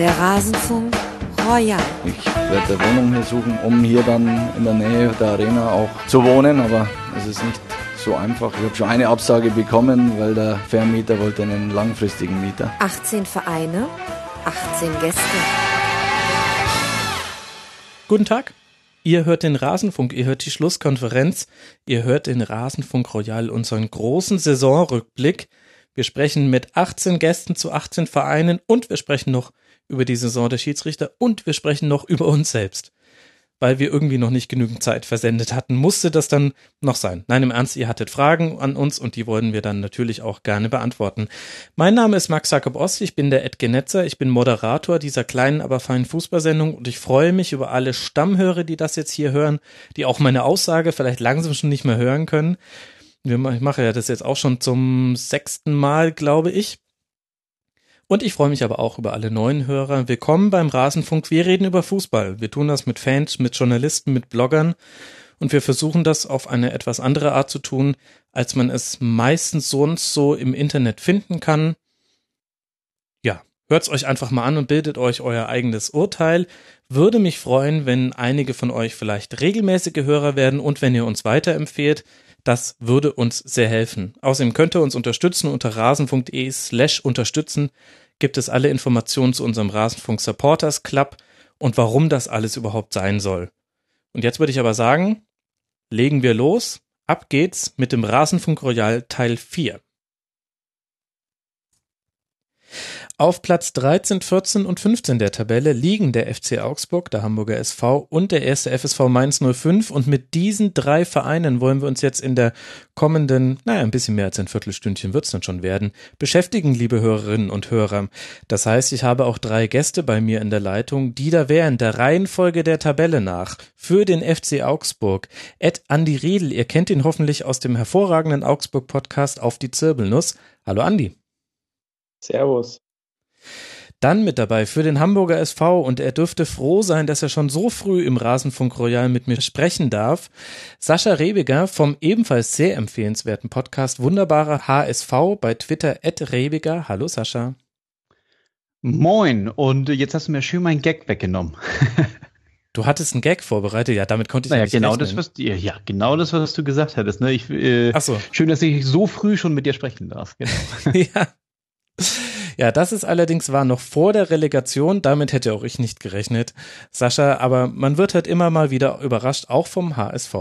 Der Rasenfunk Royal. Ich werde eine Wohnung hier suchen, um hier dann in der Nähe der Arena auch zu wohnen, aber es ist nicht so einfach. Ich habe schon eine Absage bekommen, weil der Vermieter wollte einen langfristigen Mieter. 18 Vereine, 18 Gäste. Guten Tag. Ihr hört den Rasenfunk, ihr hört die Schlusskonferenz, ihr hört den Rasenfunk Royal, unseren großen Saisonrückblick. Wir sprechen mit 18 Gästen zu 18 Vereinen und wir sprechen noch über die Saison der Schiedsrichter und wir sprechen noch über uns selbst weil wir irgendwie noch nicht genügend Zeit versendet hatten, musste das dann noch sein. Nein, im Ernst, ihr hattet Fragen an uns und die wollen wir dann natürlich auch gerne beantworten. Mein Name ist Max Jakob Ost, ich bin der Ed Genetzer, ich bin Moderator dieser kleinen, aber feinen Fußballsendung und ich freue mich über alle Stammhörer, die das jetzt hier hören, die auch meine Aussage vielleicht langsam schon nicht mehr hören können. Ich mache ja das jetzt auch schon zum sechsten Mal, glaube ich. Und ich freue mich aber auch über alle neuen Hörer. Willkommen beim Rasenfunk. Wir reden über Fußball. Wir tun das mit Fans, mit Journalisten, mit Bloggern. Und wir versuchen das auf eine etwas andere Art zu tun, als man es meistens sonst so im Internet finden kann. Ja, hört's euch einfach mal an und bildet euch euer eigenes Urteil. Würde mich freuen, wenn einige von euch vielleicht regelmäßige Hörer werden und wenn ihr uns weiterempfehlt. Das würde uns sehr helfen. Außerdem könnt ihr uns unterstützen unter rasen.de slash unterstützen. Gibt es alle Informationen zu unserem Rasenfunk Supporters Club und warum das alles überhaupt sein soll. Und jetzt würde ich aber sagen, legen wir los. Ab geht's mit dem Rasenfunk Royal Teil 4. Auf Platz 13, 14 und 15 der Tabelle liegen der FC Augsburg, der Hamburger SV und der erste FSV Mainz 05 und mit diesen drei Vereinen wollen wir uns jetzt in der kommenden, naja, ein bisschen mehr als ein Viertelstündchen wird's dann schon werden, beschäftigen, liebe Hörerinnen und Hörer. Das heißt, ich habe auch drei Gäste bei mir in der Leitung, die da wären der Reihenfolge der Tabelle nach für den FC Augsburg. Ed Andi Riedel, ihr kennt ihn hoffentlich aus dem hervorragenden Augsburg Podcast auf die Zirbelnuss. Hallo Andi. Servus. Dann mit dabei für den Hamburger SV und er dürfte froh sein, dass er schon so früh im Rasenfunk Royal mit mir sprechen darf. Sascha Rebiger vom ebenfalls sehr empfehlenswerten Podcast Wunderbarer HSV bei Twitter at Rebiger. Hallo Sascha. Moin und jetzt hast du mir schön meinen Gag weggenommen. Du hattest einen Gag vorbereitet, ja, damit konnte ich naja, nicht genau rechnen. das, was ja, ja, genau das, was du gesagt hattest. Ne? Ich, äh, so. Schön, dass ich so früh schon mit dir sprechen darf. Genau. ja. Ja, das ist allerdings war noch vor der Relegation, damit hätte auch ich nicht gerechnet, Sascha, aber man wird halt immer mal wieder überrascht, auch vom HSV.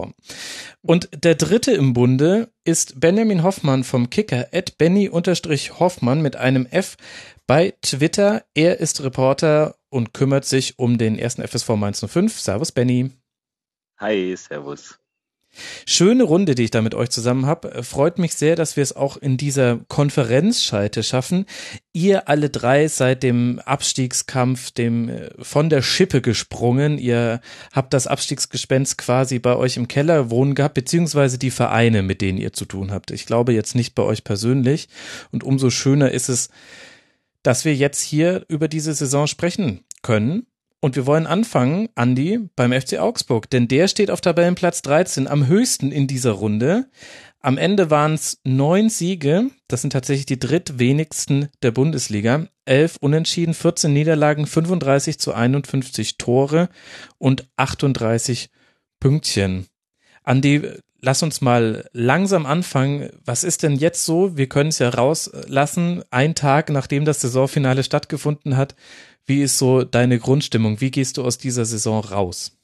Und der dritte im Bunde ist Benjamin Hoffmann vom Kicker, at Benny-Hoffmann mit einem F bei Twitter. Er ist Reporter und kümmert sich um den ersten FSV Mainz 05. Servus, Benny. Hi, servus. Schöne Runde, die ich da mit euch zusammen habe. Freut mich sehr, dass wir es auch in dieser Konferenzschalte schaffen. Ihr alle drei seid dem Abstiegskampf, dem äh, von der Schippe gesprungen. Ihr habt das Abstiegsgespenst quasi bei euch im Keller wohnen gehabt, beziehungsweise die Vereine, mit denen ihr zu tun habt. Ich glaube jetzt nicht bei euch persönlich. Und umso schöner ist es, dass wir jetzt hier über diese Saison sprechen können. Und wir wollen anfangen, Andi, beim FC Augsburg, denn der steht auf Tabellenplatz 13 am höchsten in dieser Runde. Am Ende waren es neun Siege, das sind tatsächlich die drittwenigsten der Bundesliga. Elf Unentschieden, 14 Niederlagen, 35 zu 51 Tore und 38 Pünktchen. Andi, lass uns mal langsam anfangen. Was ist denn jetzt so? Wir können es ja rauslassen, ein Tag nachdem das Saisonfinale stattgefunden hat. Wie ist so deine Grundstimmung? Wie gehst du aus dieser Saison raus?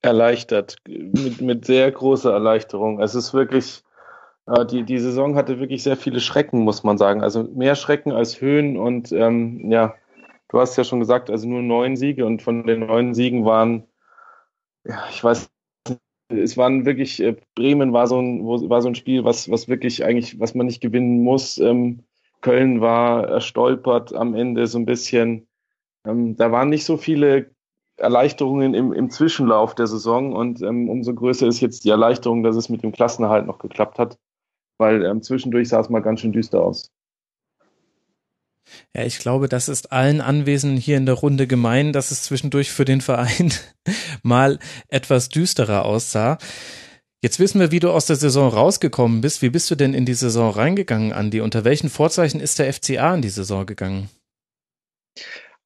Erleichtert, mit, mit sehr großer Erleichterung. Es ist wirklich, äh, die, die Saison hatte wirklich sehr viele Schrecken, muss man sagen. Also mehr Schrecken als Höhen und ähm, ja, du hast ja schon gesagt, also nur neun Siege und von den neun Siegen waren, ja, ich weiß es waren wirklich, äh, Bremen war so ein, war so ein Spiel, was, was wirklich eigentlich, was man nicht gewinnen muss. Ähm, Köln war erstolpert am Ende so ein bisschen. Ähm, da waren nicht so viele Erleichterungen im, im Zwischenlauf der Saison und ähm, umso größer ist jetzt die Erleichterung, dass es mit dem Klassenerhalt noch geklappt hat, weil ähm, zwischendurch sah es mal ganz schön düster aus. Ja, ich glaube, das ist allen Anwesenden hier in der Runde gemein, dass es zwischendurch für den Verein mal etwas düsterer aussah. Jetzt wissen wir, wie du aus der Saison rausgekommen bist. Wie bist du denn in die Saison reingegangen, Andi? Unter welchen Vorzeichen ist der FCA in die Saison gegangen?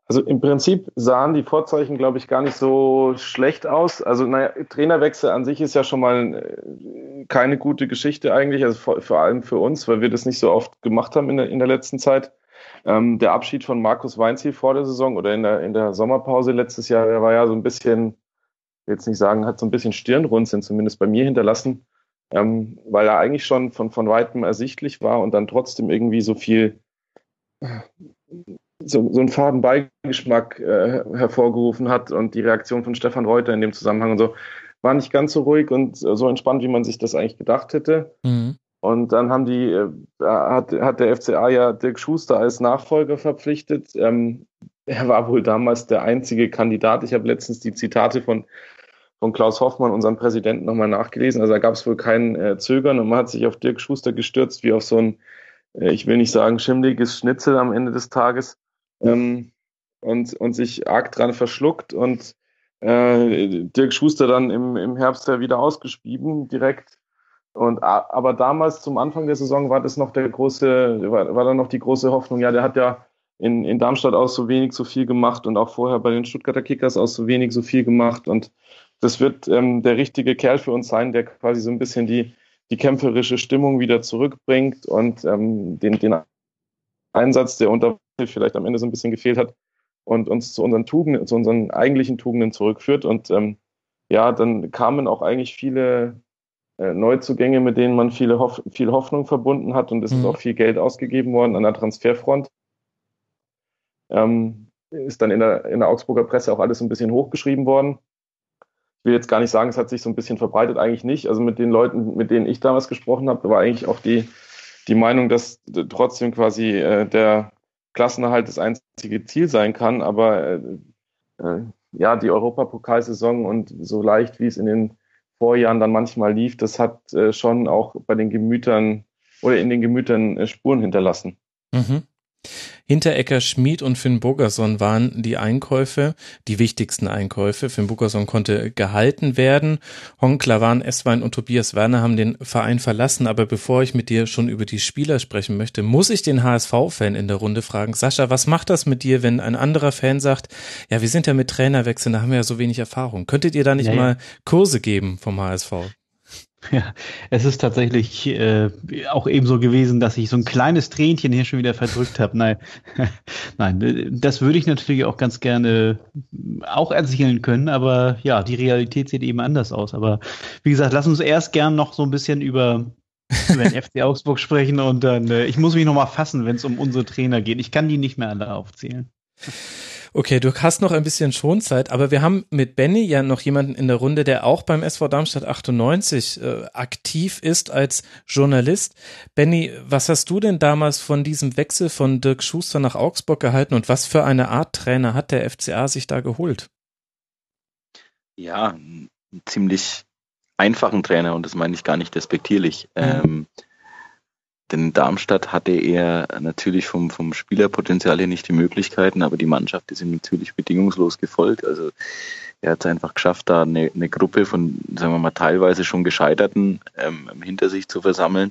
Also im Prinzip sahen die Vorzeichen, glaube ich, gar nicht so schlecht aus. Also naja, Trainerwechsel an sich ist ja schon mal äh, keine gute Geschichte eigentlich, also vor, vor allem für uns, weil wir das nicht so oft gemacht haben in der, in der letzten Zeit. Ähm, der Abschied von Markus Weinziel vor der Saison oder in der, in der Sommerpause letztes Jahr, der war ja so ein bisschen, jetzt nicht sagen, hat so ein bisschen Stirnrunzeln zumindest bei mir hinterlassen, ähm, weil er eigentlich schon von, von weitem ersichtlich war und dann trotzdem irgendwie so viel so, so einen faden Beigeschmack äh, hervorgerufen hat und die Reaktion von Stefan Reuter in dem Zusammenhang und so war nicht ganz so ruhig und so entspannt, wie man sich das eigentlich gedacht hätte. Mhm. Und dann haben die, äh, hat, hat der FCA ja Dirk Schuster als Nachfolger verpflichtet. Ähm, er war wohl damals der einzige Kandidat. Ich habe letztens die Zitate von, von Klaus Hoffmann, unserem Präsidenten, nochmal nachgelesen. Also da gab es wohl kein äh, Zögern und man hat sich auf Dirk Schuster gestürzt, wie auf so ein, äh, ich will nicht sagen, schimmliges Schnitzel am Ende des Tages ähm, und, und sich arg dran verschluckt und äh, Dirk Schuster dann im, im Herbst ja wieder ausgespieben direkt. Und aber damals zum Anfang der Saison war das noch der große, war, war dann noch die große Hoffnung, ja, der hat ja in, in Darmstadt auch so wenig so viel gemacht und auch vorher bei den Stuttgarter Kickers auch so wenig so viel gemacht. Und das wird ähm, der richtige Kerl für uns sein, der quasi so ein bisschen die, die kämpferische Stimmung wieder zurückbringt und ähm, den, den Einsatz, der unter vielleicht am Ende so ein bisschen gefehlt hat und uns zu unseren Tugenden, zu unseren eigentlichen Tugenden zurückführt. Und ähm, ja, dann kamen auch eigentlich viele äh, Neuzugänge, mit denen man viele Hoff viel Hoffnung verbunden hat und es mhm. ist auch viel Geld ausgegeben worden an der Transferfront. Ähm, ist dann in der, in der Augsburger Presse auch alles ein bisschen hochgeschrieben worden. Ich will jetzt gar nicht sagen, es hat sich so ein bisschen verbreitet, eigentlich nicht. Also mit den Leuten, mit denen ich damals gesprochen habe, war eigentlich auch die, die Meinung, dass trotzdem quasi äh, der Klassenerhalt das einzige Ziel sein kann, aber äh, äh, ja, die Europapokalsaison und so leicht wie es in den Vorjahren dann manchmal lief, das hat äh, schon auch bei den Gemütern oder in den Gemütern äh, Spuren hinterlassen. Mhm. Hinterecker, Schmid und Finn Bogerson waren die Einkäufe, die wichtigsten Einkäufe. Finn Bogerson konnte gehalten werden. Hong Klavan, Esswein und Tobias Werner haben den Verein verlassen. Aber bevor ich mit dir schon über die Spieler sprechen möchte, muss ich den HSV-Fan in der Runde fragen. Sascha, was macht das mit dir, wenn ein anderer Fan sagt, ja, wir sind ja mit Trainerwechseln, da haben wir ja so wenig Erfahrung. Könntet ihr da nicht ja, mal Kurse geben vom HSV? Ja, es ist tatsächlich äh, auch eben so gewesen, dass ich so ein kleines Tränchen hier schon wieder verdrückt habe. Nein, nein, das würde ich natürlich auch ganz gerne auch erzählen können, aber ja, die Realität sieht eben anders aus. Aber wie gesagt, lass uns erst gern noch so ein bisschen über, über den FC Augsburg sprechen und dann, äh, ich muss mich noch mal fassen, wenn es um unsere Trainer geht. Ich kann die nicht mehr alle aufzählen. Okay, du hast noch ein bisschen Schonzeit, aber wir haben mit Benny ja noch jemanden in der Runde, der auch beim SV Darmstadt 98 äh, aktiv ist als Journalist. Benny, was hast du denn damals von diesem Wechsel von Dirk Schuster nach Augsburg gehalten und was für eine Art Trainer hat der FCA sich da geholt? Ja, einen ziemlich einfachen Trainer und das meine ich gar nicht despektierlich. Mhm. Ähm, denn Darmstadt hatte er natürlich vom, vom Spielerpotenzial her nicht die Möglichkeiten, aber die Mannschaft ist ihm natürlich bedingungslos gefolgt. Also er hat es einfach geschafft, da eine, eine Gruppe von, sagen wir mal, teilweise schon Gescheiterten ähm, hinter sich zu versammeln.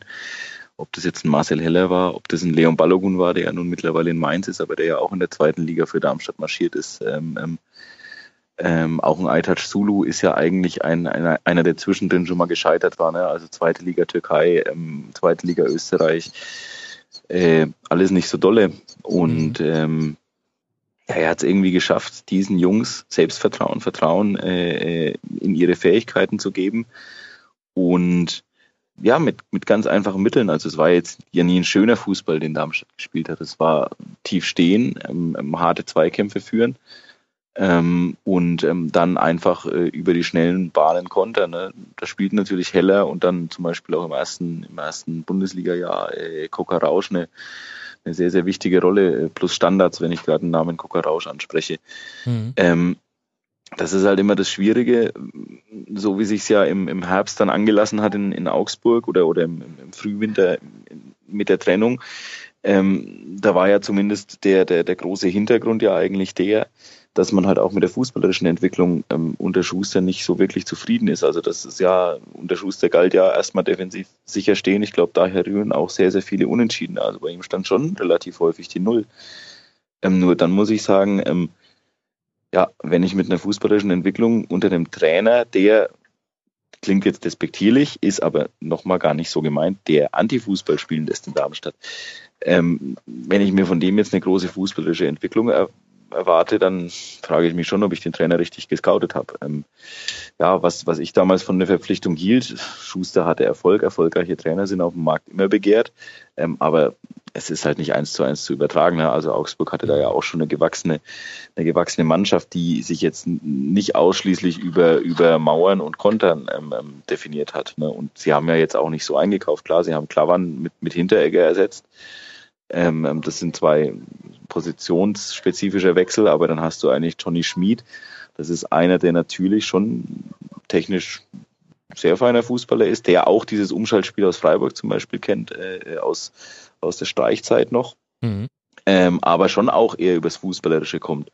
Ob das jetzt ein Marcel Heller war, ob das ein Leon Balogun war, der ja nun mittlerweile in Mainz ist, aber der ja auch in der zweiten Liga für Darmstadt marschiert ist. Ähm, ähm, ähm, auch ein Aitac Sulu ist ja eigentlich ein, einer, einer, der zwischendrin schon mal gescheitert war. Ne? Also zweite Liga Türkei, ähm, zweite Liga Österreich. Äh, alles nicht so dolle. Und mhm. ähm, ja, er hat es irgendwie geschafft, diesen Jungs Selbstvertrauen, Vertrauen äh, äh, in ihre Fähigkeiten zu geben. Und ja, mit, mit ganz einfachen Mitteln. Also es war jetzt ja nie ein schöner Fußball, den Darmstadt gespielt hat. Es war tief stehen, ähm, ähm harte Zweikämpfe führen ähm, und ähm, dann einfach äh, über die schnellen Bahnen konnte. Ne? Da spielt natürlich Heller und dann zum Beispiel auch im ersten, im ersten Bundesliga-Jahr äh, Coca Rausch eine, eine sehr, sehr wichtige Rolle, äh, plus Standards, wenn ich gerade den Namen Coca Rausch anspreche. Mhm. Ähm, das ist halt immer das Schwierige, so wie sich es ja im, im Herbst dann angelassen hat in, in Augsburg oder, oder im, im Frühwinter mit der Trennung. Ähm, da war ja zumindest der, der, der große Hintergrund ja eigentlich der, dass man halt auch mit der fußballerischen Entwicklung ähm, unter Schuster nicht so wirklich zufrieden ist. Also das ist ja, unter Schuster galt ja erstmal defensiv sicher stehen. Ich glaube, daher rühren auch sehr, sehr viele Unentschieden. Also bei ihm stand schon relativ häufig die Null. Ähm, nur dann muss ich sagen, ähm, ja, wenn ich mit einer fußballerischen Entwicklung unter einem Trainer, der klingt jetzt despektierlich, ist aber nochmal gar nicht so gemeint, der Antifußball spielen lässt in Darmstadt. Ähm, wenn ich mir von dem jetzt eine große fußballerische Entwicklung er, erwarte, dann frage ich mich schon, ob ich den Trainer richtig gescoutet habe. Ähm, ja, was, was ich damals von der Verpflichtung hielt, Schuster hatte Erfolg, erfolgreiche Trainer sind auf dem Markt immer begehrt, ähm, aber es ist halt nicht eins zu eins zu übertragen. Ne? Also Augsburg hatte da ja auch schon eine gewachsene, eine gewachsene Mannschaft, die sich jetzt nicht ausschließlich über, über Mauern und Kontern ähm, ähm, definiert hat. Ne? Und sie haben ja jetzt auch nicht so eingekauft. Klar, sie haben Klavern mit, mit Hinteregger ersetzt. Ähm, ähm das sind zwei positionsspezifische Wechsel, aber dann hast du eigentlich Johnny Schmid. Das ist einer, der natürlich schon technisch sehr feiner Fußballer ist, der auch dieses Umschaltspiel aus Freiburg zum Beispiel kennt, äh, aus, aus der Streichzeit noch, mhm. ähm, aber schon auch eher übers Fußballerische kommt.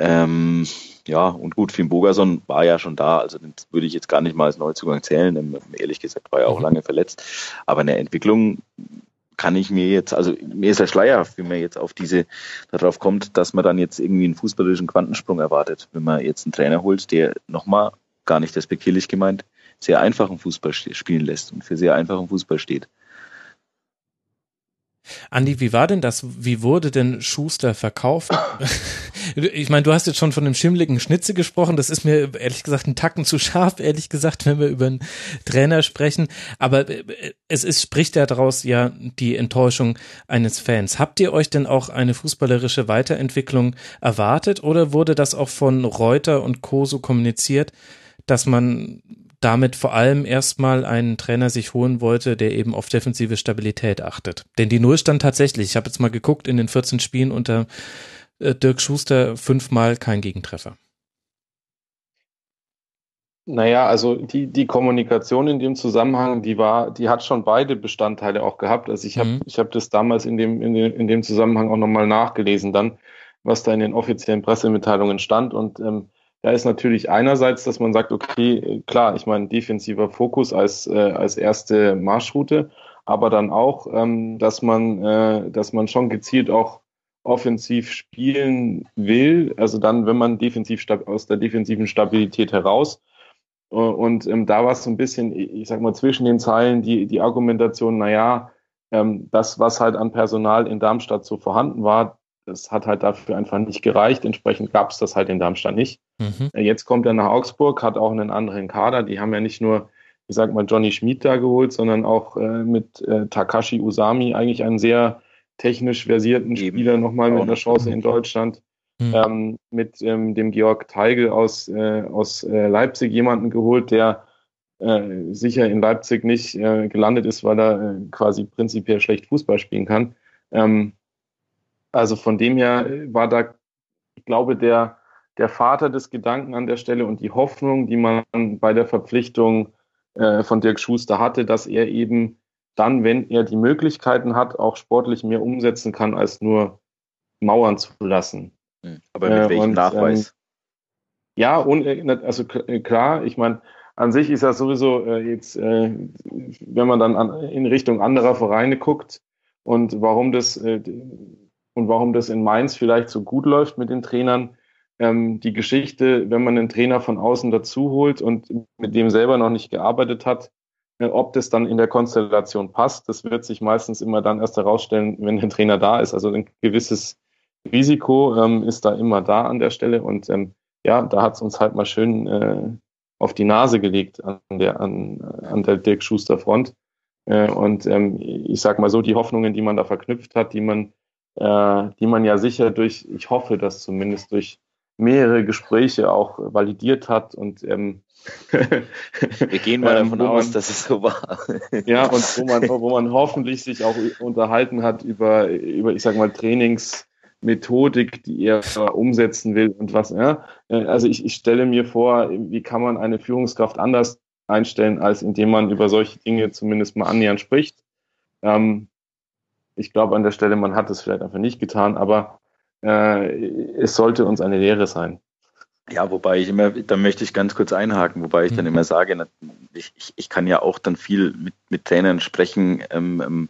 Ähm, ja, und gut, Finn Bogerson war ja schon da, also den würde ich jetzt gar nicht mal als Neuzugang zählen, ehrlich gesagt war er auch mhm. lange verletzt, aber eine Entwicklung kann ich mir jetzt, also mir ist der Schleier, wie man jetzt auf diese, darauf kommt, dass man dann jetzt irgendwie einen fußballerischen Quantensprung erwartet, wenn man jetzt einen Trainer holt, der nochmal, gar nicht respektierlich gemeint, sehr einfachen Fußball spielen lässt und für sehr einfachen Fußball steht. Andi, wie war denn das? Wie wurde denn Schuster verkauft? ich meine, du hast jetzt schon von dem schimmligen Schnitze gesprochen. Das ist mir ehrlich gesagt ein Tacken zu scharf, ehrlich gesagt, wenn wir über einen Trainer sprechen. Aber äh, es ist, spricht ja daraus ja die Enttäuschung eines Fans. Habt ihr euch denn auch eine fußballerische Weiterentwicklung erwartet oder wurde das auch von Reuter und Co. so kommuniziert, dass man damit vor allem erstmal einen Trainer sich holen wollte, der eben auf defensive Stabilität achtet. Denn die Null stand tatsächlich, ich habe jetzt mal geguckt, in den 14 Spielen unter äh, Dirk Schuster fünfmal kein Gegentreffer. Naja, also die, die Kommunikation in dem Zusammenhang, die war, die hat schon beide Bestandteile auch gehabt. Also ich habe mhm. ich hab das damals in dem, in dem, in dem Zusammenhang auch nochmal nachgelesen, dann, was da in den offiziellen Pressemitteilungen stand. Und ähm, da ist natürlich einerseits, dass man sagt, okay, klar, ich meine, defensiver Fokus als, äh, als erste Marschroute, aber dann auch, ähm, dass man, äh, dass man schon gezielt auch offensiv spielen will, also dann, wenn man defensiv aus der defensiven Stabilität heraus. Äh, und ähm, da war es so ein bisschen, ich sag mal, zwischen den Zeilen die, die Argumentation, naja, ähm, das, was halt an Personal in Darmstadt so vorhanden war, das hat halt dafür einfach nicht gereicht. Entsprechend gab es das halt in Darmstadt nicht. Mhm. Äh, jetzt kommt er nach Augsburg, hat auch einen anderen Kader. Die haben ja nicht nur, ich sag mal, Johnny Schmid da geholt, sondern auch äh, mit äh, Takashi Usami eigentlich einen sehr technisch versierten Eben. Spieler nochmal mit einer Chance in Deutschland. Mhm. Ähm, mit ähm, dem Georg Teigel aus, äh, aus äh, Leipzig jemanden geholt, der äh, sicher in Leipzig nicht äh, gelandet ist, weil er äh, quasi prinzipiell schlecht Fußball spielen kann. Ähm, also von dem her war da, ich glaube, der, der Vater des Gedanken an der Stelle und die Hoffnung, die man bei der Verpflichtung äh, von Dirk Schuster hatte, dass er eben dann, wenn er die Möglichkeiten hat, auch sportlich mehr umsetzen kann, als nur Mauern zu lassen. Hm. Aber mit äh, welchem und, Nachweis? Ähm, ja, und, äh, also äh, klar, ich meine, an sich ist das sowieso äh, jetzt, äh, wenn man dann an, in Richtung anderer Vereine guckt und warum das äh, und warum das in Mainz vielleicht so gut läuft mit den Trainern. Ähm, die Geschichte, wenn man einen Trainer von außen dazu holt und mit dem selber noch nicht gearbeitet hat, äh, ob das dann in der Konstellation passt, das wird sich meistens immer dann erst herausstellen, wenn der Trainer da ist. Also ein gewisses Risiko ähm, ist da immer da an der Stelle und ähm, ja, da hat es uns halt mal schön äh, auf die Nase gelegt an der, an, an der Dirk Schuster Front. Äh, und ähm, ich sag mal so, die Hoffnungen, die man da verknüpft hat, die man äh, die man ja sicher durch, ich hoffe, dass zumindest durch mehrere Gespräche auch validiert hat und ähm, wir gehen mal ähm, davon aus, man, dass es so war. ja, und wo man, wo man hoffentlich sich auch unterhalten hat über, über ich sag mal, Trainingsmethodik, die er umsetzen will und was. Ja? Also ich, ich stelle mir vor, wie kann man eine Führungskraft anders einstellen, als indem man über solche Dinge zumindest mal annähernd spricht. Ähm, ich glaube an der Stelle, man hat es vielleicht einfach nicht getan, aber es sollte uns eine Lehre sein. Ja, wobei ich immer, da möchte ich ganz kurz einhaken, wobei ich dann mhm. immer sage, ich, ich kann ja auch dann viel mit, mit Trainern sprechen ähm, ähm,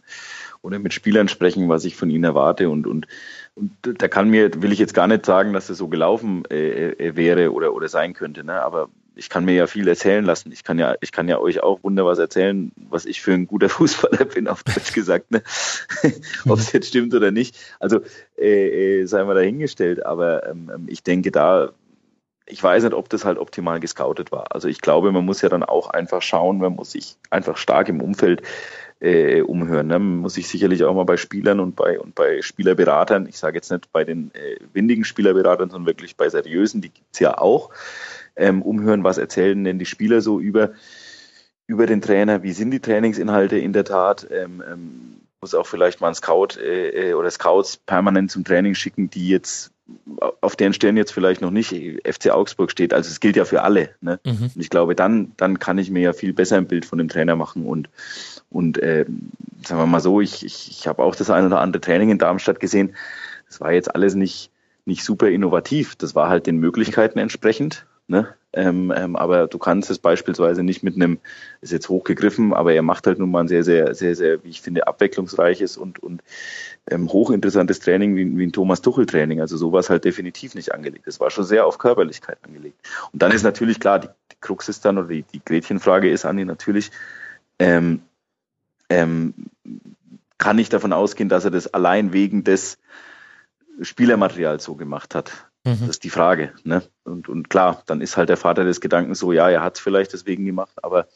oder mit Spielern sprechen, was ich von ihnen erwarte und, und, und da kann mir, will ich jetzt gar nicht sagen, dass es so gelaufen äh, äh, wäre oder, oder sein könnte, ne? aber ich kann mir ja viel erzählen lassen. Ich kann ja, ich kann ja euch auch wunder was erzählen, was ich für ein guter Fußballer bin, auf Deutsch gesagt. Ne? Ob es jetzt stimmt oder nicht. Also äh, äh, sei mal dahingestellt. Aber ähm, ähm, ich denke da, ich weiß nicht, ob das halt optimal gescoutet war. Also ich glaube, man muss ja dann auch einfach schauen, man muss sich einfach stark im Umfeld äh, umhören. Ne? Man muss sich sicherlich auch mal bei Spielern und bei und bei Spielerberatern, ich sage jetzt nicht bei den äh, windigen Spielerberatern, sondern wirklich bei seriösen, die gibt's ja auch, ähm, umhören, was erzählen denn die Spieler so über, über den Trainer, wie sind die Trainingsinhalte in der Tat. Ähm, ähm, muss auch vielleicht mal einen Scout äh, äh oder Scouts permanent zum Training schicken, die jetzt auf deren Stirn jetzt vielleicht noch nicht FC Augsburg steht. Also es gilt ja für alle. Ne? Mhm. Und ich glaube, dann, dann kann ich mir ja viel besser ein Bild von dem Trainer machen. Und, und äh, sagen wir mal so, ich, ich, ich habe auch das ein oder andere Training in Darmstadt gesehen. Das war jetzt alles nicht, nicht super innovativ. Das war halt den Möglichkeiten entsprechend. Ne? Ähm, ähm, aber du kannst es beispielsweise nicht mit einem, ist jetzt hochgegriffen, aber er macht halt nun mal ein sehr, sehr, sehr, sehr, wie ich finde, abwechslungsreiches und, und ähm, hochinteressantes Training wie, wie ein Thomas Tuchel-Training. Also sowas halt definitiv nicht angelegt. Es war schon sehr auf Körperlichkeit angelegt. Und dann ist natürlich klar, die, die Krux ist dann, oder die, die Gretchenfrage ist, Andi, natürlich, ähm, ähm, kann ich davon ausgehen, dass er das allein wegen des Spielermaterials so gemacht hat. Mhm. Das ist die Frage. Ne? Und, und klar, dann ist halt der Vater des Gedankens so, ja, er hat es vielleicht deswegen gemacht, aber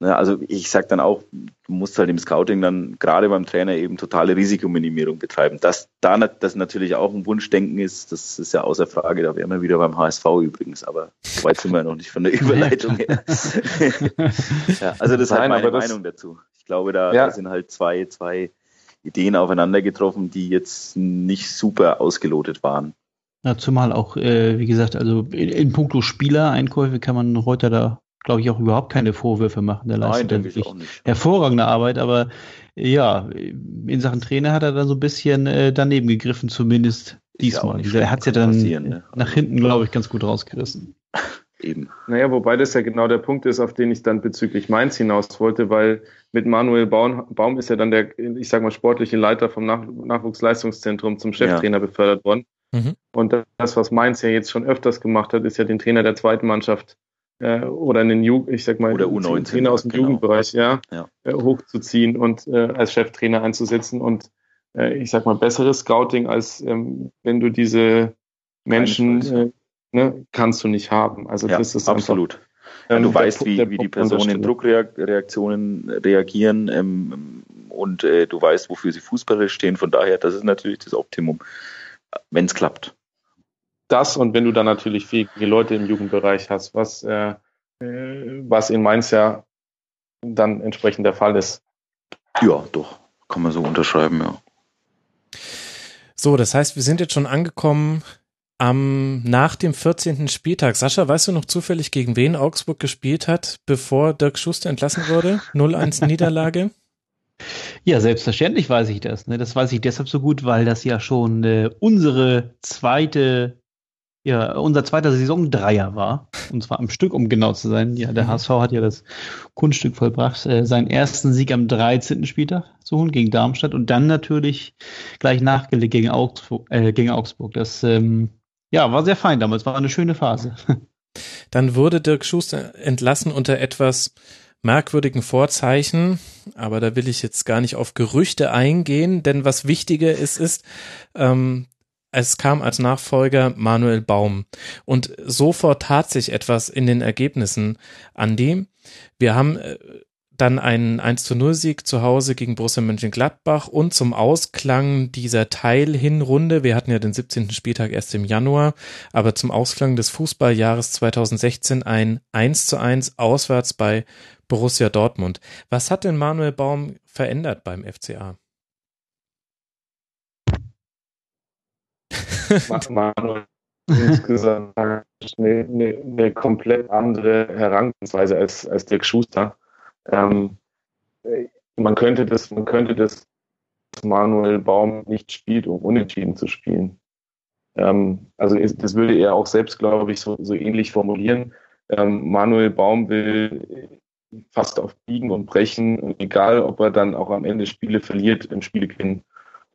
ne, also ich sag dann auch, du musst halt im Scouting dann gerade beim Trainer eben totale Risikominimierung betreiben. Dass da das natürlich auch ein Wunschdenken ist, das ist ja außer Frage, da wären wir wieder beim HSV übrigens, aber so weit sind wir noch nicht von der Überleitung her. ja, also das ist halt meine Meinung dazu. Ich glaube, da, ja. da sind halt zwei, zwei Ideen aufeinander getroffen, die jetzt nicht super ausgelotet waren. Ja, zumal auch, äh, wie gesagt, also in, in puncto Spieler-Einkäufe kann man heute da, glaube ich, auch überhaupt keine Vorwürfe machen. Der leistet Nein, wirklich hervorragende Arbeit, aber ja, in Sachen Trainer hat er dann so ein bisschen äh, daneben gegriffen, zumindest diesmal. Ja er hat es ja dann ne? nach hinten, glaube ich, ganz gut rausgerissen. Eben. Naja, wobei das ja genau der Punkt ist, auf den ich dann bezüglich Mainz hinaus wollte, weil mit Manuel Baum, Baum ist ja dann der, ich sag mal, sportliche Leiter vom Nach Nachwuchsleistungszentrum zum Cheftrainer ja. befördert worden. Mhm. Und das, was Mainz ja jetzt schon öfters gemacht hat, ist ja den Trainer der zweiten Mannschaft äh, oder in den Jugend, ich sag mal, oder U19, Trainer aus dem genau. Jugendbereich, ja, ja. Äh, hochzuziehen und äh, als Cheftrainer einzusetzen und äh, ich sag mal besseres Scouting als ähm, wenn du diese Menschen äh, ne, kannst du nicht haben. Also ja, das ist absolut. Einfach, ähm, ja, du weißt, wie, wie die Personen in Druckreaktionen reagieren ähm, und äh, du weißt, wofür sie fußballisch stehen. Von daher, das ist natürlich das Optimum wenn es klappt. Das und wenn du dann natürlich fähige Leute im Jugendbereich hast, was, äh, äh, was in Mainz ja dann entsprechend der Fall ist. Ja, doch, kann man so unterschreiben, ja. So, das heißt, wir sind jetzt schon angekommen am nach dem 14. Spieltag. Sascha, weißt du noch zufällig, gegen wen Augsburg gespielt hat, bevor Dirk Schuster entlassen wurde? 0-1 Niederlage? Ja, selbstverständlich weiß ich das. Ne? Das weiß ich deshalb so gut, weil das ja schon äh, unsere zweite, ja, unser zweiter Saisondreier war. Und zwar am Stück, um genau zu sein. Ja, der HSV mhm. hat ja das Kunststück vollbracht, äh, seinen ersten Sieg am 13. Spieltag zu holen gegen Darmstadt und dann natürlich gleich nachgelegt gegen Augsburg. Äh, gegen Augsburg. Das ähm, ja, war sehr fein damals, war eine schöne Phase. Dann wurde Dirk Schuster entlassen unter etwas merkwürdigen Vorzeichen, aber da will ich jetzt gar nicht auf Gerüchte eingehen, denn was wichtiger ist, ist, ähm, es kam als Nachfolger Manuel Baum und sofort tat sich etwas in den Ergebnissen, Andi. Wir haben äh, dann einen 1 zu 0 Sieg zu Hause gegen Borussia Mönchengladbach und zum Ausklang dieser Teilhinrunde, wir hatten ja den 17. Spieltag erst im Januar, aber zum Ausklang des Fußballjahres 2016 ein 1 zu 1 auswärts bei Borussia Dortmund. Was hat denn Manuel Baum verändert beim FCA? Manuel insgesamt eine, eine, eine, komplett andere Herangehensweise als, als Dirk Schuster. Ähm, man könnte das, man könnte das Manuel Baum nicht spielt, um unentschieden zu spielen. Ähm, also das würde er auch selbst, glaube ich, so, so ähnlich formulieren. Ähm, Manuel Baum will fast auf Biegen und Brechen, egal ob er dann auch am Ende Spiele verliert, im Spiel gewinnen.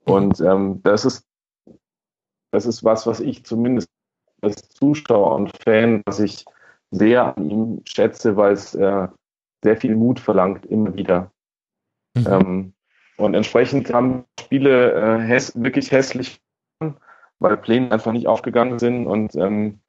Und ähm, das ist das ist was, was ich zumindest als Zuschauer und Fan, was ich sehr an ihm schätze, weil es äh, sehr viel Mut verlangt, immer wieder. Mhm. Ähm, und entsprechend haben Spiele äh, häss wirklich hässlich, weil Pläne einfach nicht aufgegangen sind und ähm,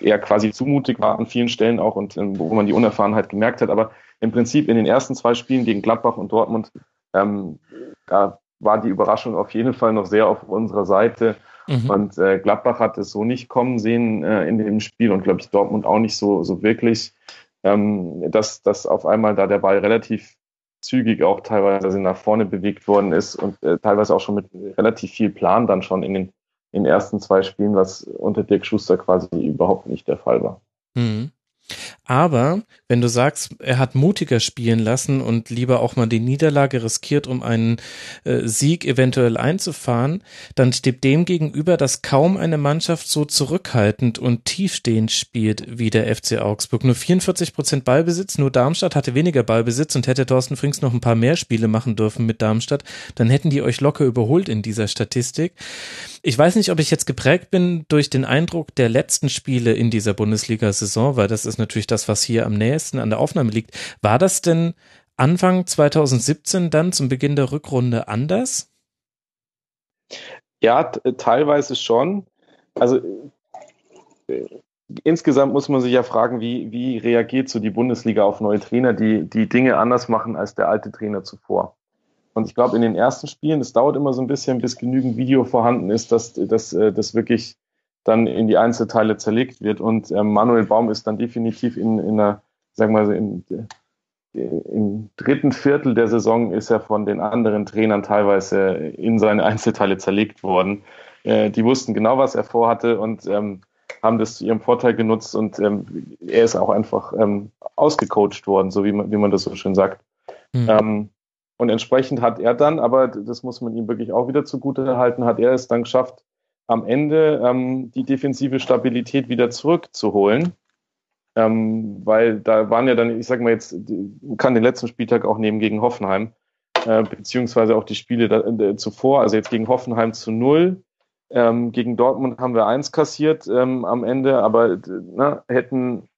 er quasi zumutig war an vielen Stellen auch und ähm, wo man die Unerfahrenheit gemerkt hat. Aber im Prinzip in den ersten zwei Spielen gegen Gladbach und Dortmund, ähm, da war die Überraschung auf jeden Fall noch sehr auf unserer Seite. Mhm. Und äh, Gladbach hat es so nicht kommen sehen äh, in dem Spiel und glaube ich Dortmund auch nicht so, so wirklich, ähm, dass, dass auf einmal da der Ball relativ zügig auch teilweise nach vorne bewegt worden ist und äh, teilweise auch schon mit relativ viel Plan dann schon in den, in den ersten zwei Spielen, was unter Dirk Schuster quasi überhaupt nicht der Fall war. Mhm. Aber wenn du sagst, er hat mutiger spielen lassen und lieber auch mal die Niederlage riskiert, um einen äh, Sieg eventuell einzufahren, dann steht dem gegenüber, dass kaum eine Mannschaft so zurückhaltend und tiefstehend spielt wie der FC Augsburg. Nur 44 Prozent Ballbesitz, nur Darmstadt hatte weniger Ballbesitz und hätte Thorsten Frings noch ein paar mehr Spiele machen dürfen mit Darmstadt, dann hätten die euch locker überholt in dieser Statistik. Ich weiß nicht, ob ich jetzt geprägt bin durch den Eindruck der letzten Spiele in dieser Bundesliga-Saison, weil das ist natürlich was hier am nächsten an der Aufnahme liegt. War das denn Anfang 2017 dann zum Beginn der Rückrunde anders? Ja, teilweise schon. Also äh, insgesamt muss man sich ja fragen, wie, wie reagiert so die Bundesliga auf neue Trainer, die die Dinge anders machen als der alte Trainer zuvor. Und ich glaube, in den ersten Spielen, es dauert immer so ein bisschen, bis genügend Video vorhanden ist, dass, dass äh, das wirklich dann in die Einzelteile zerlegt wird. Und ähm, Manuel Baum ist dann definitiv in, in einer, sagen wir mal, in, im dritten Viertel der Saison ist er von den anderen Trainern teilweise in seine Einzelteile zerlegt worden. Äh, die wussten genau, was er vorhatte und ähm, haben das zu ihrem Vorteil genutzt und ähm, er ist auch einfach ähm, ausgecoacht worden, so wie man, wie man das so schön sagt. Mhm. Und entsprechend hat er dann, aber das muss man ihm wirklich auch wieder zugute halten, hat er es dann geschafft, am Ende ähm, die defensive Stabilität wieder zurückzuholen. Ähm, weil da waren ja dann, ich sag mal jetzt, kann den letzten Spieltag auch nehmen gegen Hoffenheim, äh, beziehungsweise auch die Spiele da, äh, zuvor, also jetzt gegen Hoffenheim zu null. Ähm, gegen Dortmund haben wir eins kassiert ähm, am Ende, aber na, hätten,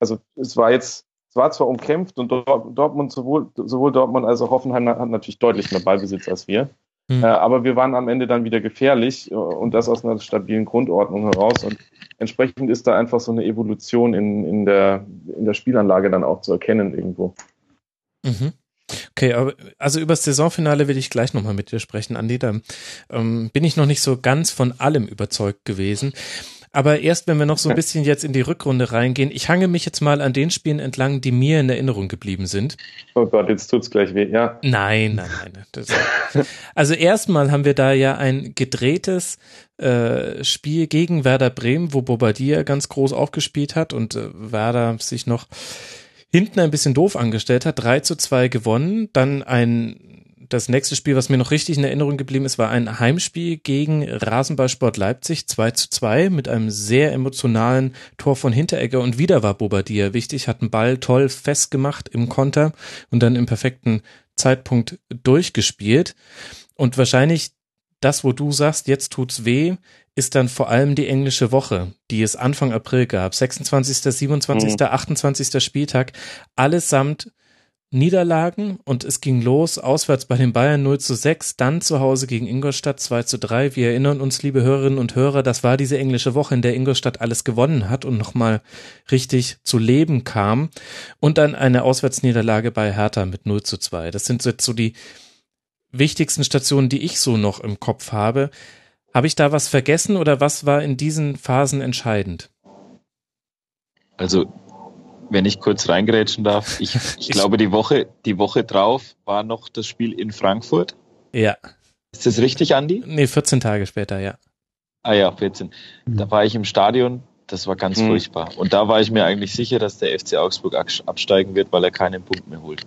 also es war jetzt es war zwar umkämpft und Dortmund, sowohl, sowohl Dortmund als auch Hoffenheim hat natürlich deutlich mehr Ballbesitz als wir. Mhm. Äh, aber wir waren am Ende dann wieder gefährlich äh, und das aus einer stabilen Grundordnung heraus. Und entsprechend ist da einfach so eine Evolution in, in, der, in der Spielanlage dann auch zu erkennen irgendwo. Mhm. Okay, aber also über das Saisonfinale will ich gleich nochmal mit dir sprechen, Andi. Da ähm, bin ich noch nicht so ganz von allem überzeugt gewesen. Aber erst, wenn wir noch so ein bisschen jetzt in die Rückrunde reingehen, ich hange mich jetzt mal an den Spielen entlang, die mir in Erinnerung geblieben sind. Oh Gott, jetzt tut's gleich weh, ja. Nein, nein, nein. Das, also erstmal haben wir da ja ein gedrehtes äh, Spiel gegen Werder Bremen, wo Bobadilla ganz groß aufgespielt hat und äh, Werder sich noch hinten ein bisschen doof angestellt hat, 3 zu 2 gewonnen, dann ein das nächste Spiel, was mir noch richtig in Erinnerung geblieben ist, war ein Heimspiel gegen Rasenballsport Leipzig 2 zu 2 mit einem sehr emotionalen Tor von Hinteregger und wieder war Bobadilla wichtig, hat einen Ball toll festgemacht im Konter und dann im perfekten Zeitpunkt durchgespielt. Und wahrscheinlich das, wo du sagst, jetzt tut's weh, ist dann vor allem die englische Woche, die es Anfang April gab. 26., 27., mhm. 28. Spieltag, allesamt Niederlagen und es ging los, auswärts bei den Bayern 0 zu 6, dann zu Hause gegen Ingolstadt 2 zu 3. Wir erinnern uns, liebe Hörerinnen und Hörer, das war diese englische Woche, in der Ingolstadt alles gewonnen hat und nochmal richtig zu leben kam. Und dann eine Auswärtsniederlage bei Hertha mit 0 zu 2. Das sind jetzt so die wichtigsten Stationen, die ich so noch im Kopf habe. Habe ich da was vergessen oder was war in diesen Phasen entscheidend? Also wenn ich kurz reingrätschen darf, ich, ich glaube, die Woche, die Woche drauf war noch das Spiel in Frankfurt. Ja. Ist das richtig, Andi? Nee, 14 Tage später, ja. Ah ja, 14. Da war ich im Stadion, das war ganz mhm. furchtbar. Und da war ich mir eigentlich sicher, dass der FC Augsburg absteigen wird, weil er keinen Punkt mehr holt.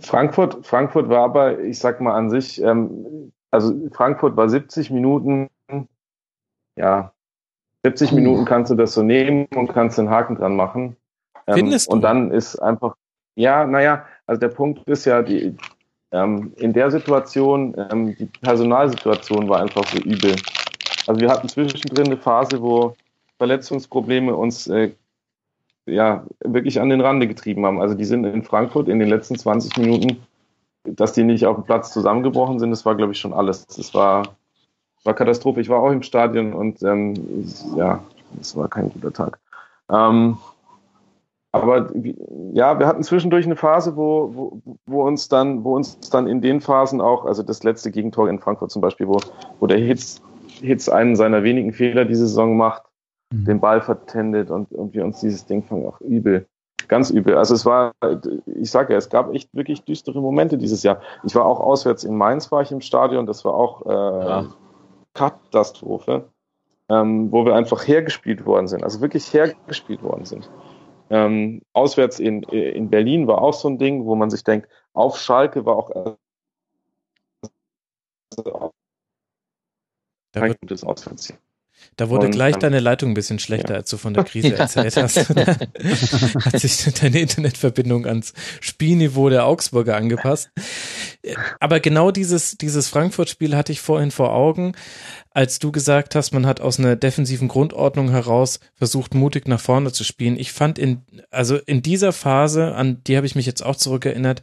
Frankfurt, Frankfurt war aber, ich sag mal an sich, ähm, also Frankfurt war 70 Minuten, ja, 70 Minuten kannst du das so nehmen und kannst den Haken dran machen. Ähm, Findest du? Und dann ist einfach, ja, naja, also der Punkt ist ja, die, ähm, in der Situation, ähm, die Personalsituation war einfach so übel. Also wir hatten zwischendrin eine Phase, wo Verletzungsprobleme uns äh, ja wirklich an den Rande getrieben haben. Also die sind in Frankfurt in den letzten 20 Minuten, dass die nicht auf dem Platz zusammengebrochen sind, das war, glaube ich, schon alles. Das war, war Katastrophe. Ich war auch im Stadion und ähm, ja, das war kein guter Tag. Ähm, aber ja, wir hatten zwischendurch eine Phase, wo, wo, wo uns dann, wo uns dann in den Phasen auch, also das letzte Gegentor in Frankfurt zum Beispiel, wo, wo der Hitz, Hitz einen seiner wenigen Fehler diese Saison macht, mhm. den Ball vertendet und, und wir uns dieses Ding fangen auch übel. Ganz übel. Also es war, ich sage ja, es gab echt wirklich düstere Momente dieses Jahr. Ich war auch auswärts in Mainz, war ich im Stadion, das war auch äh, ja. Katastrophe, ähm, wo wir einfach hergespielt worden sind, also wirklich hergespielt worden sind. Ähm, auswärts in, in Berlin war auch so ein Ding, wo man sich denkt, auf Schalke war auch äh, kein gutes Auswärtsziel. Da wurde und gleich deine Leitung ein bisschen schlechter, ja. als du von der Krise erzählt hast. Hat sich deine Internetverbindung ans Spielniveau der Augsburger angepasst. Aber genau dieses, dieses Frankfurt-Spiel hatte ich vorhin vor Augen, als du gesagt hast, man hat aus einer defensiven Grundordnung heraus versucht, mutig nach vorne zu spielen. Ich fand in, also in dieser Phase, an die habe ich mich jetzt auch zurückerinnert,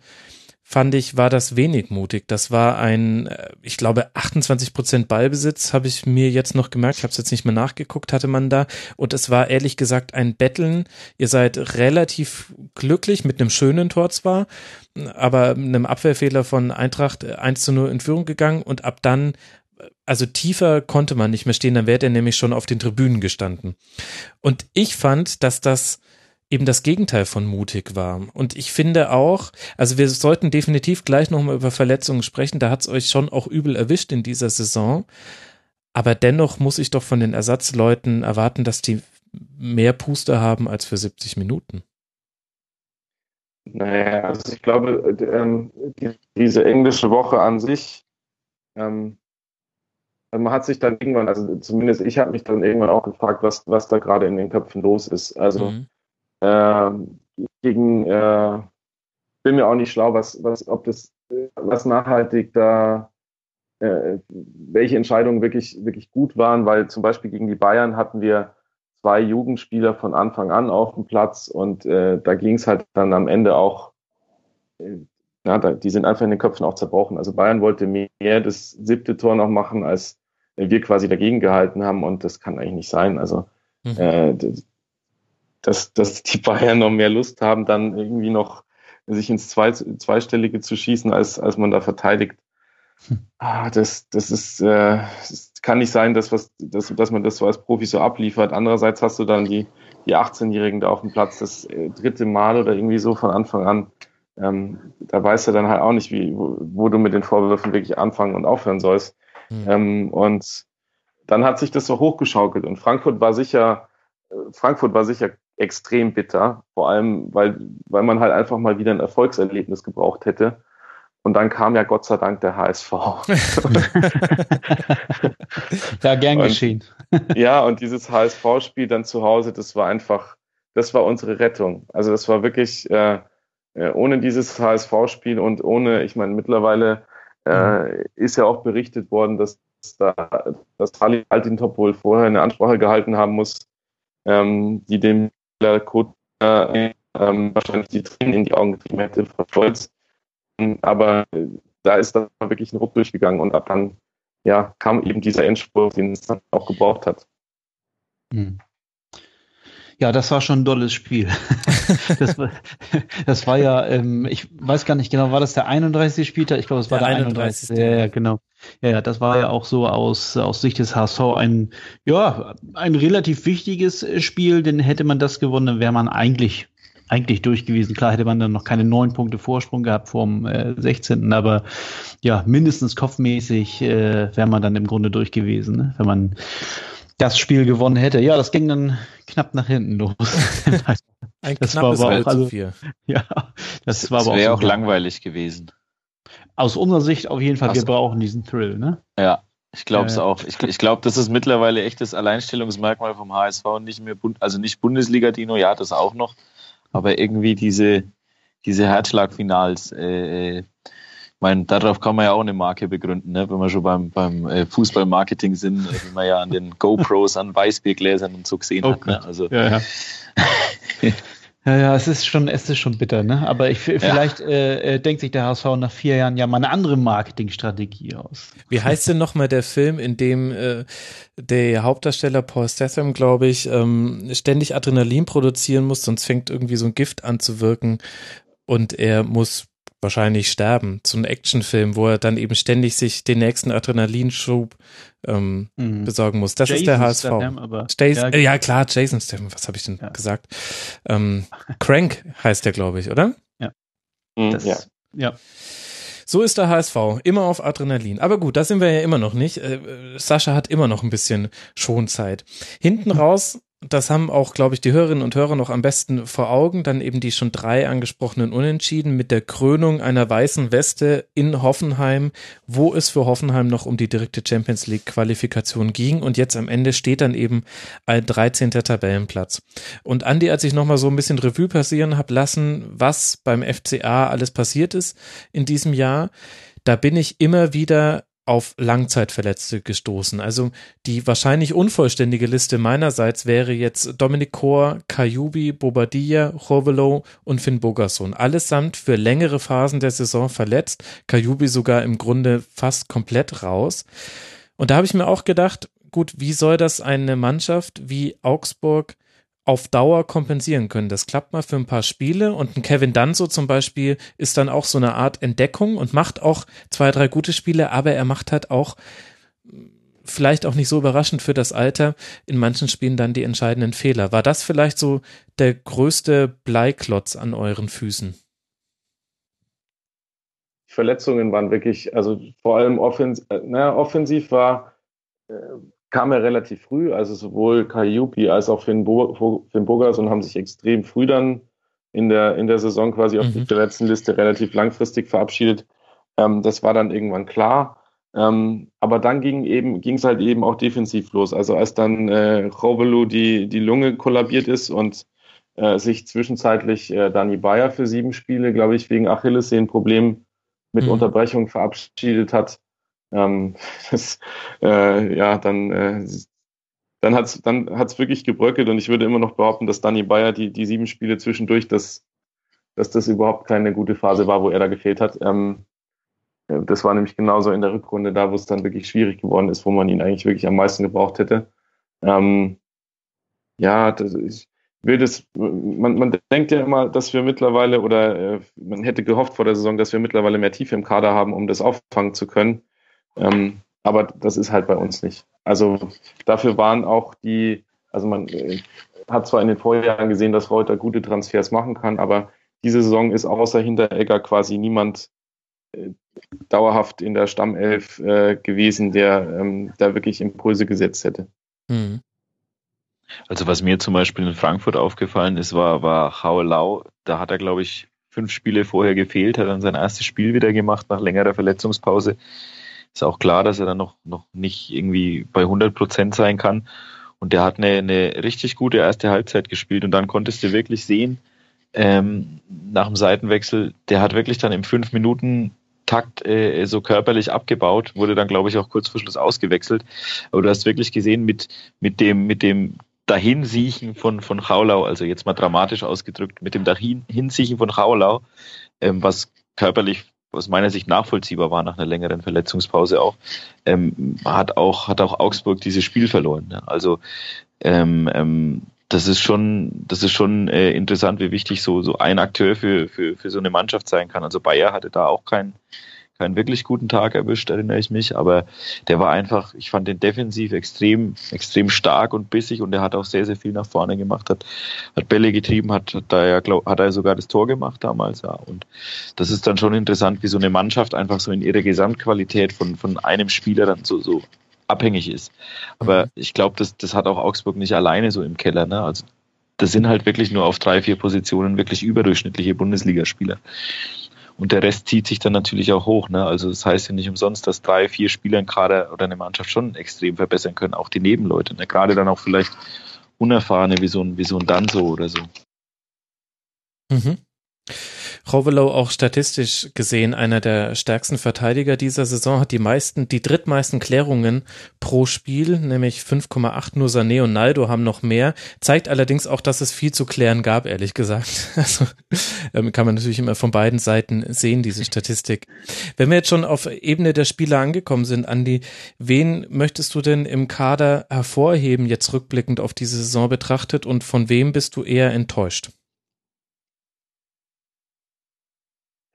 fand ich, war das wenig mutig. Das war ein, äh, ich glaube, 28 Prozent Ballbesitz, habe ich mir jetzt noch gemerkt. Ich habe es jetzt nicht mehr nachgeguckt, hatte man da. Und es war ehrlich gesagt ein Betteln. Ihr seid relativ glücklich mit einem schönen Tor zwar, aber einem Abwehrfehler von Eintracht 1 äh, zu 0 in Führung gegangen und ab dann also tiefer konnte man nicht mehr stehen, dann wäre er nämlich schon auf den Tribünen gestanden. Und ich fand, dass das eben das Gegenteil von mutig war. Und ich finde auch, also wir sollten definitiv gleich nochmal über Verletzungen sprechen. Da hat es euch schon auch übel erwischt in dieser Saison. Aber dennoch muss ich doch von den Ersatzleuten erwarten, dass die mehr Puste haben als für 70 Minuten. Naja, also ich glaube, ähm, diese englische Woche an sich, ähm, man hat sich dann irgendwann, also zumindest ich habe mich dann irgendwann auch gefragt, was, was da gerade in den Köpfen los ist. Also mhm. Äh, gegen, äh, bin mir auch nicht schlau, was, was, ob das, was nachhaltig da, äh, welche Entscheidungen wirklich, wirklich gut waren, weil zum Beispiel gegen die Bayern hatten wir zwei Jugendspieler von Anfang an auf dem Platz und äh, da ging es halt dann am Ende auch, äh, ja, da, die sind einfach in den Köpfen auch zerbrochen. Also Bayern wollte mehr das siebte Tor noch machen, als wir quasi dagegen gehalten haben und das kann eigentlich nicht sein. Also mhm. äh, dass, dass die Bayern noch mehr Lust haben, dann irgendwie noch sich ins Zwei, Zweistellige zu schießen, als, als man da verteidigt. Hm. Ah, das, das ist, äh, das kann nicht sein, dass, was, dass, dass man das so als Profi so abliefert. Andererseits hast du dann die, die 18-Jährigen da auf dem Platz das äh, dritte Mal oder irgendwie so von Anfang an. Ähm, da weißt du dann halt auch nicht, wie, wo, wo du mit den Vorwürfen wirklich anfangen und aufhören sollst. Mhm. Ähm, und dann hat sich das so hochgeschaukelt und Frankfurt war sicher, äh, Frankfurt war sicher extrem bitter, vor allem, weil, weil man halt einfach mal wieder ein Erfolgserlebnis gebraucht hätte. Und dann kam ja Gott sei Dank der HSV. ja, gern und, geschehen. ja, und dieses HSV-Spiel dann zu Hause, das war einfach, das war unsere Rettung. Also das war wirklich, äh, äh ohne dieses HSV-Spiel und ohne, ich meine, mittlerweile äh, mhm. ist ja auch berichtet worden, dass da, dass Halil Altintop wohl vorher eine Ansprache gehalten haben muss, ähm, die dem Äh, ähm, wahrscheinlich die Tränen in die Augen getrieben hätte vor Stolz. Aber äh, da ist dann wirklich ein Ruck durchgegangen und ab dann ja, kam eben dieser Endspurt, den es dann auch gebraucht hat. Hm. Ja, das war schon ein dolles Spiel. das, war, das war ja, ähm, ich weiß gar nicht genau, war das der 31. Spieltag? Ich glaube, es war der, der 31. 31. Ja, ja, genau. Ja, ja, das war ja auch so aus, aus Sicht des HSV ein, ja, ein relativ wichtiges Spiel, denn hätte man das gewonnen, wäre man eigentlich eigentlich durch gewesen. Klar hätte man dann noch keine neun Punkte Vorsprung gehabt vom äh, 16. Aber ja, mindestens kopfmäßig äh, wäre man dann im Grunde durch gewesen, ne? wenn man das Spiel gewonnen hätte. Ja, das ging dann knapp nach hinten los. Ein das war aber auch, also, ja, das, das war aber wäre auch, auch langweilig gewesen. Aus unserer Sicht auf jeden Fall, Aus wir brauchen diesen Thrill, ne? Ja, ich glaube es äh, auch. Ich, ich glaube, das ist mittlerweile echt das Alleinstellungsmerkmal vom HSV. Nicht mehr, Bund, also nicht Bundesliga-Dino, ja, das auch noch. Aber irgendwie diese, diese Herzschlagfinals, äh, ich meine, darauf kann man ja auch eine Marke begründen, ne? wenn wir schon beim, beim äh, Fußballmarketing sind, äh, wie man ja an den GoPros, an Weißbiergläsern und so gesehen okay. hat. Ne? Also, ja, ja. Ja, ja, es ist schon, es ist schon bitter, ne? Aber ich, vielleicht ja. äh, äh, denkt sich der HSV nach vier Jahren ja mal eine andere Marketingstrategie aus. Wie heißt denn nochmal der Film, in dem äh, der Hauptdarsteller Paul Statham, glaube ich, ähm, ständig Adrenalin produzieren muss, sonst fängt irgendwie so ein Gift an zu wirken und er muss wahrscheinlich sterben. So ein Actionfilm, wo er dann eben ständig sich den nächsten Adrenalinschub ähm, mhm. besorgen muss. Das Jason ist der HSV. Statham, aber, Stace, ja, äh, ja, klar, Jason Statham, was habe ich denn ja. gesagt? Ähm, Crank heißt der, glaube ich, oder? Ja. Mhm, das, ja. ja. So ist der HSV, immer auf Adrenalin. Aber gut, da sind wir ja immer noch nicht. Äh, Sascha hat immer noch ein bisschen Schonzeit. Hinten raus das haben auch, glaube ich, die Hörerinnen und Hörer noch am besten vor Augen. Dann eben die schon drei angesprochenen Unentschieden mit der Krönung einer weißen Weste in Hoffenheim, wo es für Hoffenheim noch um die direkte Champions League Qualifikation ging. Und jetzt am Ende steht dann eben ein 13. Tabellenplatz. Und Andi, als ich nochmal so ein bisschen Revue passieren habe lassen, was beim FCA alles passiert ist in diesem Jahr, da bin ich immer wieder auf Langzeitverletzte gestoßen. Also die wahrscheinlich unvollständige Liste meinerseits wäre jetzt Dominik Kor, Kajubi, Bobadilla, Rovelo und Finn Bogerson. Allesamt für längere Phasen der Saison verletzt. Kajubi sogar im Grunde fast komplett raus. Und da habe ich mir auch gedacht, gut, wie soll das eine Mannschaft wie Augsburg auf Dauer kompensieren können. Das klappt mal für ein paar Spiele und ein Kevin Danzo zum Beispiel ist dann auch so eine Art Entdeckung und macht auch zwei, drei gute Spiele, aber er macht halt auch vielleicht auch nicht so überraschend für das Alter in manchen Spielen dann die entscheidenden Fehler. War das vielleicht so der größte Bleiklotz an euren Füßen? Die Verletzungen waren wirklich, also vor allem offens äh, naja, offensiv war äh, kam er relativ früh, also sowohl Kayupi als auch Finn, Bo Finn Bogerson haben sich extrem früh dann in der, in der Saison quasi mhm. auf die Verletztenliste relativ langfristig verabschiedet. Ähm, das war dann irgendwann klar. Ähm, aber dann ging eben, ging es halt eben auch defensiv los. Also als dann äh, Rovelu die, die Lunge kollabiert ist und äh, sich zwischenzeitlich äh, Dani Bayer für sieben Spiele, glaube ich, wegen Achillessehnenproblem mit mhm. Unterbrechung verabschiedet hat, ähm, das, äh, ja, dann, äh, dann hat's dann hat's wirklich gebröckelt und ich würde immer noch behaupten, dass Danny Bayer die, die sieben Spiele zwischendurch, dass, dass das überhaupt keine gute Phase war, wo er da gefehlt hat. Ähm, das war nämlich genauso in der Rückrunde da, wo es dann wirklich schwierig geworden ist, wo man ihn eigentlich wirklich am meisten gebraucht hätte. Ähm, ja, das ist, will das, man, man denkt ja immer, dass wir mittlerweile oder äh, man hätte gehofft vor der Saison, dass wir mittlerweile mehr Tiefe im Kader haben, um das auffangen zu können. Ähm, aber das ist halt bei uns nicht. Also dafür waren auch die, also man äh, hat zwar in den Vorjahren gesehen, dass Reuter gute Transfers machen kann, aber diese Saison ist außer Hinteregger quasi niemand äh, dauerhaft in der Stammelf äh, gewesen, der ähm, da wirklich Impulse gesetzt hätte. Mhm. Also was mir zum Beispiel in Frankfurt aufgefallen ist, war, war Hau Lau. Da hat er, glaube ich, fünf Spiele vorher gefehlt, hat dann sein erstes Spiel wieder gemacht nach längerer Verletzungspause ist auch klar, dass er dann noch, noch nicht irgendwie bei 100 Prozent sein kann. Und der hat eine, eine richtig gute erste Halbzeit gespielt und dann konntest du wirklich sehen, ähm, nach dem Seitenwechsel, der hat wirklich dann im 5 Minuten Takt äh, so körperlich abgebaut, wurde dann, glaube ich, auch kurz vor Schluss ausgewechselt. Aber du hast wirklich gesehen, mit, mit dem, mit dem Dahinsiechen von, von Chaulau, also jetzt mal dramatisch ausgedrückt, mit dem Dahinsiechen von Chaulau, ähm, was körperlich aus meiner Sicht nachvollziehbar war nach einer längeren Verletzungspause auch, ähm, hat auch hat auch Augsburg dieses Spiel verloren. Ne? Also ähm, ähm, das ist schon das ist schon äh, interessant, wie wichtig so so ein Akteur für für für so eine Mannschaft sein kann. Also Bayer hatte da auch kein keinen wirklich guten Tag erwischt, erinnere ich mich, aber der war einfach, ich fand den defensiv extrem, extrem stark und bissig und der hat auch sehr, sehr viel nach vorne gemacht, hat, hat Bälle getrieben, hat, hat da ja, glaub, hat er sogar das Tor gemacht damals, ja. Und das ist dann schon interessant, wie so eine Mannschaft einfach so in ihrer Gesamtqualität von, von einem Spieler dann so, so abhängig ist. Aber mhm. ich glaube, das, das hat auch Augsburg nicht alleine so im Keller, ne? Also das sind halt wirklich nur auf drei, vier Positionen wirklich überdurchschnittliche Bundesligaspieler. Und der Rest zieht sich dann natürlich auch hoch. Ne? Also das heißt ja nicht umsonst, dass drei, vier Spieler einen Kader oder eine Mannschaft schon extrem verbessern können, auch die Nebenleute. Ne? Gerade dann auch vielleicht Unerfahrene wie so ein, wie so ein Danzo oder so. Mhm. Rovelow auch statistisch gesehen einer der stärksten Verteidiger dieser Saison, hat die meisten, die drittmeisten Klärungen pro Spiel, nämlich 5,8 nur Sané und Naldo haben noch mehr, zeigt allerdings auch, dass es viel zu klären gab, ehrlich gesagt. Also ähm, kann man natürlich immer von beiden Seiten sehen, diese Statistik. Wenn wir jetzt schon auf Ebene der Spieler angekommen sind, Andi, wen möchtest du denn im Kader hervorheben, jetzt rückblickend auf diese Saison betrachtet und von wem bist du eher enttäuscht?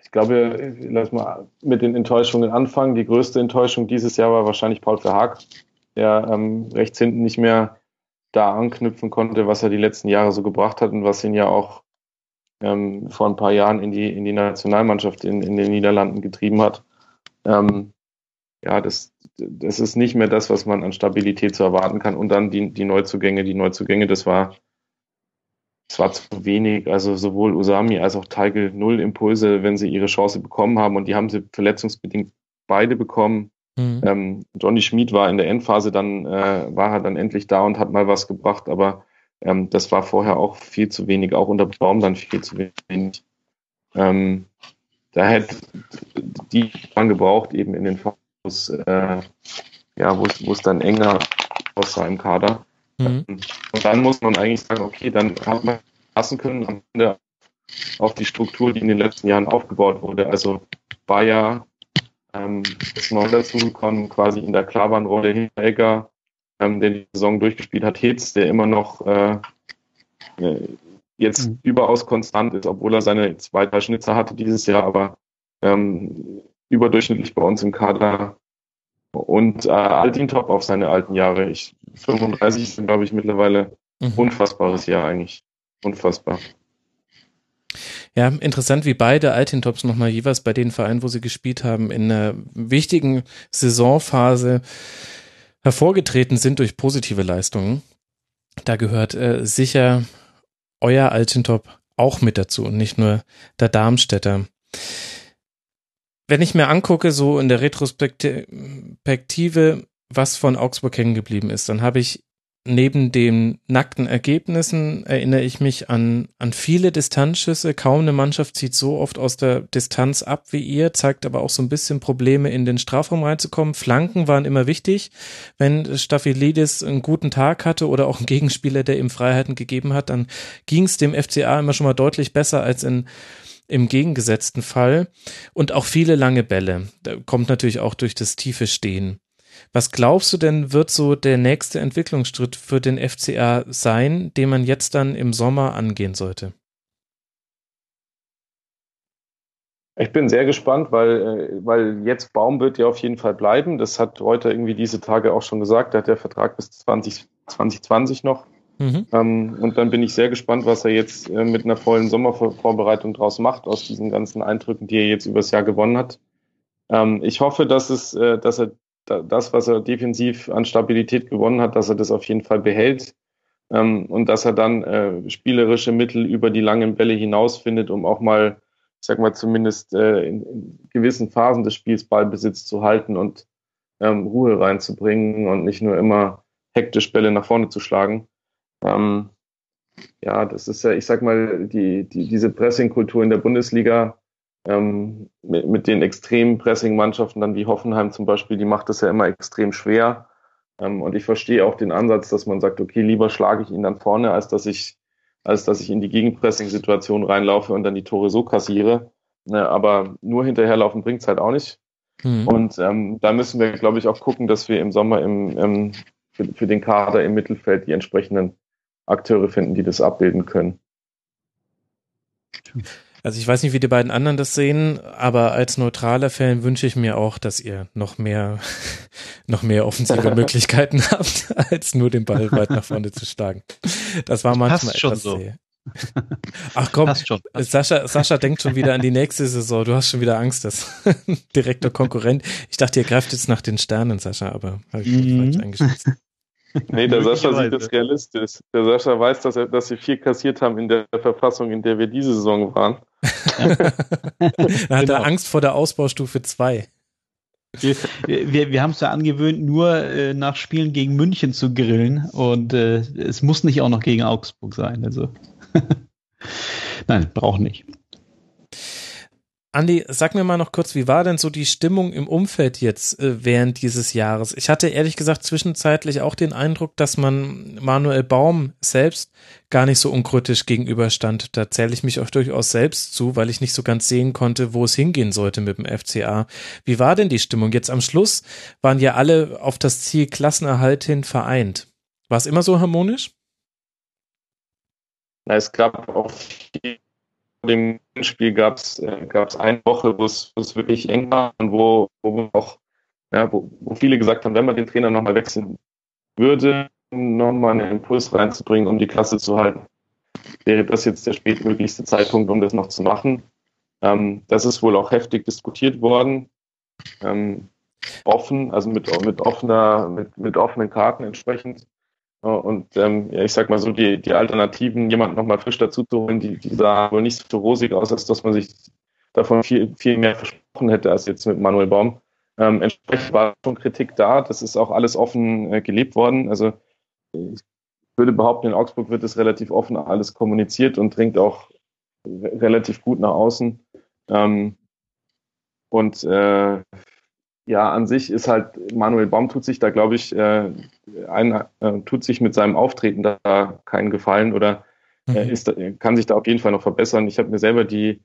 Ich glaube, lass mal mit den Enttäuschungen anfangen. Die größte Enttäuschung dieses Jahr war wahrscheinlich Paul Verhaag, der ähm, rechts hinten nicht mehr da anknüpfen konnte, was er die letzten Jahre so gebracht hat und was ihn ja auch ähm, vor ein paar Jahren in die, in die Nationalmannschaft in, in den Niederlanden getrieben hat. Ähm, ja, das, das ist nicht mehr das, was man an Stabilität zu erwarten kann. Und dann die, die Neuzugänge, die Neuzugänge, das war es war zu wenig. Also sowohl Usami als auch Teigl null Impulse, wenn sie ihre Chance bekommen haben. Und die haben sie verletzungsbedingt beide bekommen. Mhm. Ähm, Johnny Schmid war in der Endphase dann, äh, war er dann endlich da und hat mal was gebracht, aber ähm, das war vorher auch viel zu wenig, auch unter Baum dann viel zu wenig. Ähm, da hätte die man gebraucht, eben in den Fokus, äh, ja, wo es dann enger aussah im Kader. Mhm. Und dann muss man eigentlich sagen, okay, dann hat man passen können am Ende auf die Struktur, die in den letzten Jahren aufgebaut wurde. Also Bayer ähm, ist neu dazugekommen, quasi in der Klavan-Rolle Hinteregger, ähm, der die Saison durchgespielt hat, Hitz, der immer noch äh, äh, jetzt mhm. überaus konstant ist, obwohl er seine zwei, drei Schnitzer hatte dieses Jahr, aber ähm, überdurchschnittlich bei uns im Kader und äh, Altintop auf seine alten Jahre. Ich, 35 sind, glaube ich, mittlerweile mhm. unfassbares Jahr eigentlich. Unfassbar. Ja, interessant, wie beide Altintops nochmal jeweils bei den Vereinen, wo sie gespielt haben, in einer wichtigen Saisonphase hervorgetreten sind durch positive Leistungen. Da gehört äh, sicher euer Altintop auch mit dazu und nicht nur der Darmstädter wenn ich mir angucke, so in der Retrospektive, was von Augsburg hängen geblieben ist, dann habe ich neben den nackten Ergebnissen erinnere ich mich an, an viele Distanzschüsse. Kaum eine Mannschaft zieht so oft aus der Distanz ab wie ihr, zeigt aber auch so ein bisschen Probleme in den Strafraum reinzukommen. Flanken waren immer wichtig. Wenn Staphylidis einen guten Tag hatte oder auch ein Gegenspieler, der ihm Freiheiten gegeben hat, dann ging es dem FCA immer schon mal deutlich besser als in im gegengesetzten Fall und auch viele lange Bälle. Da kommt natürlich auch durch das tiefe Stehen. Was glaubst du denn, wird so der nächste Entwicklungsschritt für den FCA sein, den man jetzt dann im Sommer angehen sollte? Ich bin sehr gespannt, weil, äh, weil jetzt Baum wird ja auf jeden Fall bleiben. Das hat Reuter irgendwie diese Tage auch schon gesagt. Da hat der Vertrag bis 20, 2020 noch. Mhm. Ähm, und dann bin ich sehr gespannt, was er jetzt äh, mit einer vollen Sommervorbereitung draus macht, aus diesen ganzen Eindrücken, die er jetzt übers Jahr gewonnen hat. Ähm, ich hoffe, dass es, äh, dass er da, das, was er defensiv an Stabilität gewonnen hat, dass er das auf jeden Fall behält. Ähm, und dass er dann äh, spielerische Mittel über die langen Bälle hinaus findet, um auch mal, ich sag mal, zumindest äh, in, in gewissen Phasen des Spiels Ballbesitz zu halten und ähm, Ruhe reinzubringen und nicht nur immer hektisch Bälle nach vorne zu schlagen. Ähm, ja, das ist ja, ich sag mal, die, die, diese Pressing-Kultur in der Bundesliga ähm, mit, mit den extremen Pressing-Mannschaften, dann wie Hoffenheim zum Beispiel, die macht das ja immer extrem schwer. Ähm, und ich verstehe auch den Ansatz, dass man sagt, okay, lieber schlage ich ihn dann vorne, als dass ich, als dass ich in die Gegenpressing-Situation reinlaufe und dann die Tore so kassiere. Ne, aber nur hinterherlaufen bringt's halt auch nicht. Mhm. Und ähm, da müssen wir, glaube ich, auch gucken, dass wir im Sommer im, im, für, für den Kader im Mittelfeld die entsprechenden Akteure finden, die das abbilden können. Also ich weiß nicht, wie die beiden anderen das sehen, aber als neutraler Fan wünsche ich mir auch, dass ihr noch mehr, noch mehr offensive Möglichkeiten habt, als nur den Ball weit nach vorne zu schlagen. Das war manchmal Passt etwas so. Sehr. Ach komm, schon, Sascha, Sascha denkt schon wieder an die nächste Saison. Du hast schon wieder Angst, dass direkter Konkurrent. Ich dachte, ihr greift jetzt nach den Sternen, Sascha, aber habe ich mhm. falsch eingeschätzt. Nee, der Sascha sieht das realistisch. Der Sascha weiß, dass, er, dass sie viel kassiert haben in der Verfassung, in der wir diese Saison waren. da hat genau. er Angst vor der Ausbaustufe 2. Wir, wir, wir haben es ja angewöhnt, nur äh, nach Spielen gegen München zu grillen und äh, es muss nicht auch noch gegen Augsburg sein. Also Nein, braucht nicht. Andi, sag mir mal noch kurz, wie war denn so die Stimmung im Umfeld jetzt äh, während dieses Jahres? Ich hatte ehrlich gesagt zwischenzeitlich auch den Eindruck, dass man Manuel Baum selbst gar nicht so unkritisch gegenüberstand. Da zähle ich mich auch durchaus selbst zu, weil ich nicht so ganz sehen konnte, wo es hingehen sollte mit dem FCA. Wie war denn die Stimmung? Jetzt am Schluss waren ja alle auf das Ziel Klassenerhalt hin vereint. War es immer so harmonisch? Na, es gab auch dem Spiel gab es äh, eine Woche, wo es wirklich eng war und wo, wo auch, ja, wo, wo viele gesagt haben, wenn man den Trainer nochmal wechseln würde, nochmal einen Impuls reinzubringen, um die Klasse zu halten, wäre das jetzt der spätmöglichste Zeitpunkt, um das noch zu machen. Ähm, das ist wohl auch heftig diskutiert worden. Ähm, offen, also mit, mit offener, mit, mit offenen Karten entsprechend. Und ähm, ja, ich sag mal so, die, die Alternativen, jemanden nochmal frisch dazu zu holen, die, die sah wohl nicht so rosig aus, als dass man sich davon viel, viel mehr versprochen hätte als jetzt mit Manuel Baum. Ähm, entsprechend war schon Kritik da. Das ist auch alles offen äh, gelebt worden. Also ich würde behaupten, in Augsburg wird es relativ offen alles kommuniziert und dringt auch relativ gut nach außen. Ähm, und äh, ja, an sich ist halt, Manuel Baum tut sich da, glaube ich, äh, ein, äh, tut sich mit seinem Auftreten da keinen Gefallen oder äh, mhm. ist, kann sich da auf jeden Fall noch verbessern. Ich habe mir selber die,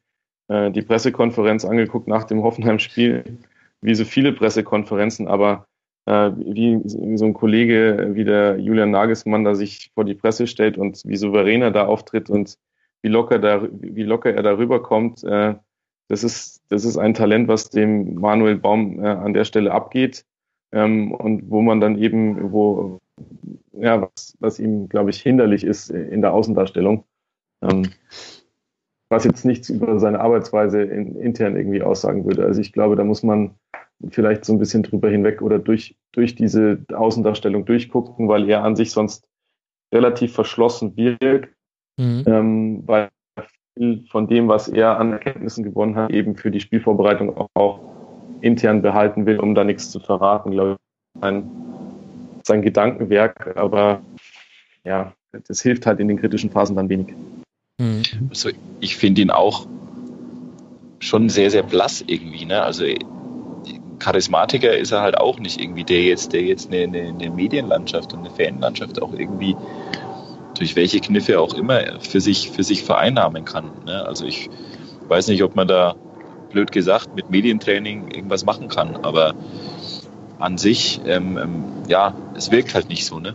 äh, die Pressekonferenz angeguckt nach dem Hoffenheim-Spiel, wie so viele Pressekonferenzen, aber äh, wie, wie so ein Kollege wie der Julian Nagelsmann da sich vor die Presse stellt und wie souverän er da auftritt und wie locker, da, wie locker er darüber kommt, äh, das ist, das ist ein Talent, was dem Manuel Baum äh, an der Stelle abgeht ähm, und wo man dann eben, wo, ja, was, was ihm, glaube ich, hinderlich ist in der Außendarstellung. Ähm, was jetzt nichts über seine Arbeitsweise in, intern irgendwie aussagen würde. Also ich glaube, da muss man vielleicht so ein bisschen drüber hinweg oder durch, durch diese Außendarstellung durchgucken, weil er an sich sonst relativ verschlossen wirkt, mhm. ähm, weil von dem, was er an Erkenntnissen gewonnen hat, eben für die Spielvorbereitung auch, auch intern behalten will, um da nichts zu verraten, glaube ich, sein, sein Gedankenwerk. Aber ja, das hilft halt in den kritischen Phasen dann wenig. Mhm. Also ich finde ihn auch schon sehr, sehr blass irgendwie. Ne? Also Charismatiker ist er halt auch nicht irgendwie, der jetzt, der jetzt eine, eine, eine Medienlandschaft und eine Fanlandschaft auch irgendwie durch welche Kniffe auch immer für sich, für sich vereinnahmen kann. Ne? Also ich weiß nicht, ob man da blöd gesagt mit Medientraining irgendwas machen kann, aber an sich, ähm, ähm, ja, es wirkt halt nicht so. Ne?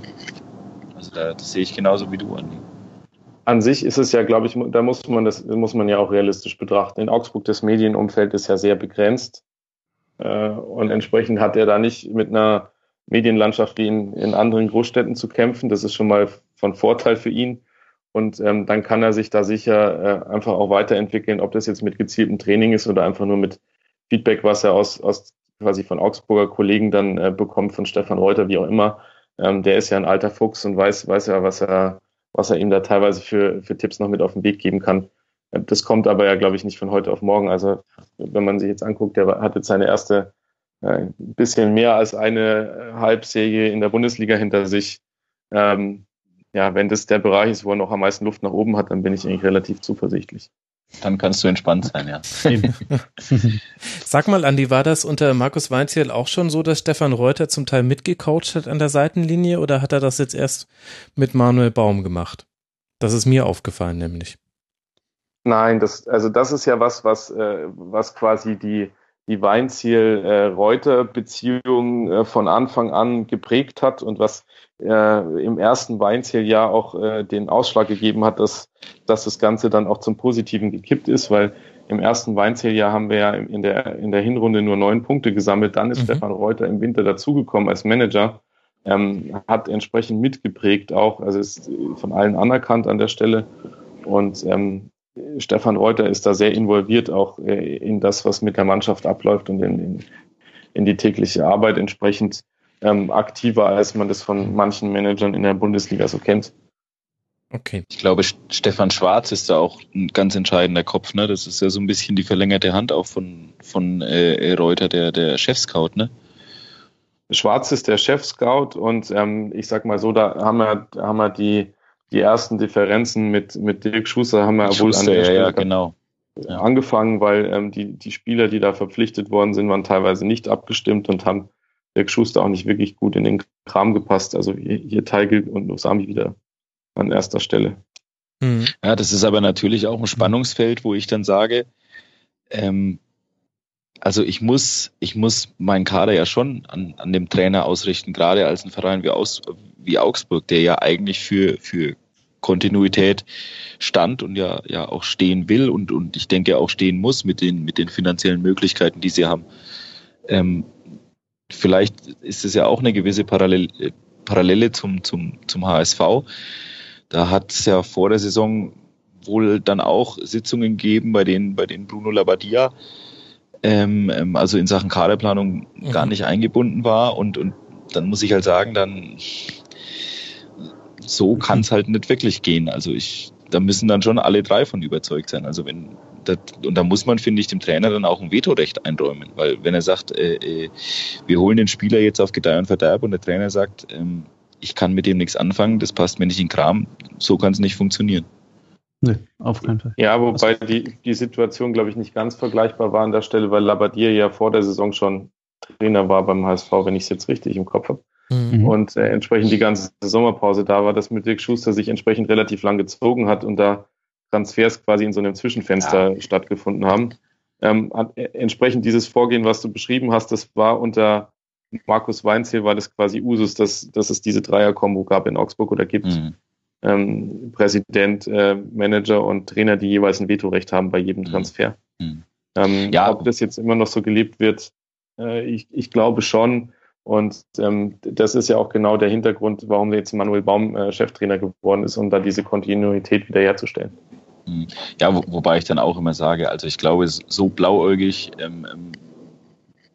Also da, das sehe ich genauso wie du, Andi. An sich ist es ja, glaube ich, da muss man das muss man ja auch realistisch betrachten. In Augsburg das Medienumfeld ist ja sehr begrenzt äh, und entsprechend hat er da nicht mit einer Medienlandschaft wie in, in anderen Großstädten zu kämpfen. Das ist schon mal von Vorteil für ihn. Und ähm, dann kann er sich da sicher äh, einfach auch weiterentwickeln, ob das jetzt mit gezieltem Training ist oder einfach nur mit Feedback, was er aus, aus quasi von Augsburger Kollegen dann äh, bekommt, von Stefan Reuter, wie auch immer. Ähm, der ist ja ein alter Fuchs und weiß, weiß ja, was er, was er ihm da teilweise für, für Tipps noch mit auf den Weg geben kann. Äh, das kommt aber ja, glaube ich, nicht von heute auf morgen. Also wenn man sich jetzt anguckt, der hat jetzt seine erste ein bisschen mehr als eine Halbserie in der Bundesliga hinter sich. Ähm, ja, wenn das der Bereich ist, wo er noch am meisten Luft nach oben hat, dann bin ich eigentlich relativ zuversichtlich. Dann kannst du entspannt sein, ja. Sag mal, Andi, war das unter Markus Weinziel auch schon so, dass Stefan Reuter zum Teil mitgecoacht hat an der Seitenlinie oder hat er das jetzt erst mit Manuel Baum gemacht? Das ist mir aufgefallen, nämlich. Nein, das, also das ist ja was, was, äh, was quasi die, die Weinziel-Reuter-Beziehung äh, von Anfang an geprägt hat und was äh, im ersten Weinzieljahr auch äh, den Ausschlag gegeben hat, dass, dass das Ganze dann auch zum Positiven gekippt ist, weil im ersten Weinzieljahr haben wir ja in der, in der Hinrunde nur neun Punkte gesammelt. Dann ist mhm. Stefan Reuter im Winter dazugekommen als Manager, ähm, hat entsprechend mitgeprägt auch, also ist von allen anerkannt an der Stelle. Und ähm, Stefan Reuter ist da sehr involviert auch äh, in das, was mit der Mannschaft abläuft und in, in, in die tägliche Arbeit entsprechend ähm, aktiver, als man das von manchen Managern in der Bundesliga so kennt. Okay. Ich glaube, Stefan Schwarz ist da auch ein ganz entscheidender Kopf. Ne? Das ist ja so ein bisschen die verlängerte Hand auch von, von äh, Reuter, der, der Chef-Scout, ne? Schwarz ist der Chef-Scout und ähm, ich sag mal so, da haben wir, haben wir die die ersten Differenzen mit, mit Dirk Schuster haben wir wohl Schuster, an der ja, Stelle ja, genau. Angefangen, weil ähm, die, die Spieler, die da verpflichtet worden sind, waren teilweise nicht abgestimmt und haben Dirk Schuster auch nicht wirklich gut in den Kram gepasst. Also hier, hier Teigl und Osami wieder an erster Stelle. Mhm. Ja, das ist aber natürlich auch ein Spannungsfeld, wo ich dann sage, ähm, also ich muss, ich muss meinen Kader ja schon an, an dem Trainer ausrichten, gerade als ein Verein wie, Aus, wie Augsburg, der ja eigentlich für, für Kontinuität stand und ja, ja auch stehen will und, und ich denke auch stehen muss mit den, mit den finanziellen Möglichkeiten, die sie haben. Ähm, vielleicht ist es ja auch eine gewisse Parallel, Parallele zum, zum, zum HSV. Da hat es ja vor der Saison wohl dann auch Sitzungen gegeben, bei denen, bei denen Bruno Labbadia ähm, ähm, also in Sachen Kaderplanung mhm. gar nicht eingebunden war und, und dann muss ich halt sagen, dann so kann es halt nicht wirklich gehen. Also ich, da müssen dann schon alle drei von überzeugt sein. Also wenn das, und da muss man, finde ich, dem Trainer dann auch ein Vetorecht einräumen, weil wenn er sagt, äh, äh, wir holen den Spieler jetzt auf Gedeih und Verderb und der Trainer sagt, ähm, ich kann mit dem nichts anfangen, das passt mir nicht in Kram, so kann es nicht funktionieren. Nee, auf keinen Fall. Ja, wobei die, die Situation, glaube ich, nicht ganz vergleichbar war an der Stelle, weil Labadier ja vor der Saison schon Trainer war beim HSV, wenn ich es jetzt richtig im Kopf habe. Mhm. Und äh, entsprechend die ganze Sommerpause da war, dass mit Dirk Schuster sich entsprechend relativ lang gezogen hat und da Transfers quasi in so einem Zwischenfenster ja. stattgefunden haben. Ähm, äh, entsprechend dieses Vorgehen, was du beschrieben hast, das war unter Markus Weinzel war das quasi Usus, dass, dass es diese Dreier-Kombo gab in Augsburg oder gibt. Mhm. Ähm, Präsident, äh, Manager und Trainer, die jeweils ein Vetorecht haben bei jedem mhm. Transfer. Mhm. Ähm, ja. Ob das jetzt immer noch so gelebt wird, äh, ich, ich glaube schon. Und ähm, das ist ja auch genau der Hintergrund, warum jetzt Manuel Baum äh, Cheftrainer geworden ist, um da diese Kontinuität wiederherzustellen. Mhm. Ja, wo, wobei ich dann auch immer sage, also ich glaube, so blauäugig ähm, ähm,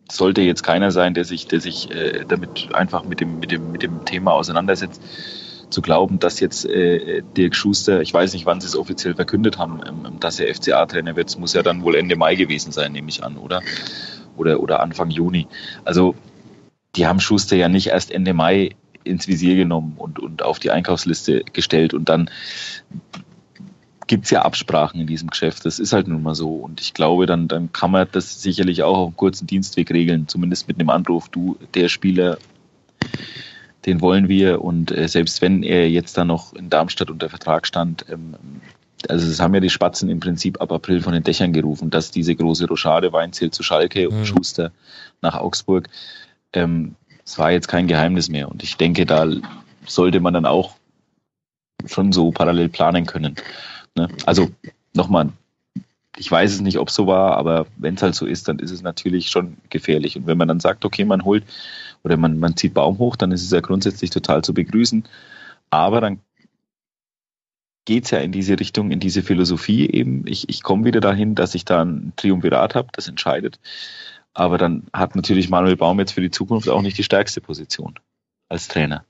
sollte jetzt keiner sein, der sich, der sich äh, damit einfach mit dem, mit dem, mit dem Thema auseinandersetzt. Zu glauben, dass jetzt äh, Dirk Schuster, ich weiß nicht, wann sie es offiziell verkündet haben, ähm, dass er FCA-Trainer wird, es muss ja dann wohl Ende Mai gewesen sein, nehme ich an, oder? Oder, oder Anfang Juni. Also die haben Schuster ja nicht erst Ende Mai ins Visier genommen und, und auf die Einkaufsliste gestellt und dann gibt es ja Absprachen in diesem Geschäft. Das ist halt nun mal so. Und ich glaube, dann, dann kann man das sicherlich auch auf einem kurzen Dienstweg regeln, zumindest mit einem Anruf, du, der Spieler, den wollen wir. Und äh, selbst wenn er jetzt dann noch in Darmstadt unter Vertrag stand, ähm, also es haben ja die Spatzen im Prinzip ab April von den Dächern gerufen, dass diese große Rochade Weinzel zu Schalke mhm. und Schuster nach Augsburg ähm, es war jetzt kein Geheimnis mehr. Und ich denke, da sollte man dann auch schon so parallel planen können. Ne? Also nochmal, ich weiß es nicht, ob es so war, aber wenn es halt so ist, dann ist es natürlich schon gefährlich. Und wenn man dann sagt, okay, man holt oder man, man zieht Baum hoch, dann ist es ja grundsätzlich total zu begrüßen. Aber dann geht es ja in diese Richtung, in diese Philosophie eben. Ich, ich komme wieder dahin, dass ich da ein Triumvirat habe, das entscheidet. Aber dann hat natürlich Manuel Baum jetzt für die Zukunft auch nicht die stärkste Position als Trainer.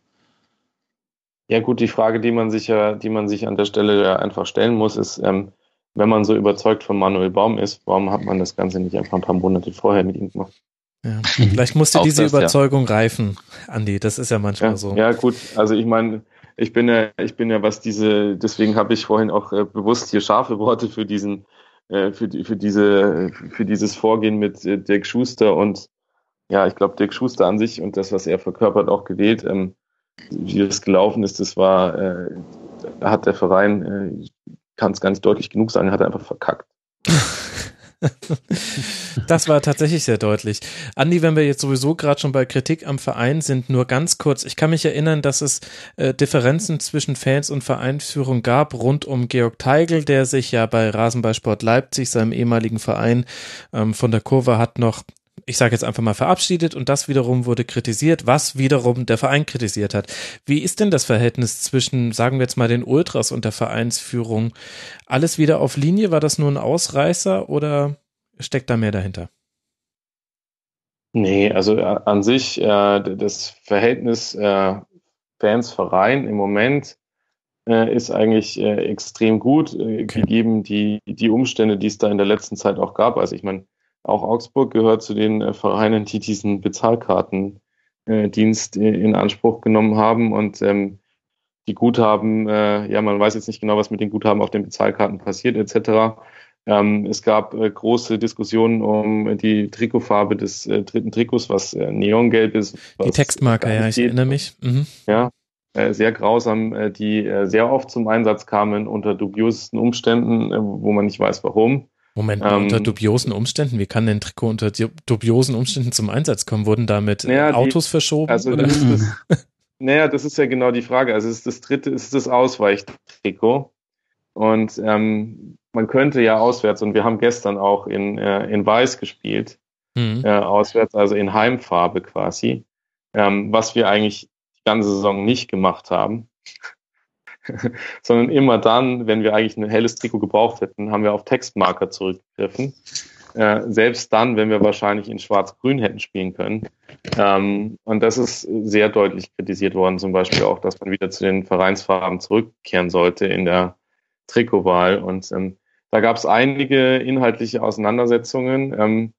Ja, gut, die Frage, die man sich ja, die man sich an der Stelle ja einfach stellen muss, ist, ähm, wenn man so überzeugt von Manuel Baum ist, warum hat man das Ganze nicht einfach ein paar Monate vorher mit ihm gemacht? Ja, vielleicht musste diese das, Überzeugung ja. reifen, Andi. Das ist ja manchmal ja, so. Ja, gut. Also ich meine, ich bin ja, ich bin ja, was diese, deswegen habe ich vorhin auch äh, bewusst hier scharfe Worte für diesen äh, für, die, für, diese, für dieses Vorgehen mit äh, Dirk Schuster und ja, ich glaube, Dirk Schuster an sich und das, was er verkörpert, auch gewählt. Ähm, wie das gelaufen ist, das war, äh, hat der Verein, äh, kann es gar nicht deutlich genug sagen, hat er einfach verkackt. das war tatsächlich sehr deutlich. Andi, wenn wir jetzt sowieso gerade schon bei Kritik am Verein sind, nur ganz kurz. Ich kann mich erinnern, dass es äh, Differenzen zwischen Fans und Vereinsführung gab rund um Georg Teigl, der sich ja bei Rasenballsport Leipzig, seinem ehemaligen Verein, ähm, von der Kurve hat noch ich sage jetzt einfach mal verabschiedet und das wiederum wurde kritisiert, was wiederum der Verein kritisiert hat. Wie ist denn das Verhältnis zwischen, sagen wir jetzt mal, den Ultras und der Vereinsführung? Alles wieder auf Linie? War das nur ein Ausreißer oder steckt da mehr dahinter? Nee, also äh, an sich äh, das Verhältnis äh, Fans-Verein im Moment äh, ist eigentlich äh, extrem gut, äh, okay. gegeben die, die Umstände, die es da in der letzten Zeit auch gab. Also ich meine, auch Augsburg gehört zu den äh, Vereinen, die diesen Bezahlkartendienst äh, in Anspruch genommen haben. Und ähm, die Guthaben, äh, ja, man weiß jetzt nicht genau, was mit den Guthaben auf den Bezahlkarten passiert, etc. Ähm, es gab äh, große Diskussionen um die Trikotfarbe des äh, dritten Trikots, was äh, neongelb ist. Die Textmarker, ja, ich erinnere mich. Mhm. Ja, äh, sehr grausam, äh, die äh, sehr oft zum Einsatz kamen unter dubiosesten Umständen, wo man nicht weiß warum. Moment, ähm, unter dubiosen Umständen? Wie kann denn Trikot unter dubiosen Umständen zum Einsatz kommen? Wurden damit naja, Autos die, verschoben? Also oder? Das naja, das ist ja genau die Frage. Also ist das dritte ist das Ausweichtrikot. Und ähm, man könnte ja auswärts, und wir haben gestern auch in, äh, in Weiß gespielt, mhm. äh, auswärts, also in Heimfarbe quasi, ähm, was wir eigentlich die ganze Saison nicht gemacht haben. sondern immer dann, wenn wir eigentlich ein helles Trikot gebraucht hätten, haben wir auf Textmarker zurückgegriffen. Äh, selbst dann, wenn wir wahrscheinlich in Schwarz-Grün hätten spielen können. Ähm, und das ist sehr deutlich kritisiert worden, zum Beispiel auch, dass man wieder zu den Vereinsfarben zurückkehren sollte in der Trikotwahl. Und ähm, da gab es einige inhaltliche Auseinandersetzungen. Ähm,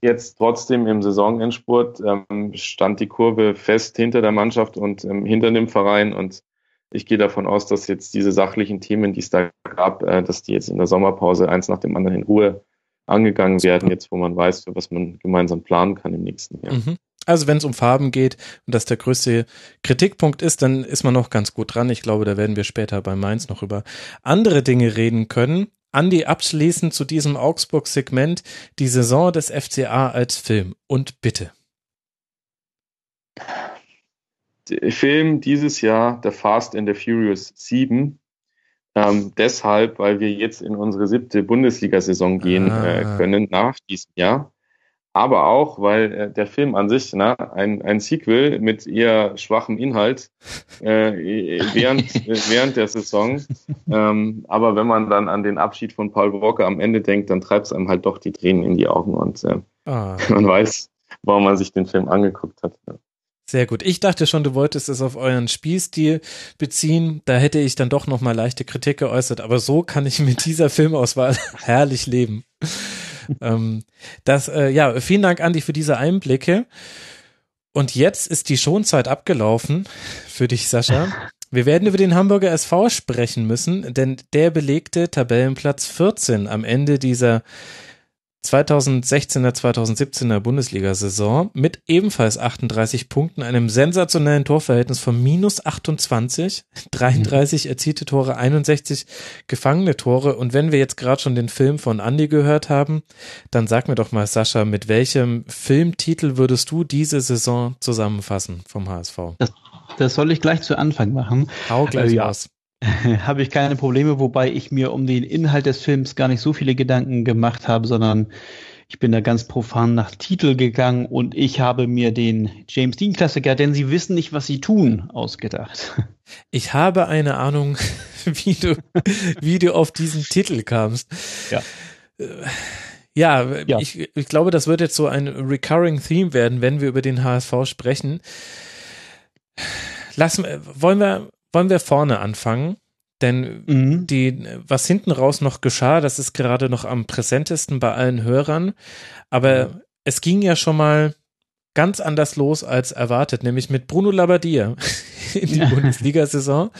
jetzt trotzdem im Saisonendspurt ähm, stand die Kurve fest hinter der Mannschaft und ähm, hinter dem Verein und ich gehe davon aus, dass jetzt diese sachlichen Themen, die es da gab, äh, dass die jetzt in der Sommerpause eins nach dem anderen in Ruhe angegangen werden, jetzt wo man weiß, für was man gemeinsam planen kann im nächsten Jahr. Mhm. Also wenn es um Farben geht und das der größte Kritikpunkt ist, dann ist man noch ganz gut dran. Ich glaube, da werden wir später bei Mainz noch über andere Dinge reden können. Andi, abschließend zu diesem Augsburg-Segment die Saison des FCA als Film. Und bitte. Film dieses Jahr, The Fast and the Furious 7. Ähm, deshalb, weil wir jetzt in unsere siebte Bundesliga-Saison gehen ah. äh, können nach diesem Jahr. Aber auch, weil äh, der Film an sich, ne, ein, ein Sequel mit eher schwachem Inhalt äh, während, während der Saison. Ähm, aber wenn man dann an den Abschied von Paul Walker am Ende denkt, dann treibt es einem halt doch die Tränen in die Augen und äh, ah. man weiß, warum man sich den Film angeguckt hat. Ja. Sehr gut. Ich dachte schon, du wolltest es auf euren Spielstil beziehen. Da hätte ich dann doch noch mal leichte Kritik geäußert. Aber so kann ich mit dieser Filmauswahl herrlich leben. ähm, das, äh, ja, vielen Dank, Andi, für diese Einblicke. Und jetzt ist die Schonzeit abgelaufen für dich, Sascha. Wir werden über den Hamburger SV sprechen müssen, denn der belegte Tabellenplatz 14 am Ende dieser 2016er, 2017er Bundesliga-Saison mit ebenfalls 38 Punkten, einem sensationellen Torverhältnis von minus 28, 33 mhm. erzielte Tore, 61 gefangene Tore. Und wenn wir jetzt gerade schon den Film von Andy gehört haben, dann sag mir doch mal, Sascha, mit welchem Filmtitel würdest du diese Saison zusammenfassen vom HSV? Das, das soll ich gleich zu Anfang machen. Hau gleich äh, ja. aus. habe ich keine Probleme, wobei ich mir um den Inhalt des Films gar nicht so viele Gedanken gemacht habe, sondern ich bin da ganz profan nach Titel gegangen und ich habe mir den James Dean Klassiker, denn sie wissen nicht, was sie tun, ausgedacht. Ich habe eine Ahnung, wie du, wie du auf diesen Titel kamst. Ja. Ja, ja. Ich, ich glaube, das wird jetzt so ein recurring Theme werden, wenn wir über den HSV sprechen. Lassen, wollen wir wollen wir vorne anfangen? Denn mhm. die, was hinten raus noch geschah, das ist gerade noch am präsentesten bei allen Hörern. Aber mhm. es ging ja schon mal ganz anders los als erwartet, nämlich mit Bruno Labbadia in die ja. Bundesliga-Saison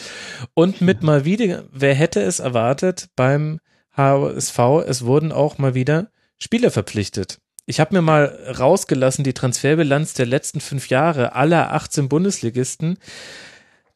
und mit mal wieder, wer hätte es erwartet, beim HSV, es wurden auch mal wieder Spieler verpflichtet. Ich habe mir mal rausgelassen die Transferbilanz der letzten fünf Jahre aller 18 Bundesligisten.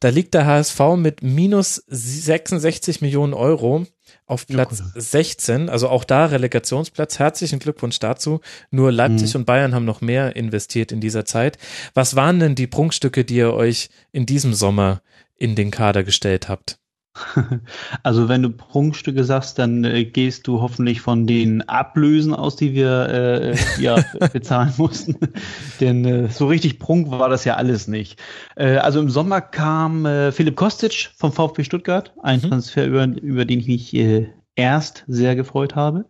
Da liegt der HSV mit minus 66 Millionen Euro auf Platz ja, 16, also auch da Relegationsplatz. Herzlichen Glückwunsch dazu. Nur Leipzig mhm. und Bayern haben noch mehr investiert in dieser Zeit. Was waren denn die Prunkstücke, die ihr euch in diesem Sommer in den Kader gestellt habt? Also wenn du Prunkstücke sagst, dann äh, gehst du hoffentlich von den Ablösen aus, die wir äh, ja, bezahlen mussten. Denn äh, so richtig Prunk war das ja alles nicht. Äh, also im Sommer kam äh, Philipp Kostic vom VfB Stuttgart, ein mhm. Transfer, über, über den ich mich äh, erst sehr gefreut habe.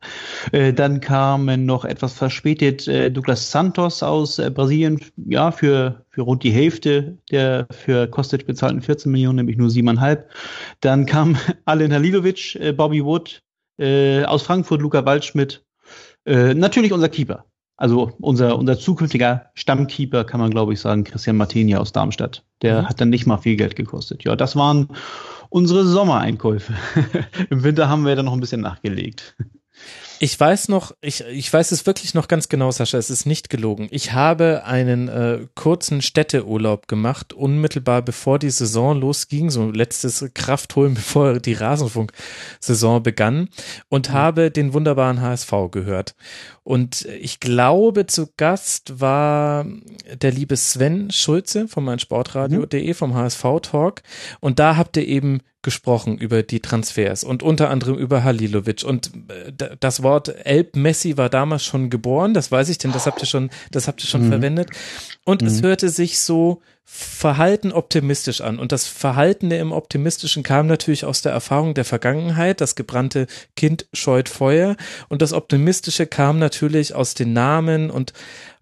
Äh, dann kamen noch etwas verspätet äh, Douglas Santos aus äh, Brasilien, ja, für, für rund die Hälfte der für Kostic bezahlten 14 Millionen, nämlich nur siebeneinhalb. Dann kam Alen Halilovic, äh, Bobby Wood äh, aus Frankfurt, Luca Waldschmidt, äh, natürlich unser Keeper. Also unser, unser zukünftiger Stammkeeper, kann man glaube ich sagen, Christian Martini aus Darmstadt. Der mhm. hat dann nicht mal viel Geld gekostet. Ja, das waren unsere Sommereinkäufe. Im Winter haben wir dann noch ein bisschen nachgelegt. Ich weiß noch, ich, ich weiß es wirklich noch ganz genau, Sascha, es ist nicht gelogen. Ich habe einen äh, kurzen Städteurlaub gemacht, unmittelbar bevor die Saison losging, so letztes Kraftholen, bevor die Rasenfunk-Saison begann und mhm. habe den wunderbaren HSV gehört. Und ich glaube, zu Gast war der liebe Sven Schulze von meinsportradio.de vom HSV Talk. Und da habt ihr eben gesprochen über die Transfers und unter anderem über Halilovic. Und äh, das Wort Elb Messi war damals schon geboren, das weiß ich, denn das habt ihr schon, das habt ihr schon mhm. verwendet. Und mhm. es hörte sich so verhalten optimistisch an. Und das Verhalten im Optimistischen kam natürlich aus der Erfahrung der Vergangenheit. Das gebrannte Kind scheut Feuer. Und das Optimistische kam natürlich aus den Namen und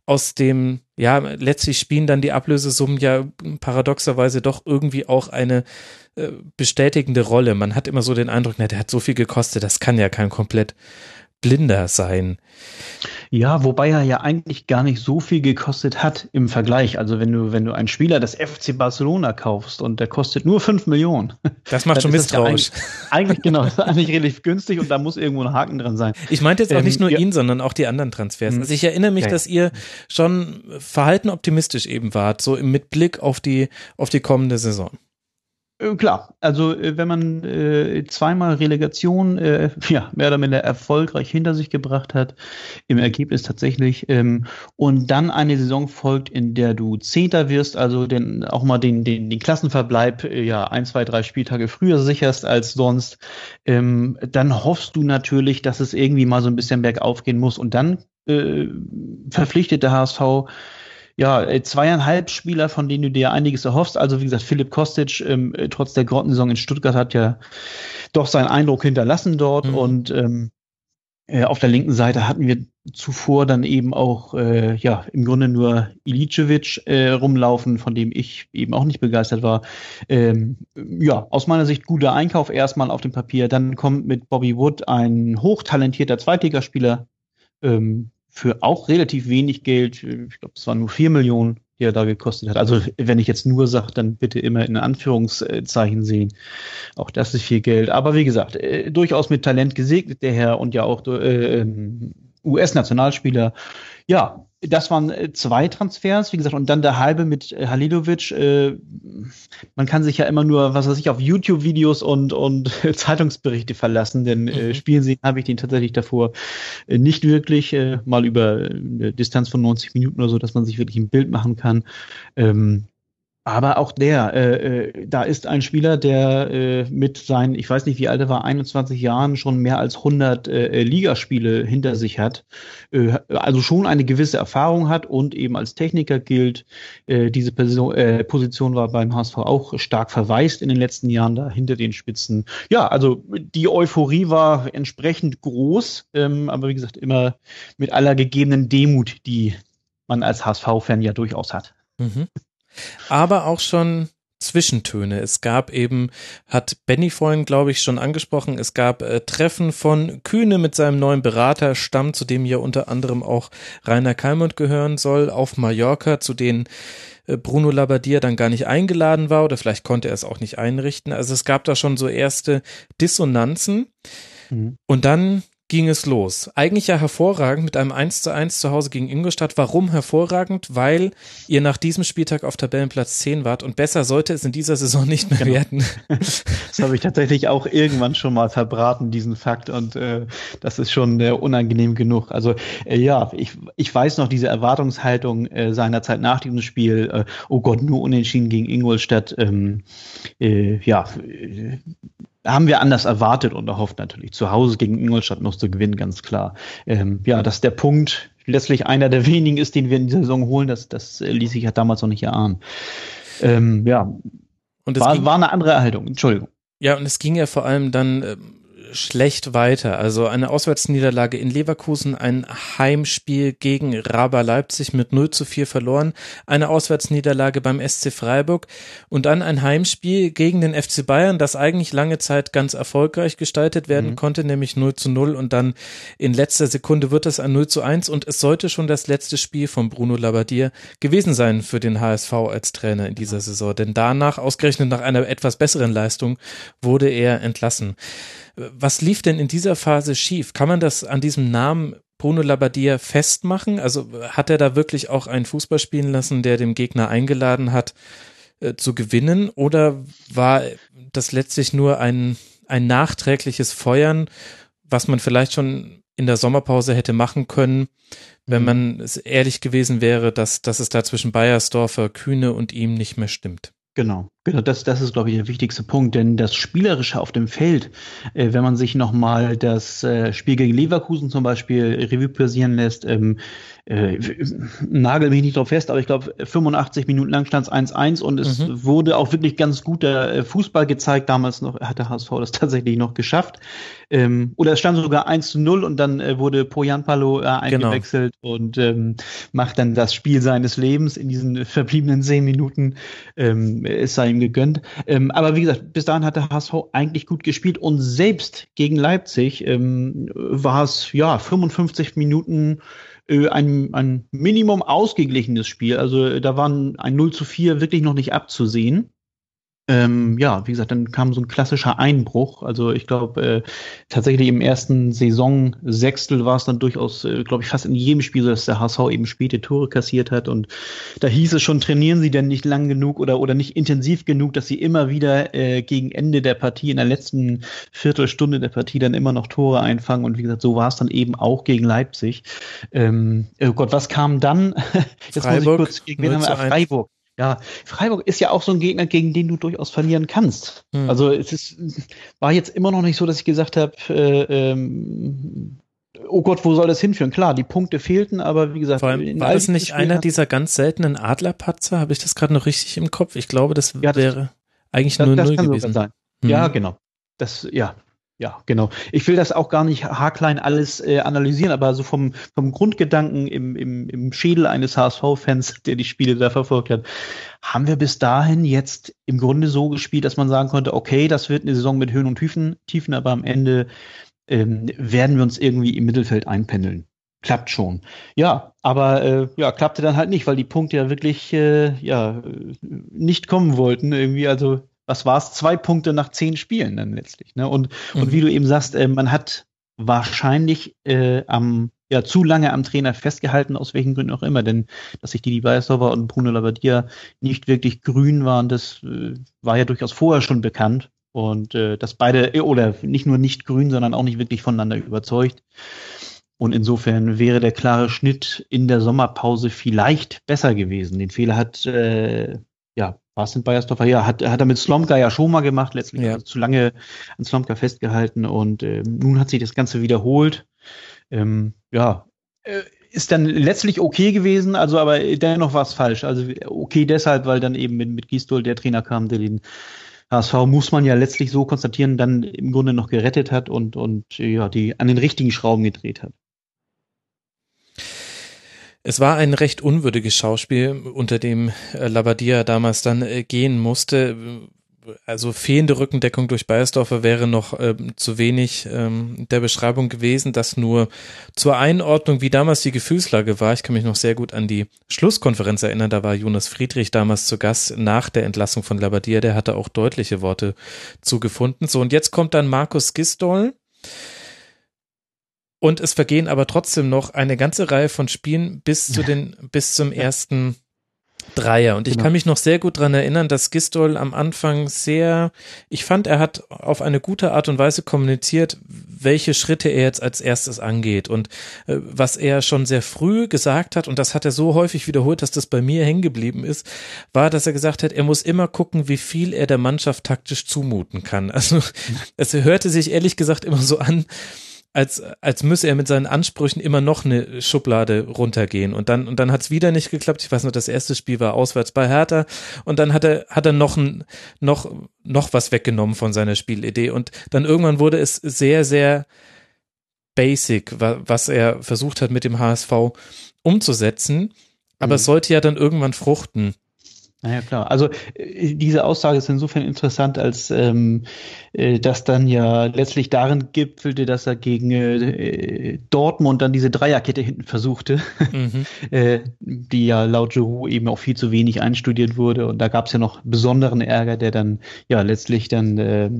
aus dem, ja, letztlich spielen dann die Ablösesummen ja paradoxerweise doch irgendwie auch eine äh, bestätigende Rolle. Man hat immer so den Eindruck, na, der hat so viel gekostet, das kann ja kein komplett Blinder sein. Ja, wobei er ja eigentlich gar nicht so viel gekostet hat im Vergleich. Also wenn du, wenn du einen Spieler des FC Barcelona kaufst und der kostet nur 5 Millionen. Das macht schon misstrauisch. Ja eigentlich, eigentlich, genau, das ist eigentlich relativ günstig und da muss irgendwo ein Haken dran sein. Ich meinte jetzt auch ähm, nicht nur ja. ihn, sondern auch die anderen Transfers. Mhm. Also ich erinnere mich, ja. dass ihr schon verhalten optimistisch eben wart, so mit Blick auf die, auf die kommende Saison. Äh, klar, also äh, wenn man äh, zweimal Relegation äh, ja mehr oder minder erfolgreich hinter sich gebracht hat, im Ergebnis tatsächlich, ähm, und dann eine Saison folgt, in der du Zehnter wirst, also den, auch mal den, den, den Klassenverbleib äh, ja ein, zwei, drei Spieltage früher sicherst als sonst, ähm, dann hoffst du natürlich, dass es irgendwie mal so ein bisschen bergauf gehen muss. Und dann äh, verpflichtet der HSV ja, äh, zweieinhalb Spieler, von denen du dir einiges erhoffst. Also wie gesagt, Philipp Kostic, ähm, äh, trotz der Grottensaison in Stuttgart, hat ja doch seinen Eindruck hinterlassen dort. Mhm. Und ähm, äh, auf der linken Seite hatten wir zuvor dann eben auch äh, ja im Grunde nur Ilicevic äh, rumlaufen, von dem ich eben auch nicht begeistert war. Ähm, ja, aus meiner Sicht guter Einkauf erstmal auf dem Papier. Dann kommt mit Bobby Wood ein hochtalentierter Zweitligaspieler, ähm, für auch relativ wenig Geld, ich glaube, es waren nur vier Millionen, die er da gekostet hat. Also wenn ich jetzt nur sage, dann bitte immer in Anführungszeichen sehen. Auch das ist viel Geld. Aber wie gesagt, äh, durchaus mit Talent gesegnet der Herr und ja auch äh, ähm, US-Nationalspieler. Ja, das waren äh, zwei Transfers, wie gesagt, und dann der halbe mit äh, Halilovic. Äh, man kann sich ja immer nur, was weiß ich, auf YouTube-Videos und, und Zeitungsberichte verlassen, denn mhm. spielen sehen habe ich den tatsächlich davor nicht wirklich, mal über eine Distanz von 90 Minuten oder so, dass man sich wirklich ein Bild machen kann. Ähm, aber auch der, äh, äh, da ist ein Spieler, der äh, mit seinen, ich weiß nicht, wie alt er war, 21 Jahren schon mehr als 100 äh, Ligaspiele hinter sich hat. Äh, also schon eine gewisse Erfahrung hat und eben als Techniker gilt. Äh, diese Person, äh, Position war beim HSV auch stark verwaist in den letzten Jahren da hinter den Spitzen. Ja, also die Euphorie war entsprechend groß, ähm, aber wie gesagt, immer mit aller gegebenen Demut, die man als HSV-Fan ja durchaus hat. Mhm aber auch schon Zwischentöne. Es gab eben, hat Benny vorhin, glaube ich, schon angesprochen, es gab äh, Treffen von Kühne mit seinem neuen Beraterstamm, zu dem ja unter anderem auch Rainer Kalmund gehören soll, auf Mallorca, zu denen äh, Bruno Labbadia dann gar nicht eingeladen war oder vielleicht konnte er es auch nicht einrichten. Also es gab da schon so erste Dissonanzen. Mhm. Und dann ging es los. Eigentlich ja hervorragend mit einem 1 zu 1 zu Hause gegen Ingolstadt. Warum hervorragend? Weil ihr nach diesem Spieltag auf Tabellenplatz 10 wart und besser sollte es in dieser Saison nicht mehr genau. werden. Das habe ich tatsächlich auch irgendwann schon mal verbraten, diesen Fakt und äh, das ist schon äh, unangenehm genug. Also äh, ja, ich, ich weiß noch diese Erwartungshaltung äh, seinerzeit nach diesem Spiel, äh, oh Gott, nur unentschieden gegen Ingolstadt. Ähm, äh, ja, haben wir anders erwartet und erhofft natürlich. Zu Hause gegen Ingolstadt noch zu gewinnen, ganz klar. Ähm, ja, dass der Punkt letztlich einer der wenigen ist, den wir in dieser Saison holen, das, das ließ sich ja damals noch nicht erahnen. Ähm, ja, und war, ging, war eine andere Erhaltung. Entschuldigung. Ja, und es ging ja vor allem dann äh, schlecht weiter. Also eine Auswärtsniederlage in Leverkusen, ein Heimspiel gegen Raber Leipzig mit 0 zu 4 verloren, eine Auswärtsniederlage beim SC Freiburg und dann ein Heimspiel gegen den FC Bayern, das eigentlich lange Zeit ganz erfolgreich gestaltet werden mhm. konnte, nämlich 0 zu 0 und dann in letzter Sekunde wird es ein 0 zu 1 und es sollte schon das letzte Spiel von Bruno Labbadia gewesen sein für den HSV als Trainer in dieser Saison, denn danach, ausgerechnet nach einer etwas besseren Leistung, wurde er entlassen. Was lief denn in dieser Phase schief? Kann man das an diesem Namen Bruno Labbadia festmachen? Also hat er da wirklich auch einen Fußball spielen lassen, der dem Gegner eingeladen hat, äh, zu gewinnen? Oder war das letztlich nur ein, ein nachträgliches Feuern, was man vielleicht schon in der Sommerpause hätte machen können, wenn mhm. man es ehrlich gewesen wäre, dass, dass es da zwischen Bayersdorfer, Kühne und ihm nicht mehr stimmt? Genau, genau, das, das ist, glaube ich, der wichtigste Punkt, denn das Spielerische auf dem Feld, äh, wenn man sich nochmal das äh, Spiel gegen Leverkusen zum Beispiel Revue passieren lässt, ähm, äh, nagel mich nicht drauf fest, aber ich glaube, 85 Minuten lang stand es 1-1 und es mhm. wurde auch wirklich ganz guter äh, Fußball gezeigt. Damals noch hat der HSV das tatsächlich noch geschafft. Ähm, oder es stand sogar 1 0 und dann äh, wurde Poyanpalo äh, genau. eingewechselt genau. und ähm, macht dann das Spiel seines Lebens in diesen verbliebenen zehn Minuten. Ähm, es sei ihm gegönnt. Ähm, aber wie gesagt, bis dahin hat der HSV eigentlich gut gespielt und selbst gegen Leipzig ähm, war es ja 55 Minuten äh, ein, ein Minimum ausgeglichenes Spiel. Also äh, da waren ein 0 zu 4 wirklich noch nicht abzusehen. Ähm, ja, wie gesagt, dann kam so ein klassischer Einbruch. Also ich glaube, äh, tatsächlich im ersten Saison-Sechstel war es dann durchaus, äh, glaube ich, fast in jedem Spiel so, dass der HSV eben späte Tore kassiert hat. Und da hieß es schon, trainieren sie denn nicht lang genug oder, oder nicht intensiv genug, dass sie immer wieder äh, gegen Ende der Partie, in der letzten Viertelstunde der Partie dann immer noch Tore einfangen. Und wie gesagt, so war es dann eben auch gegen Leipzig. Ähm, oh Gott, was kam dann? Jetzt Freiburg, muss ich kurz gegen Freiburg ja, Freiburg ist ja auch so ein Gegner, gegen den du durchaus verlieren kannst. Mhm. Also es ist, war jetzt immer noch nicht so, dass ich gesagt habe, äh, ähm, oh Gott, wo soll das hinführen? Klar, die Punkte fehlten, aber wie gesagt, Vor allem, war das nicht einer dieser ganz seltenen Adlerpatzer? Habe ich das gerade noch richtig im Kopf? Ich glaube, das ja, wäre eigentlich nur null gewesen. Sein. Mhm. Ja, genau. Das, ja, ja, genau. Ich will das auch gar nicht haarklein alles äh, analysieren, aber so vom, vom Grundgedanken im, im, im Schädel eines HSV-Fans, der die Spiele da verfolgt hat, haben wir bis dahin jetzt im Grunde so gespielt, dass man sagen konnte, okay, das wird eine Saison mit Höhen und Tiefen, Tiefen aber am Ende ähm, werden wir uns irgendwie im Mittelfeld einpendeln. Klappt schon. Ja, aber äh, ja, klappte dann halt nicht, weil die Punkte ja wirklich äh, ja nicht kommen wollten irgendwie. Also was war es, zwei Punkte nach zehn Spielen dann letztlich. Ne? Und, mhm. und wie du eben sagst, äh, man hat wahrscheinlich äh, am ja zu lange am Trainer festgehalten, aus welchen Gründen auch immer, denn dass sich Didi Weisdorfer und Bruno Labbadia nicht wirklich grün waren, das äh, war ja durchaus vorher schon bekannt und äh, dass beide äh, oder nicht nur nicht grün, sondern auch nicht wirklich voneinander überzeugt. Und insofern wäre der klare Schnitt in der Sommerpause vielleicht besser gewesen. Den Fehler hat äh, was sind Bayersdorfer? Ja, hat, hat er mit Slomka ja schon mal gemacht, letztlich ja. also zu lange an Slomka festgehalten und äh, nun hat sich das Ganze wiederholt. Ähm, ja, äh, ist dann letztlich okay gewesen, also aber dennoch war es falsch. Also okay deshalb, weil dann eben mit, mit Gistol der Trainer kam, der den HSV muss man ja letztlich so konstatieren, dann im Grunde noch gerettet hat und, und ja, die an den richtigen Schrauben gedreht hat. Es war ein recht unwürdiges Schauspiel, unter dem äh, Labadia damals dann äh, gehen musste. Also fehlende Rückendeckung durch Beiersdorfer wäre noch äh, zu wenig ähm, der Beschreibung gewesen, dass nur zur Einordnung, wie damals die Gefühlslage war. Ich kann mich noch sehr gut an die Schlusskonferenz erinnern. Da war Jonas Friedrich damals zu Gast nach der Entlassung von Labadia. Der hatte auch deutliche Worte zugefunden. So, und jetzt kommt dann Markus Gistol und es vergehen aber trotzdem noch eine ganze Reihe von Spielen bis zu den, bis zum ersten Dreier. Und ich genau. kann mich noch sehr gut dran erinnern, dass Gistol am Anfang sehr, ich fand, er hat auf eine gute Art und Weise kommuniziert, welche Schritte er jetzt als erstes angeht. Und äh, was er schon sehr früh gesagt hat, und das hat er so häufig wiederholt, dass das bei mir hängen geblieben ist, war, dass er gesagt hat, er muss immer gucken, wie viel er der Mannschaft taktisch zumuten kann. Also es hörte sich ehrlich gesagt immer so an, als, als müsse er mit seinen Ansprüchen immer noch eine Schublade runtergehen. Und dann, und dann hat es wieder nicht geklappt. Ich weiß noch, das erste Spiel war auswärts bei Hertha. Und dann hat er, hat er noch, ein, noch, noch was weggenommen von seiner Spielidee. Und dann irgendwann wurde es sehr, sehr basic, was er versucht hat mit dem HSV umzusetzen. Aber mhm. es sollte ja dann irgendwann fruchten. Naja, klar. Also äh, diese Aussage ist insofern interessant, als ähm, äh, das dann ja letztlich darin gipfelte, dass er gegen äh, Dortmund dann diese Dreierkette hinten versuchte, mhm. äh, die ja laut Giroud eben auch viel zu wenig einstudiert wurde. Und da gab es ja noch besonderen Ärger, der dann ja letztlich dann äh,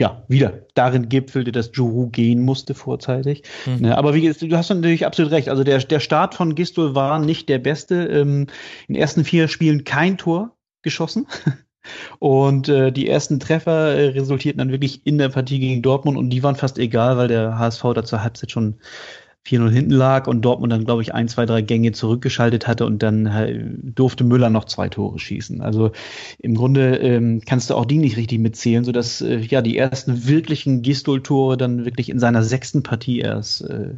ja wieder darin gipfelte, dass Giroud gehen musste vorzeitig. Mhm. Ja, aber wie du hast natürlich absolut recht. Also der, der Start von Gistol war nicht der beste. Ähm, in den ersten vier Spielen kein Tor geschossen. Und äh, die ersten Treffer äh, resultierten dann wirklich in der Partie gegen Dortmund und die waren fast egal, weil der HSV da zur Halbzeit schon 4-0 hinten lag und Dortmund dann, glaube ich, ein, zwei, drei Gänge zurückgeschaltet hatte und dann äh, durfte Müller noch zwei Tore schießen. Also im Grunde ähm, kannst du auch die nicht richtig mitzählen, sodass äh, ja die ersten wirklichen Gistol-Tore dann wirklich in seiner sechsten Partie erst äh,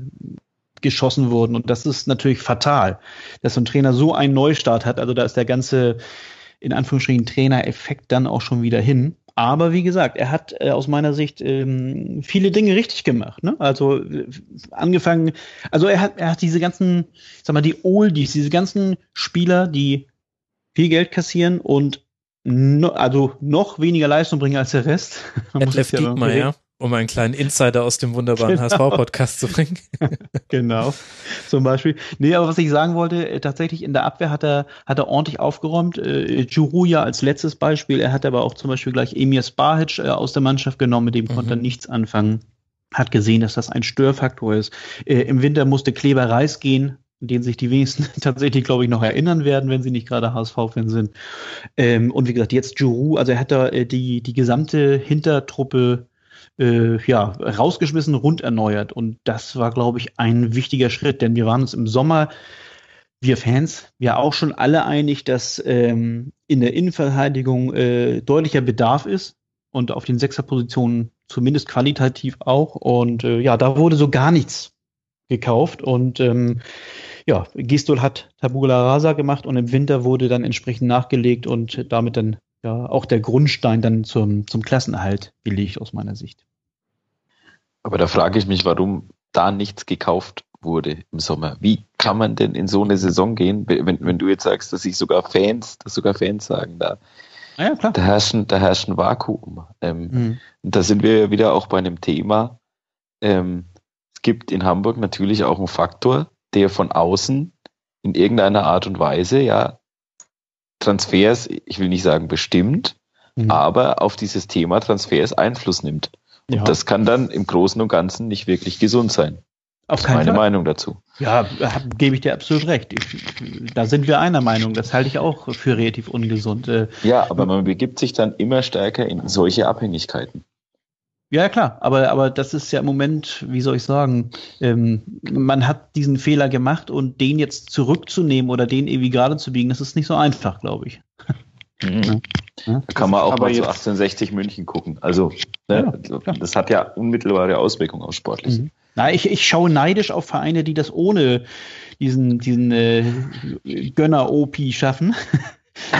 geschossen wurden. Und das ist natürlich fatal, dass so ein Trainer so einen Neustart hat. Also da ist der ganze in Anführungsstrichen Trainereffekt dann auch schon wieder hin. Aber wie gesagt, er hat äh, aus meiner Sicht ähm, viele Dinge richtig gemacht. Ne? Also äh, angefangen, also er hat, er hat diese ganzen, sag mal, die Oldies, diese ganzen Spieler, die viel Geld kassieren und no, also noch weniger Leistung bringen als der Rest. Detlef ja Diekmeyer. Um einen kleinen Insider aus dem wunderbaren genau. HSV-Podcast zu bringen. genau, zum Beispiel. Nee, aber was ich sagen wollte, äh, tatsächlich in der Abwehr hat er, hat er ordentlich aufgeräumt. Äh, Juru ja als letztes Beispiel. Er hat aber auch zum Beispiel gleich Emir Spahic äh, aus der Mannschaft genommen, mit dem mhm. konnte er nichts anfangen. Hat gesehen, dass das ein Störfaktor ist. Äh, Im Winter musste Kleber Reis gehen, den sich die wenigsten tatsächlich, glaube ich, noch erinnern werden, wenn sie nicht gerade HSV-Fan sind. Ähm, und wie gesagt, jetzt Juru, also er hat da äh, die, die gesamte Hintertruppe äh, ja, rausgeschmissen, rund erneuert. Und das war, glaube ich, ein wichtiger Schritt, denn wir waren uns im Sommer, wir Fans, ja auch schon alle einig, dass ähm, in der Innenverteidigung äh, deutlicher Bedarf ist und auf den Sechserpositionen zumindest qualitativ auch. Und äh, ja, da wurde so gar nichts gekauft und ähm, ja, Gistol hat Tabula Rasa gemacht und im Winter wurde dann entsprechend nachgelegt und damit dann ja auch der Grundstein dann zum, zum Klassenerhalt gelegt aus meiner Sicht. Aber da frage ich mich, warum da nichts gekauft wurde im Sommer. Wie kann man denn in so eine Saison gehen, wenn, wenn du jetzt sagst, dass sich sogar Fans, dass sogar Fans sagen, da, ah ja, klar. da herrschen, da herrscht ein Vakuum. Ähm, mhm. Da sind wir wieder auch bei einem Thema. Ähm, es gibt in Hamburg natürlich auch einen Faktor, der von außen in irgendeiner Art und Weise ja Transfers, ich will nicht sagen bestimmt, mhm. aber auf dieses Thema Transfers Einfluss nimmt. Und ja. das kann dann im Großen und Ganzen nicht wirklich gesund sein. Auf das ist meine Fall. Meinung dazu. Ja, gebe ich dir absolut recht. Ich, da sind wir einer Meinung. Das halte ich auch für relativ ungesund. Äh, ja, aber man begibt sich dann immer stärker in solche Abhängigkeiten. Ja, klar, aber, aber das ist ja im Moment, wie soll ich sagen, ähm, man hat diesen Fehler gemacht und den jetzt zurückzunehmen oder den irgendwie gerade zu biegen, das ist nicht so einfach, glaube ich. Mhm. Ja. Da kann man auch aber mal zu 1860 München gucken. Also, ne, ja, das hat ja unmittelbare Auswirkungen auf Sportliche. Mhm. Na, ich, ich schaue neidisch auf Vereine, die das ohne diesen, diesen äh, Gönner-OP schaffen.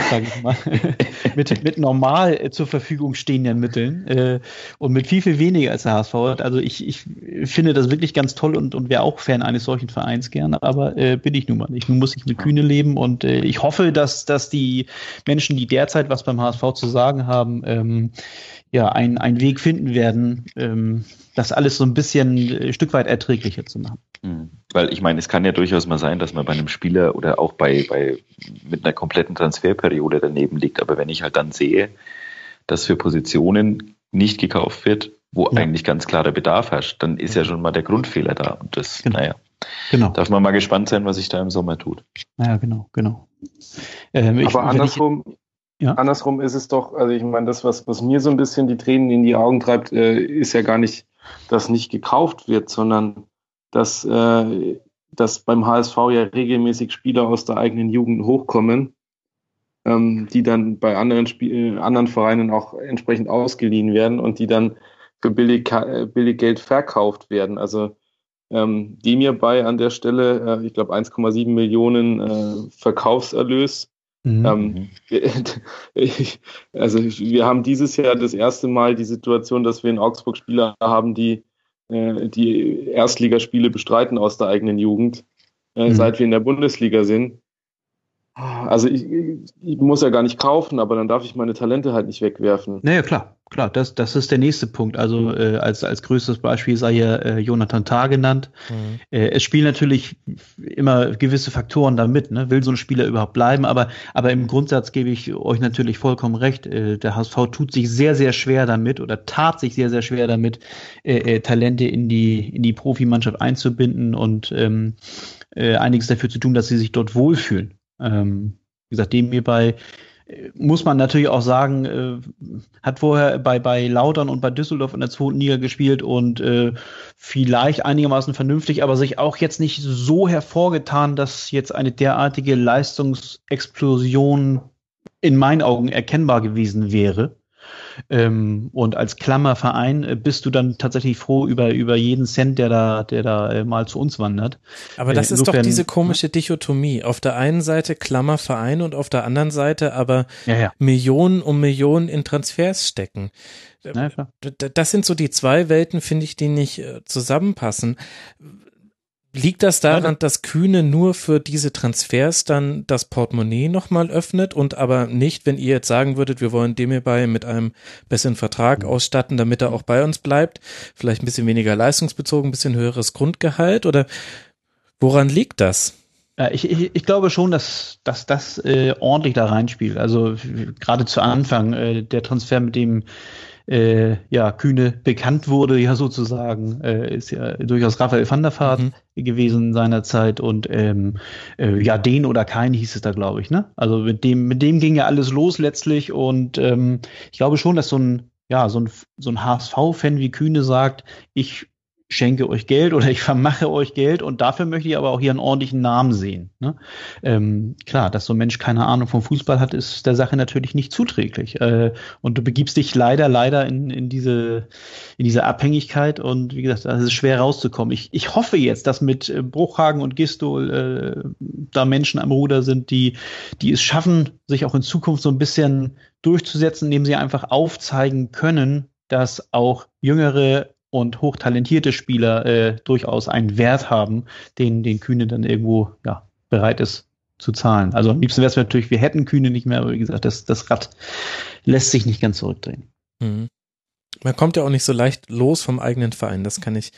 Sag ich mal, mit, mit normal äh, zur Verfügung stehenden Mitteln äh, und mit viel, viel weniger als der HSV hat. Also ich, ich finde das wirklich ganz toll und, und wäre auch Fan eines solchen Vereins gerne, aber äh, bin ich nun mal nicht. Nun muss ich mit Kühne leben und äh, ich hoffe, dass, dass die Menschen, die derzeit was beim HSV zu sagen haben, ähm, ja, ein, einen Weg finden werden, ähm, das alles so ein bisschen ein äh, Stück weit erträglicher zu machen. Mhm. Weil ich meine, es kann ja durchaus mal sein, dass man bei einem Spieler oder auch bei, bei mit einer kompletten Transferperiode daneben liegt. Aber wenn ich halt dann sehe, dass für Positionen nicht gekauft wird, wo ja. eigentlich ganz klar der Bedarf herrscht, dann ist ja schon mal der Grundfehler da. Und das, genau. naja, genau. darf man mal gespannt sein, was sich da im Sommer tut. Naja, genau, genau. Ähm, Aber andersrum, ich, ja. andersrum ist es doch, also ich meine, das, was, was mir so ein bisschen die Tränen in die Augen treibt, äh, ist ja gar nicht, dass nicht gekauft wird, sondern dass, äh, dass beim HSV ja regelmäßig Spieler aus der eigenen Jugend hochkommen, ähm, die dann bei anderen, Spiel anderen Vereinen auch entsprechend ausgeliehen werden und die dann für billig, äh, billig Geld verkauft werden. Also ähm, die mir bei an der Stelle, äh, ich glaube 1,7 Millionen äh, Verkaufserlös. Mhm. Ähm, ich, also wir haben dieses Jahr das erste Mal die Situation, dass wir in Augsburg Spieler haben, die äh, die Erstligaspiele bestreiten aus der eigenen Jugend, äh, mhm. seit wir in der Bundesliga sind. Also ich, ich, muss ja gar nicht kaufen, aber dann darf ich meine Talente halt nicht wegwerfen. Naja, klar, klar, das, das ist der nächste Punkt. Also äh, als, als größtes Beispiel sei ja äh, Jonathan Tah genannt. Mhm. Äh, es spielen natürlich immer gewisse Faktoren da mit, ne? will so ein Spieler überhaupt bleiben, aber, aber im Grundsatz gebe ich euch natürlich vollkommen recht. Äh, der HSV tut sich sehr, sehr schwer damit oder tat sich sehr, sehr schwer damit, äh, äh, Talente in die, in die Profimannschaft einzubinden und ähm, äh, einiges dafür zu tun, dass sie sich dort wohlfühlen. Ähm, wie gesagt, dem hierbei äh, muss man natürlich auch sagen, äh, hat vorher bei, bei Lautern und bei Düsseldorf in der zweiten Liga gespielt und äh, vielleicht einigermaßen vernünftig, aber sich auch jetzt nicht so hervorgetan, dass jetzt eine derartige Leistungsexplosion in meinen Augen erkennbar gewesen wäre. Ähm, und als Klammerverein äh, bist du dann tatsächlich froh über, über jeden Cent, der da, der da äh, mal zu uns wandert. Aber das äh, ist doch diese komische Dichotomie. Auf der einen Seite Klammerverein und auf der anderen Seite aber ja, ja. Millionen um Millionen in Transfers stecken. Ja, das sind so die zwei Welten, finde ich, die nicht äh, zusammenpassen. Liegt das daran, dass Kühne nur für diese Transfers dann das Portemonnaie nochmal öffnet und aber nicht, wenn ihr jetzt sagen würdet, wir wollen dem hierbei mit einem besseren Vertrag ausstatten, damit er auch bei uns bleibt, vielleicht ein bisschen weniger leistungsbezogen, ein bisschen höheres Grundgehalt oder woran liegt das? Ich, ich, ich glaube schon, dass, dass das äh, ordentlich da reinspielt. Also gerade zu Anfang äh, der Transfer mit dem äh, ja, Kühne bekannt wurde, ja sozusagen, äh, ist ja durchaus Raphael van der Vaart mhm. gewesen seinerzeit und ähm, äh, ja, den oder kein hieß es da, glaube ich, ne? Also mit dem, mit dem ging ja alles los letztlich und ähm, ich glaube schon, dass so ein ja, so ein, so ein HSV-Fan wie Kühne sagt, ich schenke euch Geld oder ich vermache euch Geld und dafür möchte ich aber auch hier einen ordentlichen Namen sehen. Ne? Ähm, klar, dass so ein Mensch keine Ahnung vom Fußball hat, ist der Sache natürlich nicht zuträglich. Äh, und du begibst dich leider, leider in, in, diese, in diese Abhängigkeit und wie gesagt, es ist schwer rauszukommen. Ich, ich hoffe jetzt, dass mit äh, Bruchhagen und Gistol äh, da Menschen am Ruder sind, die, die es schaffen, sich auch in Zukunft so ein bisschen durchzusetzen, indem sie einfach aufzeigen können, dass auch jüngere und hochtalentierte Spieler äh, durchaus einen Wert haben, den, den Kühne dann irgendwo ja, bereit ist zu zahlen. Also am liebsten wäre es natürlich, wir hätten Kühne nicht mehr, aber wie gesagt, das, das Rad lässt sich nicht ganz zurückdrehen. Mhm. Man kommt ja auch nicht so leicht los vom eigenen Verein, das kann ich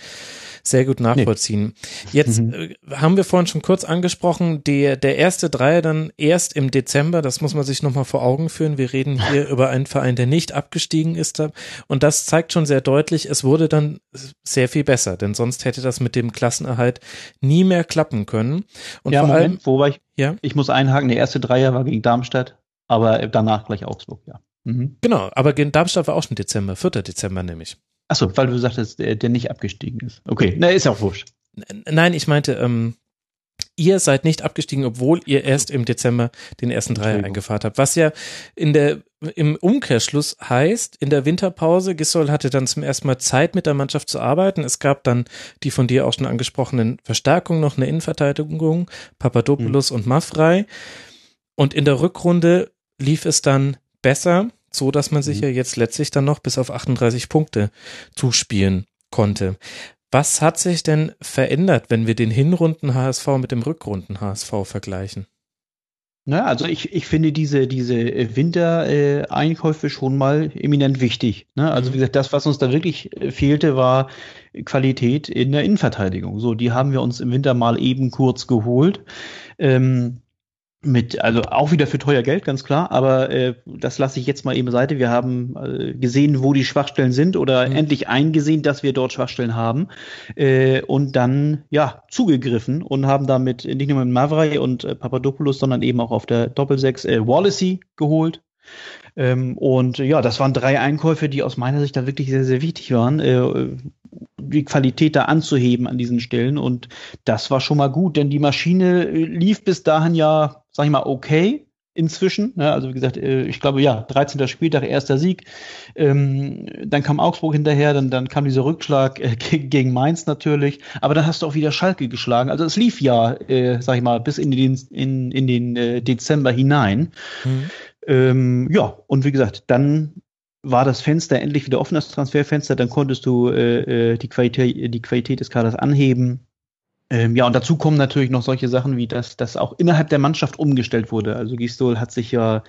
sehr gut nachvollziehen. Nee. Jetzt mhm. äh, haben wir vorhin schon kurz angesprochen, der, der erste Dreier dann erst im Dezember, das muss man sich nochmal vor Augen führen. Wir reden hier über einen Verein, der nicht abgestiegen ist. Und das zeigt schon sehr deutlich, es wurde dann sehr viel besser, denn sonst hätte das mit dem Klassenerhalt nie mehr klappen können. Und ja, vor Moment, allem, wobei ich, ja? ich muss einhaken, der erste Dreier war gegen Darmstadt, aber danach gleich Augsburg, ja. Mhm. Genau, aber gegen Darmstadt war auch schon Dezember, 4. Dezember nämlich. Achso, weil du sagtest, der, der nicht abgestiegen ist. Okay, na, ist ja auch wurscht. Nein, ich meinte, ähm, ihr seid nicht abgestiegen, obwohl ihr erst im Dezember den ersten Dreier eingefahren habt. Was ja in der, im Umkehrschluss heißt, in der Winterpause, Gisol hatte dann zum ersten Mal Zeit mit der Mannschaft zu arbeiten. Es gab dann die von dir auch schon angesprochenen Verstärkungen, noch eine Innenverteidigung, Papadopoulos mhm. und Maffrey. Und in der Rückrunde lief es dann besser so dass man sich mhm. ja jetzt letztlich dann noch bis auf 38 Punkte zuspielen konnte. Was hat sich denn verändert, wenn wir den Hinrunden HSV mit dem Rückrunden HSV vergleichen? Na, also ich, ich finde diese, diese Wintereinkäufe äh, schon mal eminent wichtig. Ne? Also mhm. wie gesagt, das, was uns da wirklich äh, fehlte, war Qualität in der Innenverteidigung. So, die haben wir uns im Winter mal eben kurz geholt. Ähm, mit, also auch wieder für teuer Geld, ganz klar, aber äh, das lasse ich jetzt mal eben Seite. Wir haben äh, gesehen, wo die Schwachstellen sind oder mhm. endlich eingesehen, dass wir dort Schwachstellen haben äh, und dann ja zugegriffen und haben damit nicht nur mit Mavrai und äh, Papadopoulos, sondern eben auch auf der Doppelsechs äh, Wallacey geholt. Ähm, und ja, das waren drei Einkäufe, die aus meiner Sicht da wirklich sehr, sehr wichtig waren. Äh, die Qualität da anzuheben an diesen Stellen. Und das war schon mal gut, denn die Maschine äh, lief bis dahin ja, sag ich mal, okay. inzwischen. Ne? Also wie gesagt, äh, ich glaube ja, 13. Spieltag, erster Sieg. Ähm, dann kam Augsburg hinterher, dann, dann kam dieser Rückschlag äh, gegen Mainz natürlich. Aber dann hast du auch wieder Schalke geschlagen. Also es lief ja, äh, sag ich mal, bis in den, in, in den äh, Dezember hinein. Mhm. Ähm, ja, und wie gesagt, dann war das Fenster endlich wieder offen, das Transferfenster. Dann konntest du äh, äh die, Qualität, die Qualität des Kaders anheben. Ähm, ja, und dazu kommen natürlich noch solche Sachen wie, dass das auch innerhalb der Mannschaft umgestellt wurde. Also Gistol hat sich ja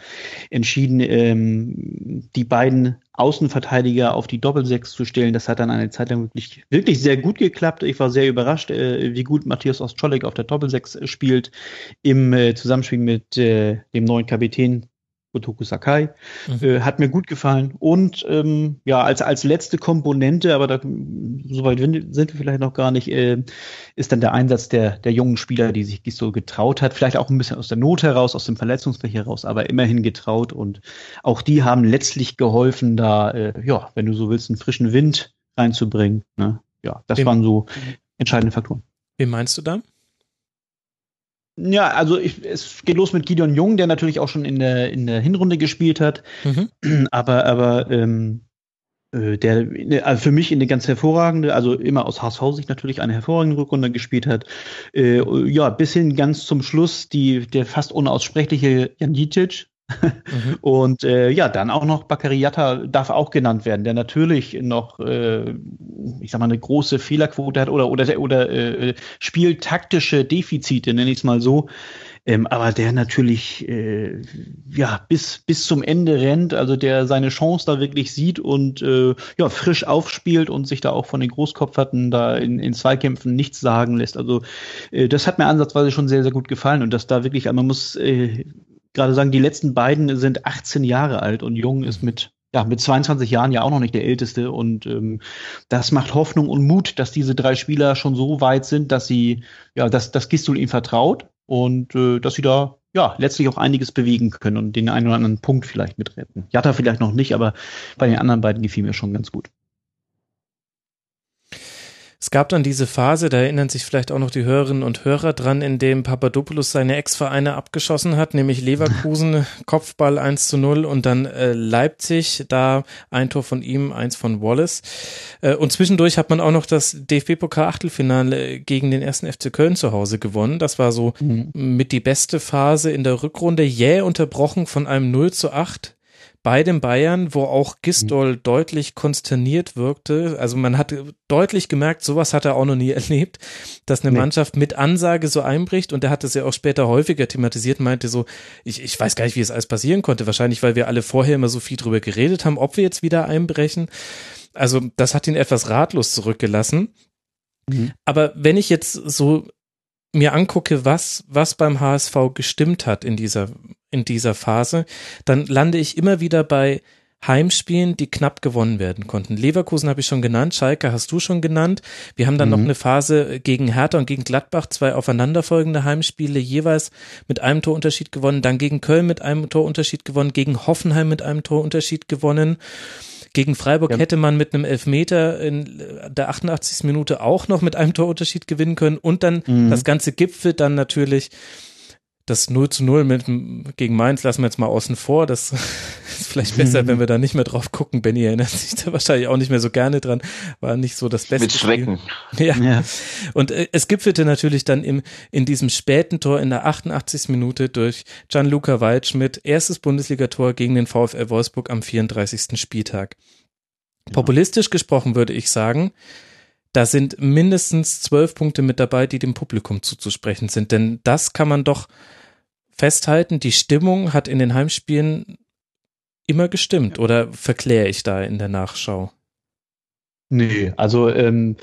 entschieden, ähm, die beiden Außenverteidiger auf die Doppelsechs zu stellen. Das hat dann eine Zeit lang wirklich, wirklich sehr gut geklappt. Ich war sehr überrascht, äh, wie gut Matthias Ostscholek auf der Doppelsechs spielt im äh, Zusammenspiel mit äh, dem neuen Kapitän Gotoku Sakai. Mhm. Äh, hat mir gut gefallen. Und ähm, ja, als, als letzte Komponente, aber da soweit sind wir vielleicht noch gar nicht, äh, ist dann der Einsatz der, der jungen Spieler, die sich so getraut hat. Vielleicht auch ein bisschen aus der Not heraus, aus dem Verletzungsfläche heraus, aber immerhin getraut. Und auch die haben letztlich geholfen, da, äh, ja, wenn du so willst, einen frischen Wind reinzubringen. Ne? Ja, das Wem, waren so entscheidende Faktoren. Wie meinst du da? Ja, also ich, es geht los mit Gideon Jung, der natürlich auch schon in der, in der Hinrunde gespielt hat. Mhm. Aber, aber ähm, äh, der also für mich eine ganz hervorragende, also immer aus HSV-Sicht natürlich eine hervorragende Rückrunde gespielt hat. Äh, ja, bis hin ganz zum Schluss die, der fast unaussprechliche Jan Dietic, mhm. Und äh, ja, dann auch noch Bakariata darf auch genannt werden, der natürlich noch, äh, ich sag mal, eine große Fehlerquote hat oder oder oder äh, spieltaktische Defizite, nenne ich es mal so. Ähm, aber der natürlich äh, ja bis bis zum Ende rennt, also der seine Chance da wirklich sieht und äh, ja frisch aufspielt und sich da auch von den Großkopferten da in, in Zweikämpfen nichts sagen lässt. Also äh, das hat mir ansatzweise schon sehr sehr gut gefallen und dass da wirklich, man muss äh, gerade sagen, die letzten beiden sind 18 Jahre alt und Jung ist mit ja, mit 22 Jahren ja auch noch nicht der Älteste. Und ähm, das macht Hoffnung und Mut, dass diese drei Spieler schon so weit sind, dass sie, ja, dass, dass Gistul ihnen vertraut und äh, dass sie da ja letztlich auch einiges bewegen können und den einen oder anderen Punkt vielleicht mitretten. Jatta vielleicht noch nicht, aber bei den anderen beiden gefiel mir schon ganz gut. Es gab dann diese Phase, da erinnern sich vielleicht auch noch die Hörerinnen und Hörer dran, in dem Papadopoulos seine Ex-Vereine abgeschossen hat, nämlich Leverkusen, Kopfball 1 zu 0 und dann äh, Leipzig, da ein Tor von ihm, eins von Wallace. Äh, und zwischendurch hat man auch noch das DFB-Pokal-Achtelfinale gegen den ersten FC Köln zu Hause gewonnen. Das war so mhm. mit die beste Phase in der Rückrunde, jäh unterbrochen von einem 0 zu 8 bei den Bayern, wo auch Gistol mhm. deutlich konsterniert wirkte. Also man hat deutlich gemerkt, sowas hat er auch noch nie erlebt, dass eine nee. Mannschaft mit Ansage so einbricht und er hat es ja auch später häufiger thematisiert, meinte so, ich, ich weiß gar nicht, wie es alles passieren konnte. Wahrscheinlich, weil wir alle vorher immer so viel drüber geredet haben, ob wir jetzt wieder einbrechen. Also das hat ihn etwas ratlos zurückgelassen. Mhm. Aber wenn ich jetzt so mir angucke, was, was beim HSV gestimmt hat in dieser, in dieser Phase, dann lande ich immer wieder bei Heimspielen, die knapp gewonnen werden konnten. Leverkusen habe ich schon genannt, Schalke hast du schon genannt. Wir haben dann mhm. noch eine Phase gegen Hertha und gegen Gladbach, zwei aufeinanderfolgende Heimspiele, jeweils mit einem Torunterschied gewonnen, dann gegen Köln mit einem Torunterschied gewonnen, gegen Hoffenheim mit einem Torunterschied gewonnen. Gegen Freiburg ja. hätte man mit einem Elfmeter in der 88. Minute auch noch mit einem Torunterschied gewinnen können und dann mhm. das ganze Gipfel dann natürlich das 0 zu 0 mit, gegen Mainz lassen wir jetzt mal außen vor. Das ist vielleicht besser, wenn wir da nicht mehr drauf gucken. Benny erinnert sich da wahrscheinlich auch nicht mehr so gerne dran. War nicht so das Beste. Mit Schrecken. Ja. ja. Und äh, es gipfelte natürlich dann im, in diesem späten Tor in der 88. Minute durch Gianluca Waldschmidt. Erstes Bundesligator gegen den VfL Wolfsburg am 34. Spieltag. Ja. Populistisch gesprochen würde ich sagen, da sind mindestens zwölf Punkte mit dabei, die dem Publikum zuzusprechen sind. Denn das kann man doch festhalten, die Stimmung hat in den Heimspielen immer gestimmt oder verkläre ich da in der Nachschau? Nee, also ähm,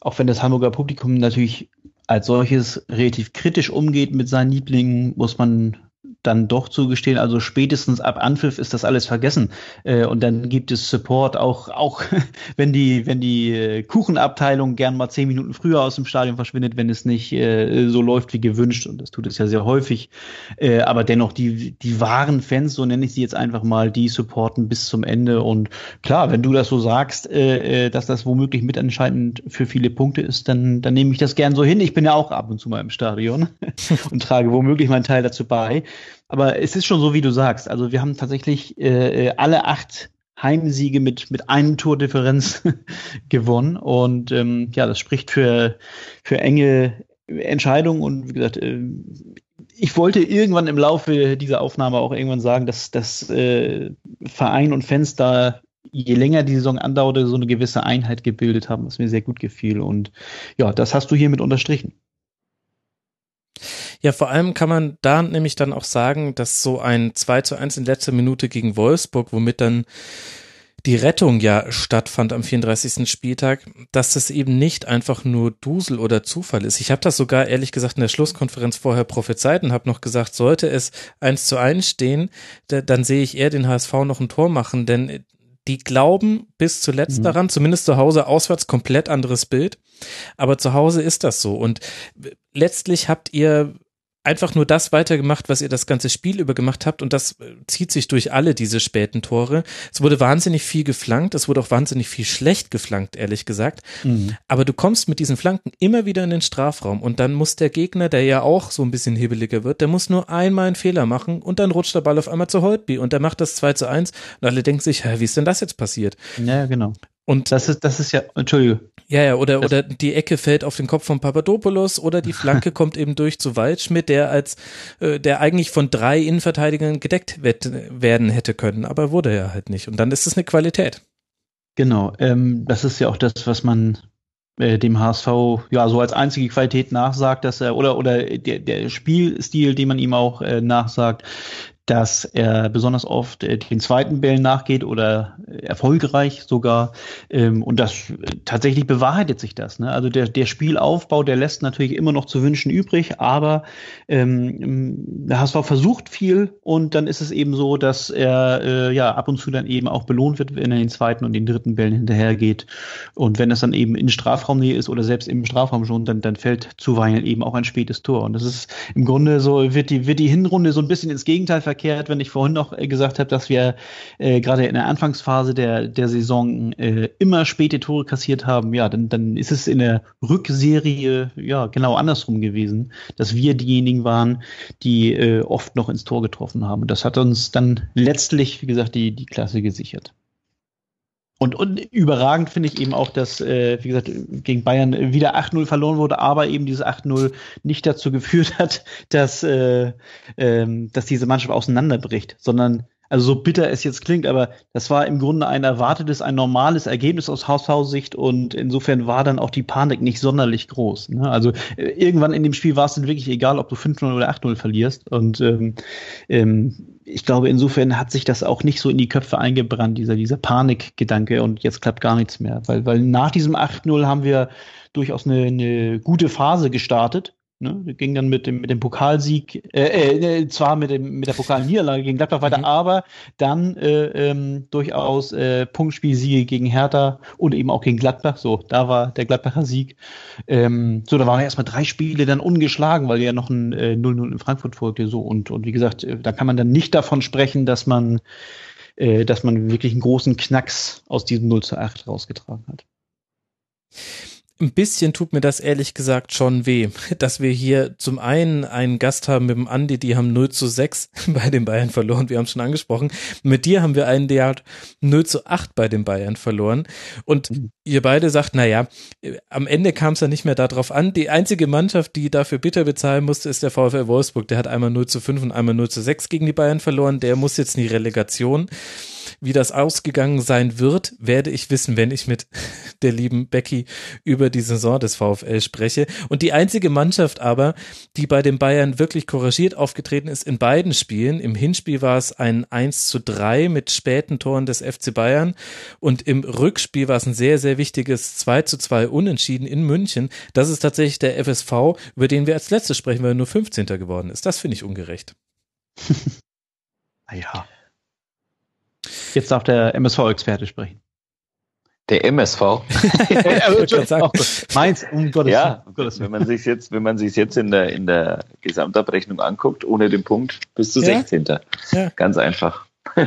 auch wenn das Hamburger Publikum natürlich als solches relativ kritisch umgeht mit seinen Lieblingen, muss man dann doch zugestehen, also spätestens ab Anpfiff ist das alles vergessen. Äh, und dann gibt es Support auch, auch wenn die, wenn die äh, Kuchenabteilung gern mal zehn Minuten früher aus dem Stadion verschwindet, wenn es nicht äh, so läuft wie gewünscht. Und das tut es ja sehr häufig. Äh, aber dennoch, die, die wahren Fans, so nenne ich sie jetzt einfach mal, die supporten bis zum Ende. Und klar, wenn du das so sagst, äh, äh dass das womöglich mitentscheidend für viele Punkte ist, dann, dann nehme ich das gern so hin. Ich bin ja auch ab und zu mal im Stadion und trage womöglich meinen Teil dazu bei. Aber es ist schon so, wie du sagst. Also wir haben tatsächlich äh, äh alle acht Heimsiege mit, mit einem Tordifferenz gewonnen. Und ähm, ja, das spricht für, für enge Entscheidungen. Und wie gesagt, äh, ich wollte irgendwann im Laufe dieser Aufnahme auch irgendwann sagen, dass das äh, Verein und Fans da je länger die Saison andauerte, so eine gewisse Einheit gebildet haben, was mir sehr gut gefiel. Und ja, das hast du hiermit unterstrichen. Ja, vor allem kann man da nämlich dann auch sagen, dass so ein 2 zu 1 in letzter Minute gegen Wolfsburg, womit dann die Rettung ja stattfand am 34. Spieltag, dass das eben nicht einfach nur Dusel oder Zufall ist. Ich habe das sogar ehrlich gesagt in der Schlusskonferenz vorher prophezeit und habe noch gesagt, sollte es eins zu eins stehen, dann sehe ich eher den HSV noch ein Tor machen, denn die glauben bis zuletzt mhm. daran, zumindest zu Hause auswärts komplett anderes Bild. Aber zu Hause ist das so. Und letztlich habt ihr einfach nur das weitergemacht, was ihr das ganze Spiel über gemacht habt und das äh, zieht sich durch alle diese späten Tore. Es wurde wahnsinnig viel geflankt, es wurde auch wahnsinnig viel schlecht geflankt, ehrlich gesagt. Mhm. Aber du kommst mit diesen Flanken immer wieder in den Strafraum und dann muss der Gegner, der ja auch so ein bisschen hebeliger wird, der muss nur einmal einen Fehler machen und dann rutscht der Ball auf einmal zu Holtby und der macht das 2 zu 1 und alle denken sich, hä, wie ist denn das jetzt passiert? Ja, genau. Und das ist, das ist ja, Entschuldige. Ja, ja, oder, oder die Ecke fällt auf den Kopf von Papadopoulos oder die Flanke kommt eben durch zu Waldschmidt, der als, äh, der eigentlich von drei Innenverteidigern gedeckt werden hätte können, aber wurde er halt nicht. Und dann ist es eine Qualität. Genau, ähm, das ist ja auch das, was man äh, dem HSV ja so als einzige Qualität nachsagt, dass er oder oder der, der Spielstil, den man ihm auch äh, nachsagt, dass er besonders oft äh, den zweiten Bällen nachgeht oder erfolgreich sogar. Ähm, und das tatsächlich bewahrheitet sich das. Ne? Also der, der Spielaufbau, der lässt natürlich immer noch zu wünschen übrig, aber ähm, der HSV versucht viel und dann ist es eben so, dass er äh, ja ab und zu dann eben auch belohnt wird, wenn er den zweiten und den dritten Bällen hinterhergeht. Und wenn es dann eben in Strafraumnähe ist oder selbst im Strafraum schon, dann, dann fällt zuweilen eben auch ein spätes Tor. Und das ist im Grunde so, wird die, wird die Hinrunde so ein bisschen ins Gegenteil verkehrt verkehrt, wenn ich vorhin noch äh, gesagt habe, dass wir äh, gerade in der Anfangsphase der, der Saison äh, immer späte Tore kassiert haben. Ja, dann, dann ist es in der Rückserie ja genau andersrum gewesen, dass wir diejenigen waren, die äh, oft noch ins Tor getroffen haben. Das hat uns dann letztlich, wie gesagt, die, die Klasse gesichert. Und, und überragend finde ich eben auch, dass, äh, wie gesagt, gegen Bayern wieder 8-0 verloren wurde, aber eben diese 8-0 nicht dazu geführt hat, dass, äh, ähm, dass diese Mannschaft auseinanderbricht, sondern also so bitter es jetzt klingt, aber das war im Grunde ein erwartetes, ein normales Ergebnis aus Haushaus-Sicht und insofern war dann auch die Panik nicht sonderlich groß. Ne? Also äh, irgendwann in dem Spiel war es dann wirklich egal, ob du 5-0 oder 8-0 verlierst und ähm, ähm, ich glaube, insofern hat sich das auch nicht so in die Köpfe eingebrannt, dieser, dieser Panikgedanke und jetzt klappt gar nichts mehr. Weil, weil nach diesem 8-0 haben wir durchaus eine, eine gute Phase gestartet Ne? Ging dann mit dem, mit dem Pokalsieg, äh, äh, zwar mit, dem, mit der Pokalniederlage gegen Gladbach weiter, mhm. aber dann äh, ähm, durchaus äh, Punktspielsiege gegen Hertha und eben auch gegen Gladbach. So, da war der Gladbacher Sieg. Ähm, so, da waren erstmal drei Spiele dann ungeschlagen, weil ja noch ein äh, 0-0 in Frankfurt folgte. So, und, und wie gesagt, äh, da kann man dann nicht davon sprechen, dass man, äh, dass man wirklich einen großen Knacks aus diesem 0 zu 8 rausgetragen hat ein bisschen tut mir das ehrlich gesagt schon weh, dass wir hier zum einen einen Gast haben mit dem Andi, die haben 0 zu 6 bei den Bayern verloren, wir haben es schon angesprochen. Mit dir haben wir einen, der hat 0 zu 8 bei den Bayern verloren. Und mhm. ihr beide sagt, naja, am Ende kam es ja nicht mehr darauf an. Die einzige Mannschaft, die dafür bitter bezahlen musste, ist der VfL Wolfsburg. Der hat einmal 0 zu 5 und einmal 0 zu 6 gegen die Bayern verloren. Der muss jetzt in die Relegation. Wie das ausgegangen sein wird, werde ich wissen, wenn ich mit der lieben Becky über die Saison des VfL spreche. Und die einzige Mannschaft aber, die bei den Bayern wirklich couragiert aufgetreten ist in beiden Spielen. Im Hinspiel war es ein 1 zu 3 mit späten Toren des FC Bayern und im Rückspiel war es ein sehr, sehr wichtiges 2 zu 2 Unentschieden in München. Das ist tatsächlich der FSV, über den wir als letztes sprechen, weil er nur 15. geworden ist. Das finde ich ungerecht. naja. Jetzt darf der MSV-Experte sprechen. Der MSV. Meins, um Gottes Ja, um Gottes wenn man sich jetzt, wenn man sich jetzt in der, in der Gesamtabrechnung anguckt, ohne den Punkt, bis zu ja. 16. Ja. Ganz einfach.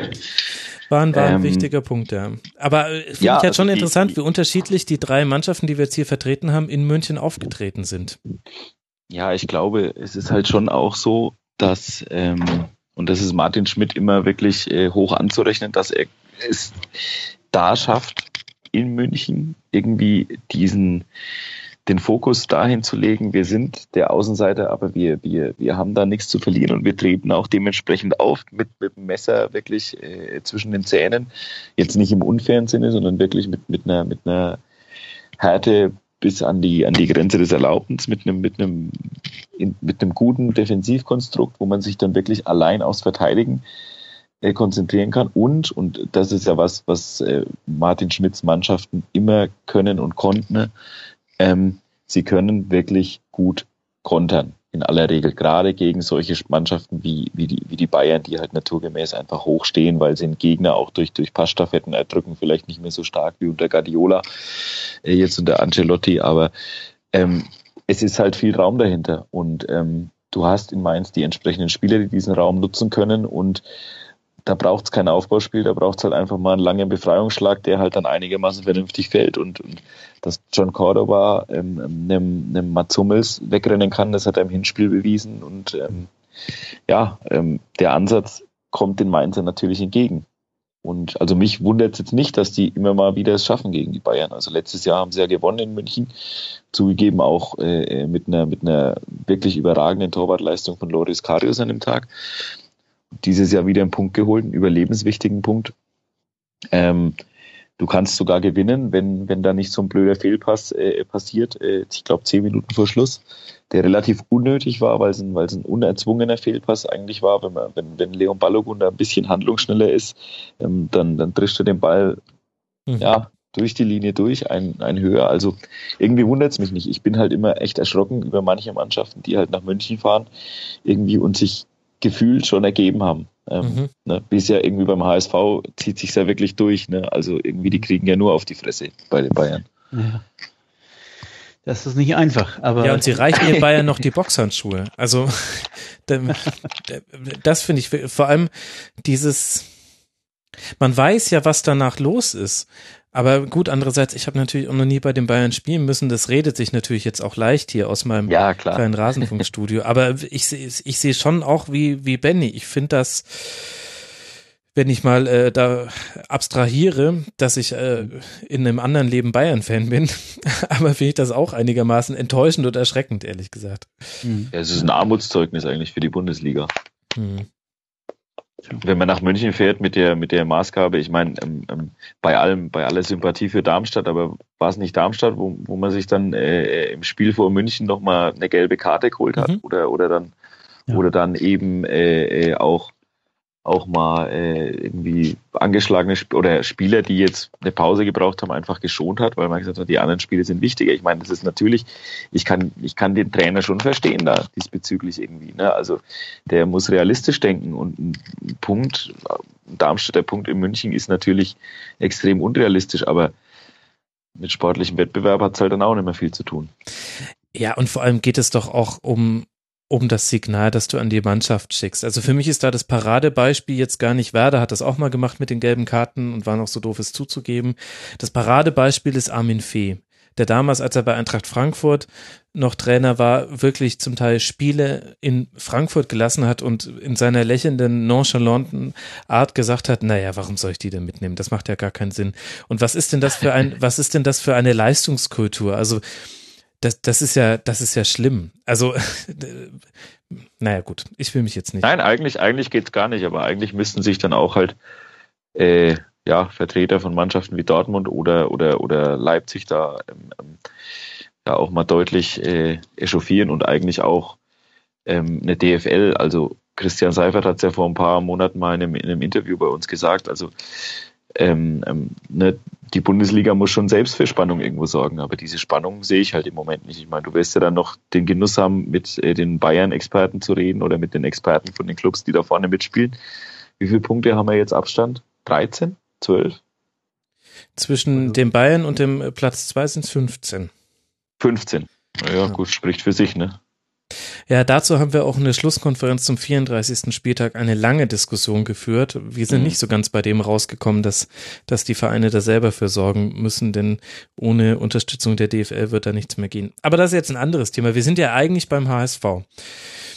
War ein, war ein ähm, wichtiger Punkt, ja. Aber äh, finde ja, ich halt schon also interessant, die, wie unterschiedlich die drei Mannschaften, die wir jetzt hier vertreten haben, in München aufgetreten sind. Ja, ich glaube, es ist halt schon auch so, dass, ähm, und das ist Martin Schmidt immer wirklich äh, hoch anzurechnen, dass er es da schafft, in München irgendwie diesen den Fokus dahin zu legen, wir sind der Außenseiter, aber wir, wir, wir haben da nichts zu verlieren und wir treten auch dementsprechend auf mit, mit dem Messer wirklich äh, zwischen den Zähnen. Jetzt nicht im unfairen Sinne, sondern wirklich mit, mit, einer, mit einer Härte bis an die, an die Grenze des Erlaubens, mit einem, mit einem, in, mit einem guten Defensivkonstrukt, wo man sich dann wirklich allein aufs Verteidigen äh, konzentrieren kann. Und, und das ist ja was, was äh, Martin Schmidts Mannschaften immer können und konnten, ähm, sie können wirklich gut kontern in aller Regel, gerade gegen solche Mannschaften wie, wie, die, wie die Bayern, die halt naturgemäß einfach hochstehen, weil sie den Gegner auch durch, durch Passstaffetten erdrücken, vielleicht nicht mehr so stark wie unter Guardiola, äh, jetzt unter Ancelotti, aber ähm, es ist halt viel Raum dahinter und ähm, du hast in Mainz die entsprechenden Spieler, die diesen Raum nutzen können und da braucht es kein Aufbauspiel, da braucht es halt einfach mal einen langen Befreiungsschlag, der halt dann einigermaßen vernünftig fällt. Und, und dass John Cordoba ähm, einem, einem Mats Hummels wegrennen kann, das hat er im Hinspiel bewiesen. Und ähm, ja, ähm, der Ansatz kommt den Mainzer natürlich entgegen. Und also mich wundert es jetzt nicht, dass die immer mal wieder es schaffen gegen die Bayern. Also letztes Jahr haben sie ja gewonnen in München, zugegeben auch äh, mit einer mit einer wirklich überragenden Torwartleistung von Loris Karius an dem Tag dieses Jahr wieder einen Punkt geholt, einen überlebenswichtigen Punkt. Ähm, du kannst sogar gewinnen, wenn, wenn da nicht so ein blöder Fehlpass äh, passiert. Äh, ich glaube, zehn Minuten vor Schluss, der relativ unnötig war, weil es ein, weil es ein unerzwungener Fehlpass eigentlich war. Wenn, man, wenn, wenn Leon Balogun da ein bisschen handlungsschneller ist, ähm, dann, dann drischt er den Ball mhm. ja, durch die Linie durch, ein, ein höher. Also irgendwie wundert es mich nicht. Ich bin halt immer echt erschrocken über manche Mannschaften, die halt nach München fahren irgendwie und sich gefühlt schon ergeben haben. Ähm, mhm. ne, bisher irgendwie beim HSV zieht sich ja wirklich durch. Ne? Also irgendwie, die kriegen ja nur auf die Fresse bei den Bayern. Ja. Das ist nicht einfach, aber. Ja, und sie reichen den Bayern noch die Boxhandschuhe. Also, das finde ich vor allem dieses, man weiß ja, was danach los ist. Aber gut, andererseits, ich habe natürlich auch noch nie bei den Bayern spielen müssen. Das redet sich natürlich jetzt auch leicht hier aus meinem ja, kleinen Rasenfunkstudio. Aber ich sehe ich sehe schon auch wie, wie Benny. Ich finde das, wenn ich mal äh, da abstrahiere, dass ich äh, in einem anderen Leben Bayern-Fan bin, aber finde ich das auch einigermaßen enttäuschend und erschreckend, ehrlich gesagt. Ja, es ist ein Armutszeugnis eigentlich für die Bundesliga. Mhm. Wenn man nach München fährt mit der, mit der Maßgabe, ich meine, ähm, ähm, bei allem, bei aller Sympathie für Darmstadt, aber war es nicht Darmstadt, wo, wo man sich dann äh, im Spiel vor München nochmal eine gelbe Karte geholt hat mhm. oder, oder dann, ja. oder dann eben äh, äh auch auch mal äh, irgendwie angeschlagene Sp oder Spieler, die jetzt eine Pause gebraucht haben, einfach geschont hat, weil man gesagt hat, die anderen Spiele sind wichtiger. Ich meine, das ist natürlich, ich kann, ich kann den Trainer schon verstehen da diesbezüglich irgendwie. Ne? Also der muss realistisch denken und ein Punkt, Darmstadt, der Punkt in München ist natürlich extrem unrealistisch, aber mit sportlichem Wettbewerb hat es halt dann auch nicht mehr viel zu tun. Ja, und vor allem geht es doch auch um um das Signal, das du an die Mannschaft schickst. Also für mich ist da das Paradebeispiel jetzt gar nicht Werder, hat das auch mal gemacht mit den gelben Karten und war noch so doof, es zuzugeben. Das Paradebeispiel ist Armin Fee, der damals, als er bei Eintracht Frankfurt noch Trainer war, wirklich zum Teil Spiele in Frankfurt gelassen hat und in seiner lächelnden, nonchalanten Art gesagt hat, naja, warum soll ich die denn mitnehmen? Das macht ja gar keinen Sinn. Und was ist denn das für ein, was ist denn das für eine Leistungskultur? Also, das, das ist ja, das ist ja schlimm. Also, naja, gut, ich will mich jetzt nicht. Nein, eigentlich, eigentlich geht's gar nicht, aber eigentlich müssten sich dann auch halt äh, ja, Vertreter von Mannschaften wie Dortmund oder, oder, oder Leipzig da ähm, ähm ja auch mal deutlich äh, echauffieren und eigentlich auch ähm, eine DFL, also Christian Seifert hat es ja vor ein paar Monaten mal in einem, in einem Interview bei uns gesagt, also ähm, ähm, ne, die Bundesliga muss schon selbst für Spannung irgendwo sorgen, aber diese Spannung sehe ich halt im Moment nicht. Ich meine, du wirst ja dann noch den Genuss haben, mit äh, den Bayern-Experten zu reden oder mit den Experten von den Clubs, die da vorne mitspielen. Wie viele Punkte haben wir jetzt Abstand? 13? 12? Zwischen also, dem Bayern und dem Platz 2 sind es 15. 15. Naja, ja. gut, spricht für sich, ne? Ja, dazu haben wir auch eine Schlusskonferenz zum 34. Spieltag eine lange Diskussion geführt. Wir sind mhm. nicht so ganz bei dem rausgekommen, dass, dass die Vereine da selber für sorgen müssen, denn ohne Unterstützung der DFL wird da nichts mehr gehen. Aber das ist jetzt ein anderes Thema. Wir sind ja eigentlich beim HSV.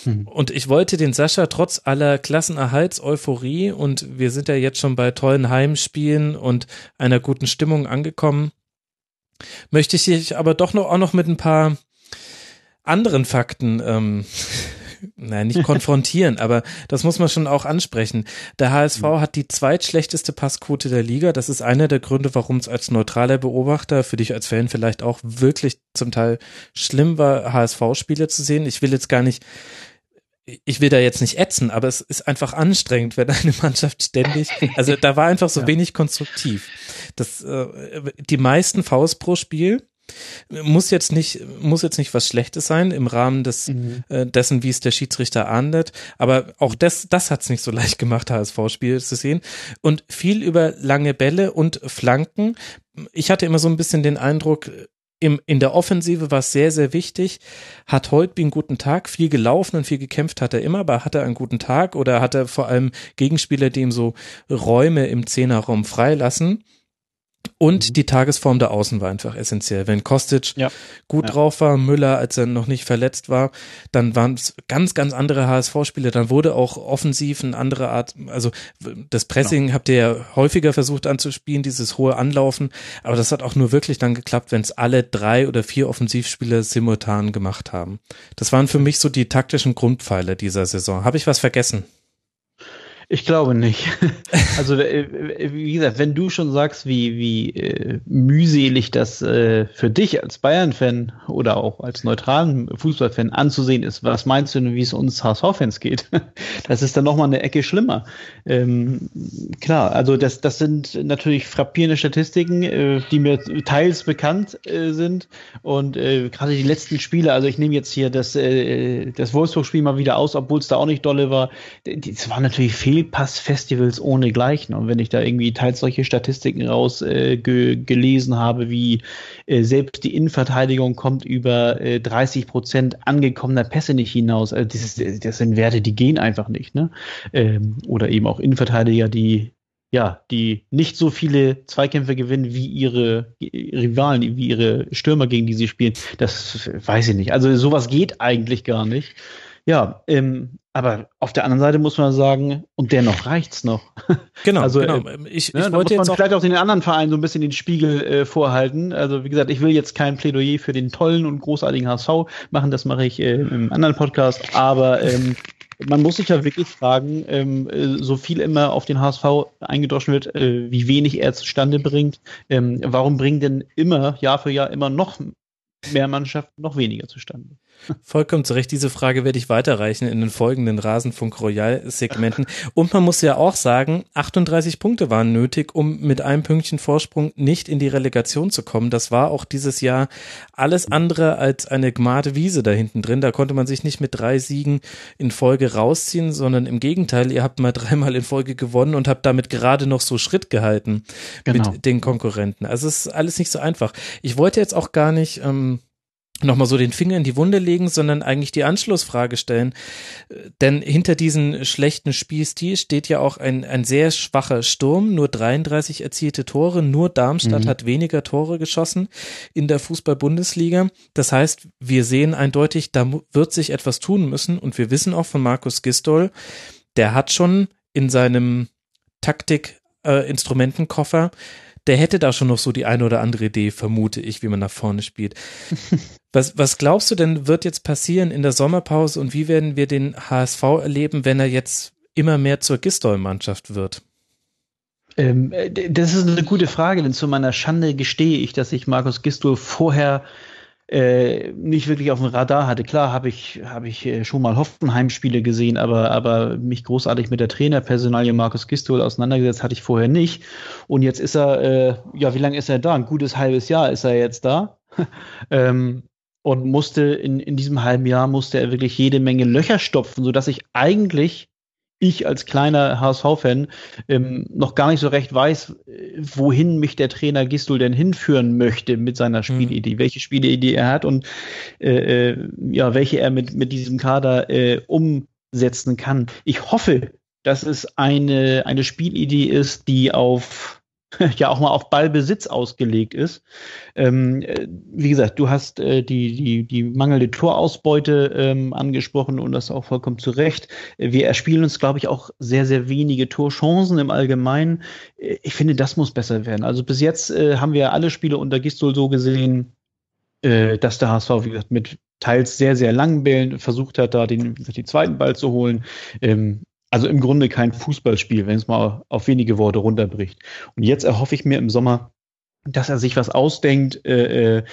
Mhm. Und ich wollte den Sascha trotz aller Klassenerhalts-Euphorie und wir sind ja jetzt schon bei tollen Heimspielen und einer guten Stimmung angekommen, möchte ich dich aber doch noch auch noch mit ein paar anderen Fakten ähm, Nein, nicht konfrontieren, aber das muss man schon auch ansprechen. Der HSV hat die zweitschlechteste Passquote der Liga. Das ist einer der Gründe, warum es als neutraler Beobachter für dich als Fan vielleicht auch wirklich zum Teil schlimm war, HSV-Spiele zu sehen. Ich will jetzt gar nicht ich will da jetzt nicht ätzen, aber es ist einfach anstrengend, wenn eine Mannschaft ständig, also da war einfach so ja. wenig konstruktiv. Das, äh, die meisten Faust pro Spiel muss jetzt nicht, muss jetzt nicht was Schlechtes sein im Rahmen des, mhm. äh, dessen, wie es der Schiedsrichter ahndet. Aber auch das, das hat's nicht so leicht gemacht, HSV-Spiel zu sehen. Und viel über lange Bälle und Flanken. Ich hatte immer so ein bisschen den Eindruck, im, in der Offensive war es sehr, sehr wichtig. Hat Holtby einen guten Tag, viel gelaufen und viel gekämpft hat er immer, aber hat er einen guten Tag oder hat er vor allem Gegenspieler, die ihm so Räume im Zehnerraum freilassen? Und mhm. die Tagesform der Außen war einfach essentiell. Wenn Kostic ja. gut ja. drauf war, Müller, als er noch nicht verletzt war, dann waren es ganz, ganz andere HSV-Spiele. Dann wurde auch offensiv eine andere Art, also das Pressing genau. habt ihr ja häufiger versucht anzuspielen, dieses hohe Anlaufen. Aber das hat auch nur wirklich dann geklappt, wenn es alle drei oder vier Offensivspieler simultan gemacht haben. Das waren für mich so die taktischen Grundpfeile dieser Saison. Habe ich was vergessen? Ich glaube nicht. Also äh, wie gesagt, wenn du schon sagst, wie, wie äh, mühselig das äh, für dich als Bayern-Fan oder auch als neutralen Fußballfan anzusehen ist, was meinst du denn, wie es uns HSV-Fans geht? Das ist dann nochmal eine Ecke schlimmer. Ähm, klar, also das, das sind natürlich frappierende Statistiken, äh, die mir teils bekannt äh, sind. Und äh, gerade die letzten Spiele, also ich nehme jetzt hier das, äh, das Wolfsburg-Spiel mal wieder aus, obwohl es da auch nicht dolle war. Es war natürlich viel Fehlpass-Festivals ohne Gleichen. Und wenn ich da irgendwie teils solche Statistiken raus äh, ge gelesen habe, wie äh, selbst die Innenverteidigung kommt über äh, 30 Prozent angekommener Pässe nicht hinaus. Also das, das sind Werte, die gehen einfach nicht. Ne? Ähm, oder eben auch Innenverteidiger, die ja, die nicht so viele Zweikämpfe gewinnen wie ihre Rivalen, wie ihre Stürmer, gegen die sie spielen. Das weiß ich nicht. Also sowas geht eigentlich gar nicht. Ja, ähm, aber auf der anderen Seite muss man sagen, und dennoch reicht's noch. Genau, also, genau. Äh, ich, ne, ich wollte muss man vielleicht auch den anderen Vereinen so ein bisschen den Spiegel äh, vorhalten. Also wie gesagt, ich will jetzt kein Plädoyer für den tollen und großartigen HSV machen, das mache ich äh, im anderen Podcast, aber ähm, man muss sich ja wirklich fragen, ähm, äh, so viel immer auf den HSV eingedroschen wird, äh, wie wenig er zustande bringt. Ähm, warum bringen denn immer, Jahr für Jahr, immer noch mehr Mannschaften noch weniger zustande? Vollkommen zu Recht. Diese Frage werde ich weiterreichen in den folgenden Rasenfunk Royal Segmenten. Und man muss ja auch sagen, 38 Punkte waren nötig, um mit einem Pünktchen Vorsprung nicht in die Relegation zu kommen. Das war auch dieses Jahr alles andere als eine gmade Wiese da hinten drin. Da konnte man sich nicht mit drei Siegen in Folge rausziehen, sondern im Gegenteil, ihr habt mal dreimal in Folge gewonnen und habt damit gerade noch so Schritt gehalten genau. mit den Konkurrenten. Also es ist alles nicht so einfach. Ich wollte jetzt auch gar nicht, ähm, nochmal so den Finger in die Wunde legen, sondern eigentlich die Anschlussfrage stellen. Denn hinter diesem schlechten Spielstil steht ja auch ein, ein sehr schwacher Sturm, nur 33 erzielte Tore, nur Darmstadt mhm. hat weniger Tore geschossen in der Fußball-Bundesliga. Das heißt, wir sehen eindeutig, da wird sich etwas tun müssen und wir wissen auch von Markus Gistol, der hat schon in seinem Taktik-Instrumentenkoffer äh, der hätte da schon noch so die eine oder andere Idee, vermute ich, wie man nach vorne spielt. was, was glaubst du denn, wird jetzt passieren in der Sommerpause und wie werden wir den HSV erleben, wenn er jetzt immer mehr zur Gistol-Mannschaft wird? Ähm, äh, das ist eine gute Frage, denn zu meiner Schande gestehe ich, dass ich Markus Gistol vorher äh, nicht wirklich auf dem Radar hatte. Klar habe ich, hab ich äh, schon mal Hoffenheim-Spiele gesehen, aber, aber mich großartig mit der Trainerpersonalie Markus Gistol auseinandergesetzt hatte ich vorher nicht. Und jetzt ist er, äh, ja, wie lange ist er da? Ein gutes halbes Jahr ist er jetzt da. ähm, und musste in, in diesem halben Jahr musste er wirklich jede Menge Löcher stopfen, sodass ich eigentlich ich als kleiner HSV-Fan ähm, noch gar nicht so recht weiß, wohin mich der Trainer Gistul denn hinführen möchte mit seiner mhm. Spielidee, mhm. welche Spielidee er hat und äh, äh, ja, welche er mit, mit diesem Kader äh, umsetzen kann. Ich hoffe, dass es eine, eine Spielidee ist, die auf ja auch mal auf Ballbesitz ausgelegt ist. Ähm, äh, wie gesagt, du hast äh, die, die, die mangelnde Torausbeute ähm, angesprochen und das auch vollkommen zu Recht. Wir erspielen uns, glaube ich, auch sehr, sehr wenige Torchancen im Allgemeinen. Äh, ich finde, das muss besser werden. Also bis jetzt äh, haben wir alle Spiele unter Gistol so gesehen, äh, dass der HSV, wie gesagt, mit teils sehr, sehr langen Bällen versucht hat, da den, den zweiten Ball zu holen. Ähm, also im Grunde kein Fußballspiel, wenn es mal auf wenige Worte runterbricht. Und jetzt erhoffe ich mir im Sommer, dass er sich was ausdenkt, äh, äh,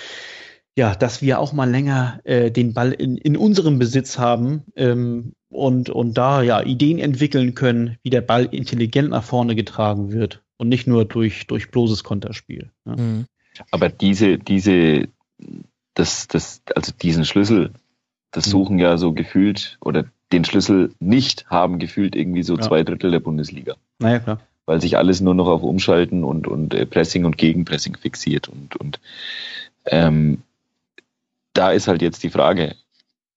ja, dass wir auch mal länger äh, den Ball in, in unserem Besitz haben ähm, und, und da ja Ideen entwickeln können, wie der Ball intelligent nach vorne getragen wird und nicht nur durch, durch bloßes Konterspiel. Ja. Mhm. Aber diese, diese, das, das, also diesen Schlüssel, das mhm. suchen ja so gefühlt oder den Schlüssel nicht haben gefühlt irgendwie so ja. zwei Drittel der Bundesliga. Naja, klar. Weil sich alles nur noch auf Umschalten und, und äh, Pressing und Gegenpressing fixiert. Und, und ähm, da ist halt jetzt die Frage,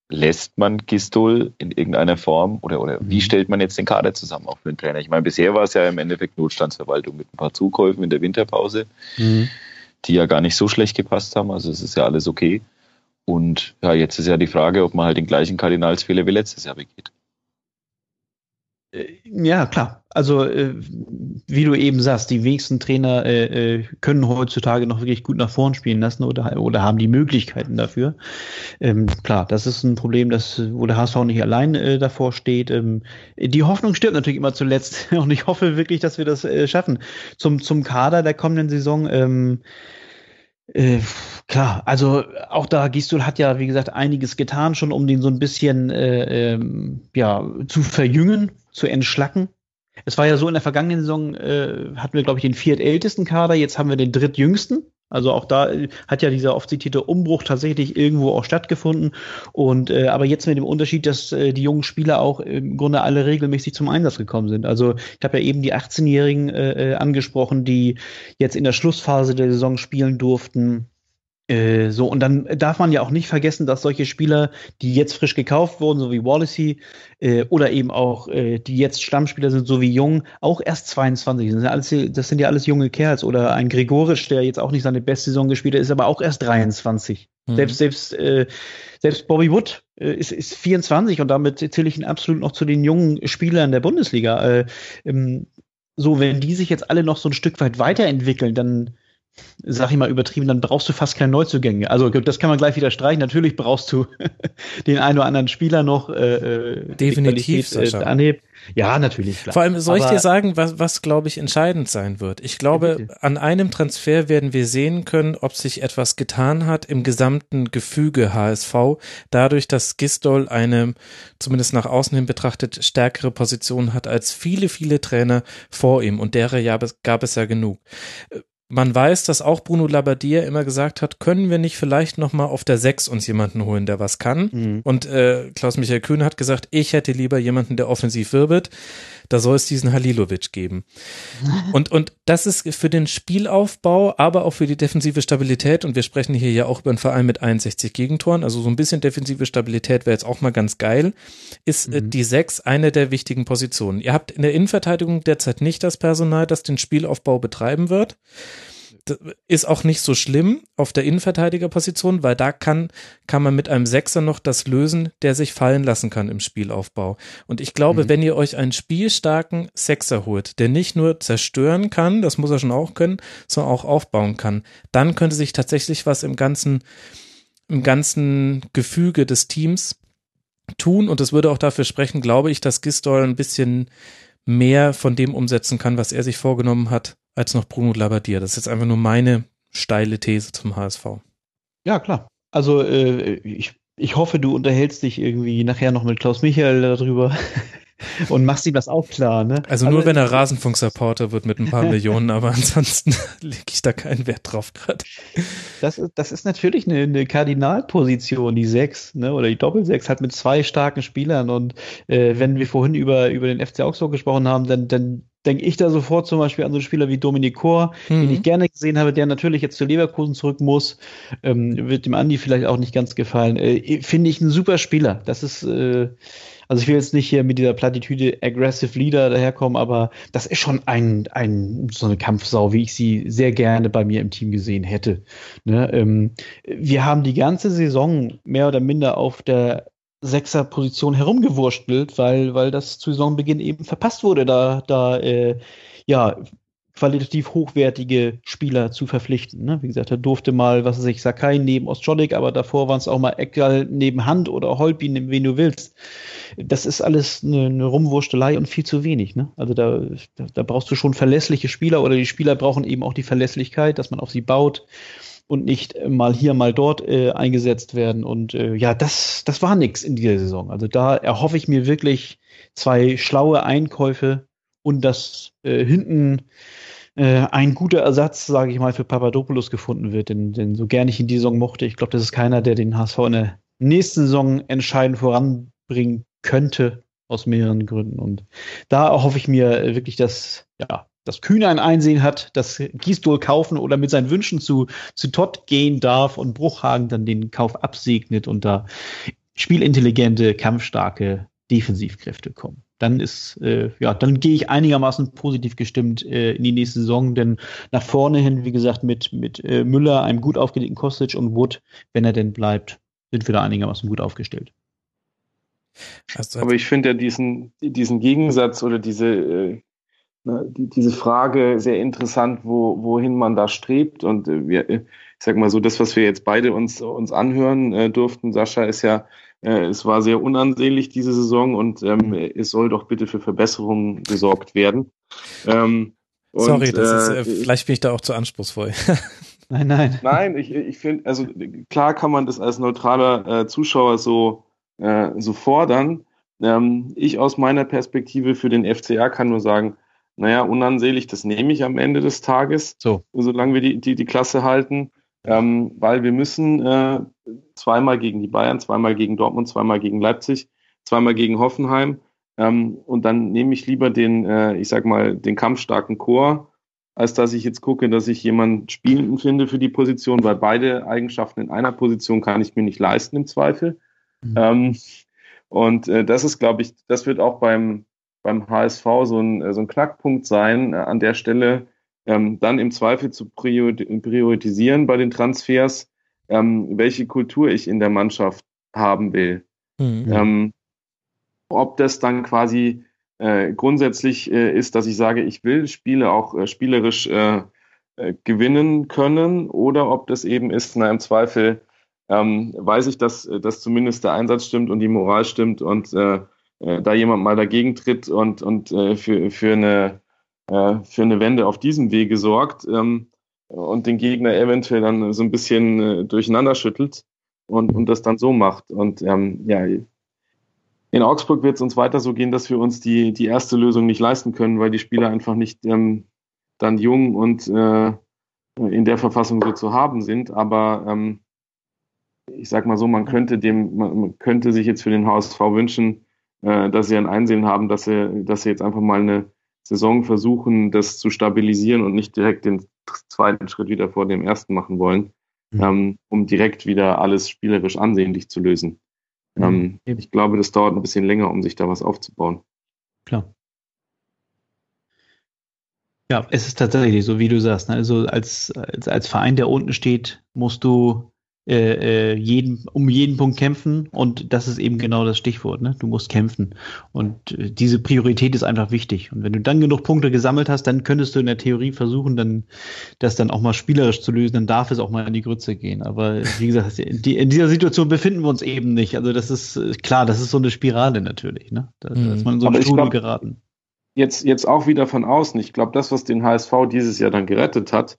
lässt man Gistol in irgendeiner Form oder, oder wie mhm. stellt man jetzt den Kader zusammen auch für den Trainer? Ich meine, bisher war es ja im Endeffekt Notstandsverwaltung mit ein paar Zukäufen in der Winterpause, mhm. die ja gar nicht so schlecht gepasst haben. Also es ist ja alles okay. Und ja, jetzt ist ja die Frage, ob man halt den gleichen Kardinalsfehler wie letztes Jahr begeht. Äh, ja, klar. Also, äh, wie du eben sagst, die wenigsten Trainer äh, können heutzutage noch wirklich gut nach vorn spielen lassen oder, oder haben die Möglichkeiten dafür. Ähm, klar, das ist ein Problem, das, wo der HSV nicht allein davor steht. Ähm, die Hoffnung stirbt natürlich immer zuletzt und ich hoffe wirklich, dass wir das schaffen. Zum, zum Kader der kommenden Saison. Äh, klar, also auch da Gistul hat ja, wie gesagt, einiges getan schon, um den so ein bisschen äh, ähm, ja, zu verjüngen, zu entschlacken. Es war ja so, in der vergangenen Saison äh, hatten wir, glaube ich, den viertältesten Kader, jetzt haben wir den drittjüngsten. Also auch da äh, hat ja dieser oft zitierte Umbruch tatsächlich irgendwo auch stattgefunden. Und äh, aber jetzt mit dem Unterschied, dass äh, die jungen Spieler auch im Grunde alle regelmäßig zum Einsatz gekommen sind. Also ich habe ja eben die 18-Jährigen äh, äh, angesprochen, die jetzt in der Schlussphase der Saison spielen durften. Äh, so, und dann darf man ja auch nicht vergessen, dass solche Spieler, die jetzt frisch gekauft wurden, so wie Wallacey, äh, oder eben auch, äh, die jetzt Stammspieler sind, so wie Jung, auch erst 22 sind. Das, alles, das sind ja alles junge Kerls. Oder ein Gregorisch, der jetzt auch nicht seine beste Saison gespielt hat, ist aber auch erst 23. Mhm. Selbst, selbst, äh, selbst Bobby Wood äh, ist, ist 24 und damit zähle ich ihn absolut noch zu den jungen Spielern der Bundesliga. Äh, ähm, so, wenn die sich jetzt alle noch so ein Stück weit weiterentwickeln, dann sag ich mal übertrieben, dann brauchst du fast keine Neuzugänge. Also das kann man gleich wieder streichen. Natürlich brauchst du den einen oder anderen Spieler noch. Äh, äh Definitiv. Qualität, äh, anhebt. Ja, natürlich. Klar. Vor allem soll Aber ich dir sagen, was, was glaube ich entscheidend sein wird. Ich glaube, an einem Transfer werden wir sehen können, ob sich etwas getan hat im gesamten Gefüge HSV, dadurch, dass Gistol eine, zumindest nach außen hin betrachtet, stärkere Position hat als viele, viele Trainer vor ihm. Und derer ja, gab es ja genug man weiß, dass auch Bruno Labbadia immer gesagt hat, können wir nicht vielleicht noch mal auf der 6 uns jemanden holen, der was kann? Mhm. Und äh, Klaus-Michael Kühn hat gesagt, ich hätte lieber jemanden, der offensiv wirbelt. Da soll es diesen Halilovic geben. und, und das ist für den Spielaufbau, aber auch für die defensive Stabilität, und wir sprechen hier ja auch über einen Verein mit 61 Gegentoren, also so ein bisschen defensive Stabilität wäre jetzt auch mal ganz geil, ist äh, mhm. die 6 eine der wichtigen Positionen. Ihr habt in der Innenverteidigung derzeit nicht das Personal, das den Spielaufbau betreiben wird ist auch nicht so schlimm auf der Innenverteidigerposition, weil da kann, kann man mit einem Sechser noch das lösen, der sich fallen lassen kann im Spielaufbau. Und ich glaube, mhm. wenn ihr euch einen spielstarken Sechser holt, der nicht nur zerstören kann, das muss er schon auch können, sondern auch aufbauen kann, dann könnte sich tatsächlich was im ganzen, im ganzen Gefüge des Teams tun. Und es würde auch dafür sprechen, glaube ich, dass Gistol ein bisschen mehr von dem umsetzen kann, was er sich vorgenommen hat, als noch Bruno Labbadia. Das ist jetzt einfach nur meine steile These zum HSV. Ja, klar. Also äh, ich, ich hoffe, du unterhältst dich irgendwie nachher noch mit Klaus Michael darüber. und machst ihm das auch klar. Ne? Also nur also, wenn er Rasenfunk-Supporter wird mit ein paar Millionen, aber ansonsten lege ich da keinen Wert drauf gerade. Das ist, das ist natürlich eine, eine Kardinalposition, die Sechs, ne? oder die Doppelsechs halt mit zwei starken Spielern. Und äh, wenn wir vorhin über, über den FC Augsburg gesprochen haben, dann, dann denke ich da sofort zum Beispiel an so einen Spieler wie Dominik Kor, mhm. den ich gerne gesehen habe, der natürlich jetzt zu Leverkusen zurück muss. Ähm, wird dem Andi vielleicht auch nicht ganz gefallen. Äh, Finde ich ein super Spieler. Das ist, äh, also ich will jetzt nicht hier mit dieser Plattitüde Aggressive Leader daherkommen, aber das ist schon ein, ein so eine Kampfsau, wie ich sie sehr gerne bei mir im Team gesehen hätte. Ne? Ähm, wir haben die ganze Saison mehr oder minder auf der Sechser-Position herumgewurstelt, weil, weil das zu Saisonbeginn eben verpasst wurde, da, da äh, ja, qualitativ hochwertige Spieler zu verpflichten. Ne? Wie gesagt, da durfte mal, was weiß ich, Sakai neben Ostjolik, aber davor waren es auch mal Eckal neben Hand oder Holpin, wen du willst. Das ist alles eine, eine Rumwurstelei und viel zu wenig. Ne? Also da, da, da brauchst du schon verlässliche Spieler oder die Spieler brauchen eben auch die Verlässlichkeit, dass man auf sie baut und nicht mal hier, mal dort äh, eingesetzt werden. Und äh, ja, das, das war nix in dieser Saison. Also da erhoffe ich mir wirklich zwei schlaue Einkäufe und dass äh, hinten äh, ein guter Ersatz, sage ich mal, für Papadopoulos gefunden wird, denn, denn so gern ich in die Saison mochte, ich glaube, das ist keiner, der den HSV in der nächsten Saison entscheidend voranbringen könnte, aus mehreren Gründen. Und da erhoffe ich mir wirklich, dass, ja, dass Kühne ein Einsehen hat, dass Gisdol kaufen oder mit seinen Wünschen zu, zu Todd gehen darf und Bruchhagen dann den Kauf absegnet und da spielintelligente, kampfstarke Defensivkräfte kommen. Dann ist, äh, ja, dann gehe ich einigermaßen positiv gestimmt äh, in die nächste Saison, denn nach vorne hin, wie gesagt, mit, mit äh, Müller, einem gut aufgelegten Kostic und Wood, wenn er denn bleibt, sind wir da einigermaßen gut aufgestellt. Aber ich finde ja diesen, diesen Gegensatz oder diese, äh, ne, die, diese Frage sehr interessant, wo, wohin man da strebt. Und äh, wir, ich sag mal so, das, was wir jetzt beide uns, uns anhören äh, durften, Sascha, ist ja, äh, es war sehr unansehnlich diese Saison und ähm, es soll doch bitte für Verbesserungen gesorgt werden. Ähm, und, Sorry, das äh, ist, äh, vielleicht bin ich da auch zu anspruchsvoll. nein, nein. Nein, ich, ich finde, also klar kann man das als neutraler äh, Zuschauer so, äh, so fordern. Ähm, ich aus meiner Perspektive für den FCA kann nur sagen, naja, unansehnlich, das nehme ich am Ende des Tages, so. solange wir die, die, die Klasse halten, ähm, weil wir müssen äh, zweimal gegen die Bayern, zweimal gegen Dortmund, zweimal gegen Leipzig, zweimal gegen Hoffenheim ähm, und dann nehme ich lieber den, äh, ich sag mal, den kampfstarken Chor, als dass ich jetzt gucke, dass ich jemanden spielenden finde für die Position, weil beide Eigenschaften in einer Position kann ich mir nicht leisten im Zweifel. Mhm. Ähm, und äh, das ist, glaube ich, das wird auch beim beim HSV so ein, äh, so ein Knackpunkt sein, äh, an der Stelle ähm, dann im Zweifel zu priorisieren bei den Transfers, ähm, welche Kultur ich in der Mannschaft haben will. Mhm. Ähm, ob das dann quasi äh, grundsätzlich äh, ist, dass ich sage, ich will Spiele auch äh, spielerisch äh, äh, gewinnen können oder ob das eben ist, na im Zweifel ähm, weiß ich, dass, dass zumindest der Einsatz stimmt und die Moral stimmt und äh, äh, da jemand mal dagegen tritt und, und äh, für, für, eine, äh, für eine Wende auf diesem Wege sorgt ähm, und den Gegner eventuell dann so ein bisschen äh, durcheinander schüttelt und, und das dann so macht. Und ähm, ja, in Augsburg wird es uns weiter so gehen, dass wir uns die, die erste Lösung nicht leisten können, weil die Spieler einfach nicht ähm, dann jung und äh, in der Verfassung so zu haben sind. Aber ähm, ich sag mal so, man könnte dem, man könnte sich jetzt für den HSV wünschen, äh, dass sie ein Einsehen haben, dass sie, dass sie jetzt einfach mal eine Saison versuchen, das zu stabilisieren und nicht direkt den zweiten Schritt wieder vor dem ersten machen wollen, mhm. ähm, um direkt wieder alles spielerisch ansehnlich zu lösen. Mhm. Ähm, ich glaube, das dauert ein bisschen länger, um sich da was aufzubauen. Klar. Ja, es ist tatsächlich so, wie du sagst. Ne? Also als, als, als Verein, der unten steht, musst du äh, äh, jeden, um jeden Punkt kämpfen und das ist eben genau das Stichwort. Ne? Du musst kämpfen und äh, diese Priorität ist einfach wichtig. Und wenn du dann genug Punkte gesammelt hast, dann könntest du in der Theorie versuchen, dann das dann auch mal spielerisch zu lösen. Dann darf es auch mal in die Grütze gehen. Aber wie gesagt, die, in dieser Situation befinden wir uns eben nicht. Also das ist äh, klar, das ist so eine Spirale natürlich. Ne? Da, mhm. ist man in so eine Strudel geraten. Jetzt, jetzt auch wieder von außen. Ich glaube, das, was den HSV dieses Jahr dann gerettet hat,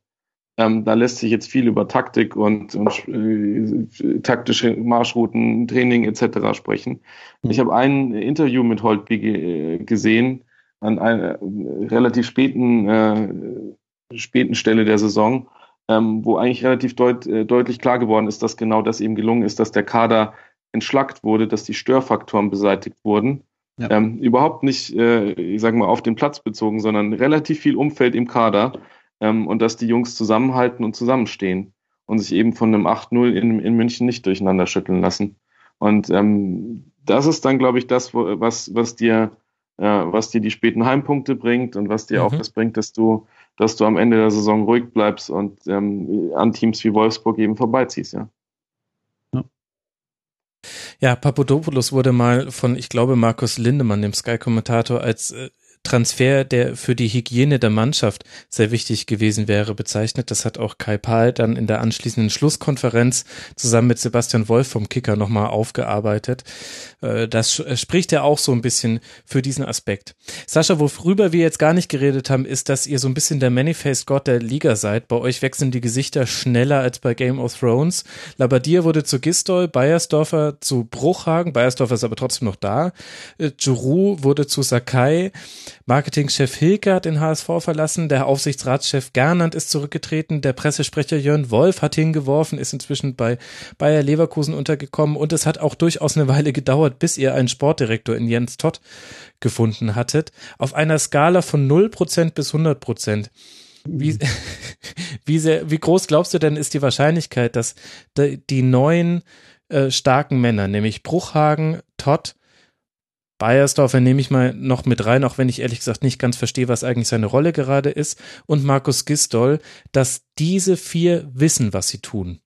Ähm, da lässt sich jetzt viel über Taktik und, und äh, taktische Marschrouten, Training etc. sprechen. Mhm. Ich habe ein Interview mit Holtby ge gesehen an einer relativ späten, äh, späten Stelle der Saison, ähm, wo eigentlich relativ deut äh, deutlich klar geworden ist, dass genau das eben gelungen ist, dass der Kader entschlackt wurde, dass die Störfaktoren beseitigt wurden. Ja. Ähm, überhaupt nicht, äh, ich sage mal, auf den Platz bezogen, sondern relativ viel Umfeld im Kader ähm, und dass die Jungs zusammenhalten und zusammenstehen und sich eben von einem 8-0 in, in München nicht durcheinander schütteln lassen. Und ähm, das ist dann, glaube ich, das, wo, was, was dir, äh, was dir die späten Heimpunkte bringt und was dir mhm. auch das bringt, dass du, dass du am Ende der Saison ruhig bleibst und ähm, an Teams wie Wolfsburg eben vorbeiziehst, ja. Ja, Papadopoulos wurde mal von, ich glaube, Markus Lindemann, dem Sky-Kommentator, als äh, Transfer, der für die Hygiene der Mannschaft sehr wichtig gewesen wäre, bezeichnet. Das hat auch Kai Pahl dann in der anschließenden Schlusskonferenz zusammen mit Sebastian Wolf vom Kicker nochmal aufgearbeitet. Äh, das äh, spricht ja auch so ein bisschen für diesen Aspekt. Sascha, worüber wir jetzt gar nicht geredet haben, ist, dass ihr so ein bisschen der Many-Faced God der Liga seid. Bei euch wechseln die Gesichter schneller als bei Game of Thrones. Labadier wurde zu Gistol, Bayersdorfer zu Bruchhagen, Bayersdorfer ist aber trotzdem noch da. Äh, Giroud wurde zu Sakai. Marketingchef Hilke hat den HSV verlassen, der Aufsichtsratschef Gernand ist zurückgetreten, der Pressesprecher Jörn Wolf hat hingeworfen, ist inzwischen bei Bayer Leverkusen untergekommen und es hat auch durchaus eine Weile gedauert, bis ihr einen Sportdirektor in Jens Todd gefunden hattet. Auf einer Skala von 0% bis 100%. Wie, wie, sehr, wie groß glaubst du denn ist die Wahrscheinlichkeit, dass die neuen äh, starken Männer, nämlich Bruchhagen, Todd Bayersdorfer nehme ich mal noch mit rein, auch wenn ich ehrlich gesagt nicht ganz verstehe, was eigentlich seine Rolle gerade ist. Und Markus Gistol, dass diese vier wissen, was sie tun.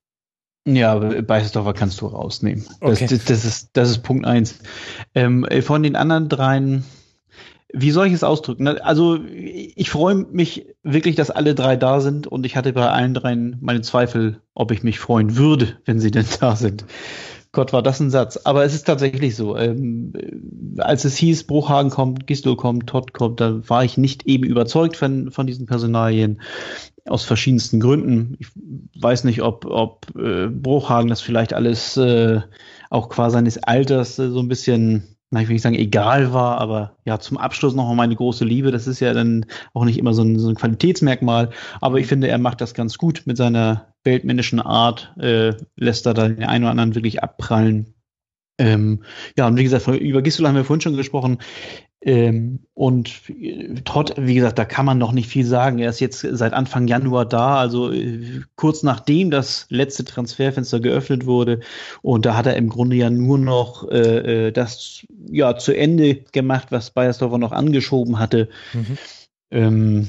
Ja, Bayersdorfer kannst du rausnehmen. Okay. Das, das, ist, das ist Punkt eins. Ähm, von den anderen dreien, wie soll ich es ausdrücken? Also ich freue mich wirklich, dass alle drei da sind und ich hatte bei allen dreien meine Zweifel, ob ich mich freuen würde, wenn sie denn da sind. Gott, war das ein Satz. Aber es ist tatsächlich so. Ähm, als es hieß, Bruchhagen kommt, Gisdol kommt, Todd kommt, da war ich nicht eben überzeugt von, von diesen Personalien aus verschiedensten Gründen. Ich weiß nicht, ob, ob äh, Bruchhagen das vielleicht alles äh, auch qua seines Alters äh, so ein bisschen na, ich will nicht sagen, egal war, aber ja, zum Abschluss noch mal meine große Liebe. Das ist ja dann auch nicht immer so ein, so ein Qualitätsmerkmal. Aber ich finde, er macht das ganz gut mit seiner weltmännischen Art, äh, lässt er da den einen oder anderen wirklich abprallen. Ähm, ja, und wie gesagt, über Gisela haben wir vorhin schon gesprochen. Ähm, und äh, Todd, wie gesagt, da kann man noch nicht viel sagen. Er ist jetzt seit Anfang Januar da, also äh, kurz nachdem das letzte Transferfenster geöffnet wurde. Und da hat er im Grunde ja nur noch äh, äh das ja zu Ende gemacht, was Bayersdorfer noch angeschoben hatte. Mhm. Ähm,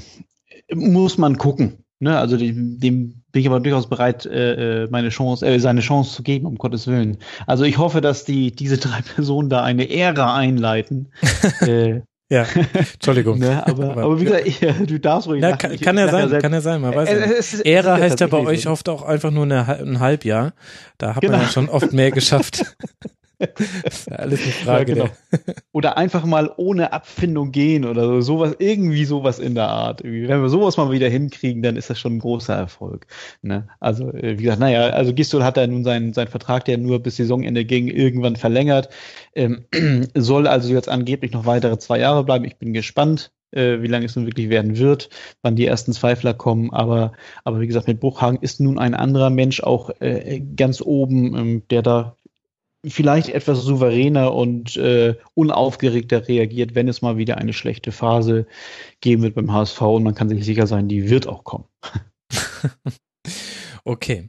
muss man gucken. Ne, also dem, dem bin ich aber durchaus bereit, äh, meine Chance, äh, seine Chance zu geben, um Gottes Willen. Also ich hoffe, dass die diese drei Personen da eine Ära einleiten. äh, ja, Entschuldigung. ne, aber, aber, aber, wie gesagt, ich, du darfst ruhig. Ja, kann, kann ja sein, selbst. kann ja sein, man weiß äh, es, ja. Ära heißt ja bei euch oft auch einfach nur eine, ein Halbjahr. Da hat genau. man ja schon oft mehr geschafft. Alles eine Frage. Ja, genau. Oder einfach mal ohne Abfindung gehen oder so, sowas, irgendwie sowas in der Art. Wenn wir sowas mal wieder hinkriegen, dann ist das schon ein großer Erfolg. Ne? Also, äh, wie gesagt, naja, also Gistol hat ja nun seinen, seinen Vertrag, der nur bis Saisonende ging, irgendwann verlängert. Ähm, soll also jetzt angeblich noch weitere zwei Jahre bleiben. Ich bin gespannt, äh, wie lange es nun wirklich werden wird, wann die ersten Zweifler kommen. Aber, aber wie gesagt, mit Bruchhagen ist nun ein anderer Mensch auch äh, ganz oben, ähm, der da vielleicht etwas souveräner und äh, unaufgeregter reagiert, wenn es mal wieder eine schlechte Phase geben wird beim HSV und man kann sich sicher sein, die wird auch kommen. okay.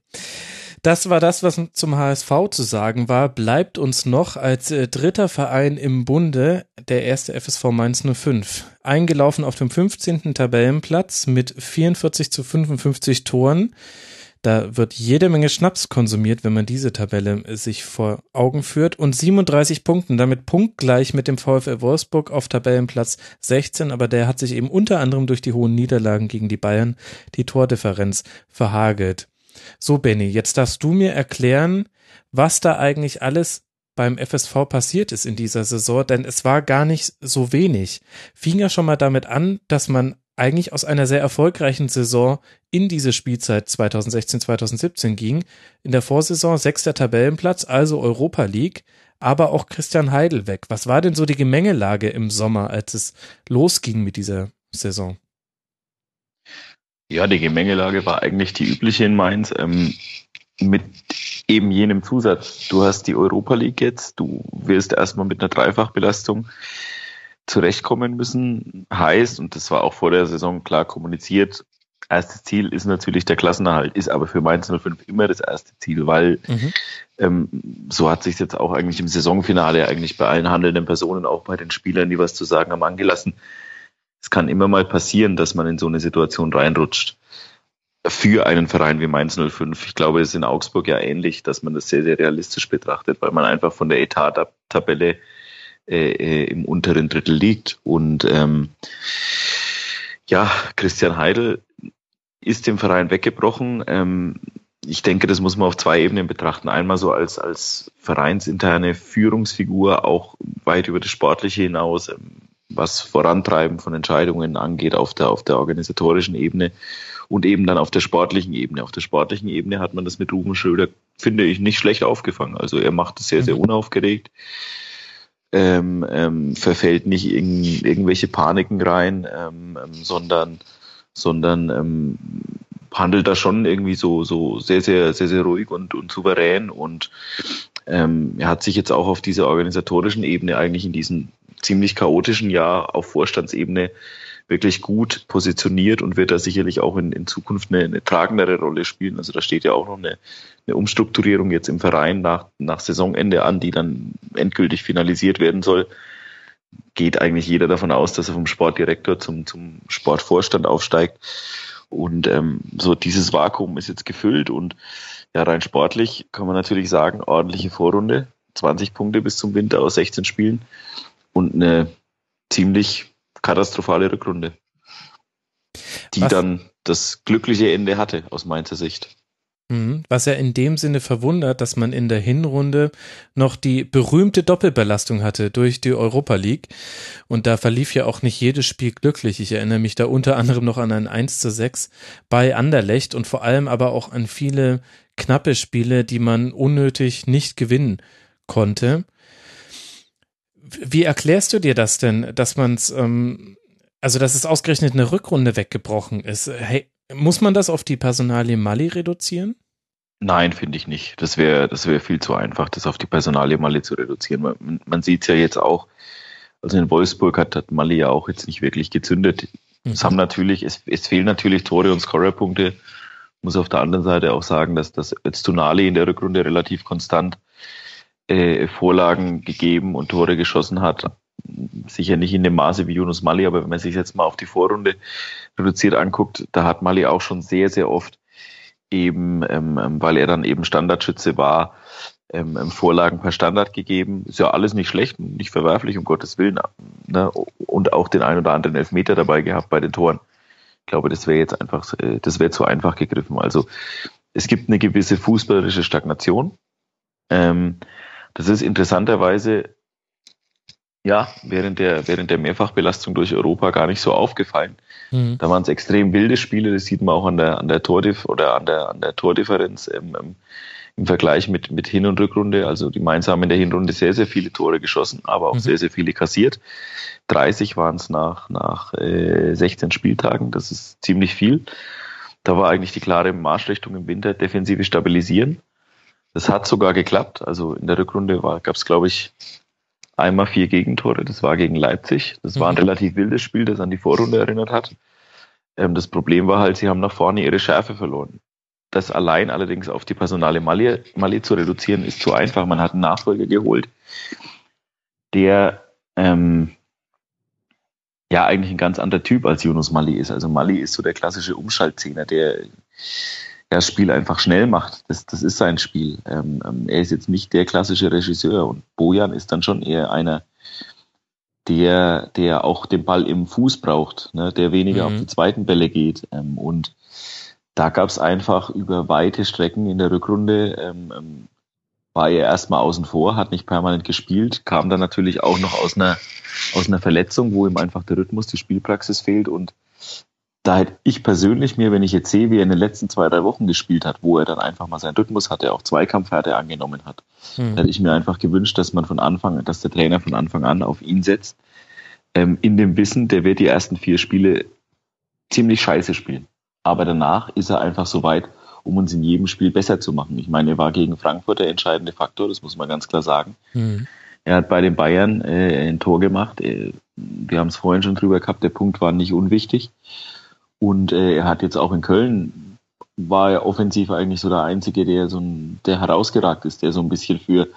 Das war das, was zum HSV zu sagen war. Bleibt uns noch als äh, dritter Verein im Bunde der erste FSV Mainz 05. Eingelaufen auf dem 15. Tabellenplatz mit 44 zu 55 Toren. Da wird jede Menge Schnaps konsumiert, wenn man diese Tabelle sich vor Augen führt. Und 37 Punkten, damit punktgleich mit dem VfL Wolfsburg auf Tabellenplatz 16. Aber der hat sich eben unter anderem durch die hohen Niederlagen gegen die Bayern die Tordifferenz verhagelt. So, Benny, jetzt darfst du mir erklären, was da eigentlich alles beim FSV passiert ist in dieser Saison, denn es war gar nicht so wenig. Fing ja schon mal damit an, dass man eigentlich aus einer sehr erfolgreichen Saison in diese Spielzeit 2016, 2017 ging. In der Vorsaison sechster Tabellenplatz, also Europa League, aber auch Christian Heidel weg. Was war denn so die Gemengelage im Sommer, als es losging mit dieser Saison? Ja, die Gemengelage war eigentlich die übliche in Mainz. Ähm, mit eben jenem Zusatz. Du hast die Europa League jetzt, du wirst erstmal mit einer Dreifachbelastung zurechtkommen müssen. Heißt, und das war auch vor der Saison klar kommuniziert, erstes Ziel ist natürlich der Klassenerhalt, ist aber für Mainz 05 immer das erste Ziel, weil mhm. ähm, so hat sich jetzt auch eigentlich im Saisonfinale eigentlich bei allen handelnden Personen, auch bei den Spielern, die was zu sagen haben, angelassen. Es kann immer mal passieren, dass man in so eine Situation reinrutscht. Für einen Verein wie Mainz 05. Ich glaube, es ist in Augsburg ja ähnlich, dass man das sehr, sehr realistisch betrachtet, weil man einfach von der Etat-Tabelle äh, äh, im unteren Drittel liegt. Und ähm, ja, Christian Heidel ist dem Verein weggebrochen. Ähm, ich denke, das muss man auf zwei Ebenen betrachten. Einmal so als, als vereinsinterne Führungsfigur, auch weit über das Sportliche hinaus, ähm, was Vorantreiben von Entscheidungen angeht auf der, auf der organisatorischen Ebene und eben dann auf der sportlichen Ebene. Auf der sportlichen Ebene hat man das mit Ruben Schröder, finde ich, nicht schlecht aufgefangen. Also er macht es sehr, sehr mhm. unaufgeregt ähm, ähm, verfällt nicht in irgendwelche Paniken rein, ähm, ähm, sondern, sondern ähm, handelt da schon irgendwie so, so sehr, sehr, sehr, sehr ruhig und, und souverän und ähm, er hat sich jetzt auch auf dieser organisatorischen Ebene eigentlich in diesem ziemlich chaotischen Jahr auf Vorstandsebene wirklich gut positioniert und wird da sicherlich auch in, in Zukunft eine, eine tragendere Rolle spielen. Also da steht ja auch noch eine, eine Umstrukturierung jetzt im Verein nach, nach Saisonende an, die dann endgültig finalisiert werden soll. Geht eigentlich jeder davon aus, dass er vom Sportdirektor zum, zum Sportvorstand aufsteigt. Und ähm, so dieses Vakuum ist jetzt gefüllt und ja, rein sportlich kann man natürlich sagen, ordentliche Vorrunde, 20 Punkte bis zum Winter aus 16 Spielen und eine ziemlich katastrophale Rückrunde, die Was? dann das glückliche Ende hatte aus meiner Sicht. Mhm. Was ja in dem Sinne verwundert, dass man in der Hinrunde noch die berühmte Doppelbelastung hatte durch die Europa League. Und da verlief ja auch nicht jedes Spiel glücklich. Ich erinnere mich da unter anderem noch an ein 1 zu 6 bei Anderlecht und vor allem aber auch an viele knappe Spiele, die man unnötig nicht gewinnen konnte. Wie erklärst du dir das denn, dass man es, ähm, also dass es ausgerechnet eine Rückrunde weggebrochen ist? Hey, muss man das auf die Personalie Mali reduzieren? Nein, finde ich nicht. Das wäre das wäre viel zu einfach, das auf die Personalie Mali zu reduzieren. Man, man sieht es ja jetzt auch, also in Wolfsburg hat, hat Mali ja auch jetzt nicht wirklich gezündet. Mhm. Es haben natürlich, es, es fehlen natürlich Tore und Scorerpunkte. Muss auf der anderen Seite auch sagen, dass das jetzt in der Rückrunde relativ konstant äh, Vorlagen gegeben und Tore geschossen hat. Sicher nicht in dem Maße wie Yunus Mali, aber wenn man sich jetzt mal auf die Vorrunde reduziert anguckt, da hat Mali auch schon sehr, sehr oft eben, ähm, ähm weil er dann eben Standardschütze war, ähm, ähm, Vorlagen per Standard gegeben. Ist ja alles nicht schlecht, nicht verwerflich, um Gottes Willen. Ne? Und auch den ein oder anderen Elfmeter dabei gehabt bei den Toren. Ich glaube, das wäre jetzt einfach, äh, das wäre zu einfach gegriffen. Also es gibt eine gewisse fußballerische Stagnation. Ähm, das ist interessanterweise ja während der, während der Mehrfachbelastung durch Europa gar nicht so aufgefallen. Mhm. Da waren es extrem wilde Spiele, das sieht man auch an der, an der Tordif oder an der, an der Tordifferenz im, im, im Vergleich mit, mit Hin- und Rückrunde. Also die Mainz haben in der Hinrunde sehr, sehr viele Tore geschossen, aber auch mhm. sehr, sehr viele kassiert. 30 waren es nach, nach äh, 16 Spieltagen, das ist ziemlich viel. Da war eigentlich die klare Marschrichtung im Winter, defensive stabilisieren das hat sogar geklappt. Also in der Rückrunde gab es, glaube ich, einmal vier Gegentore. Das war gegen Leipzig. Das war ein mhm. relativ wildes Spiel, das an die Vorrunde erinnert hat. Ähm, das Problem war halt, sie haben nach vorne ihre Schärfe verloren. Das allein allerdings auf die Personale Mali, Mali zu reduzieren, ist zu einfach. Man hat einen Nachfolger geholt, der ähm, ja eigentlich ein ganz anderer Typ als Yunus Mali ist. Also Mali ist so der klassische Umschaltzehner, der das Spiel einfach schnell macht. Das, das ist sein Spiel. Ähm, ähm, er ist jetzt nicht der klassische Regisseur und Bojan ist dann schon eher einer, der, der auch den Ball im Fuß braucht, ne, der weniger mhm. auf die zweiten Bälle geht. Ähm, und da gab es einfach über weite Strecken in der Rückrunde, ähm, ähm, war er erstmal außen vor, hat nicht permanent gespielt, kam dann natürlich auch noch aus einer, aus einer Verletzung, wo ihm einfach der Rhythmus, die Spielpraxis fehlt und da hätte ich persönlich mir, wenn ich jetzt sehe, wie er in den letzten zwei, drei Wochen gespielt hat, wo er dann einfach mal seinen Rhythmus hatte, auch Zweikampfhärte angenommen hat, hm. hätte ich mir einfach gewünscht, dass man von Anfang, dass der Trainer von Anfang an auf ihn setzt, ähm, in dem Wissen, der wird die ersten vier Spiele ziemlich scheiße spielen. Aber danach ist er einfach so weit, um uns in jedem Spiel besser zu machen. Ich meine, er war gegen Frankfurt der entscheidende Faktor, das muss man ganz klar sagen. Mhm. Er hat bei den Bayern äh, ein Tor gemacht. Äh, wir haben es vorhin schon drüber gehabt, der Punkt war nicht unwichtig. Und äh, er hat jetzt auch in Köln, war er offensiv eigentlich so der Einzige, der so ein, der herausgeragt ist, der so ein bisschen für,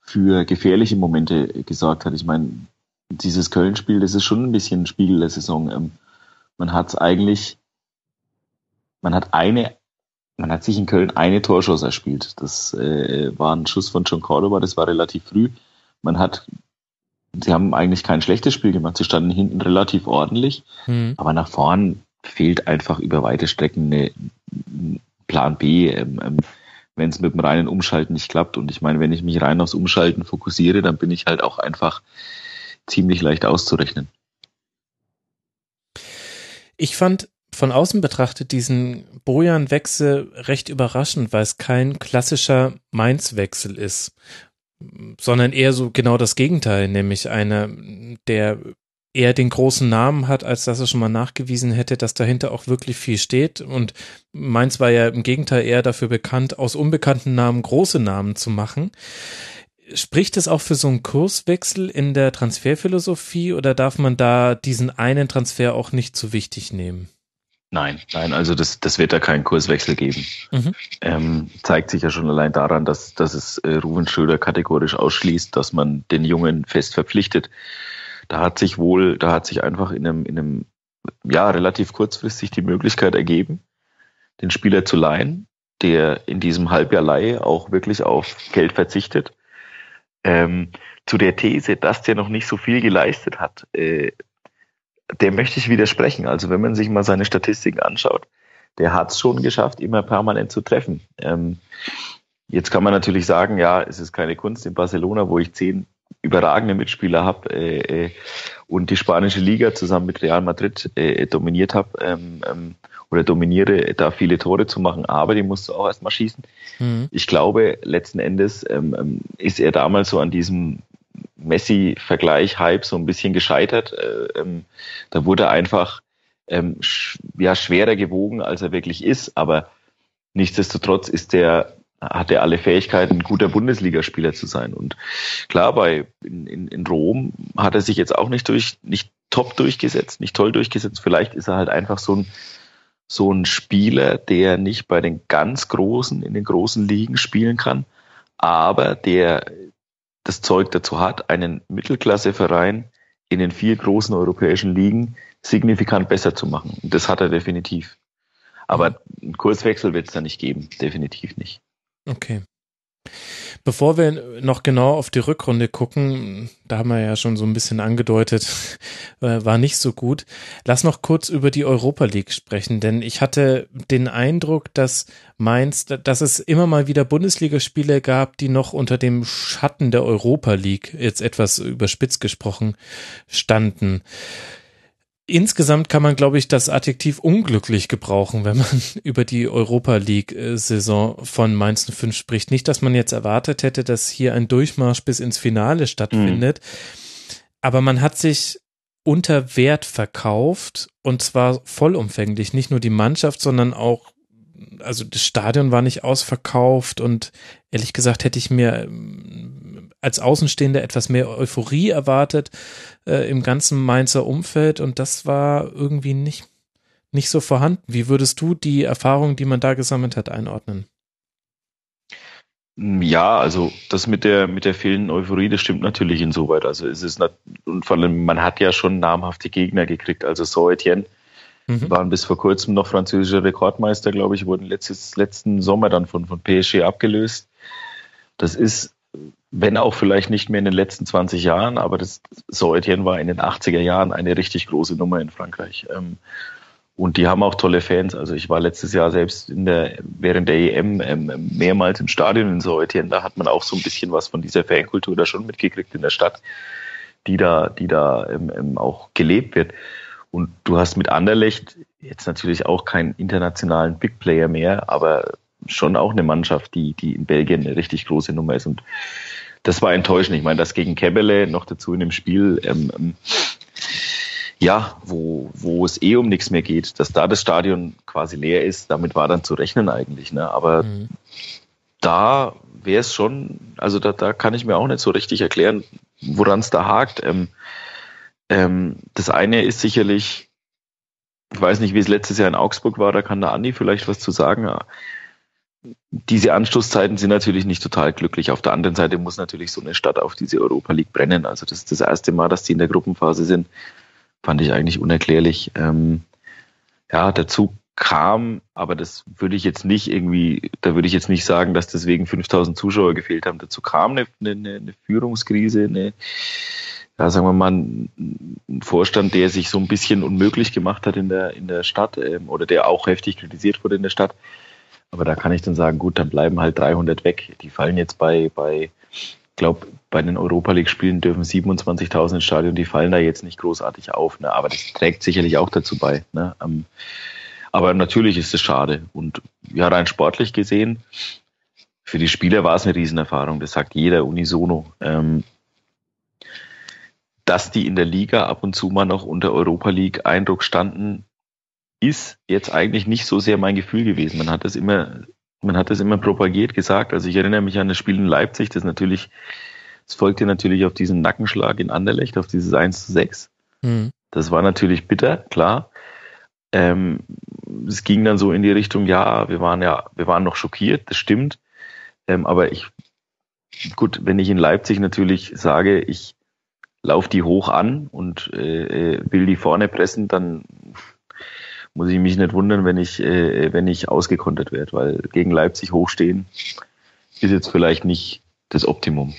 für gefährliche Momente gesorgt hat. Ich meine, dieses Köln-Spiel, das ist schon ein bisschen ein Spiegel der Saison. Ähm, man hat es eigentlich, man hat eine man hat sich in Köln eine Torschuss erspielt. Das äh, war ein Schuss von John Cordoba, das war relativ früh. Man hat, sie haben eigentlich kein schlechtes Spiel gemacht. Sie standen hinten relativ ordentlich, mhm. aber nach vorn fehlt einfach über weite Strecken eine Plan B, ähm, ähm, wenn es mit dem reinen Umschalten nicht klappt. Und ich meine, wenn ich mich rein aufs Umschalten fokussiere, dann bin ich halt auch einfach ziemlich leicht auszurechnen. Ich fand von außen betrachtet diesen Bojan-Wechsel recht überraschend, weil es kein klassischer Mainz-Wechsel ist, sondern eher so genau das Gegenteil, nämlich einer, der eher den großen Namen hat, als dass er schon mal nachgewiesen hätte, dass dahinter auch wirklich viel steht. Und Mainz war ja im Gegenteil eher dafür bekannt, aus unbekannten Namen große Namen zu machen. Spricht es auch für so einen Kurswechsel in der Transferphilosophie oder darf man da diesen einen Transfer auch nicht zu wichtig nehmen? Nein, nein, also das, das wird da keinen Kurswechsel geben. Mhm. Ähm, zeigt sich ja schon allein daran, dass, dass es äh, Ruven Schröder kategorisch ausschließt, dass man den Jungen fest verpflichtet. Da hat sich wohl, da hat sich einfach in einem, in einem ja, relativ kurzfristig die Möglichkeit ergeben, den Spieler zu leihen, der in diesem Halbjahr Leihe auch wirklich auf Geld verzichtet. Ähm, zu der These, dass der noch nicht so viel geleistet hat, äh, der möchte ich widersprechen. Also wenn man sich mal seine Statistiken anschaut, der hat es schon geschafft, immer permanent zu treffen. Ähm, jetzt kann man natürlich sagen, ja, es ist keine Kunst in Barcelona, wo ich zehn überragende Mitspieler habe äh, äh, und die spanische Liga zusammen mit Real Madrid äh, dominiert habe ähm, ähm, oder dominiere, da viele Tore zu machen, aber die musst du auch erstmal schießen. Mhm. Ich glaube, letzten Endes ähm, ähm ist er damals so an diesem Messi-Vergleich, Hype so ein bisschen gescheitert. Äh, ähm, da wurde er einfach ähm, sch ja, schwerer gewogen, als er wirklich ist. Aber nichtsdestotrotz ist der, hat er alle Fähigkeiten, ein guter Bundesligaspieler zu sein. Und klar, bei in, in, in Rom hat er sich jetzt auch nicht durch, nicht top durchgesetzt, nicht toll durchgesetzt. Vielleicht ist er halt einfach so ein so ein Spieler, der nicht bei den ganz Großen in den großen Ligen spielen kann, aber der das Zeug dazu hat, einen Mittelklasseverein in den vier großen europäischen Ligen signifikant besser zu machen. Und das hat er definitiv. Aber einen Kurswechsel wird es da nicht geben, definitiv nicht. Okay. Bevor wir noch genau auf die Rückrunde gucken, da haben wir ja schon so ein bisschen angedeutet, äh, war nicht so gut. Lass noch kurz über die Europa League sprechen, denn ich hatte den Eindruck, dass Mainz, dass es immer mal wieder Bundesligaspiele gab, die noch unter dem Schatten der Europa League, jetzt etwas überspitzt gesprochen, standen insgesamt kann man, glaube ich, das Adjektiv unglücklich gebrauchen, wenn man über die Europa League-Saison von Mainz 05 spricht. Nicht, dass man jetzt erwartet hätte, dass hier ein Durchmarsch bis ins Finale stattfindet, mhm. aber man hat sich unter Wert verkauft und zwar vollumfänglich. Nicht nur die Mannschaft, sondern auch also das Stadion war nicht ausverkauft und ehrlich gesagt hätte ich mir als Außenstehender etwas mehr Euphorie erwartet äh, im ganzen Mainzer Umfeld und das war irgendwie nicht, nicht so vorhanden. Wie würdest du die Erfahrung, die man da gesammelt hat, einordnen? Ja, also das mit der mit der fehlenden Euphorie, das stimmt natürlich insoweit. Also es ist und vor allem man hat ja schon namhafte Gegner gekriegt. Also So Etienne mhm. waren bis vor kurzem noch französische Rekordmeister, glaube ich, wurden letztes letzten Sommer dann von von PSG abgelöst. Das ist wenn auch vielleicht nicht mehr in den letzten 20 Jahren, aber das Saint war in den 80er Jahren eine richtig große Nummer in Frankreich. Ähm, und die haben auch tolle Fans. Also ich war letztes Jahr selbst in der, während der EM ähm, mehrmals im Stadion in saint Da hat man auch so ein bisschen was von dieser Fankultur da schon mitgekriegt in der Stadt, die da, die da ähm, auch gelebt wird. Und du hast mit Anderlecht jetzt natürlich auch keinen internationalen Big Player mehr, aber schon auch eine Mannschaft, die, die in Belgien eine richtig große Nummer ist. Und das war enttäuschend. Ich meine, das gegen Kebele noch dazu in dem Spiel, ähm, ähm, ja, wo, wo es eh um nichts mehr geht, dass da das Stadion quasi leer ist, damit war dann zu rechnen eigentlich. Ne? Aber mhm. da wäre es schon, also da, da kann ich mir auch nicht so richtig erklären, woran es da hakt. Ähm, ähm, das eine ist sicherlich, ich weiß nicht, wie es letztes Jahr in Augsburg war, da kann der Andi vielleicht was zu sagen. Diese Anstoßzeiten sind natürlich nicht total glücklich. Auf der anderen Seite muss natürlich so eine Stadt auf diese Europa League brennen. Also das ist das erste Mal, dass die in der Gruppenphase sind. Fand ich eigentlich unerklärlich. Ähm, ja, dazu kam, aber das würde ich jetzt nicht irgendwie, da würde ich jetzt nicht sagen, dass deswegen 5000 Zuschauer gefehlt haben. Dazu kam eine, eine, eine Führungskrise, eine, ja, sagen wir mal, ein Vorstand, der sich so ein bisschen unmöglich gemacht hat in der, in der Stadt ähm, oder der auch heftig kritisiert wurde in der Stadt. Aber da kann ich dann sagen, gut, dann bleiben halt 300 weg. Die fallen jetzt bei, bei glaube, bei den Europa League-Spielen dürfen 27.000 ins Stadion, die fallen da jetzt nicht großartig auf. Ne? Aber das trägt sicherlich auch dazu bei. Ne? Ähm, aber natürlich ist es schade. Und ja, rein sportlich gesehen, für die Spieler war es eine Riesenerfahrung. Das sagt jeder unisono. Ähm, dass die in der Liga ab und zu mal noch unter Europa League Eindruck standen, ist jetzt eigentlich nicht so sehr mein Gefühl gewesen. Man hat das immer, man hat das immer propagiert gesagt. Also ich erinnere mich an das Spiel in Leipzig, das natürlich, es folgte natürlich auf diesen Nackenschlag in Anderlecht, auf dieses 1 zu 6. Mhm. Das war natürlich bitter, klar. Ähm, es ging dann so in die Richtung, ja, wir waren ja, wir waren noch schockiert, das stimmt. Ähm, aber ich, gut, wenn ich in Leipzig natürlich sage, ich lauf die hoch an und äh, äh, will die vorne pressen, dann muss ich mich nicht wundern, wenn ich, äh, wenn ich ausgekontert werde, weil gegen Leipzig hochstehen ist jetzt vielleicht nicht das Optimum.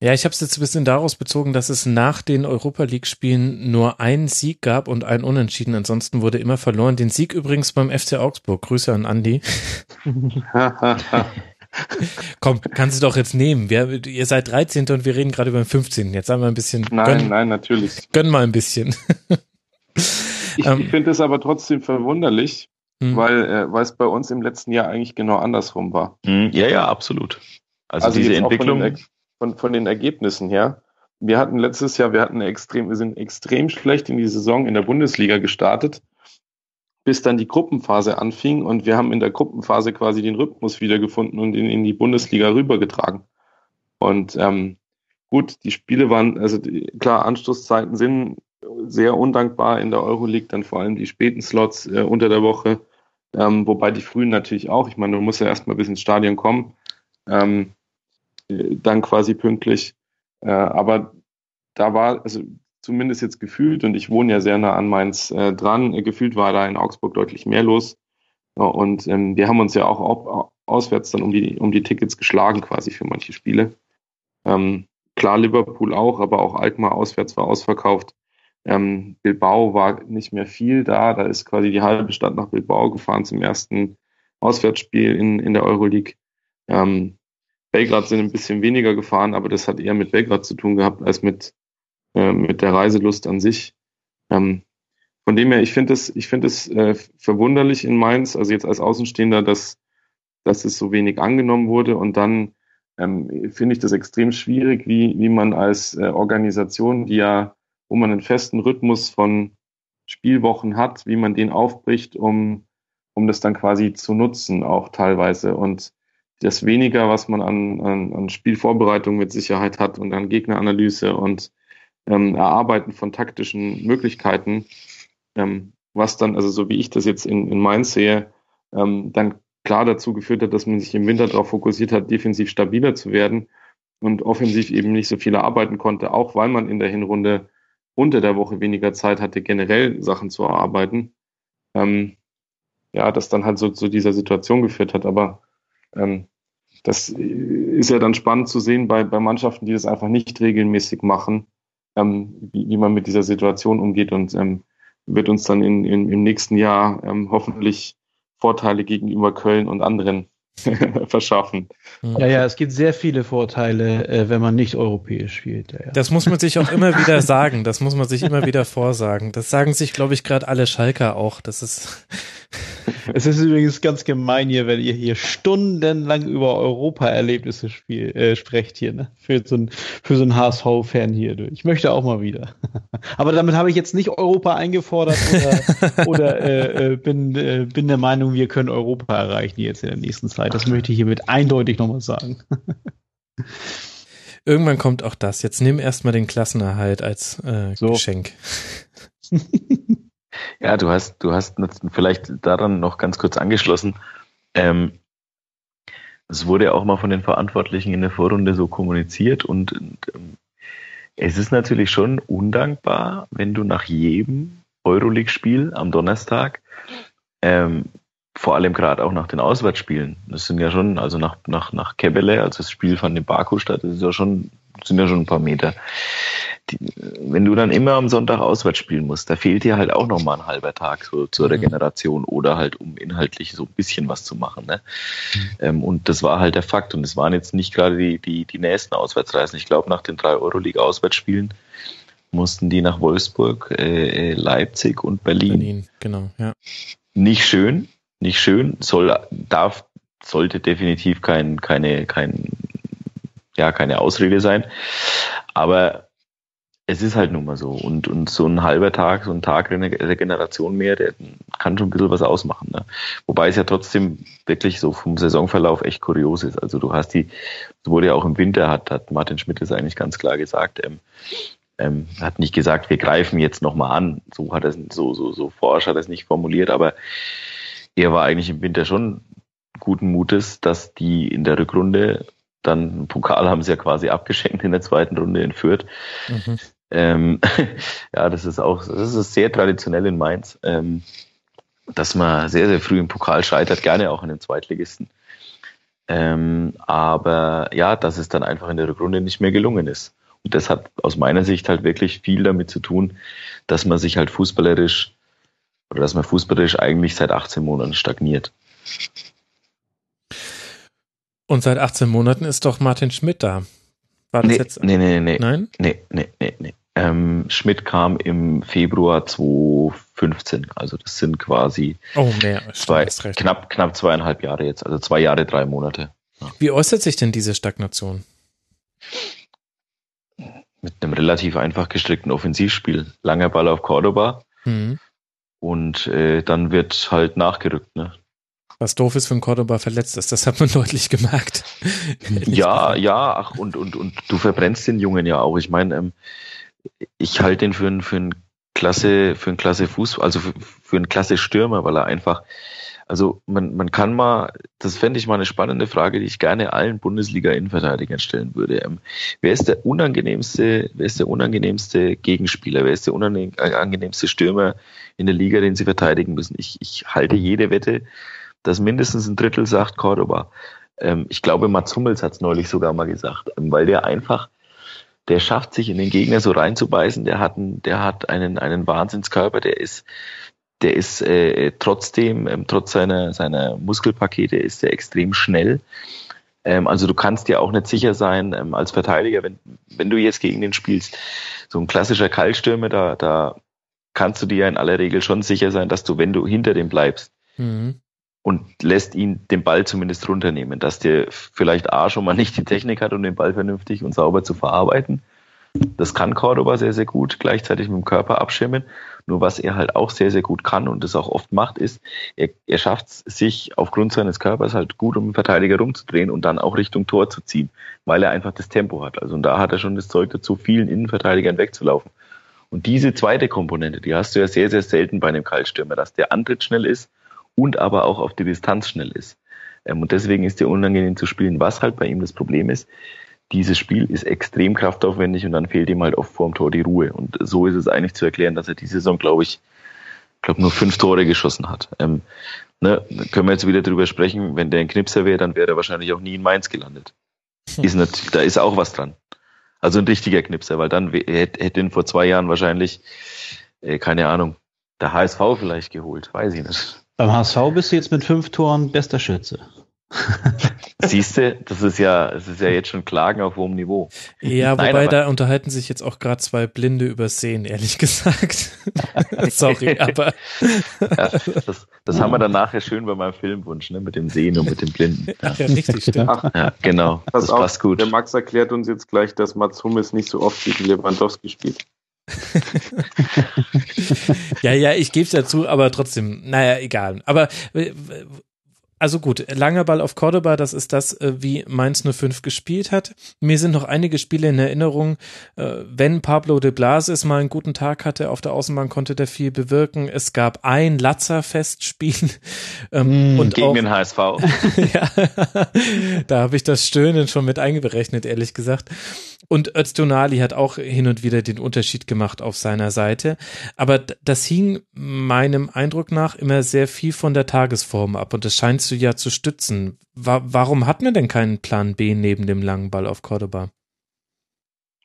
Ja, ich habe es jetzt ein bisschen daraus bezogen, dass es nach den Europa League-Spielen nur einen Sieg gab und einen Unentschieden. Ansonsten wurde immer verloren. Den Sieg übrigens beim FC Augsburg. Grüße an Andi. Komm, kannst du doch jetzt nehmen. Wir, ihr seid 13. und wir reden gerade über den 15. Jetzt sagen wir ein bisschen. Nein, gönn, nein, natürlich. Gönn mal ein bisschen. Ich, ähm, ich finde es aber trotzdem verwunderlich, hm. weil, äh, es bei uns im letzten Jahr eigentlich genau andersrum war. Hm, ja, ja, absolut. Also, also diese Entwicklung. Von den, von, von den Ergebnissen her. Wir hatten letztes Jahr, wir hatten extrem, wir sind extrem schlecht in die Saison in der Bundesliga gestartet bis dann die Gruppenphase anfing und wir haben in der Gruppenphase quasi den Rhythmus wiedergefunden und ihn in die Bundesliga rübergetragen. Und ähm, gut, die Spiele waren, also die, klar, Anstoßzeiten sind sehr undankbar in der Euroleague, dann vor allem die späten Slots äh, unter der Woche, ähm, wobei die frühen natürlich auch. Ich meine, du musst ja erstmal bis ins Stadion kommen, ähm, dann quasi pünktlich. Äh, aber da war, also zumindest jetzt gefühlt, und ich wohne ja sehr nah an Mainz äh, dran, äh, gefühlt war da in Augsburg deutlich mehr los. Und ähm, wir haben uns ja auch, auch auswärts dann um die, um die Tickets geschlagen, quasi für manche Spiele. Ähm, klar, Liverpool auch, aber auch Alkmaar auswärts war ausverkauft. Ähm, Bilbao war nicht mehr viel da, da ist quasi die halbe Stadt nach Bilbao gefahren zum ersten Auswärtsspiel in, in der Euroleague. Ähm, Belgrad sind ein bisschen weniger gefahren, aber das hat eher mit Belgrad zu tun gehabt als mit, äh, mit der Reiselust an sich. Ähm, von dem her, ich finde es, ich finde es äh, verwunderlich in Mainz, also jetzt als Außenstehender, dass, dass es so wenig angenommen wurde und dann ähm, finde ich das extrem schwierig, wie, wie man als äh, Organisation, die ja, wo man einen festen Rhythmus von Spielwochen hat, wie man den aufbricht, um, um das dann quasi zu nutzen, auch teilweise. Und das weniger, was man an, an, an Spielvorbereitung mit Sicherheit hat und an Gegneranalyse und ähm, Erarbeiten von taktischen Möglichkeiten, ähm, was dann, also so wie ich das jetzt in, in Mainz sehe, ähm, dann klar dazu geführt hat, dass man sich im Winter darauf fokussiert hat, defensiv stabiler zu werden und offensiv eben nicht so viel erarbeiten konnte, auch weil man in der Hinrunde unter der Woche weniger Zeit hatte, generell Sachen zu erarbeiten. Ähm, ja, das dann halt so zu dieser Situation geführt hat. Aber ähm, das ist ja dann spannend zu sehen bei, bei Mannschaften, die das einfach nicht regelmäßig machen, ähm, wie, wie man mit dieser Situation umgeht und ähm, wird uns dann in, in, im nächsten Jahr ähm, hoffentlich Vorteile gegenüber Köln und anderen verschaffen. Ja, ja, es gibt sehr viele Vorteile, äh, wenn man nicht europäisch spielt. Ja, ja. Das muss man sich auch immer wieder sagen. Das muss man sich immer wieder vorsagen. Das sagen sich, glaube ich, gerade alle Schalker auch. Das ist. Es ist übrigens ganz gemein hier, wenn ihr hier stundenlang über Europa-Erlebnisse äh, sprecht hier, ne? Für so ein, für so einen HSV-Fan hier. Ich möchte auch mal wieder. Aber damit habe ich jetzt nicht Europa eingefordert oder, oder äh, äh, bin, äh, bin der Meinung, wir können Europa erreichen jetzt in der nächsten Zeit. Das möchte ich hiermit eindeutig nochmal sagen. Irgendwann kommt auch das. Jetzt nimm erstmal den Klassenerhalt als äh, so. Geschenk. Ja, du hast, du hast vielleicht daran noch ganz kurz angeschlossen. Ähm, es wurde ja auch mal von den Verantwortlichen in der Vorrunde so kommuniziert und, und ähm, es ist natürlich schon undankbar, wenn du nach jedem Euroleague-Spiel am Donnerstag, ähm, vor allem gerade auch nach den Auswärtsspielen, das sind ja schon, also nach, nach, nach Kebele, also das Spiel fand in Baku statt, das ist ja schon, sind ja schon ein paar Meter die, wenn du dann immer am Sonntag auswärts spielen musst, da fehlt dir halt auch noch mal ein halber Tag so zur mhm. Regeneration oder halt um inhaltlich so ein bisschen was zu machen. Ne? Mhm. Ähm, und das war halt der Fakt. Und es waren jetzt nicht gerade die, die, die nächsten Auswärtsreisen. Ich glaube, nach den drei Euroleague-Auswärtsspielen mussten die nach Wolfsburg, äh, äh, Leipzig und Berlin. Berlin, genau, ja. Nicht schön, nicht schön, soll, darf, sollte definitiv kein, keine, kein, ja, keine Ausrede sein. Aber es ist halt nun mal so. Und, und so ein halber Tag, so ein Tag Regeneration mehr, der kann schon ein bisschen was ausmachen. Ne? Wobei es ja trotzdem wirklich so vom Saisonverlauf echt kurios ist. Also du hast die, wurde ja auch im Winter, hat, hat Martin Schmidt es eigentlich ganz klar gesagt, ähm, ähm, hat nicht gesagt, wir greifen jetzt nochmal an. So hat er so, so, so forsch hat es nicht formuliert, aber er war eigentlich im Winter schon guten Mutes, dass die in der Rückrunde dann Pokal haben sie ja quasi abgeschenkt in der zweiten Runde in Fürth. Mhm. Ähm, ja, das ist auch, das ist sehr traditionell in Mainz, ähm, dass man sehr, sehr früh im Pokal scheitert, gerne auch an den Zweitligisten. Ähm, aber ja, dass es dann einfach in der Rückrunde nicht mehr gelungen ist. Und das hat aus meiner Sicht halt wirklich viel damit zu tun, dass man sich halt fußballerisch oder dass man fußballerisch eigentlich seit 18 Monaten stagniert. Und seit 18 Monaten ist doch Martin Schmidt da. War das nee, jetzt? Nee, nee, nee. Nein? Nee, nee, nee, nee. Ähm, Schmidt kam im Februar 2015, also das sind quasi oh, mehr. Zwei, knapp, knapp zweieinhalb Jahre jetzt, also zwei Jahre, drei Monate. Ja. Wie äußert sich denn diese Stagnation? Mit einem relativ einfach gestrickten Offensivspiel. Langer Ball auf Cordoba mhm. Und äh, dann wird halt nachgerückt. Ne? Was doof ist, wenn Cordoba verletzt ist, das hat man deutlich gemerkt. ja, ja, ach, und, und, und du verbrennst den Jungen ja auch. Ich meine, ähm, ich halte ihn für einen für einen klasse, für einen klasse Fußball, also für, für einen klasse Stürmer, weil er einfach, also man, man kann mal, das fände ich mal eine spannende Frage, die ich gerne allen Bundesliga-Innenverteidigern stellen würde. Ähm, wer ist der unangenehmste, wer ist der unangenehmste Gegenspieler? Wer ist der unangenehmste Stürmer in der Liga, den sie verteidigen müssen? Ich, ich halte jede Wette, dass mindestens ein Drittel sagt Cordoba. Ähm, ich glaube, Mats Hummels hat es neulich sogar mal gesagt, ähm, weil der einfach der schafft sich in den Gegner so reinzubeißen, der hat, einen, der hat einen, einen Wahnsinnskörper, der ist, der ist äh, trotzdem, ähm, trotz seiner, seiner Muskelpakete, ist er extrem schnell. Ähm, also du kannst dir auch nicht sicher sein ähm, als Verteidiger, wenn, wenn du jetzt gegen den spielst. So ein klassischer Kaltstürmer, da, da kannst du dir in aller Regel schon sicher sein, dass du, wenn du hinter dem bleibst, mhm und lässt ihn den Ball zumindest runternehmen, dass der vielleicht A schon mal nicht die Technik hat, um den Ball vernünftig und sauber zu verarbeiten. Das kann Cordoba sehr, sehr gut, gleichzeitig mit dem Körper abschirmen. Nur was er halt auch sehr, sehr gut kann und das auch oft macht, ist, er, er schafft es sich aufgrund seines Körpers halt gut, um den Verteidiger rumzudrehen und dann auch Richtung Tor zu ziehen, weil er einfach das Tempo hat. Also und da hat er schon das Zeug dazu, vielen Innenverteidigern wegzulaufen. Und diese zweite Komponente, die hast du ja sehr, sehr selten bei einem Kaltstürmer, dass der Antritt schnell ist und aber auch auf die Distanz schnell ist. Ähm, und deswegen ist er unangenehm zu spielen. Was halt bei ihm das Problem ist, dieses Spiel ist extrem kraftaufwendig und dann fehlt ihm halt oft vorm Tor die Ruhe. Und so ist es eigentlich zu erklären, dass er diese Saison, glaube ich, glaube nur fünf Tore geschossen hat. Ähm, ne, können wir jetzt wieder drüber sprechen, wenn der ein Knipser wäre, dann wäre er wahrscheinlich auch nie in Mainz gelandet. Hm. Ist natürlich, da ist auch was dran. Also ein richtiger Knipser, weil dann hätte, hätte ihn vor zwei Jahren wahrscheinlich, äh, keine Ahnung, der HSV vielleicht geholt, weiß ich nicht. Beim HSV bist du jetzt mit fünf Toren bester Schütze. Siehst du, das ist ja, es ist ja jetzt schon Klagen auf hohem Niveau. Ja, Nein, wobei da unterhalten sich jetzt auch gerade zwei Blinde über Sehen, ehrlich gesagt. Sorry, aber. Ja, das, das haben wir dann nachher schön bei meinem Filmwunsch, ne, mit dem Sehen und mit dem Blinden. Ja, Ach ja richtig, stimmt. Ach, ja, genau. Pass das auf, passt gut. Der Max erklärt uns jetzt gleich, dass Mats Hummels nicht so oft gegen Lewandowski spielt. ja, ja, ich gebe es ja zu, aber trotzdem, naja, egal. Aber also gut, langer Ball auf Cordoba, das ist das, äh, wie Mainz 05 gespielt hat. Mir sind noch einige Spiele in Erinnerung, äh, wenn Pablo de Blasis mal einen guten Tag hatte, auf der Außenbahn konnte der viel bewirken. Es gab ein Latzer-Festspiel. Mm, und gegen auch, den HSV. ja, da habe ich das Stöhnen schon mit eingerechnet, ehrlich gesagt. Und Öztunali hat auch hin und wieder den Unterschied gemacht auf seiner Seite. Aber das hing meinem Eindruck nach immer sehr viel von der Tagesform ab und das scheinst du ja zu stützen. Wa warum hat man denn keinen Plan B neben dem langen Ball auf Cordoba?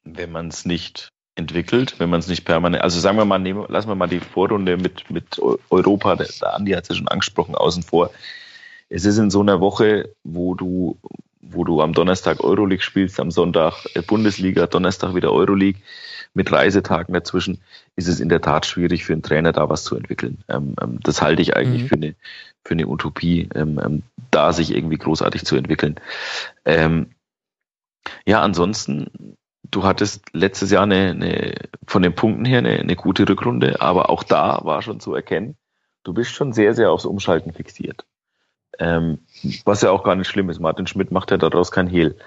Wenn man es nicht entwickelt, wenn man es nicht permanent, also sagen wir mal, nehmen, lassen wir mal die Vorrunde mit, mit Europa, der, der Andi hat es ja schon angesprochen, außen vor. Es ist in so einer Woche, wo du wo du am Donnerstag Euroleague spielst, am Sonntag äh, Bundesliga, Donnerstag wieder Euroleague mit Reisetagen dazwischen, ist es in der Tat schwierig für einen Trainer da was zu entwickeln. Ähm, ähm, das halte ich eigentlich mhm. für, eine, für eine Utopie, ähm, ähm da sich irgendwie großartig zu entwickeln. Ähm, ja, ansonsten, du hattest letztes Jahr eine, eine von den Punkten her eine, eine gute Rückrunde, aber auch da war schon zu erkennen, du bist schon sehr, sehr aufs Umschalten fixiert. Ähm, was ja auch gar nicht schlimm ist. Martin Schmidt macht ja daraus kein Hehl.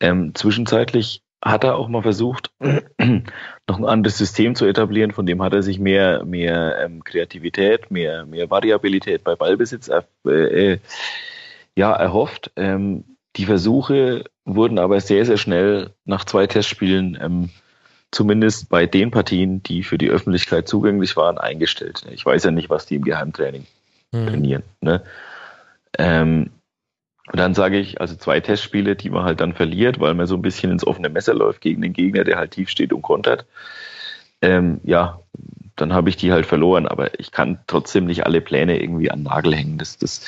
Ähm, zwischenzeitlich hat er auch mal versucht, noch ein anderes System zu etablieren, von dem hat er sich mehr, mehr ähm, Kreativität, mehr, mehr Variabilität bei Ballbesitz äh, äh, ja, erhofft. Ähm, die Versuche wurden aber sehr, sehr schnell nach zwei Testspielen, ähm, zumindest bei den Partien, die für die Öffentlichkeit zugänglich waren, eingestellt. Ich weiß ja nicht, was die im Geheimtraining mhm. trainieren. Ne? Ähm, und dann sage ich, also zwei Testspiele, die man halt dann verliert, weil man so ein bisschen ins offene Messer läuft gegen den Gegner, der halt tief steht und kontert. Ähm, ja, dann habe ich die halt verloren, aber ich kann trotzdem nicht alle Pläne irgendwie an Nagel hängen. Das, das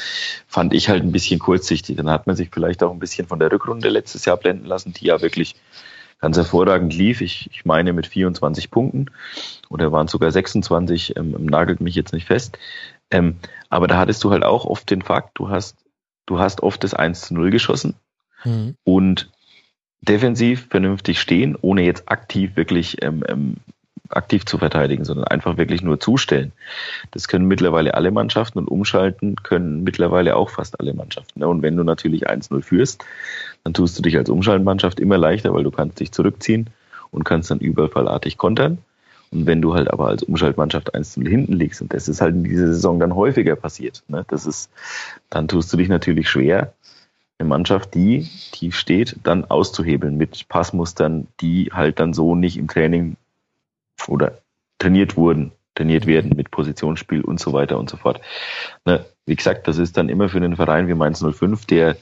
fand ich halt ein bisschen kurzsichtig. Dann hat man sich vielleicht auch ein bisschen von der Rückrunde letztes Jahr blenden lassen, die ja wirklich ganz hervorragend lief. Ich, ich meine mit 24 Punkten oder waren sogar 26, ähm, nagelt mich jetzt nicht fest. Ähm, aber da hattest du halt auch oft den Fakt, du hast, du hast oft das 1 zu 0 geschossen mhm. und defensiv vernünftig stehen, ohne jetzt aktiv wirklich ähm, ähm, aktiv zu verteidigen, sondern einfach wirklich nur zustellen. Das können mittlerweile alle Mannschaften und umschalten können mittlerweile auch fast alle Mannschaften. Und wenn du natürlich 1-0 führst, dann tust du dich als Umschaltmannschaft immer leichter, weil du kannst dich zurückziehen und kannst dann überfallartig kontern. Und wenn du halt aber als Umschaltmannschaft 1 0 hinten liegst, und das ist halt in dieser Saison dann häufiger passiert, ne? das ist, dann tust du dich natürlich schwer, eine Mannschaft, die tief steht, dann auszuhebeln mit Passmustern, die halt dann so nicht im Training oder trainiert wurden, trainiert werden mit Positionsspiel und so weiter und so fort. Ne? Wie gesagt, das ist dann immer für einen Verein wie Mainz 05, der,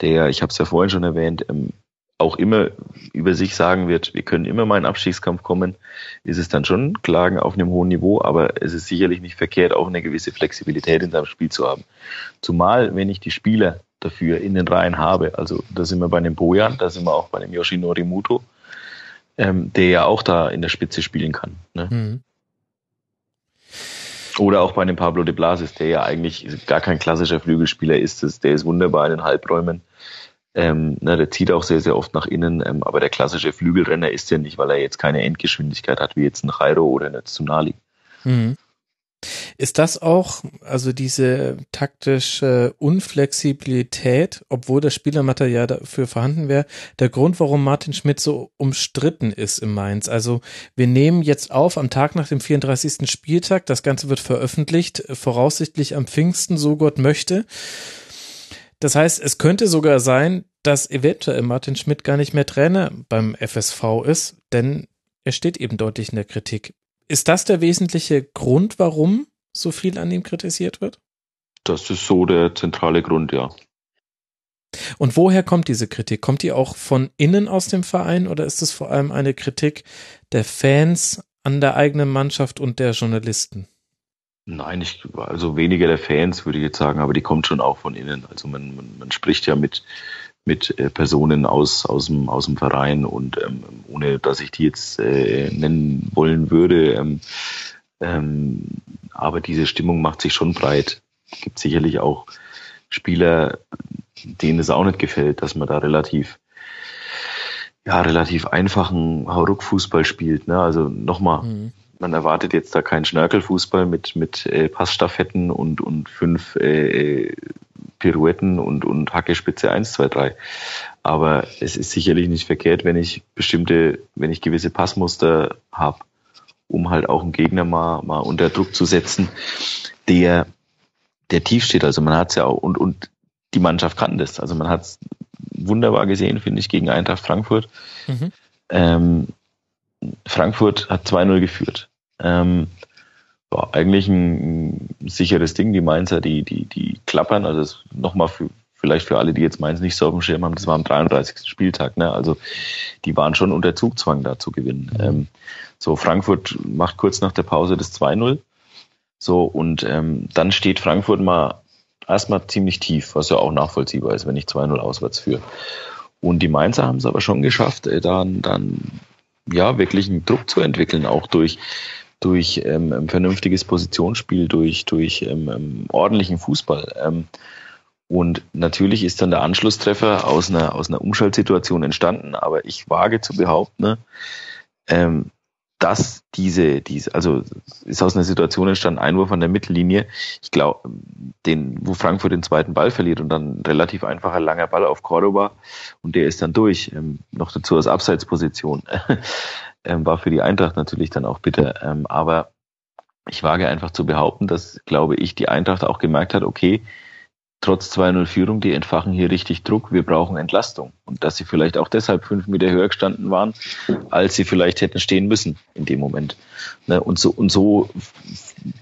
der, ich habe es ja vorhin schon erwähnt, ähm, auch immer über sich sagen wird, wir können immer mal in Abstiegskampf kommen, ist es dann schon Klagen auf einem hohen Niveau, aber es ist sicherlich nicht verkehrt, auch eine gewisse Flexibilität in seinem Spiel zu haben. Zumal, wenn ich die Spieler dafür in den Reihen habe, also da sind wir bei dem Bojan, da sind wir auch bei dem Yoshinori Muto, ähm, der ja auch da in der Spitze spielen kann. Ne? Mhm. Oder auch bei dem Pablo de Blasis, der ja eigentlich gar kein klassischer Flügelspieler ist, der ist wunderbar in den Halbräumen ähm, na, der zieht auch sehr, sehr oft nach innen, ähm, aber der klassische Flügelrenner ist ja nicht, weil er jetzt keine Endgeschwindigkeit hat, wie jetzt ein Jairo oder ein Tsunali. Mhm. Ist das auch, also diese taktische Unflexibilität, obwohl das Spielermaterial dafür vorhanden wäre, der Grund, warum Martin Schmidt so umstritten ist im Mainz? Also wir nehmen jetzt auf am Tag nach dem 34. Spieltag, das Ganze wird veröffentlicht, voraussichtlich am Pfingsten, so Gott möchte. Das heißt, es könnte sogar sein, dass eventuell Martin Schmidt gar nicht mehr Trainer beim FSV ist, denn er steht eben deutlich in der Kritik. Ist das der wesentliche Grund, warum so viel an ihm kritisiert wird? Das ist so der zentrale Grund, ja. Und woher kommt diese Kritik? Kommt die auch von innen aus dem Verein oder ist es vor allem eine Kritik der Fans an der eigenen Mannschaft und der Journalisten? Nein, ich, also weniger der Fans, würde ich jetzt sagen, aber die kommt schon auch von innen. Also man, man, man spricht ja mit, mit äh, Personen aus, aus, dem, aus dem Verein und ähm, ohne dass ich die jetzt äh, nennen wollen würde, ähm, ähm, aber diese Stimmung macht sich schon breit. Gibt sicherlich auch Spieler, denen es auch nicht gefällt, dass man da relativ ja, relativ einfachen Hauruck-Fußball spielt. Ne? Also nochmal, mhm. Man erwartet jetzt da keinen Schnörkelfußball mit, mit äh, Passstaffetten und, und fünf äh, Pirouetten und, und Hackespitze 1, 2, 3. Aber es ist sicherlich nicht verkehrt, wenn ich bestimmte, wenn ich gewisse Passmuster habe, um halt auch einen Gegner mal, mal unter Druck zu setzen, der, der tief steht. Also man hat es ja auch, und, und die Mannschaft kann das. Also man hat es wunderbar gesehen, finde ich, gegen Eintracht Frankfurt. Mhm. Ähm, Frankfurt hat 2-0 geführt. Ähm, war eigentlich ein, ein, sicheres Ding. Die Mainzer, die, die, die klappern. Also nochmal für, vielleicht für alle, die jetzt Mainz nicht so auf dem Schirm haben, das war am 33. Spieltag. Ne? Also die waren schon unter Zugzwang da zu gewinnen. Mhm. Ähm, so, Frankfurt macht kurz nach der Pause das 2-0. So, und ähm, dann steht Frankfurt mal erstmal ziemlich tief, was ja auch nachvollziehbar ist, wenn ich 2-0 auswärts führe. Und die Mainzer haben es aber schon geschafft, äh, dann, dann ja wirklich einen Druck zu entwickeln, auch durch durch ähm, vernünftiges Positionsspiel, durch durch ähm, ähm, ordentlichen Fußball. Ähm, und natürlich ist dann der Anschlusstreffer aus einer aus einer Umschaltsituation entstanden, aber ich wage zu behaupten, ähm, dass diese, diese, also ist aus einer Situation entstanden, Einwurf an der Mittellinie, ich glaube, den, wo Frankfurt den zweiten Ball verliert und dann relativ einfacher langer Ball auf Cordoba und der ist dann durch, ähm, noch dazu aus Abseitsposition, ähm, war für die Eintracht natürlich dann auch bitter, ähm, aber ich wage einfach zu behaupten, dass, glaube ich, die Eintracht auch gemerkt hat, okay, trotz 2-0 Führung, die entfachen hier richtig Druck, wir brauchen Entlastung. Und dass sie vielleicht auch deshalb fünf Meter höher gestanden waren, als sie vielleicht hätten stehen müssen in dem Moment. Ne, und so, und so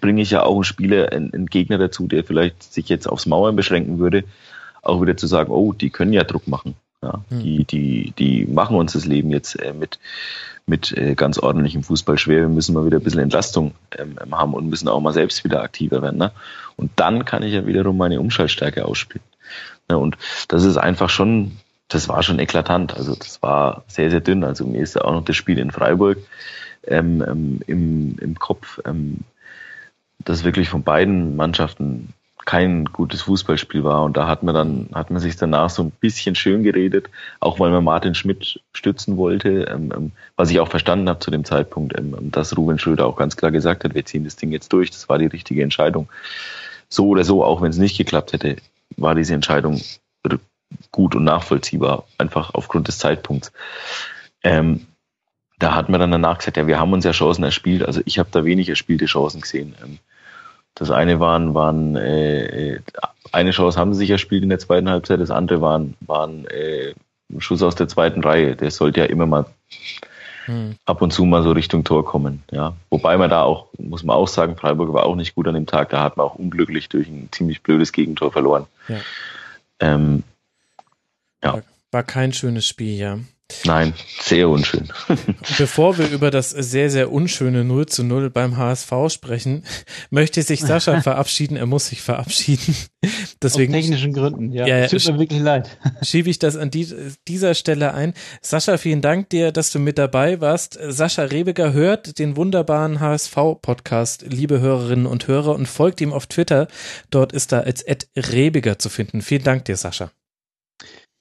bringe ich ja auch einen Spieler, einen, Gegner dazu, der vielleicht sich jetzt aufs Mauern beschränken würde, auch wieder zu sagen, oh, die können ja Druck machen. Ja, hm. die, die, die machen uns das Leben jetzt äh, mit, mit äh, ganz ordentlichem Fußball schwer. Wir müssen mal wieder ein bisschen Entlastung ähm, haben und müssen auch mal selbst wieder aktiver werden. Ne? Und dann kann ich ja wiederum meine Umschaltstärke ausspielen. Ne? Und das ist einfach schon, das war schon eklatant. Also das war sehr, sehr dünn. Also mir ist ja auch noch das Spiel in Freiburg ähm, ähm, im, im Kopf, ähm, das wirklich von beiden Mannschaften kein gutes Fußballspiel war. Und da hat man dann, hat man sich danach so ein bisschen schön geredet, auch weil man Martin Schmidt stützen wollte, ähm, ähm, was ich auch verstanden habe zu dem Zeitpunkt, ähm, dass Ruben Schröder auch ganz klar gesagt hat, wir ziehen das Ding jetzt durch, das war die richtige Entscheidung. So oder so, auch wenn es nicht geklappt hätte, war diese Entscheidung gut und nachvollziehbar, einfach aufgrund des Zeitpunkts. Ähm, da hat man dann danach gesagt, ja, wir haben uns ja Chancen erspielt, also ich habe da wenig erspielte Chancen gesehen. Ähm, das eine waren, waren äh, eine Chance haben sie sich erspielt in der zweiten Halbzeit, das andere waren, waren äh, Schuss aus der zweiten Reihe. Der sollte ja immer mal hm. ab und zu mal so Richtung Tor kommen. Ja. Wobei man da auch, muss man auch sagen, Freiburg war auch nicht gut an dem Tag, da hat man auch unglücklich durch ein ziemlich blödes Gegentor verloren. Ja. Ähm, ja. War, war kein schönes Spiel, ja. Nein, sehr unschön. Bevor wir über das sehr, sehr unschöne 0 zu 0 beim HSV sprechen, möchte sich Sascha verabschieden. Er muss sich verabschieden. Deswegen, Aus technischen Gründen, ja. ja Tut mir wirklich leid. Schiebe ich das an die, dieser Stelle ein. Sascha, vielen Dank dir, dass du mit dabei warst. Sascha Rebeger hört den wunderbaren HSV-Podcast, liebe Hörerinnen und Hörer, und folgt ihm auf Twitter. Dort ist er als Ed Rebeger zu finden. Vielen Dank dir, Sascha.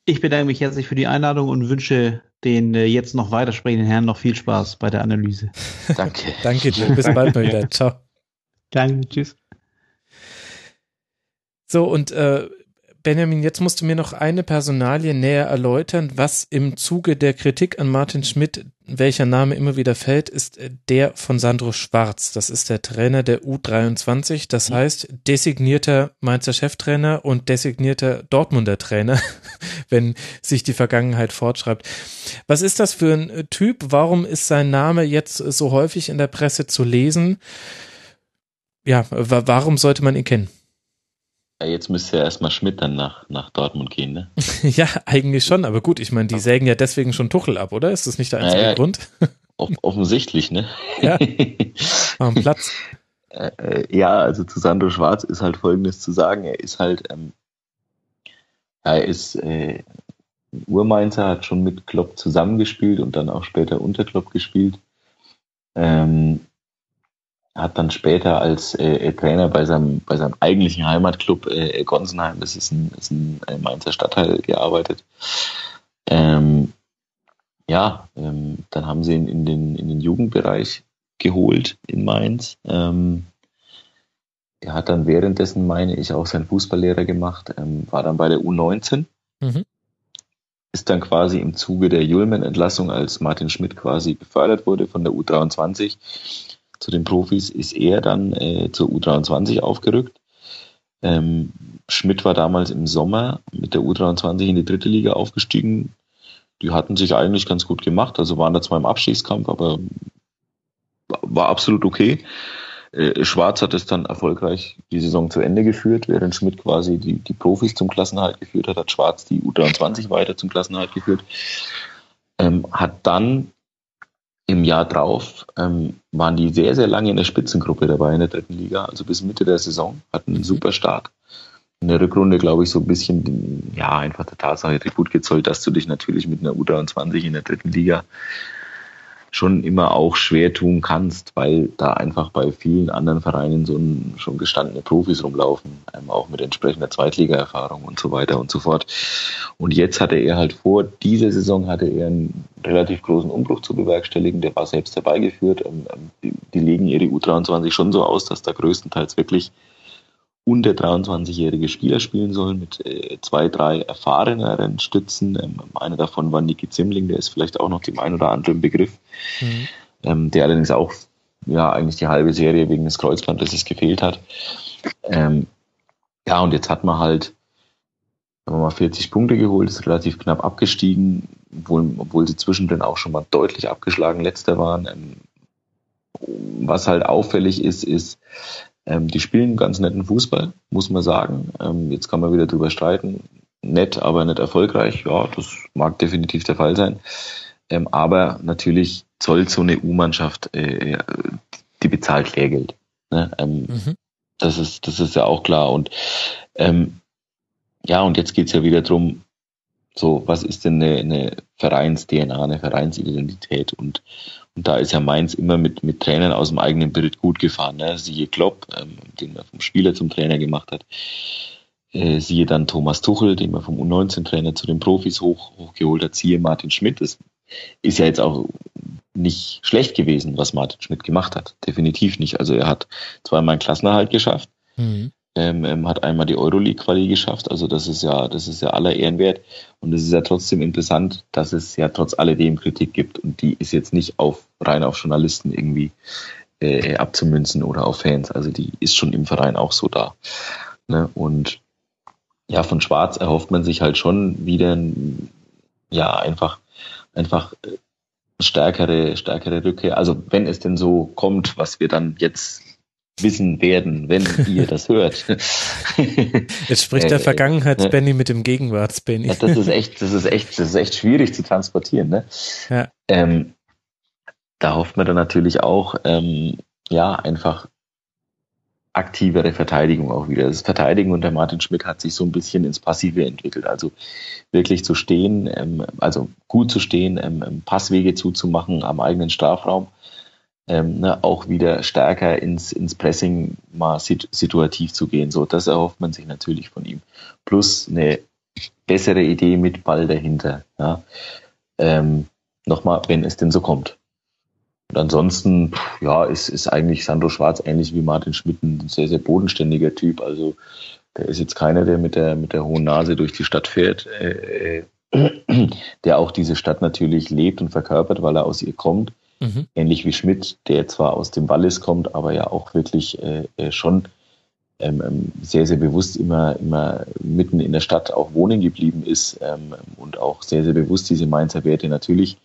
Ich bedanke mich herzlich für die Einladung und wünsche den äh, jetzt noch weitersprechenden Herren noch viel Spaß bei der Analyse. Danke. Danke dir. Bis bald mal wieder. Ciao. Danke. Tschüss. So, und äh, Benjamin, jetzt musst du mir noch eine Personalie näher erläutern. Was im Zuge der Kritik an Martin Schmidt, welcher Name immer wieder fällt, ist der von Sandro Schwarz. Das ist der Trainer der U23. Das mhm. heißt, designierter Mainzer Cheftrainer und designierter Dortmunder Trainer, wenn sich die Vergangenheit fortschreibt. Was ist das für ein Typ? Warum ist sein Name jetzt so häufig in der Presse zu lesen? Ja, warum sollte man ihn kennen? Ja, jetzt müsste ja erstmal Schmidt dann nach, nach Dortmund gehen, ne? ja, eigentlich schon, aber gut, ich meine, die sägen ja deswegen schon Tuchel ab, oder? Ist das nicht der einzige ja, ja, Grund? offensichtlich, ne? ja. Am Platz. Äh, äh, ja, also zu Sandro Schwarz ist halt Folgendes zu sagen. Er ist halt, ähm, er ist äh, Urmainzer, hat schon mit Klopp zusammengespielt und dann auch später unter Klopp gespielt. Ähm, hat dann später als äh, Trainer bei seinem, bei seinem eigentlichen Heimatclub äh, Gonsenheim, das ist ein, ist ein äh, Mainzer Stadtteil, gearbeitet. Ähm, ja, ähm, dann haben sie ihn in den, in den Jugendbereich geholt in Mainz. Ähm, er hat dann währenddessen, meine ich, auch seinen Fußballlehrer gemacht, ähm, war dann bei der U19. Mhm. Ist dann quasi im Zuge der Julmen-Entlassung, als Martin Schmidt quasi befördert wurde von der U23 zu den Profis, ist er dann äh, zur U23 aufgerückt. Ähm, Schmidt war damals im Sommer mit der U23 in die dritte Liga aufgestiegen. Die hatten sich eigentlich ganz gut gemacht, also waren da zwar im Abstiegskampf, aber war absolut okay. Äh, Schwarz hat es dann erfolgreich die Saison zu Ende geführt, während Schmidt quasi die, die Profis zum Klassenhalt geführt hat, hat Schwarz die U23 weiter zum Klassenhalt geführt. Ähm, hat dann im Jahr drauf ähm, waren die sehr, sehr lange in der Spitzengruppe dabei in der dritten Liga, also bis Mitte der Saison, hatten einen super Start. In der Rückrunde, glaube ich, so ein bisschen, ja, einfach der Tatsache gut gezollt, dass du dich natürlich mit einer U23 in der dritten Liga schon immer auch schwer tun kannst, weil da einfach bei vielen anderen Vereinen so ein, schon gestandene Profis rumlaufen, ähm, auch mit entsprechender Zweitliga-Erfahrung und so weiter und so fort. Und jetzt hatte er halt vor, diese Saison hatte er einen relativ großen Umbruch zu bewerkstelligen, der war selbst herbeigeführt. Ähm, ähm die, die legen ihre U23 schon so aus, dass da größtenteils wirklich unter 23-jährige Spieler spielen sollen mit äh, zwei, drei erfahreneren Stützen. Ähm, einer davon war Niki Zimling, der ist vielleicht auch noch dem einen oder anderen Begriff, mhm. ähm, der allerdings auch ja eigentlich die halbe Serie wegen des Kreuzbandes gefehlt hat. Ähm, ja, und jetzt hat man halt haben wir mal 40 Punkte geholt, ist relativ knapp abgestiegen, obwohl, obwohl sie zwischendrin auch schon mal deutlich abgeschlagen letzter waren. Ähm, was halt auffällig ist, ist, ähm, die spielen ganz netten Fußball, muss man sagen. Ähm, jetzt kann man wieder drüber streiten. Nett, aber nicht erfolgreich. Ja, das mag definitiv der Fall sein. Ähm, aber natürlich zollt so eine U-Mannschaft, äh, die bezahlt Lehrgeld. Ne? Ähm, mhm. Das ist, das ist ja auch klar. Und ähm, ja, und jetzt geht's ja wieder drum. so, was ist denn eine, eine Vereins-DNA, eine Vereinsidentität? Und, und da ist ja Mainz immer mit, mit Trainern aus dem eigenen Bild gut gefahren. Ne? Siehe Klopp, ähm, den man vom Spieler zum Trainer gemacht hat. Äh, siehe dann Thomas Tuchel, den man vom U19-Trainer zu den Profis hoch, hochgeholt hat. Siehe Martin Schmidt. Das ist ja jetzt auch nicht schlecht gewesen, was Martin Schmidt gemacht hat. Definitiv nicht. Also er hat zweimal einen Klassenerhalt geschafft. Mhm ähm, ähm, hat einmal die Euroleague-Quali geschafft. Also das ist ja, das ist ja aller Ehrenwert. Und es ist ja trotzdem interessant, dass es ja trotz alledem Kritik gibt und die ist jetzt nicht auf rein auf Journalisten irgendwie äh, abzumünzen oder auf Fans. Also die ist schon im Verein auch so da. Ne? Und ja, von Schwarz erhofft man sich halt schon wieder ja einfach einfach äh, stärkere stärkere Rückkehr. Also wenn es denn so kommt, was wir dann jetzt wissen werden, wenn ihr das hört. Jetzt spricht der äh, Vergangenheits-Benny mit dem Gegenwarts-Benny. Ja, das ist echt, das ist echt, das ist echt schwierig zu transportieren. Ne? Ja. Ähm, da hofft man dann natürlich auch, ähm, ja, einfach aktivere Verteidigung auch wieder. Das Verteidigen unter Martin Schmidt hat sich so ein bisschen ins Passive entwickelt. Also wirklich zu stehen, ähm, also gut zu stehen, ähm, Passwege zuzumachen am eigenen Strafraum ähm, ne, auch wieder stärker ins, ins Pressing mal sit situativ zu gehen. So, das erhofft man sich natürlich von ihm. Plus eine bessere Idee mit Ball dahinter. Ja. Ähm, Nochmal, wenn es denn so kommt. Und ansonsten, ja, ist, ist eigentlich Sandro Schwarz ähnlich wie Martin Schmidt ein sehr, sehr bodenständiger Typ. Also der ist jetzt keiner, der mit der, mit der hohen Nase durch die Stadt fährt, äh, äh, der auch diese Stadt natürlich lebt und verkörpert, weil er aus ihr kommt. Mhm. Ähnlich wie Schmidt, der zwar aus dem Wallis kommt, aber ja auch wirklich äh, äh, schon ähm, ähm, sehr, sehr bewusst immer, immer mitten in der Stadt auch wohnen geblieben ist ähm, und auch sehr, sehr bewusst diese Mainzer Werte natürlich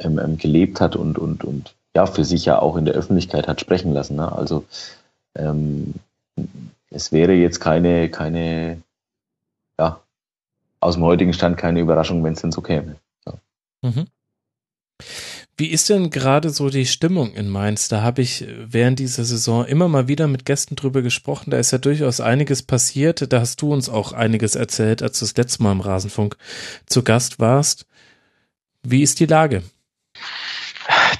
ähm, ähm, gelebt hat und, und, und ja, für sich ja auch in der Öffentlichkeit hat sprechen lassen. Ne? Also ähm, es wäre jetzt keine, keine, ja, aus dem heutigen Stand keine Überraschung, wenn es denn so käme. Ja. Mhm. Wie ist denn gerade so die Stimmung in Mainz? Da habe ich während dieser Saison immer mal wieder mit Gästen drüber gesprochen. Da ist ja durchaus einiges passiert. Da hast du uns auch einiges erzählt, als du das letzte Mal im Rasenfunk zu Gast warst. Wie ist die Lage?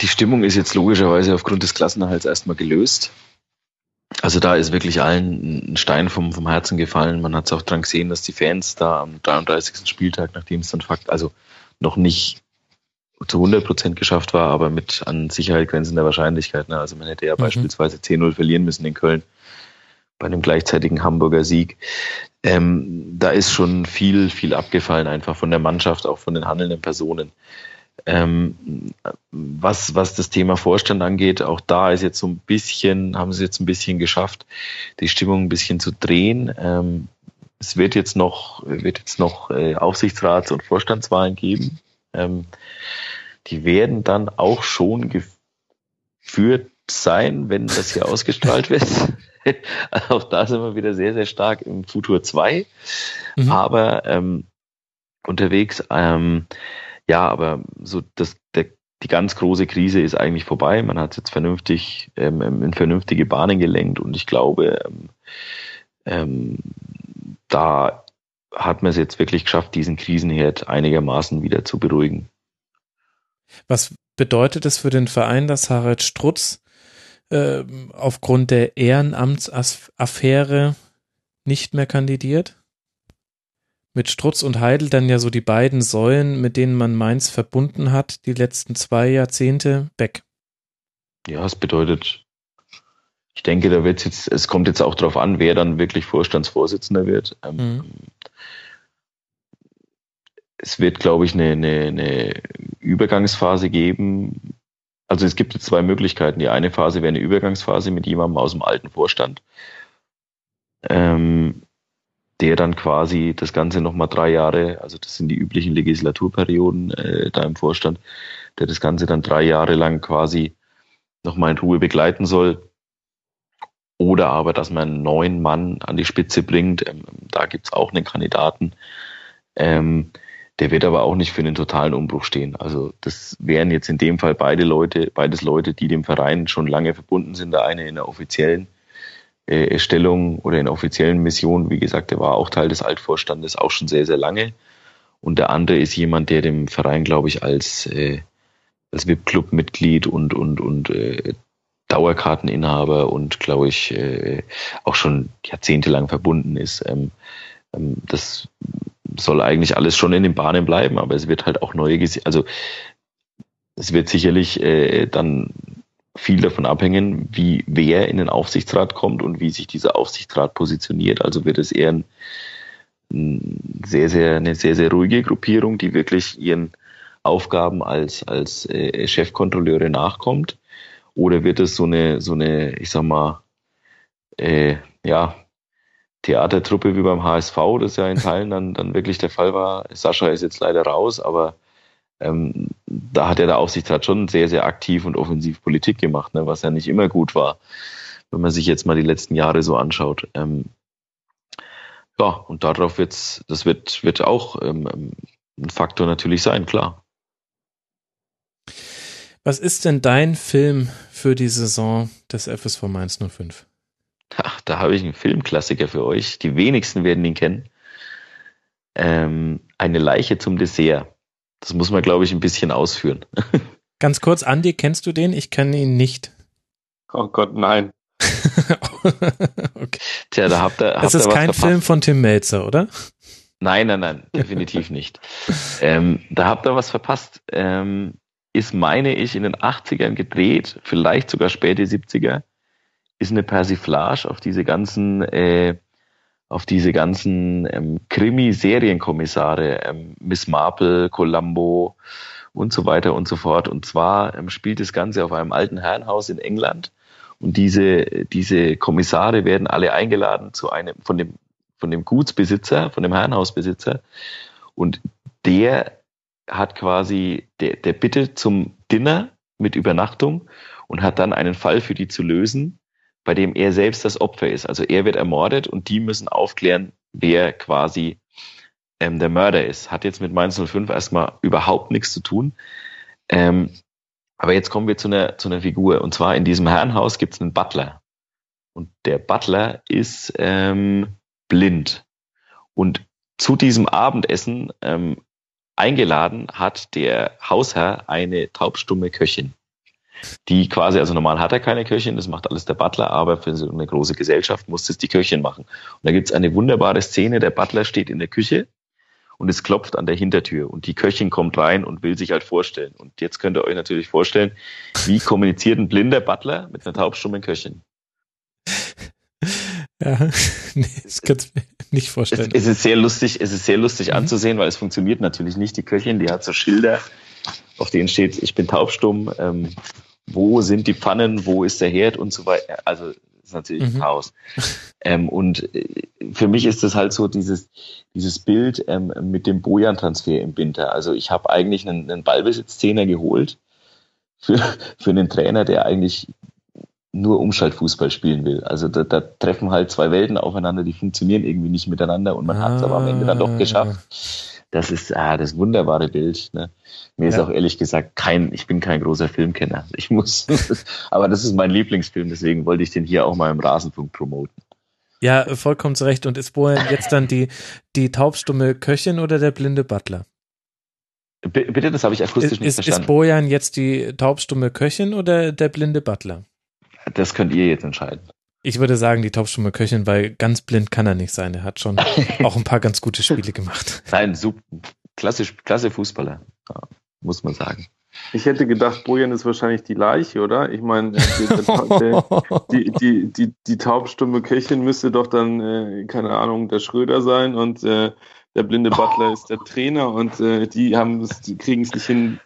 Die Stimmung ist jetzt logischerweise aufgrund des Klassenerhalts erstmal gelöst. Also da ist wirklich allen ein Stein vom, vom Herzen gefallen. Man hat es auch dran gesehen, dass die Fans da am 33. Spieltag, nachdem es dann Fakt, also noch nicht zu 100 Prozent geschafft war, aber mit an Sicherheit grenzender Wahrscheinlichkeit. Ne? Also man hätte ja mhm. beispielsweise 10-0 verlieren müssen in Köln bei einem gleichzeitigen Hamburger Sieg. Ähm, da ist schon viel, viel abgefallen einfach von der Mannschaft, auch von den handelnden Personen. Ähm, was, was das Thema Vorstand angeht, auch da ist jetzt so ein bisschen, haben sie jetzt ein bisschen geschafft, die Stimmung ein bisschen zu drehen. Ähm, es wird jetzt noch, wird jetzt noch äh, Aufsichtsrats- und Vorstandswahlen geben. Ähm, die werden dann auch schon geführt sein, wenn das hier ausgestrahlt wird. auch da sind wir wieder sehr, sehr stark im Futur 2. Mhm. Aber ähm, unterwegs, ähm, ja, aber so das, der, die ganz große Krise ist eigentlich vorbei. Man hat es jetzt vernünftig ähm, in vernünftige Bahnen gelenkt und ich glaube, ähm, ähm, da hat man es jetzt wirklich geschafft, diesen Krisenherd einigermaßen wieder zu beruhigen. Was bedeutet es für den Verein, dass Harald Strutz äh, aufgrund der Ehrenamtsaffäre nicht mehr kandidiert? Mit Strutz und Heidel dann ja so die beiden Säulen, mit denen man Mainz verbunden hat, die letzten zwei Jahrzehnte weg. Ja, es bedeutet, ich denke, da wird jetzt, es kommt jetzt auch darauf an, wer dann wirklich Vorstandsvorsitzender wird. Ähm, mhm es wird, glaube ich, eine, eine, eine Übergangsphase geben. Also es gibt zwei Möglichkeiten. Die eine Phase wäre eine Übergangsphase mit jemandem aus dem alten Vorstand, ähm, der dann quasi das Ganze nochmal drei Jahre, also das sind die üblichen Legislaturperioden äh, da im Vorstand, der das Ganze dann drei Jahre lang quasi nochmal in Ruhe begleiten soll. Oder aber, dass man einen neuen Mann an die Spitze bringt. Ähm, da gibt's auch einen Kandidaten. Ähm, der wird aber auch nicht für einen totalen Umbruch stehen. Also das wären jetzt in dem Fall beide Leute, beides Leute, die dem Verein schon lange verbunden sind. Der eine in der offiziellen äh, Stellung oder in der offiziellen Mission. Wie gesagt, der war auch Teil des Altvorstandes, auch schon sehr, sehr lange. Und der andere ist jemand, der dem Verein, glaube ich, als, äh, als VIP-Club-Mitglied und, und, und äh, Dauerkarteninhaber und, glaube ich, äh, auch schon jahrzehntelang verbunden ist. Ähm, ähm, das soll eigentlich alles schon in den Bahnen bleiben, aber es wird halt auch neue, also es wird sicherlich äh, dann viel davon abhängen, wie wer in den Aufsichtsrat kommt und wie sich dieser Aufsichtsrat positioniert. Also wird es eher ein, ein sehr, sehr, eine sehr, sehr ruhige Gruppierung, die wirklich ihren Aufgaben als, als äh, Chefkontrolleure nachkommt? Oder wird es so eine, so eine, ich sag mal, äh, ja, Theatertruppe wie beim HSV, das ja in Teilen dann, dann wirklich der Fall war. Sascha ist jetzt leider raus, aber ähm, da hat ja der Aufsichtsrat schon sehr, sehr aktiv und offensiv Politik gemacht, ne, was ja nicht immer gut war, wenn man sich jetzt mal die letzten Jahre so anschaut. Ähm, ja, und darauf wird's, das wird, wird auch ähm, ein Faktor natürlich sein, klar. Was ist denn dein Film für die Saison des FSV Mainz 05? Da habe ich einen Filmklassiker für euch. Die wenigsten werden ihn kennen. Ähm, eine Leiche zum Dessert. Das muss man, glaube ich, ein bisschen ausführen. Ganz kurz, Andi, kennst du den? Ich kenne ihn nicht. Oh Gott, nein. okay. Tja, da habt ihr. Habt das ist kein verpasst. Film von Tim Melzer, oder? Nein, nein, nein, definitiv nicht. Ähm, da habt ihr was verpasst. Ähm, ist, meine ich, in den 80ern gedreht, vielleicht sogar späte 70er ist eine Persiflage auf diese ganzen, äh, auf diese ganzen ähm, Krimi-Serienkommissare, ähm, Miss Marple, Columbo und so weiter und so fort. Und zwar ähm, spielt das Ganze auf einem alten Herrenhaus in England. Und diese, diese Kommissare werden alle eingeladen zu einem, von dem, von dem Gutsbesitzer, von dem Herrenhausbesitzer. Und der hat quasi, der, der bittet zum Dinner mit Übernachtung und hat dann einen Fall für die zu lösen bei dem er selbst das Opfer ist. Also er wird ermordet und die müssen aufklären, wer quasi ähm, der Mörder ist. Hat jetzt mit Mainz 05 erstmal überhaupt nichts zu tun. Ähm, Aber jetzt kommen wir zu einer, zu einer Figur. Und zwar in diesem Herrenhaus gibt es einen Butler. Und der Butler ist ähm, blind. Und zu diesem Abendessen ähm, eingeladen hat der Hausherr eine taubstumme Köchin. Die quasi, also normal hat er keine Köchin, das macht alles der Butler, aber für so eine große Gesellschaft muss das die Köchin machen. Und da gibt's eine wunderbare Szene, der Butler steht in der Küche und es klopft an der Hintertür und die Köchin kommt rein und will sich halt vorstellen. Und jetzt könnt ihr euch natürlich vorstellen, wie kommuniziert ein blinder Butler mit einer taubstummen Köchin? Ja, nee, das kannst du mir nicht vorstellen. Es, es ist sehr lustig, es ist sehr lustig mhm. anzusehen, weil es funktioniert natürlich nicht. Die Köchin, die hat so Schilder, auf denen steht, ich bin taubstumm, ähm, wo sind die Pfannen, wo ist der Herd und so weiter. Also ist natürlich mhm. Chaos. Ähm, und äh, für mich ist das halt so dieses, dieses Bild ähm, mit dem Bojan-Transfer im Winter. Also ich habe eigentlich einen, einen Ballbesitz-Zehner geholt für, für einen Trainer, der eigentlich nur Umschaltfußball spielen will. Also da, da treffen halt zwei Welten aufeinander, die funktionieren irgendwie nicht miteinander und man ah, hat es aber am Ende dann doch geschafft. Das ist ah, das wunderbare Bild. Ne? Mir ja. ist auch ehrlich gesagt kein, ich bin kein großer Filmkenner. Ich muss, aber das ist mein Lieblingsfilm, deswegen wollte ich den hier auch mal im Rasenfunk promoten. Ja, vollkommen zu Recht. Und ist Bojan jetzt dann die, die taubstumme Köchin oder der blinde Butler? B bitte, das habe ich akustisch ist, nicht ist, verstanden. Ist Bojan jetzt die taubstumme Köchin oder der blinde Butler? Das könnt ihr jetzt entscheiden. Ich würde sagen, die taubstumme Köchin, weil ganz blind kann er nicht sein. Er hat schon auch ein paar ganz gute Spiele gemacht. Nein, super, klasse, klasse Fußballer, ja, muss man sagen. Ich hätte gedacht, Bojan ist wahrscheinlich die Leiche, oder? Ich meine, die, die, die, die, taubstumme Köchin müsste doch dann, äh, keine Ahnung, der Schröder sein und äh, der blinde Butler ist der Trainer und äh, die haben die kriegen es nicht hin,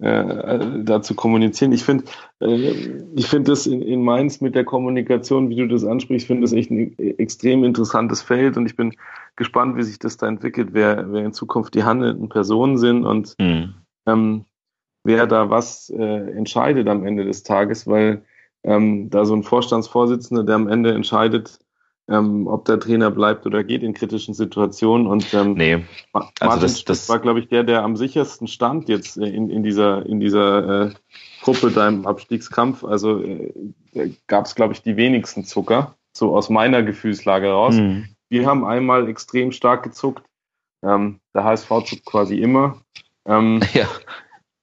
äh, da zu kommunizieren. Ich finde, äh, ich finde das in, in Mainz mit der Kommunikation, wie du das ansprichst, finde das echt ein extrem interessantes Feld und ich bin gespannt, wie sich das da entwickelt, wer, wer in Zukunft die handelnden Personen sind und mhm. ähm, wer da was äh, entscheidet am Ende des Tages, weil ähm, da so ein Vorstandsvorsitzender, der am Ende entscheidet, ähm, ob der Trainer bleibt oder geht in kritischen Situationen. Und ähm, nee. also Martin das, das war, glaube ich, der, der am sichersten stand jetzt in, in dieser, in dieser äh, Gruppe da im Abstiegskampf. Also äh, gab es, glaube ich, die wenigsten Zucker, so aus meiner Gefühlslage raus. Mhm. Wir haben einmal extrem stark gezuckt. Ähm, der HSV zuckt quasi immer. Ähm, ja.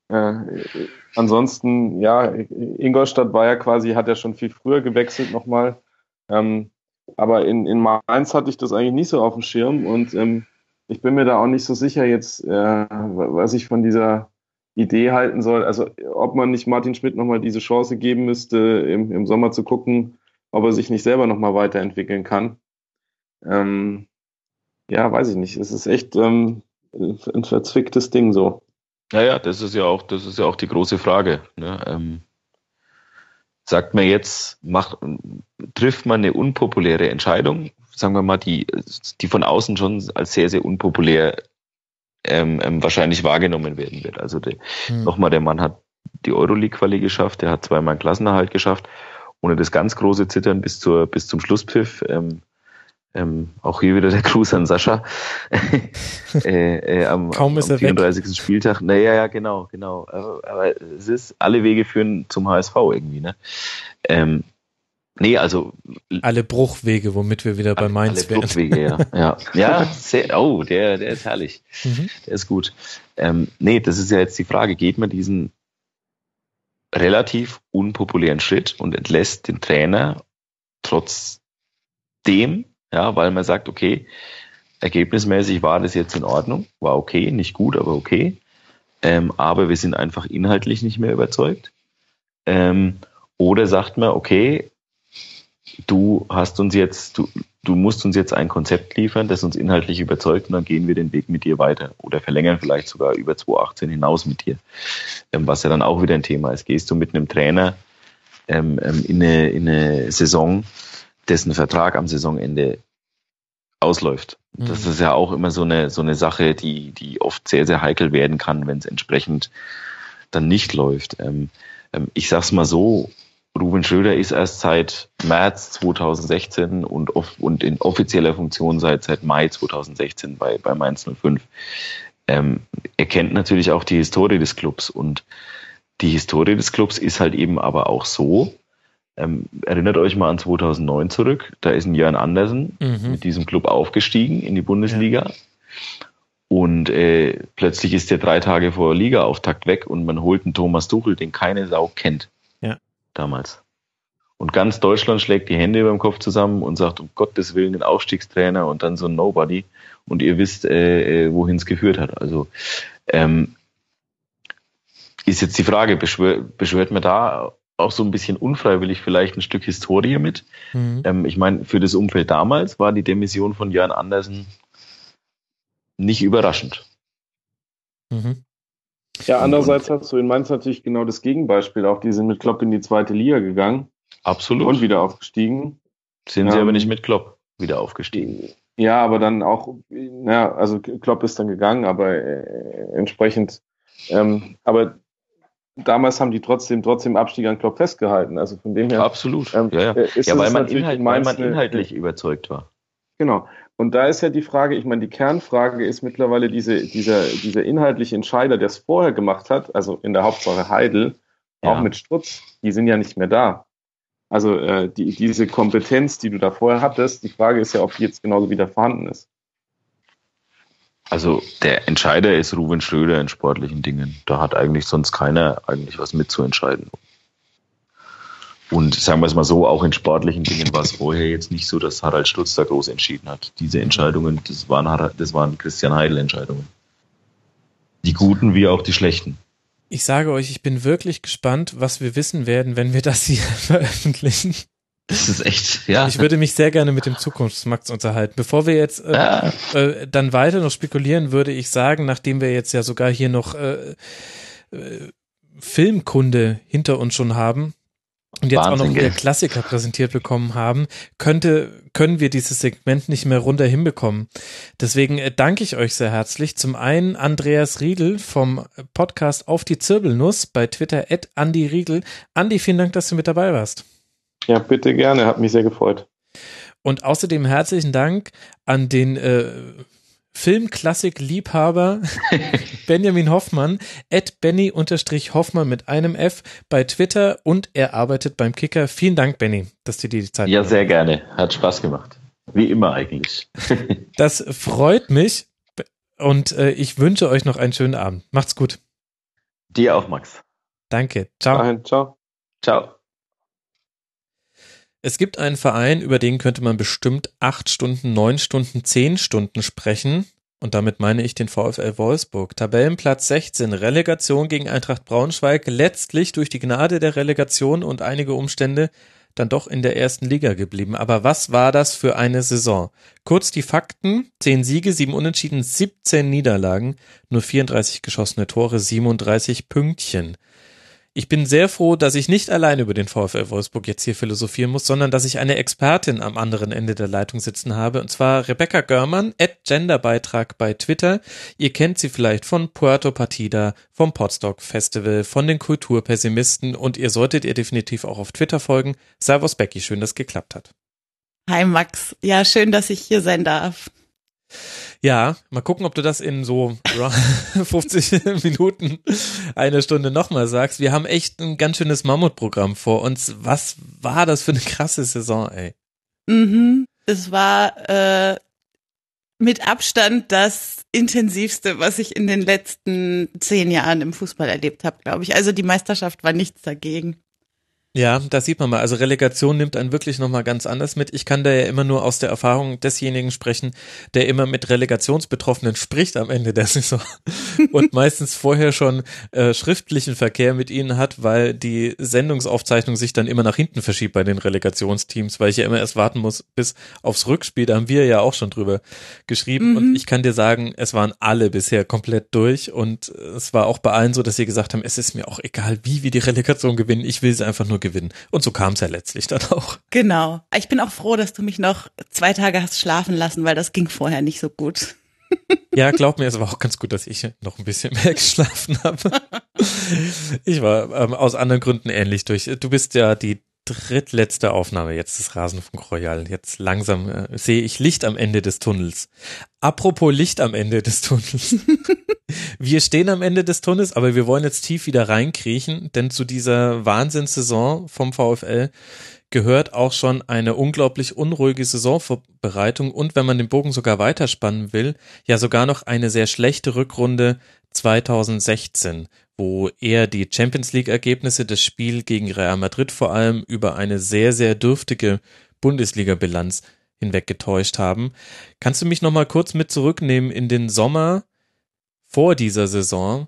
Äh, ansonsten, ja, Ingolstadt war ja quasi, hat ja schon viel früher gewechselt nochmal. Ähm, aber in, in Mainz hatte ich das eigentlich nicht so auf dem Schirm und ähm, ich bin mir da auch nicht so sicher jetzt, äh, was ich von dieser Idee halten soll. Also ob man nicht Martin Schmidt nochmal diese Chance geben müsste, im, im Sommer zu gucken, ob er sich nicht selber nochmal weiterentwickeln kann. Ähm, ja, weiß ich nicht. Es ist echt ähm, ein verzwicktes Ding so. Naja, das ist ja auch, das ist ja auch die große Frage. Ne? Ähm, sagt man jetzt, macht, trifft man eine unpopuläre Entscheidung, sagen wir mal, die, die von außen schon als sehr, sehr unpopulär ähm, ähm, wahrscheinlich wahrgenommen werden wird. Also hm. nochmal, der Mann hat die Euroleague-Quali geschafft, der hat zweimal einen Klassenerhalt geschafft, ohne das ganz große Zittern bis zur bis zum Schlusspfiff. Ähm, ähm, auch hier wieder der Gruß an Sascha. äh, äh, am, Kaum ist am 34. Weg. Spieltag. Naja, ja, genau, genau. Aber, aber, es ist, alle Wege führen zum HSV irgendwie, ne? Ähm, nee, also. Alle Bruchwege, womit wir wieder bei Mainz alle Bruchwege, ja. ja, ja sehr, oh, der, der ist herrlich. Mhm. Der ist gut. Ähm, nee, das ist ja jetzt die Frage. Geht man diesen relativ unpopulären Schritt und entlässt den Trainer trotzdem ja, weil man sagt, okay, ergebnismäßig war das jetzt in Ordnung, war okay, nicht gut, aber okay. Ähm, aber wir sind einfach inhaltlich nicht mehr überzeugt. Ähm, oder sagt man, okay, du hast uns jetzt, du, du musst uns jetzt ein Konzept liefern, das uns inhaltlich überzeugt und dann gehen wir den Weg mit dir weiter oder verlängern vielleicht sogar über 2018 hinaus mit dir. Ähm, was ja dann auch wieder ein Thema ist. Gehst du mit einem Trainer ähm, ähm, in, eine, in eine Saison, dessen Vertrag am Saisonende ausläuft. Mhm. Das ist ja auch immer so eine, so eine Sache, die, die oft sehr, sehr heikel werden kann, wenn es entsprechend dann nicht läuft. Ähm, ähm, ich sag's mal so, Ruben Schröder ist erst seit März 2016 und, off und in offizieller Funktion seit, seit Mai 2016 bei, bei Mainz 05. Ähm, er kennt natürlich auch die Historie des Clubs und die Historie des Clubs ist halt eben aber auch so. Ähm, erinnert euch mal an 2009 zurück. Da ist ein Jörn Andersen Mhm. mit diesem Club aufgestiegen in die Bundesliga. Und äh, plötzlich ist der drei Tage vor Ligaauftakt weg und man holt einen Thomas Tuchel, den keine Sau kennt. Ja. Damals. Und ganz Deutschland schlägt die Hände über dem Kopf zusammen und sagt, um Gottes Willen, den Aufstiegstrainer und dann so ein Nobody. Und ihr wisst, äh, wohin es geführt hat. Also ähm, ist jetzt die Frage, beschwör, beschwört man da auch so ein bisschen unfreiwillig vielleicht ein Stück Historie mit? Mhm. Ähm, ich meine, für das Umfeld damals war die Demission von Jörn Andersen nicht überraschend. Mhm. Ja, andererseits hast du in Mainz natürlich genau das Gegenbeispiel. Auch die sind mit Klopp in die zweite Liga gegangen Absolut. und wieder aufgestiegen. Sind sie Ähm, aber nicht mit Klopp wieder aufgestiegen. Ja, aber dann auch, ja, also Klopp ist dann gegangen, aber äh, entsprechend, ähm, aber damals haben die trotzdem trotzdem Abstieg an Klopp festgehalten. Also von dem her Absolut. ähm, ja, ja. äh, ist ja weil, man inhalt, in weil man eine- inhaltlich überzeugt war. Genau. Und da ist ja die Frage, ich meine, die Kernfrage ist mittlerweile diese, dieser, dieser inhaltliche Entscheider, der es vorher gemacht hat, also in der Hauptsache Heidel, Ja. auch mit Strutz, die sind ja nicht mehr da. Also äh, die, diese Kompetenz, die du da vorher hattest, die Frage ist ja, ob die jetzt genauso wieder vorhanden ist. Also der Entscheider ist Ruben Schröder in sportlichen Dingen. Da hat eigentlich sonst keiner eigentlich was mitzuentscheiden. Und sagen wir es mal so, auch in sportlichen Dingen war es vorher jetzt nicht so, dass Harald Stutz da groß entschieden hat. Diese Entscheidungen, das waren, das waren Christian Heidel Entscheidungen. Die guten wie auch die schlechten. Ich sage euch, ich bin wirklich gespannt, was wir wissen werden, wenn wir das hier veröffentlichen. Das ist echt, ja. Ich würde mich sehr gerne mit dem Zukunftsmax unterhalten. Bevor wir jetzt äh, ja. äh, dann weiter noch spekulieren, würde ich sagen, nachdem wir jetzt ja sogar hier noch äh, äh, Filmkunde hinter uns schon haben und jetzt auch Wahnsinn, noch wieder? Klassiker präsentiert bekommen haben, könnte, können wir dieses Segment nicht mehr runter hinbekommen. Deswegen äh, danke ich euch sehr herzlich. Zum einen Andreas Riedel vom Podcast Auf die Zirbelnuss bei Twitter at Andi Riedel. Andi, vielen Dank, dass du mit dabei warst. Ja, bitte gerne, hat mich sehr gefreut. Und außerdem herzlichen Dank an den äh, Filmklassik-Liebhaber Benjamin Hoffmann, at Benny-Hoffmann mit einem F bei Twitter und er arbeitet beim Kicker. Vielen Dank, Benny, dass du dir die Zeit ja, sehr gerne. Hat Spaß gemacht. Wie immer eigentlich. Das freut mich und äh, ich wünsche euch noch einen schönen Abend. Macht's gut. Dir auch, Max. Danke. Ciao. Dahin, ciao. Ciao. Es gibt einen Verein, über den könnte man bestimmt acht Stunden, neun Stunden, zehn Stunden sprechen. Und damit meine ich den VfL Wolfsburg. Tabellenplatz 16, Relegation gegen Eintracht Braunschweig, letztlich durch die Gnade der Relegation und einige Umstände dann doch in der ersten Liga geblieben. Aber was war das für eine Saison? Kurz die Fakten. 10 Siege, 7 Unentschieden, 17 Niederlagen, nur 34 geschossene Tore, 37 Pünktchen. Ich bin sehr froh, dass ich nicht allein über den VfL Wolfsburg jetzt hier philosophieren muss, sondern dass ich eine Expertin am anderen Ende der Leitung sitzen habe, und zwar Rebecca Görmann, at Genderbeitrag bei Twitter. Ihr kennt sie vielleicht von Puerto Partida, vom Podstock Festival, von den Kulturpessimisten und ihr solltet ihr definitiv auch auf Twitter folgen. Servus Becky, schön, dass geklappt hat. Hi Max. Ja, schön, dass ich hier sein darf. Ja, mal gucken, ob du das in so 50 Minuten, eine Stunde nochmal sagst. Wir haben echt ein ganz schönes Mammutprogramm vor uns. Was war das für eine krasse Saison, ey? Mhm. Es war äh, mit Abstand das intensivste, was ich in den letzten zehn Jahren im Fußball erlebt habe, glaube ich. Also die Meisterschaft war nichts dagegen. Ja, das sieht man mal. Also Relegation nimmt einen wirklich nochmal ganz anders mit. Ich kann da ja immer nur aus der Erfahrung desjenigen sprechen, der immer mit Relegationsbetroffenen spricht am Ende der Saison und meistens vorher schon äh, schriftlichen Verkehr mit ihnen hat, weil die Sendungsaufzeichnung sich dann immer nach hinten verschiebt bei den Relegationsteams, weil ich ja immer erst warten muss bis aufs Rückspiel. Da haben wir ja auch schon drüber geschrieben Mhm. und ich kann dir sagen, es waren alle bisher komplett durch und es war auch bei allen so, dass sie gesagt haben, es ist mir auch egal, wie wir die Relegation gewinnen, ich will sie einfach nur gewinnen. Und so kam es ja letztlich dann auch. Genau. Ich bin auch froh, dass du mich noch zwei Tage hast schlafen lassen, weil das ging vorher nicht so gut. Ja, glaub mir, es war auch ganz gut, dass ich noch ein bisschen mehr geschlafen habe. Ich war ähm, aus anderen Gründen ähnlich durch. Du bist ja die drittletzte Aufnahme jetzt des Rasenfunk Royal. Jetzt langsam äh, sehe ich Licht am Ende des Tunnels. Apropos Licht am Ende des Tunnels. wir stehen am Ende des Tunnels, aber wir wollen jetzt tief wieder reinkriechen, denn zu dieser Wahnsinnssaison vom VfL gehört auch schon eine unglaublich unruhige Saisonvorbereitung und wenn man den Bogen sogar weiterspannen will, ja sogar noch eine sehr schlechte Rückrunde 2016 wo eher die Champions League Ergebnisse des Spiel gegen Real Madrid vor allem über eine sehr, sehr dürftige Bundesliga-Bilanz hinweg getäuscht haben. Kannst du mich nochmal kurz mit zurücknehmen in den Sommer vor dieser Saison?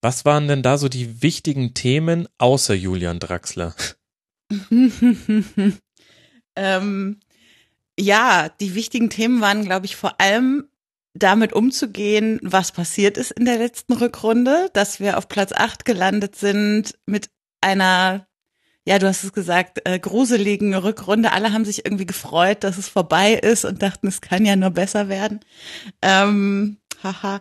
Was waren denn da so die wichtigen Themen außer Julian Draxler? ähm, ja, die wichtigen Themen waren, glaube ich, vor allem damit umzugehen, was passiert ist in der letzten Rückrunde, dass wir auf Platz 8 gelandet sind mit einer, ja, du hast es gesagt, äh, gruseligen Rückrunde. Alle haben sich irgendwie gefreut, dass es vorbei ist und dachten, es kann ja nur besser werden. Ähm, haha.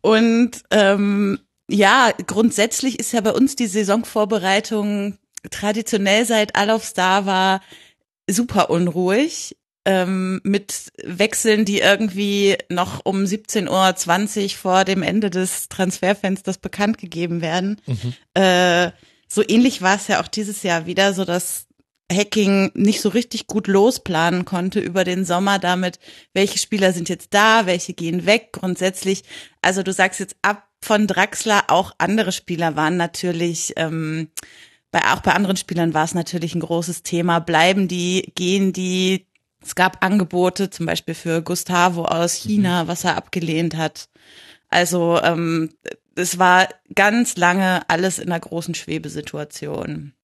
Und ähm, ja, grundsätzlich ist ja bei uns die Saisonvorbereitung traditionell seit Alofs da war super unruhig ähm, mit Wechseln, die irgendwie noch um 17.20 Uhr vor dem Ende des Transferfensters bekannt gegeben werden. Mhm. Äh, so ähnlich war es ja auch dieses Jahr wieder, so dass Hacking nicht so richtig gut losplanen konnte über den Sommer damit, welche Spieler sind jetzt da, welche gehen weg grundsätzlich. Also du sagst jetzt ab von Draxler, auch andere Spieler waren natürlich, ähm, bei, auch bei anderen Spielern war es natürlich ein großes Thema. Bleiben die, gehen die, es gab Angebote, zum Beispiel für Gustavo aus China, mhm. was er abgelehnt hat. Also ähm, es war ganz lange alles in einer großen Schwebesituation.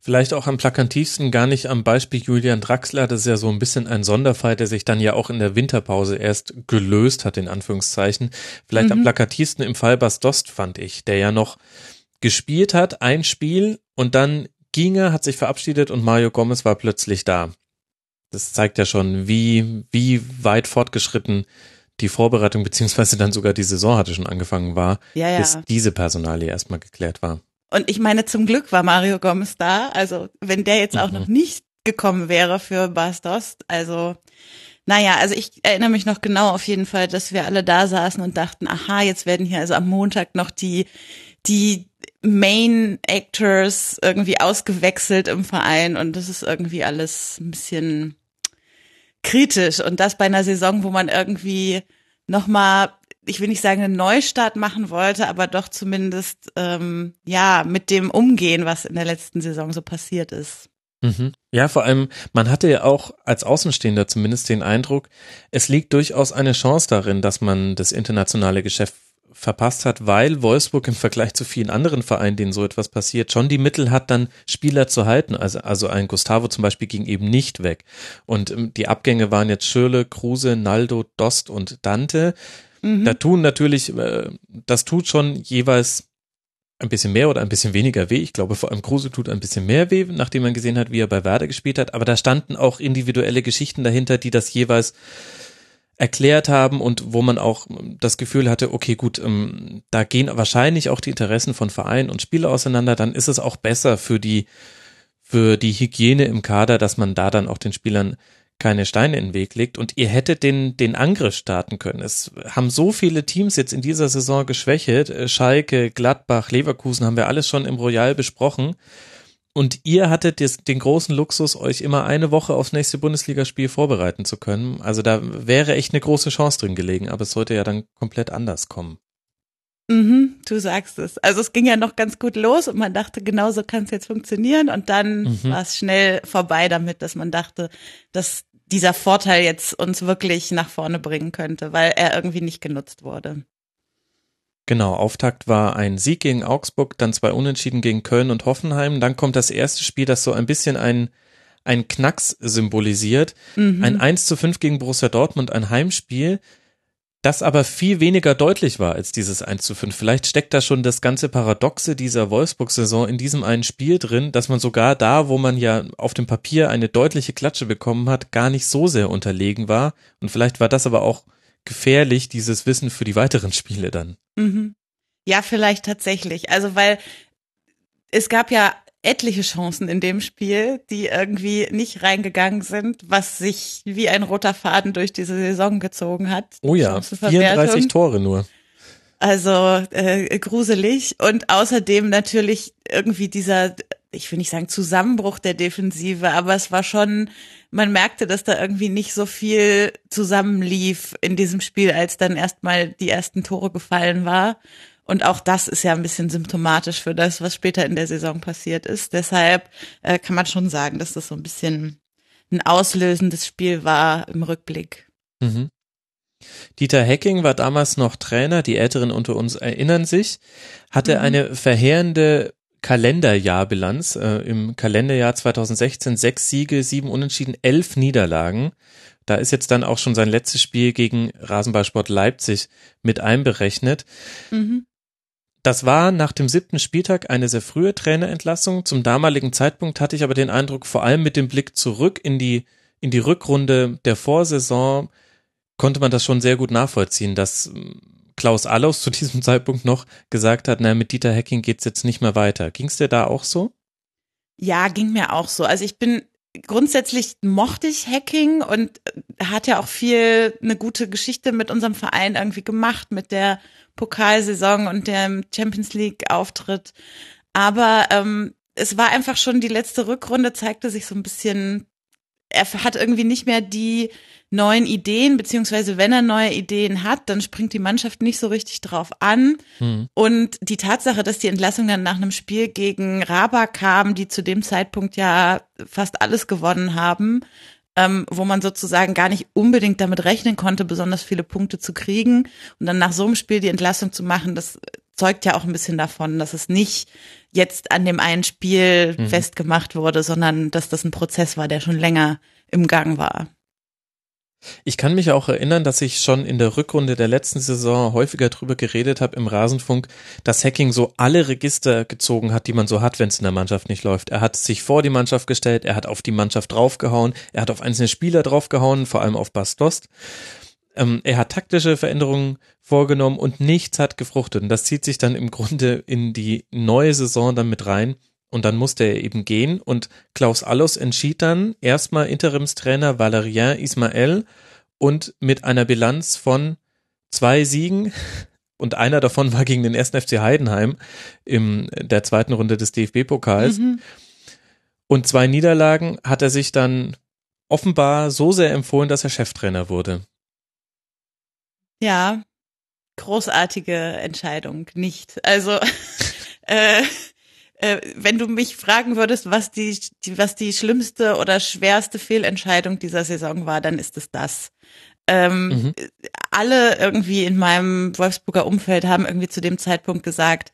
Vielleicht auch am plakantivsten gar nicht am Beispiel Julian Draxler. Das ist ja so ein bisschen ein Sonderfall, der sich dann ja auch in der Winterpause erst gelöst hat, in Anführungszeichen. Vielleicht mhm. am plakativsten im Fall Bas Dost fand ich, der ja noch gespielt hat, ein Spiel und dann ging er, hat sich verabschiedet und Mario Gomez war plötzlich da das zeigt ja schon, wie, wie weit fortgeschritten die Vorbereitung beziehungsweise dann sogar die Saison hatte schon angefangen war, ja, ja. bis diese Personalie erstmal geklärt war. Und ich meine, zum Glück war Mario Gomez da. Also wenn der jetzt auch mhm. noch nicht gekommen wäre für Bas Dost, also naja, also ich erinnere mich noch genau auf jeden Fall, dass wir alle da saßen und dachten, aha, jetzt werden hier also am Montag noch die, die Main Actors irgendwie ausgewechselt im Verein und das ist irgendwie alles ein bisschen kritisch und das bei einer Saison, wo man irgendwie nochmal, ich will nicht sagen einen Neustart machen wollte, aber doch zumindest ähm, ja mit dem umgehen, was in der letzten Saison so passiert ist. Mhm. Ja, vor allem, man hatte ja auch als Außenstehender zumindest den Eindruck, es liegt durchaus eine Chance darin, dass man das internationale Geschäft verpasst hat, weil Wolfsburg im Vergleich zu vielen anderen Vereinen, denen so etwas passiert, schon die Mittel hat, dann Spieler zu halten. Also, also ein Gustavo zum Beispiel ging eben nicht weg. Und ähm, die Abgänge waren jetzt Schürle, Kruse, Naldo, Dost und Dante. Mhm. Da tun natürlich, äh, das tut schon jeweils ein bisschen mehr oder ein bisschen weniger weh. Ich glaube, vor allem Kruse tut ein bisschen mehr weh, nachdem man gesehen hat, wie er bei Werder gespielt hat. Aber da standen auch individuelle Geschichten dahinter, die das jeweils erklärt haben und wo man auch das Gefühl hatte, okay, gut, ähm, da gehen wahrscheinlich auch die Interessen von Verein und Spieler auseinander, dann ist es auch besser für die, für die Hygiene im Kader, dass man da dann auch den Spielern keine Steine in den Weg legt und ihr hättet den, den Angriff starten können. Es haben so viele Teams jetzt in dieser Saison geschwächelt. Schalke, Gladbach, Leverkusen haben wir alles schon im Royal besprochen. Und ihr hattet den großen Luxus, euch immer eine Woche aufs nächste Bundesligaspiel vorbereiten zu können. Also da wäre echt eine große Chance drin gelegen, aber es sollte ja dann komplett anders kommen. Mhm, du sagst es. Also es ging ja noch ganz gut los und man dachte, genau so kann es jetzt funktionieren. Und dann mhm. war es schnell vorbei damit, dass man dachte, dass dieser Vorteil jetzt uns wirklich nach vorne bringen könnte, weil er irgendwie nicht genutzt wurde. Genau, Auftakt war ein Sieg gegen Augsburg, dann zwei Unentschieden gegen Köln und Hoffenheim. Dann kommt das erste Spiel, das so ein bisschen ein, ein Knacks symbolisiert. Mhm. Ein 1 zu 5 gegen Borussia Dortmund, ein Heimspiel, das aber viel weniger deutlich war als dieses 1 zu 5. Vielleicht steckt da schon das ganze Paradoxe dieser Wolfsburg-Saison in diesem einen Spiel drin, dass man sogar da, wo man ja auf dem Papier eine deutliche Klatsche bekommen hat, gar nicht so sehr unterlegen war. Und vielleicht war das aber auch gefährlich, dieses Wissen für die weiteren Spiele dann. Mhm. Ja, vielleicht tatsächlich. Also, weil es gab ja etliche Chancen in dem Spiel, die irgendwie nicht reingegangen sind, was sich wie ein roter Faden durch diese Saison gezogen hat. Oh ja, 34 Tore nur. Also äh, gruselig und außerdem natürlich irgendwie dieser, ich will nicht sagen Zusammenbruch der Defensive, aber es war schon, man merkte, dass da irgendwie nicht so viel zusammenlief in diesem Spiel, als dann erstmal die ersten Tore gefallen war. Und auch das ist ja ein bisschen symptomatisch für das, was später in der Saison passiert ist. Deshalb äh, kann man schon sagen, dass das so ein bisschen ein auslösendes Spiel war im Rückblick. Mhm. Dieter Hecking war damals noch Trainer, die Älteren unter uns erinnern sich, hatte mhm. eine verheerende Kalenderjahrbilanz. Äh, Im Kalenderjahr 2016 sechs Siege, sieben Unentschieden, elf Niederlagen. Da ist jetzt dann auch schon sein letztes Spiel gegen Rasenballsport Leipzig mit einberechnet. Mhm. Das war nach dem siebten Spieltag eine sehr frühe Trainerentlassung. Zum damaligen Zeitpunkt hatte ich aber den Eindruck, vor allem mit dem Blick zurück in die, in die Rückrunde der Vorsaison, konnte man das schon sehr gut nachvollziehen, dass Klaus Allaus zu diesem Zeitpunkt noch gesagt hat, na, mit Dieter Hecking geht's jetzt nicht mehr weiter. Ging's dir da auch so? Ja, ging mir auch so. Also ich bin grundsätzlich mochte ich Hacking und hat ja auch viel eine gute Geschichte mit unserem Verein irgendwie gemacht, mit der Pokalsaison und dem Champions League Auftritt. Aber ähm, es war einfach schon die letzte Rückrunde, zeigte sich so ein bisschen, er hat irgendwie nicht mehr die neuen Ideen, beziehungsweise wenn er neue Ideen hat, dann springt die Mannschaft nicht so richtig drauf an. Mhm. Und die Tatsache, dass die Entlassung dann nach einem Spiel gegen Raba kam, die zu dem Zeitpunkt ja fast alles gewonnen haben, ähm, wo man sozusagen gar nicht unbedingt damit rechnen konnte, besonders viele Punkte zu kriegen. Und dann nach so einem Spiel die Entlassung zu machen, das zeugt ja auch ein bisschen davon, dass es nicht jetzt an dem einen Spiel mhm. festgemacht wurde, sondern dass das ein Prozess war, der schon länger im Gang war. Ich kann mich auch erinnern, dass ich schon in der Rückrunde der letzten Saison häufiger drüber geredet habe im Rasenfunk, dass Hacking so alle Register gezogen hat, die man so hat, wenn es in der Mannschaft nicht läuft. Er hat sich vor die Mannschaft gestellt, er hat auf die Mannschaft draufgehauen, er hat auf einzelne Spieler draufgehauen, vor allem auf Bastost. Ähm, er hat taktische Veränderungen vorgenommen und nichts hat gefruchtet. Und das zieht sich dann im Grunde in die neue Saison dann mit rein. Und dann musste er eben gehen und Klaus Allos entschied dann erstmal Interimstrainer Valerien Ismael und mit einer Bilanz von zwei Siegen und einer davon war gegen den ersten FC Heidenheim in der zweiten Runde des DFB-Pokals. Mhm. Und zwei Niederlagen hat er sich dann offenbar so sehr empfohlen, dass er Cheftrainer wurde. Ja, großartige Entscheidung, nicht. Also äh, äh, wenn du mich fragen würdest, was die, die, was die schlimmste oder schwerste Fehlentscheidung dieser Saison war, dann ist es das. Ähm, mhm. Alle irgendwie in meinem Wolfsburger Umfeld haben irgendwie zu dem Zeitpunkt gesagt,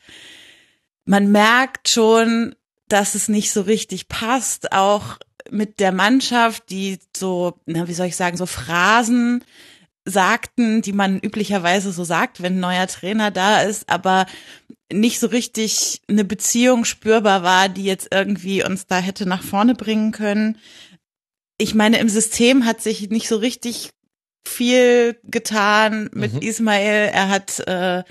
man merkt schon, dass es nicht so richtig passt, auch mit der Mannschaft, die so, na, wie soll ich sagen, so Phrasen sagten, die man üblicherweise so sagt, wenn ein neuer Trainer da ist, aber nicht so richtig eine Beziehung spürbar war, die jetzt irgendwie uns da hätte nach vorne bringen können. Ich meine, im System hat sich nicht so richtig viel getan mit mhm. Ismail. Er hat äh,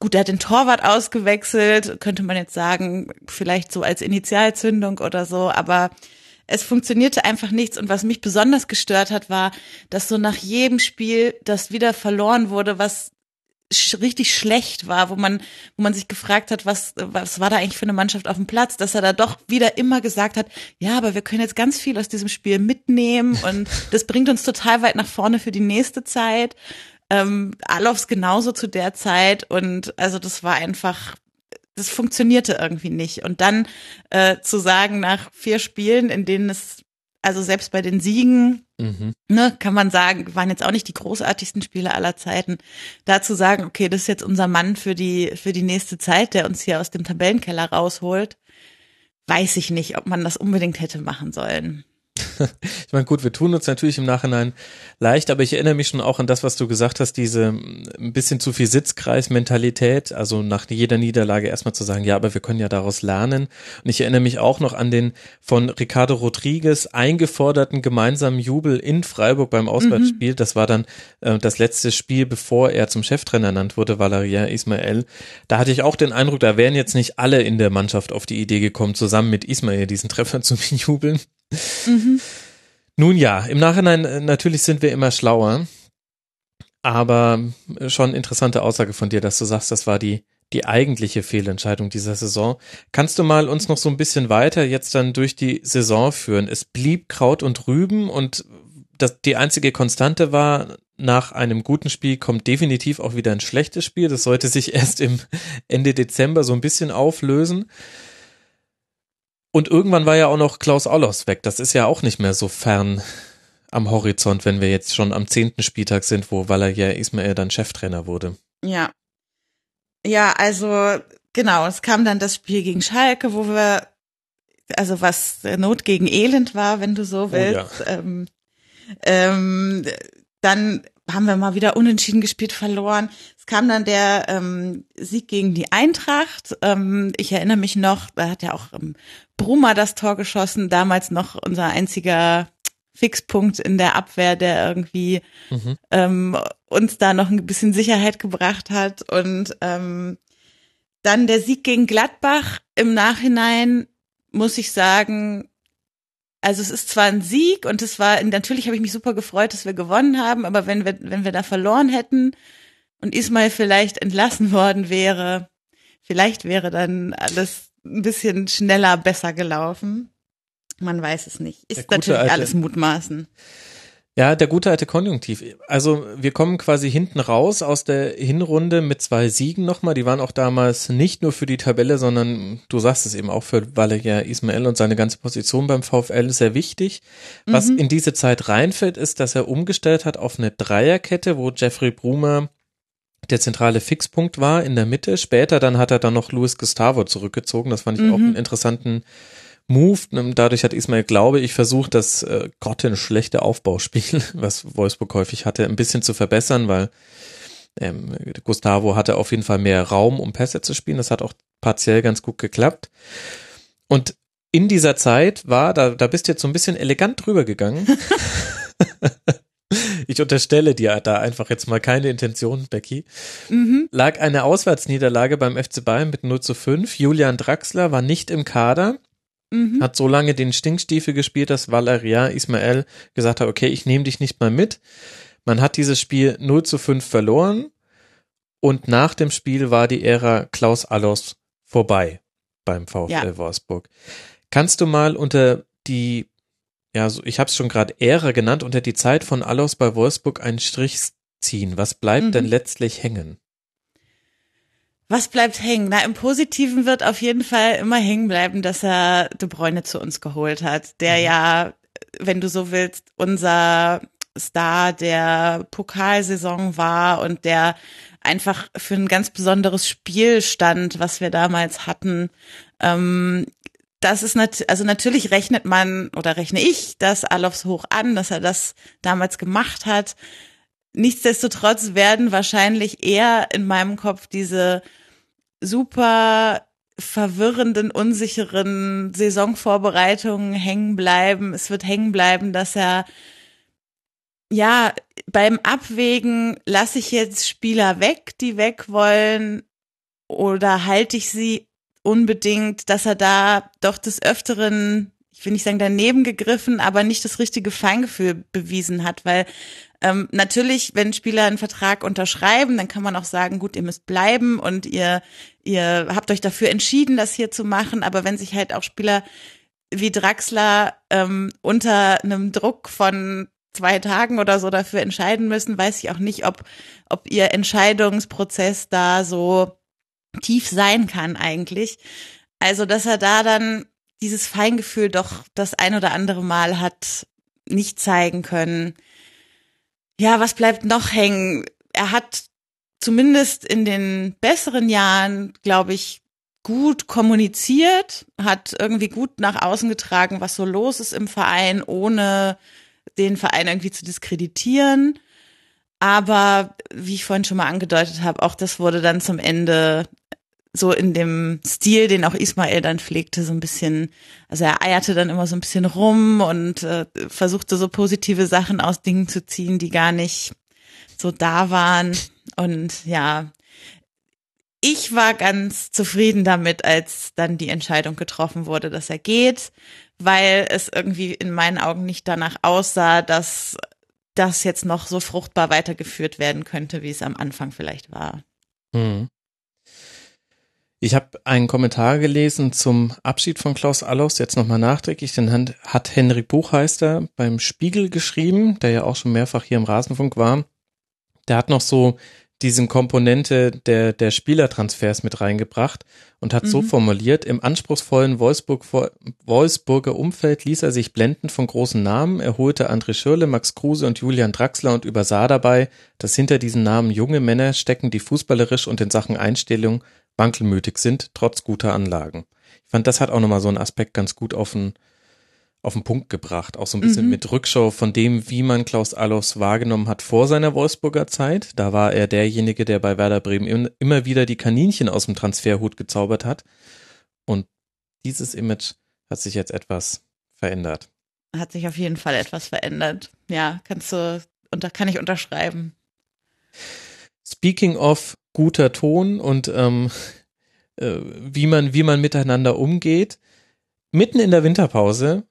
gut, er hat den Torwart ausgewechselt, könnte man jetzt sagen, vielleicht so als Initialzündung oder so, aber es funktionierte einfach nichts. Und was mich besonders gestört hat, war, dass so nach jedem Spiel das wieder verloren wurde, was richtig schlecht war, wo man, wo man sich gefragt hat, was, was war da eigentlich für eine Mannschaft auf dem Platz, dass er da doch wieder immer gesagt hat, ja, aber wir können jetzt ganz viel aus diesem Spiel mitnehmen und das bringt uns total weit nach vorne für die nächste Zeit. Ähm, Alofs genauso zu der Zeit und also das war einfach das funktionierte irgendwie nicht. Und dann äh, zu sagen, nach vier Spielen, in denen es, also selbst bei den Siegen, mhm. ne, kann man sagen, waren jetzt auch nicht die großartigsten Spiele aller Zeiten, da zu sagen, okay, das ist jetzt unser Mann für die, für die nächste Zeit, der uns hier aus dem Tabellenkeller rausholt, weiß ich nicht, ob man das unbedingt hätte machen sollen. ich meine, gut, wir tun uns natürlich im Nachhinein leicht, aber ich erinnere mich schon auch an das, was du gesagt hast, diese mm, ein bisschen zu viel Sitzkreis-Mentalität, also nach jeder Niederlage erstmal zu sagen, ja, aber wir können ja daraus lernen. Und ich erinnere mich auch noch an den von Ricardo Rodriguez eingeforderten gemeinsamen Jubel in Freiburg beim Auswärtsspiel. Mhm. Das war dann äh, das letzte Spiel, bevor er zum Cheftrainer ernannt wurde, Valerian Ismael. Da hatte ich auch den Eindruck, da wären jetzt nicht alle in der Mannschaft auf die Idee gekommen, zusammen mit Ismael diesen Treffer zu jubeln. Mhm. Nun ja, im Nachhinein äh, natürlich sind wir immer schlauer, aber äh, schon interessante Aussage von dir, dass du sagst, das war die die eigentliche Fehlentscheidung dieser Saison. Kannst du mal uns noch so ein bisschen weiter jetzt dann durch die Saison führen? Es blieb Kraut und Rüben und das, die einzige Konstante war, nach einem guten Spiel kommt definitiv auch wieder ein schlechtes Spiel. Das sollte sich erst im Ende Dezember so ein bisschen auflösen. Und irgendwann war ja auch noch Klaus Allos weg. Das ist ja auch nicht mehr so fern am Horizont, wenn wir jetzt schon am zehnten Spieltag sind, wo Valerian Ismail dann Cheftrainer wurde. Ja. Ja, also genau, es kam dann das Spiel gegen Schalke, wo wir, also was Not gegen Elend war, wenn du so willst. Oh ja. ähm, ähm, dann haben wir mal wieder unentschieden gespielt, verloren. Es kam dann der ähm, Sieg gegen die Eintracht. Ähm, ich erinnere mich noch, da hat ja auch ähm, Brummer das Tor geschossen, damals noch unser einziger Fixpunkt in der Abwehr, der irgendwie mhm. ähm, uns da noch ein bisschen Sicherheit gebracht hat. Und ähm, dann der Sieg gegen Gladbach im Nachhinein, muss ich sagen, also es ist zwar ein Sieg und es war, natürlich habe ich mich super gefreut, dass wir gewonnen haben, aber wenn wir, wenn wir da verloren hätten und Ismail vielleicht entlassen worden wäre, vielleicht wäre dann alles ein bisschen schneller besser gelaufen. Man weiß es nicht. Ist natürlich alte, alles mutmaßen. Ja, der gute alte Konjunktiv. Also wir kommen quasi hinten raus aus der Hinrunde mit zwei Siegen nochmal. Die waren auch damals nicht nur für die Tabelle, sondern du sagst es eben auch für Valeria Ismael und seine ganze Position beim VfL sehr wichtig. Was mhm. in diese Zeit reinfällt, ist, dass er umgestellt hat auf eine Dreierkette, wo Jeffrey Brumer der zentrale Fixpunkt war in der Mitte. Später dann hat er dann noch Luis Gustavo zurückgezogen. Das fand ich mhm. auch einen interessanten Move. Dadurch hat Ismail, glaube ich, versucht, das äh, grottenschlechte Aufbauspiel, was Wolfsburg häufig hatte, ein bisschen zu verbessern, weil ähm, Gustavo hatte auf jeden Fall mehr Raum, um Pässe zu spielen. Das hat auch partiell ganz gut geklappt. Und in dieser Zeit war, da, da bist du jetzt so ein bisschen elegant drüber gegangen. ich unterstelle dir da einfach jetzt mal keine Intention, Becky. Mhm. Lag eine Auswärtsniederlage beim FC Bayern mit 0 zu 5. Julian Draxler war nicht im Kader. Mhm. Hat so lange den Stinkstiefel gespielt, dass Valeria Ismael gesagt hat, okay, ich nehme dich nicht mal mit. Man hat dieses Spiel 0 zu 5 verloren und nach dem Spiel war die Ära Klaus Allos vorbei beim VfL ja. Wolfsburg. Kannst du mal unter die, ja, so, ich habe es schon gerade Ära genannt, unter die Zeit von Allos bei Wolfsburg einen Strich ziehen? Was bleibt mhm. denn letztlich hängen? Was bleibt hängen? Na, im Positiven wird auf jeden Fall immer hängen bleiben, dass er De Bruyne zu uns geholt hat, der mhm. ja, wenn du so willst, unser Star der Pokalsaison war und der einfach für ein ganz besonderes Spiel stand, was wir damals hatten. Ähm, das ist nat also natürlich rechnet man oder rechne ich das Alofs hoch an, dass er das damals gemacht hat. Nichtsdestotrotz werden wahrscheinlich eher in meinem Kopf diese super verwirrenden, unsicheren Saisonvorbereitungen hängen bleiben. Es wird hängen bleiben, dass er ja beim Abwägen lasse ich jetzt Spieler weg, die weg wollen, oder halte ich sie unbedingt, dass er da doch des Öfteren, ich will nicht sagen daneben gegriffen, aber nicht das richtige Feingefühl bewiesen hat, weil ähm, natürlich, wenn Spieler einen Vertrag unterschreiben, dann kann man auch sagen, gut, ihr müsst bleiben und ihr, ihr habt euch dafür entschieden, das hier zu machen. Aber wenn sich halt auch Spieler wie Draxler ähm, unter einem Druck von zwei Tagen oder so dafür entscheiden müssen, weiß ich auch nicht, ob, ob ihr Entscheidungsprozess da so tief sein kann eigentlich. Also, dass er da dann dieses Feingefühl doch das ein oder andere Mal hat nicht zeigen können. Ja, was bleibt noch hängen? Er hat zumindest in den besseren Jahren, glaube ich, gut kommuniziert, hat irgendwie gut nach außen getragen, was so los ist im Verein, ohne den Verein irgendwie zu diskreditieren. Aber wie ich vorhin schon mal angedeutet habe, auch das wurde dann zum Ende so in dem Stil, den auch Ismail dann pflegte, so ein bisschen, also er eierte dann immer so ein bisschen rum und äh, versuchte so positive Sachen aus Dingen zu ziehen, die gar nicht so da waren. Und ja, ich war ganz zufrieden damit, als dann die Entscheidung getroffen wurde, dass er geht, weil es irgendwie in meinen Augen nicht danach aussah, dass das jetzt noch so fruchtbar weitergeführt werden könnte, wie es am Anfang vielleicht war. Hm. Ich habe einen Kommentar gelesen zum Abschied von Klaus Allofs, jetzt nochmal nachträglich, den hat Henrik Buchheister beim Spiegel geschrieben, der ja auch schon mehrfach hier im Rasenfunk war. Der hat noch so diesen Komponente der, der Spielertransfers mit reingebracht und hat mhm. so formuliert, im anspruchsvollen Wolfsburg, Wolfsburger Umfeld ließ er sich blenden von großen Namen, er holte André Schürle, Max Kruse und Julian Draxler und übersah dabei, dass hinter diesen Namen junge Männer stecken, die fußballerisch und in Sachen Einstellung wankelmütig sind, trotz guter Anlagen. Ich fand, das hat auch nochmal so einen Aspekt ganz gut auf den, auf den Punkt gebracht. Auch so ein bisschen mhm. mit Rückschau von dem, wie man Klaus Allofs wahrgenommen hat vor seiner Wolfsburger Zeit. Da war er derjenige, der bei Werder Bremen immer wieder die Kaninchen aus dem Transferhut gezaubert hat. Und dieses Image hat sich jetzt etwas verändert. Hat sich auf jeden Fall etwas verändert. Ja, kannst du, und da kann ich unterschreiben. Speaking of guter Ton und ähm, äh, wie man, wie man miteinander umgeht. Mitten in der Winterpause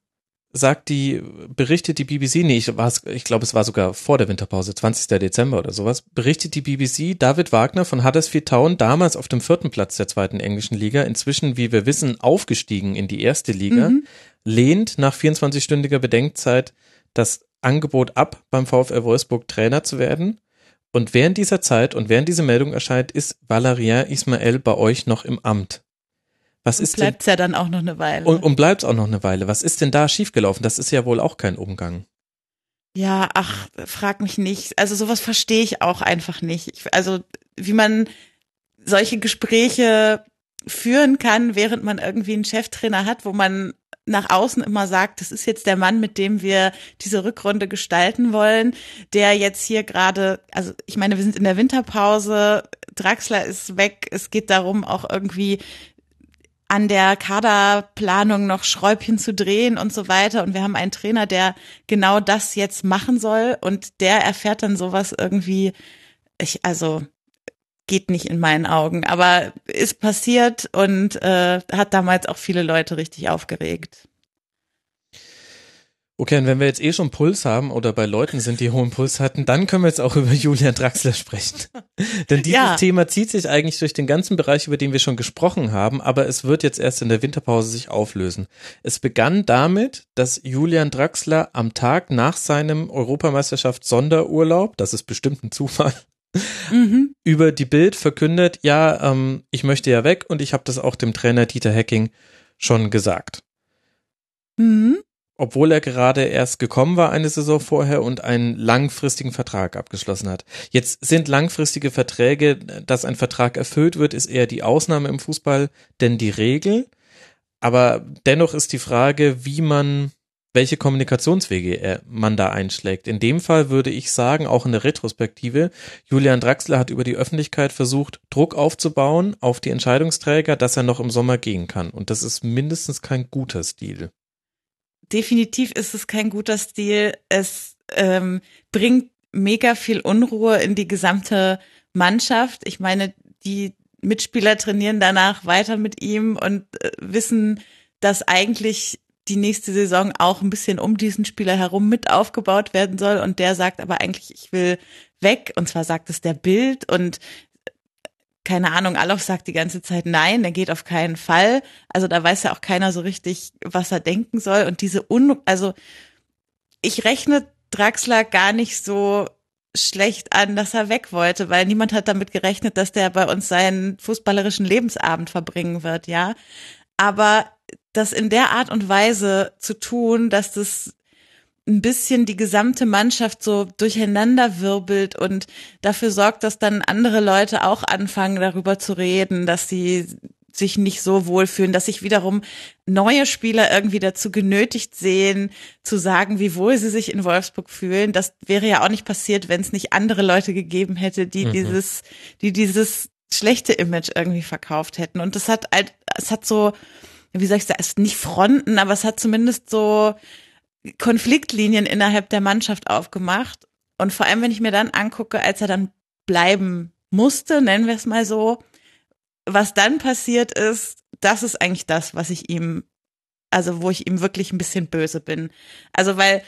sagt die, berichtet die BBC, nee, ich, ich glaube, es war sogar vor der Winterpause, 20. Dezember oder sowas, berichtet die BBC, David Wagner von Huddersfield Town, damals auf dem vierten Platz der zweiten englischen Liga, inzwischen, wie wir wissen, aufgestiegen in die erste Liga, mhm. lehnt nach 24-stündiger Bedenkzeit das Angebot ab, beim VfL Wolfsburg Trainer zu werden. Und während dieser Zeit und während diese Meldung erscheint, ist Valerien Ismael bei euch noch im Amt. Was ist bleibt's denn, ja dann auch noch eine Weile. Und, und bleibt's auch noch eine Weile. Was ist denn da schiefgelaufen? Das ist ja wohl auch kein Umgang. Ja, ach, frag mich nicht. Also sowas verstehe ich auch einfach nicht. Ich, also wie man solche Gespräche führen kann, während man irgendwie einen Cheftrainer hat, wo man nach außen immer sagt, das ist jetzt der Mann, mit dem wir diese Rückrunde gestalten wollen, der jetzt hier gerade, also ich meine, wir sind in der Winterpause, Draxler ist weg, es geht darum, auch irgendwie an der Kaderplanung noch Schräubchen zu drehen und so weiter. Und wir haben einen Trainer, der genau das jetzt machen soll und der erfährt dann sowas irgendwie, ich, also geht nicht in meinen Augen, aber ist passiert und äh, hat damals auch viele Leute richtig aufgeregt. Okay, und wenn wir jetzt eh schon Puls haben oder bei Leuten sind, die hohen Puls hatten, dann können wir jetzt auch über Julian Draxler sprechen. Denn dieses ja. Thema zieht sich eigentlich durch den ganzen Bereich, über den wir schon gesprochen haben, aber es wird jetzt erst in der Winterpause sich auflösen. Es begann damit, dass Julian Draxler am Tag nach seinem Europameisterschaft Sonderurlaub, das ist bestimmt ein Zufall, mhm. über die Bild verkündet, ja, ähm, ich möchte ja weg und ich habe das auch dem Trainer Dieter Hecking schon gesagt. Mhm obwohl er gerade erst gekommen war eine Saison vorher und einen langfristigen Vertrag abgeschlossen hat. Jetzt sind langfristige Verträge, dass ein Vertrag erfüllt wird, ist eher die Ausnahme im Fußball, denn die Regel. Aber dennoch ist die Frage, wie man, welche Kommunikationswege man da einschlägt. In dem Fall würde ich sagen, auch in der Retrospektive, Julian Draxler hat über die Öffentlichkeit versucht, Druck aufzubauen auf die Entscheidungsträger, dass er noch im Sommer gehen kann. Und das ist mindestens kein guter Stil definitiv ist es kein guter Stil. Es ähm, bringt mega viel Unruhe in die gesamte Mannschaft. Ich meine, die Mitspieler trainieren danach weiter mit ihm und äh, wissen, dass eigentlich die nächste Saison auch ein bisschen um diesen Spieler herum mit aufgebaut werden soll. Und der sagt aber eigentlich, ich will weg. Und zwar sagt es der Bild. Und keine Ahnung, Alof sagt die ganze Zeit nein, er geht auf keinen Fall. Also da weiß ja auch keiner so richtig, was er denken soll. Und diese Un, also ich rechne Draxler gar nicht so schlecht an, dass er weg wollte, weil niemand hat damit gerechnet, dass der bei uns seinen fußballerischen Lebensabend verbringen wird, ja. Aber das in der Art und Weise zu tun, dass das ein bisschen die gesamte Mannschaft so durcheinander wirbelt und dafür sorgt, dass dann andere Leute auch anfangen, darüber zu reden, dass sie sich nicht so wohlfühlen, dass sich wiederum neue Spieler irgendwie dazu genötigt sehen, zu sagen, wie wohl sie sich in Wolfsburg fühlen. Das wäre ja auch nicht passiert, wenn es nicht andere Leute gegeben hätte, die mhm. dieses, die dieses schlechte Image irgendwie verkauft hätten. Und das hat halt, es hat so, wie soll ich sagen, es nicht Fronten, aber es hat zumindest so Konfliktlinien innerhalb der Mannschaft aufgemacht. Und vor allem, wenn ich mir dann angucke, als er dann bleiben musste, nennen wir es mal so, was dann passiert ist, das ist eigentlich das, was ich ihm, also wo ich ihm wirklich ein bisschen böse bin. Also weil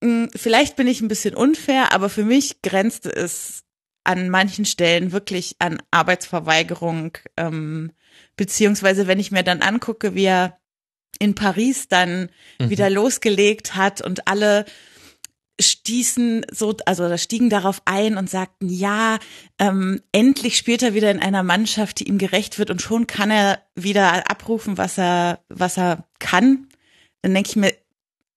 mh, hm, vielleicht bin ich ein bisschen unfair, aber für mich grenzte es an manchen Stellen wirklich an Arbeitsverweigerung, ähm, beziehungsweise wenn ich mir dann angucke, wie er in Paris dann mhm. wieder losgelegt hat und alle stießen so, also da stiegen darauf ein und sagten, ja, ähm, endlich spielt er wieder in einer Mannschaft, die ihm gerecht wird und schon kann er wieder abrufen, was er, was er kann. Dann denke ich mir,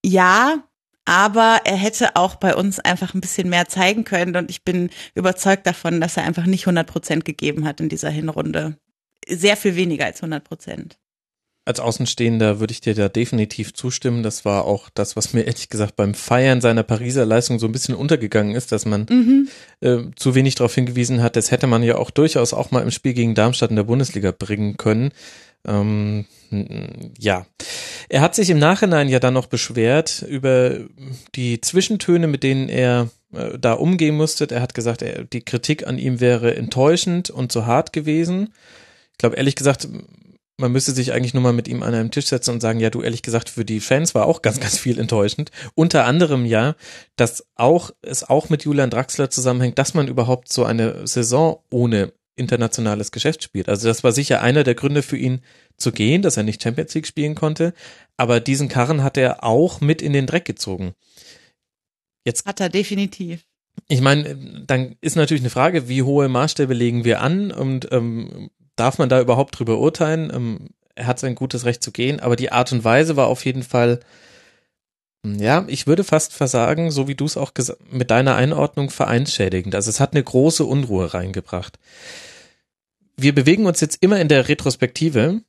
ja, aber er hätte auch bei uns einfach ein bisschen mehr zeigen können und ich bin überzeugt davon, dass er einfach nicht 100 Prozent gegeben hat in dieser Hinrunde. Sehr viel weniger als 100 Prozent als Außenstehender würde ich dir da definitiv zustimmen. Das war auch das, was mir ehrlich gesagt beim Feiern seiner Pariser Leistung so ein bisschen untergegangen ist, dass man mhm. äh, zu wenig darauf hingewiesen hat. Das hätte man ja auch durchaus auch mal im Spiel gegen Darmstadt in der Bundesliga bringen können. Ähm, ja, er hat sich im Nachhinein ja dann noch beschwert über die Zwischentöne, mit denen er äh, da umgehen musste. Er hat gesagt, er, die Kritik an ihm wäre enttäuschend und zu hart gewesen. Ich glaube, ehrlich gesagt, man müsste sich eigentlich nur mal mit ihm an einem Tisch setzen und sagen, ja, du ehrlich gesagt, für die Fans war auch ganz, ganz viel enttäuschend. Unter anderem ja, dass auch, es auch mit Julian Draxler zusammenhängt, dass man überhaupt so eine Saison ohne internationales Geschäft spielt. Also das war sicher einer der Gründe für ihn zu gehen, dass er nicht Champions League spielen konnte. Aber diesen Karren hat er auch mit in den Dreck gezogen. Jetzt hat er definitiv. Ich meine, dann ist natürlich eine Frage, wie hohe Maßstäbe legen wir an und ähm, darf man da überhaupt drüber urteilen? Ähm, er hat sein gutes Recht zu gehen, aber die Art und Weise war auf jeden Fall, hm, ja, ich würde fast versagen, so wie du es auch mit deiner Einordnung vereinsschädigend. Also es hat eine große Unruhe reingebracht. Wir bewegen uns jetzt immer in der Retrospektive,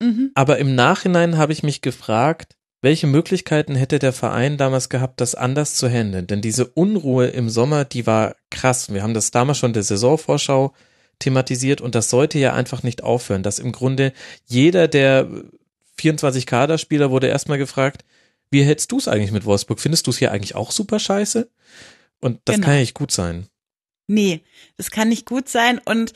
mhm. aber im Nachhinein habe ich mich gefragt, welche Möglichkeiten hätte der Verein damals gehabt, das anders zu handeln? Denn diese Unruhe im Sommer, die war krass. Wir haben das damals schon der Saisonvorschau thematisiert und das sollte ja einfach nicht aufhören, dass im Grunde jeder der 24 Kaderspieler wurde erstmal gefragt, wie hältst du es eigentlich mit Wolfsburg? Findest du es hier eigentlich auch super scheiße? Und das genau. kann ja nicht gut sein. Nee, das kann nicht gut sein. Und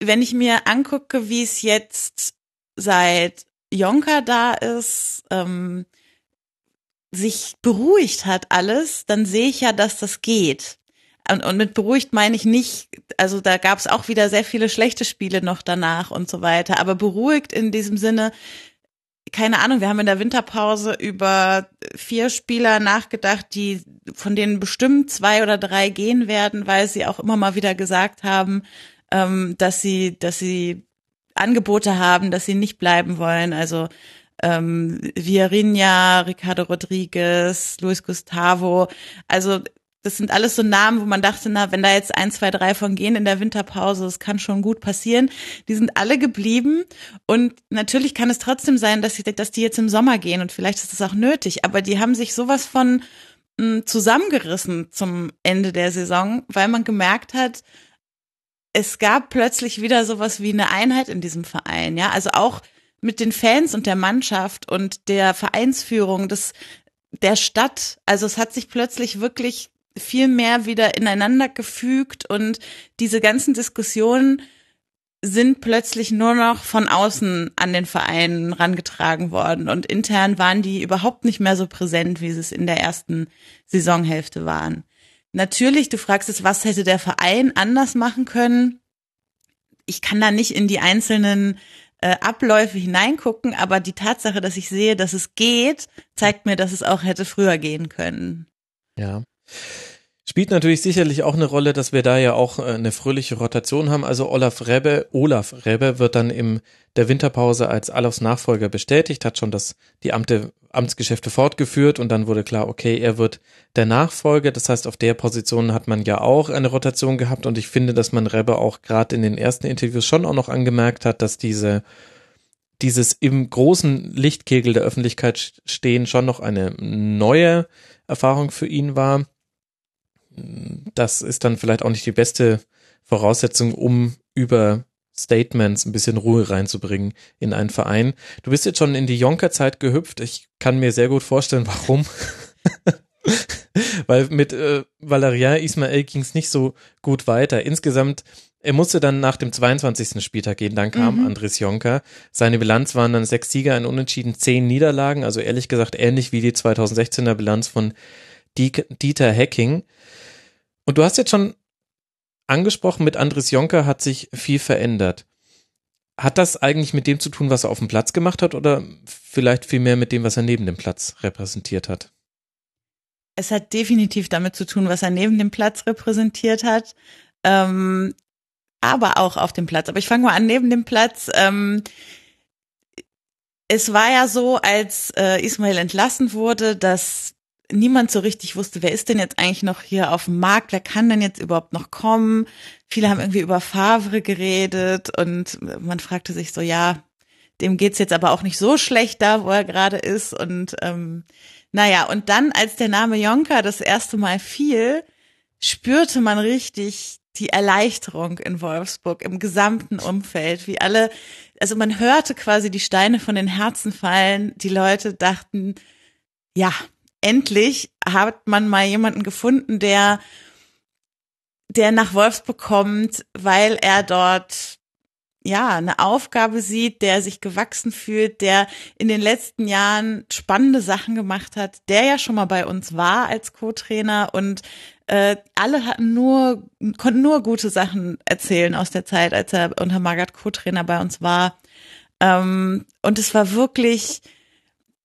wenn ich mir angucke, wie es jetzt seit Jonka da ist, ähm, sich beruhigt hat alles, dann sehe ich ja, dass das geht. Und, und mit beruhigt meine ich nicht, also da gab es auch wieder sehr viele schlechte Spiele noch danach und so weiter, aber beruhigt in diesem Sinne, keine Ahnung, wir haben in der Winterpause über vier Spieler nachgedacht, die von denen bestimmt zwei oder drei gehen werden, weil sie auch immer mal wieder gesagt haben, ähm, dass sie, dass sie Angebote haben, dass sie nicht bleiben wollen. Also ähm, Viarinha, Ricardo Rodriguez, Luis Gustavo. Also das sind alles so Namen, wo man dachte, na, wenn da jetzt ein, zwei, drei von gehen in der Winterpause, das kann schon gut passieren. Die sind alle geblieben und natürlich kann es trotzdem sein, dass, sie, dass die jetzt im Sommer gehen und vielleicht ist das auch nötig, aber die haben sich sowas von hm, zusammengerissen zum Ende der Saison, weil man gemerkt hat, es gab plötzlich wieder sowas wie eine Einheit in diesem Verein, ja, also auch mit den Fans und der Mannschaft und der Vereinsführung des der Stadt. Also es hat sich plötzlich wirklich viel mehr wieder ineinander gefügt und diese ganzen Diskussionen sind plötzlich nur noch von außen an den Verein rangetragen worden und intern waren die überhaupt nicht mehr so präsent, wie sie es in der ersten Saisonhälfte waren. Natürlich, du fragst es, was hätte der Verein anders machen können? Ich kann da nicht in die einzelnen äh, Abläufe hineingucken, aber die Tatsache, dass ich sehe, dass es geht, zeigt mir, dass es auch hätte früher gehen können. Ja. Spielt natürlich sicherlich auch eine Rolle, dass wir da ja auch äh, eine fröhliche Rotation haben. Also Olaf Rebbe, Olaf Rebbe wird dann im der Winterpause als Alofs Nachfolger bestätigt, hat schon das, die Amte, Amtsgeschäfte fortgeführt und dann wurde klar, okay, er wird der Nachfolger. Das heißt, auf der Position hat man ja auch eine Rotation gehabt und ich finde, dass man Rebbe auch gerade in den ersten Interviews schon auch noch angemerkt hat, dass diese dieses im großen Lichtkegel der Öffentlichkeit stehen schon noch eine neue Erfahrung für ihn war das ist dann vielleicht auch nicht die beste Voraussetzung, um über Statements ein bisschen Ruhe reinzubringen in einen Verein. Du bist jetzt schon in die Jonker-Zeit gehüpft. Ich kann mir sehr gut vorstellen, warum. Weil mit äh, Valerian Ismael ging es nicht so gut weiter. Insgesamt, er musste dann nach dem 22. Spieltag gehen, dann kam mhm. Andres Jonker. Seine Bilanz waren dann sechs Sieger, ein Unentschieden, zehn Niederlagen, also ehrlich gesagt ähnlich wie die 2016er Bilanz von Dieter Hecking. Und du hast jetzt schon angesprochen, mit Andres Jonker hat sich viel verändert. Hat das eigentlich mit dem zu tun, was er auf dem Platz gemacht hat oder vielleicht viel mehr mit dem, was er neben dem Platz repräsentiert hat? Es hat definitiv damit zu tun, was er neben dem Platz repräsentiert hat, ähm, aber auch auf dem Platz. Aber ich fange mal an, neben dem Platz. Ähm, es war ja so, als äh, Ismail entlassen wurde, dass niemand so richtig wusste, wer ist denn jetzt eigentlich noch hier auf dem Markt, wer kann denn jetzt überhaupt noch kommen. Viele haben irgendwie über Favre geredet und man fragte sich so, ja, dem geht's jetzt aber auch nicht so schlecht da, wo er gerade ist. Und ähm, naja, und dann, als der Name Jonka das erste Mal fiel, spürte man richtig die Erleichterung in Wolfsburg im gesamten Umfeld, wie alle, also man hörte quasi die Steine von den Herzen fallen. Die Leute dachten, ja, endlich hat man mal jemanden gefunden, der, der nach Wolfsburg kommt, weil er dort ja, eine Aufgabe sieht, der sich gewachsen fühlt, der in den letzten Jahren spannende Sachen gemacht hat, der ja schon mal bei uns war als Co-Trainer und äh, alle hatten nur, konnten nur gute Sachen erzählen aus der Zeit, als er unter Margaret Co-Trainer bei uns war. Ähm, und es war wirklich,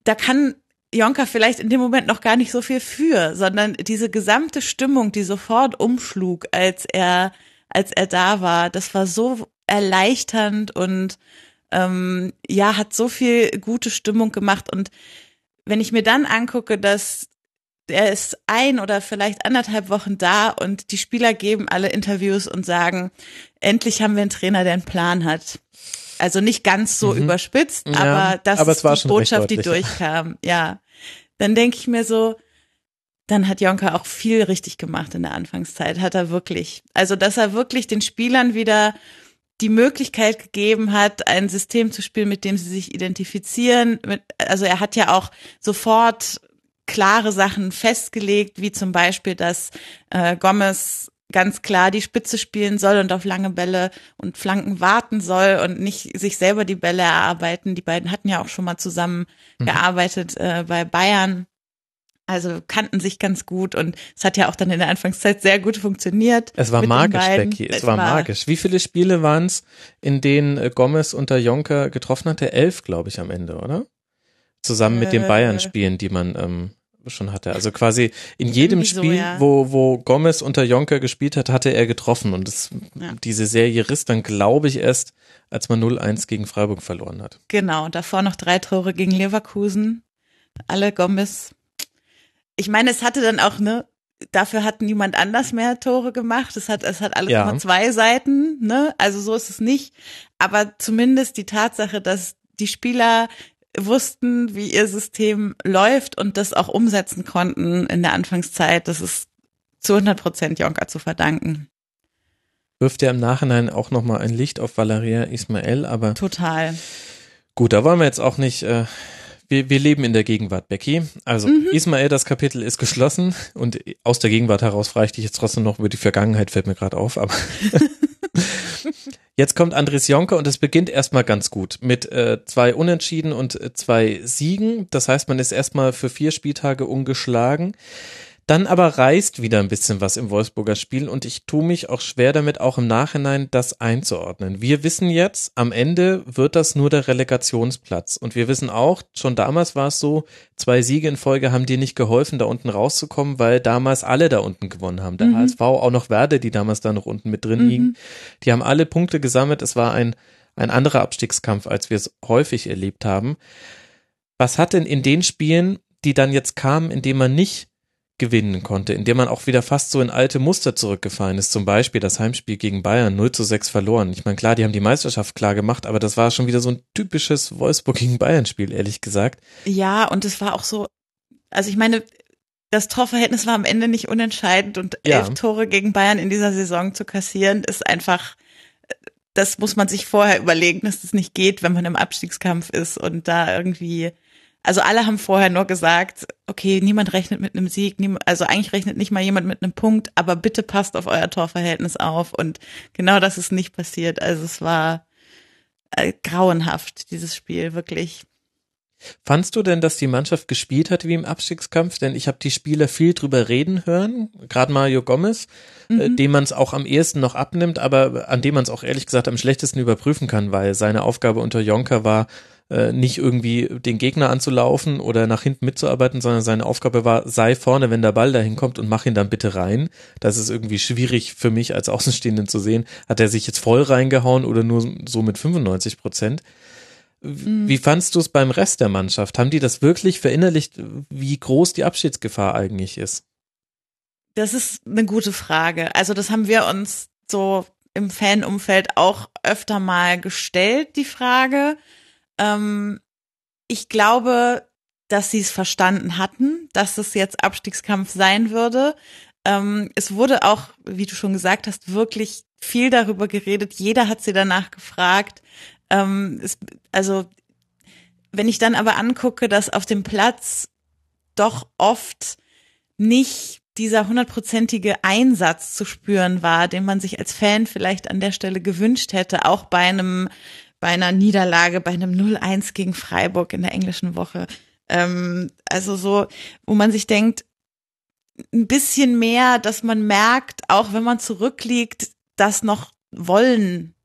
da kann Jonka vielleicht in dem Moment noch gar nicht so viel für, sondern diese gesamte Stimmung, die sofort umschlug, als er, als er da war, das war so erleichternd und ähm, ja, hat so viel gute Stimmung gemacht. Und wenn ich mir dann angucke, dass er ist ein oder vielleicht anderthalb Wochen da und die Spieler geben alle Interviews und sagen, endlich haben wir einen Trainer, der einen Plan hat. Also nicht ganz so mhm. überspitzt, ja, aber das aber ist die Botschaft, die durchkam. Ja. Dann denke ich mir so, dann hat Jonka auch viel richtig gemacht in der Anfangszeit, hat er wirklich. Also, dass er wirklich den Spielern wieder die Möglichkeit gegeben hat, ein System zu spielen, mit dem sie sich identifizieren. Also er hat ja auch sofort klare Sachen festgelegt, wie zum Beispiel, dass äh, Gomez ganz klar die Spitze spielen soll und auf lange Bälle und Flanken warten soll und nicht sich selber die Bälle erarbeiten. Die beiden hatten ja auch schon mal zusammen mhm. gearbeitet äh, bei Bayern. Also kannten sich ganz gut und es hat ja auch dann in der Anfangszeit sehr gut funktioniert. Es war magisch, Becky. Es, es war, war, magisch. Wie viele Spiele waren es, in denen äh, Gomez unter Jonker getroffen hatte? Elf, glaube ich, am Ende, oder? Zusammen mit den äh, Bayern-Spielen, die man ähm, schon hatte. Also quasi in jedem Spiel, so, ja. wo, wo Gomez unter Jonker gespielt hat, hatte er getroffen. Und das, ja. diese Serie riss dann, glaube ich, erst, als man 0-1 gegen Freiburg verloren hat. Genau, und davor noch drei Tore gegen Leverkusen. Alle Gomez. Ich meine, es hatte dann auch, ne, dafür hat niemand anders mehr Tore gemacht. Es hat, es hat alles ja. nur zwei Seiten, ne? Also so ist es nicht. Aber zumindest die Tatsache, dass die Spieler wussten, wie ihr System läuft und das auch umsetzen konnten in der Anfangszeit, das ist zu 100 Prozent Jonka zu verdanken. Wirft ja im Nachhinein auch nochmal ein Licht auf Valeria Ismael, aber. Total. Gut, da wollen wir jetzt auch nicht, äh, wir, wir leben in der Gegenwart, Becky. Also mhm. Ismael, das Kapitel ist geschlossen und aus der Gegenwart heraus frage ich dich jetzt trotzdem noch über die Vergangenheit, fällt mir gerade auf, aber Jetzt kommt Andres Jonker und es beginnt erstmal ganz gut mit äh, zwei Unentschieden und äh, zwei Siegen. Das heißt, man ist erstmal für vier Spieltage ungeschlagen. Dann aber reißt wieder ein bisschen was im Wolfsburger Spiel und ich tue mich auch schwer damit, auch im Nachhinein das einzuordnen. Wir wissen jetzt, am Ende wird das nur der Relegationsplatz. Und wir wissen auch, schon damals war es so, zwei Siege in Folge haben dir nicht geholfen, da unten rauszukommen, weil damals alle da unten gewonnen haben. Der mhm. HSV, auch noch Werde, die damals da noch unten mit drin mhm. liegen. Die haben alle Punkte gesammelt. Es war ein, ein anderer Abstiegskampf, als wir es häufig erlebt haben. Was hat denn in den Spielen, die dann jetzt kamen, in denen man nicht gewinnen konnte, indem man auch wieder fast so in alte Muster zurückgefallen ist. Zum Beispiel das Heimspiel gegen Bayern 0 zu 6 verloren. Ich meine, klar, die haben die Meisterschaft klar gemacht, aber das war schon wieder so ein typisches Wolfsburg gegen Bayern Spiel, ehrlich gesagt. Ja, und es war auch so, also ich meine, das Torverhältnis war am Ende nicht unentscheidend und ja. elf Tore gegen Bayern in dieser Saison zu kassieren, ist einfach, das muss man sich vorher überlegen, dass das nicht geht, wenn man im Abstiegskampf ist und da irgendwie also alle haben vorher nur gesagt, okay, niemand rechnet mit einem Sieg, also eigentlich rechnet nicht mal jemand mit einem Punkt, aber bitte passt auf euer Torverhältnis auf. Und genau das ist nicht passiert. Also es war äh, grauenhaft, dieses Spiel, wirklich. Fandst du denn, dass die Mannschaft gespielt hat wie im Abstiegskampf? Denn ich habe die Spieler viel drüber reden hören, gerade Mario Gomez, äh, mhm. äh, dem man es auch am ehesten noch abnimmt, aber an dem man es auch ehrlich gesagt am schlechtesten überprüfen kann, weil seine Aufgabe unter Jonker war, äh, nicht irgendwie den Gegner anzulaufen oder nach hinten mitzuarbeiten, sondern seine Aufgabe war, sei vorne, wenn der Ball dahin kommt und mach ihn dann bitte rein. Das ist irgendwie schwierig für mich als Außenstehenden zu sehen. Hat er sich jetzt voll reingehauen oder nur so mit 95 Prozent? Mhm. Wie fandst du es beim Rest der Mannschaft? Haben die das wirklich verinnerlicht, wie groß die Abschiedsgefahr eigentlich ist? Das ist eine gute Frage. Also das haben wir uns so im Fanumfeld auch öfter mal gestellt, die Frage. Ähm, ich glaube, dass sie es verstanden hatten, dass es jetzt Abstiegskampf sein würde. Ähm, es wurde auch, wie du schon gesagt hast, wirklich viel darüber geredet. Jeder hat sie danach gefragt. Ähm, es, also, wenn ich dann aber angucke, dass auf dem Platz doch oft nicht dieser hundertprozentige Einsatz zu spüren war, den man sich als Fan vielleicht an der Stelle gewünscht hätte, auch bei einem bei einer Niederlage, bei einem 0-1 gegen Freiburg in der englischen Woche. Ähm, also so, wo man sich denkt, ein bisschen mehr, dass man merkt, auch wenn man zurückliegt, das noch wollen.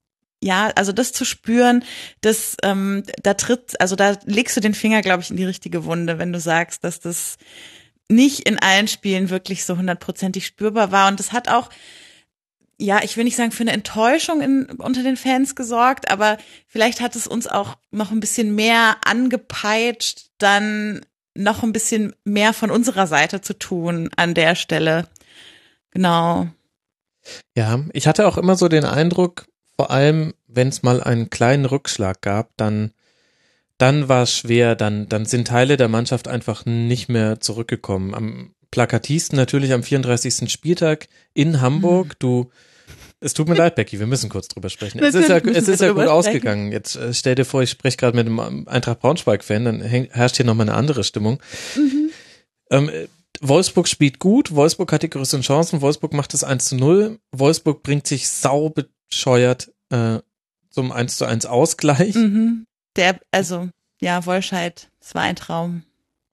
Ja, also das zu spüren, das ähm, da tritt, also da legst du den Finger, glaube ich, in die richtige Wunde, wenn du sagst, dass das nicht in allen Spielen wirklich so hundertprozentig spürbar war. Und das hat auch ja, ich will nicht sagen für eine Enttäuschung in, unter den Fans gesorgt, aber vielleicht hat es uns auch noch ein bisschen mehr angepeitscht, dann noch ein bisschen mehr von unserer Seite zu tun an der Stelle. Genau. Ja, ich hatte auch immer so den Eindruck, vor allem wenn es mal einen kleinen Rückschlag gab, dann dann war es schwer, dann dann sind Teile der Mannschaft einfach nicht mehr zurückgekommen. Am plakatisten natürlich am 34. Spieltag in Hamburg. Mhm. Du es tut mir leid, Becky, wir müssen kurz drüber sprechen. Es ist ja, es ist ja gut ausgegangen. Jetzt äh, stell dir vor, ich spreche gerade mit einem Eintracht Braunschweig-Fan, dann herrscht hier nochmal eine andere Stimmung. Mhm. Ähm, Wolfsburg spielt gut, Wolfsburg hat die größten Chancen, Wolfsburg macht das 1 zu 0, Wolfsburg bringt sich sau bescheuert äh, zum 1 zu 1 Ausgleich. Mhm. Der, also, ja, Wolscheid, es war ein Traum.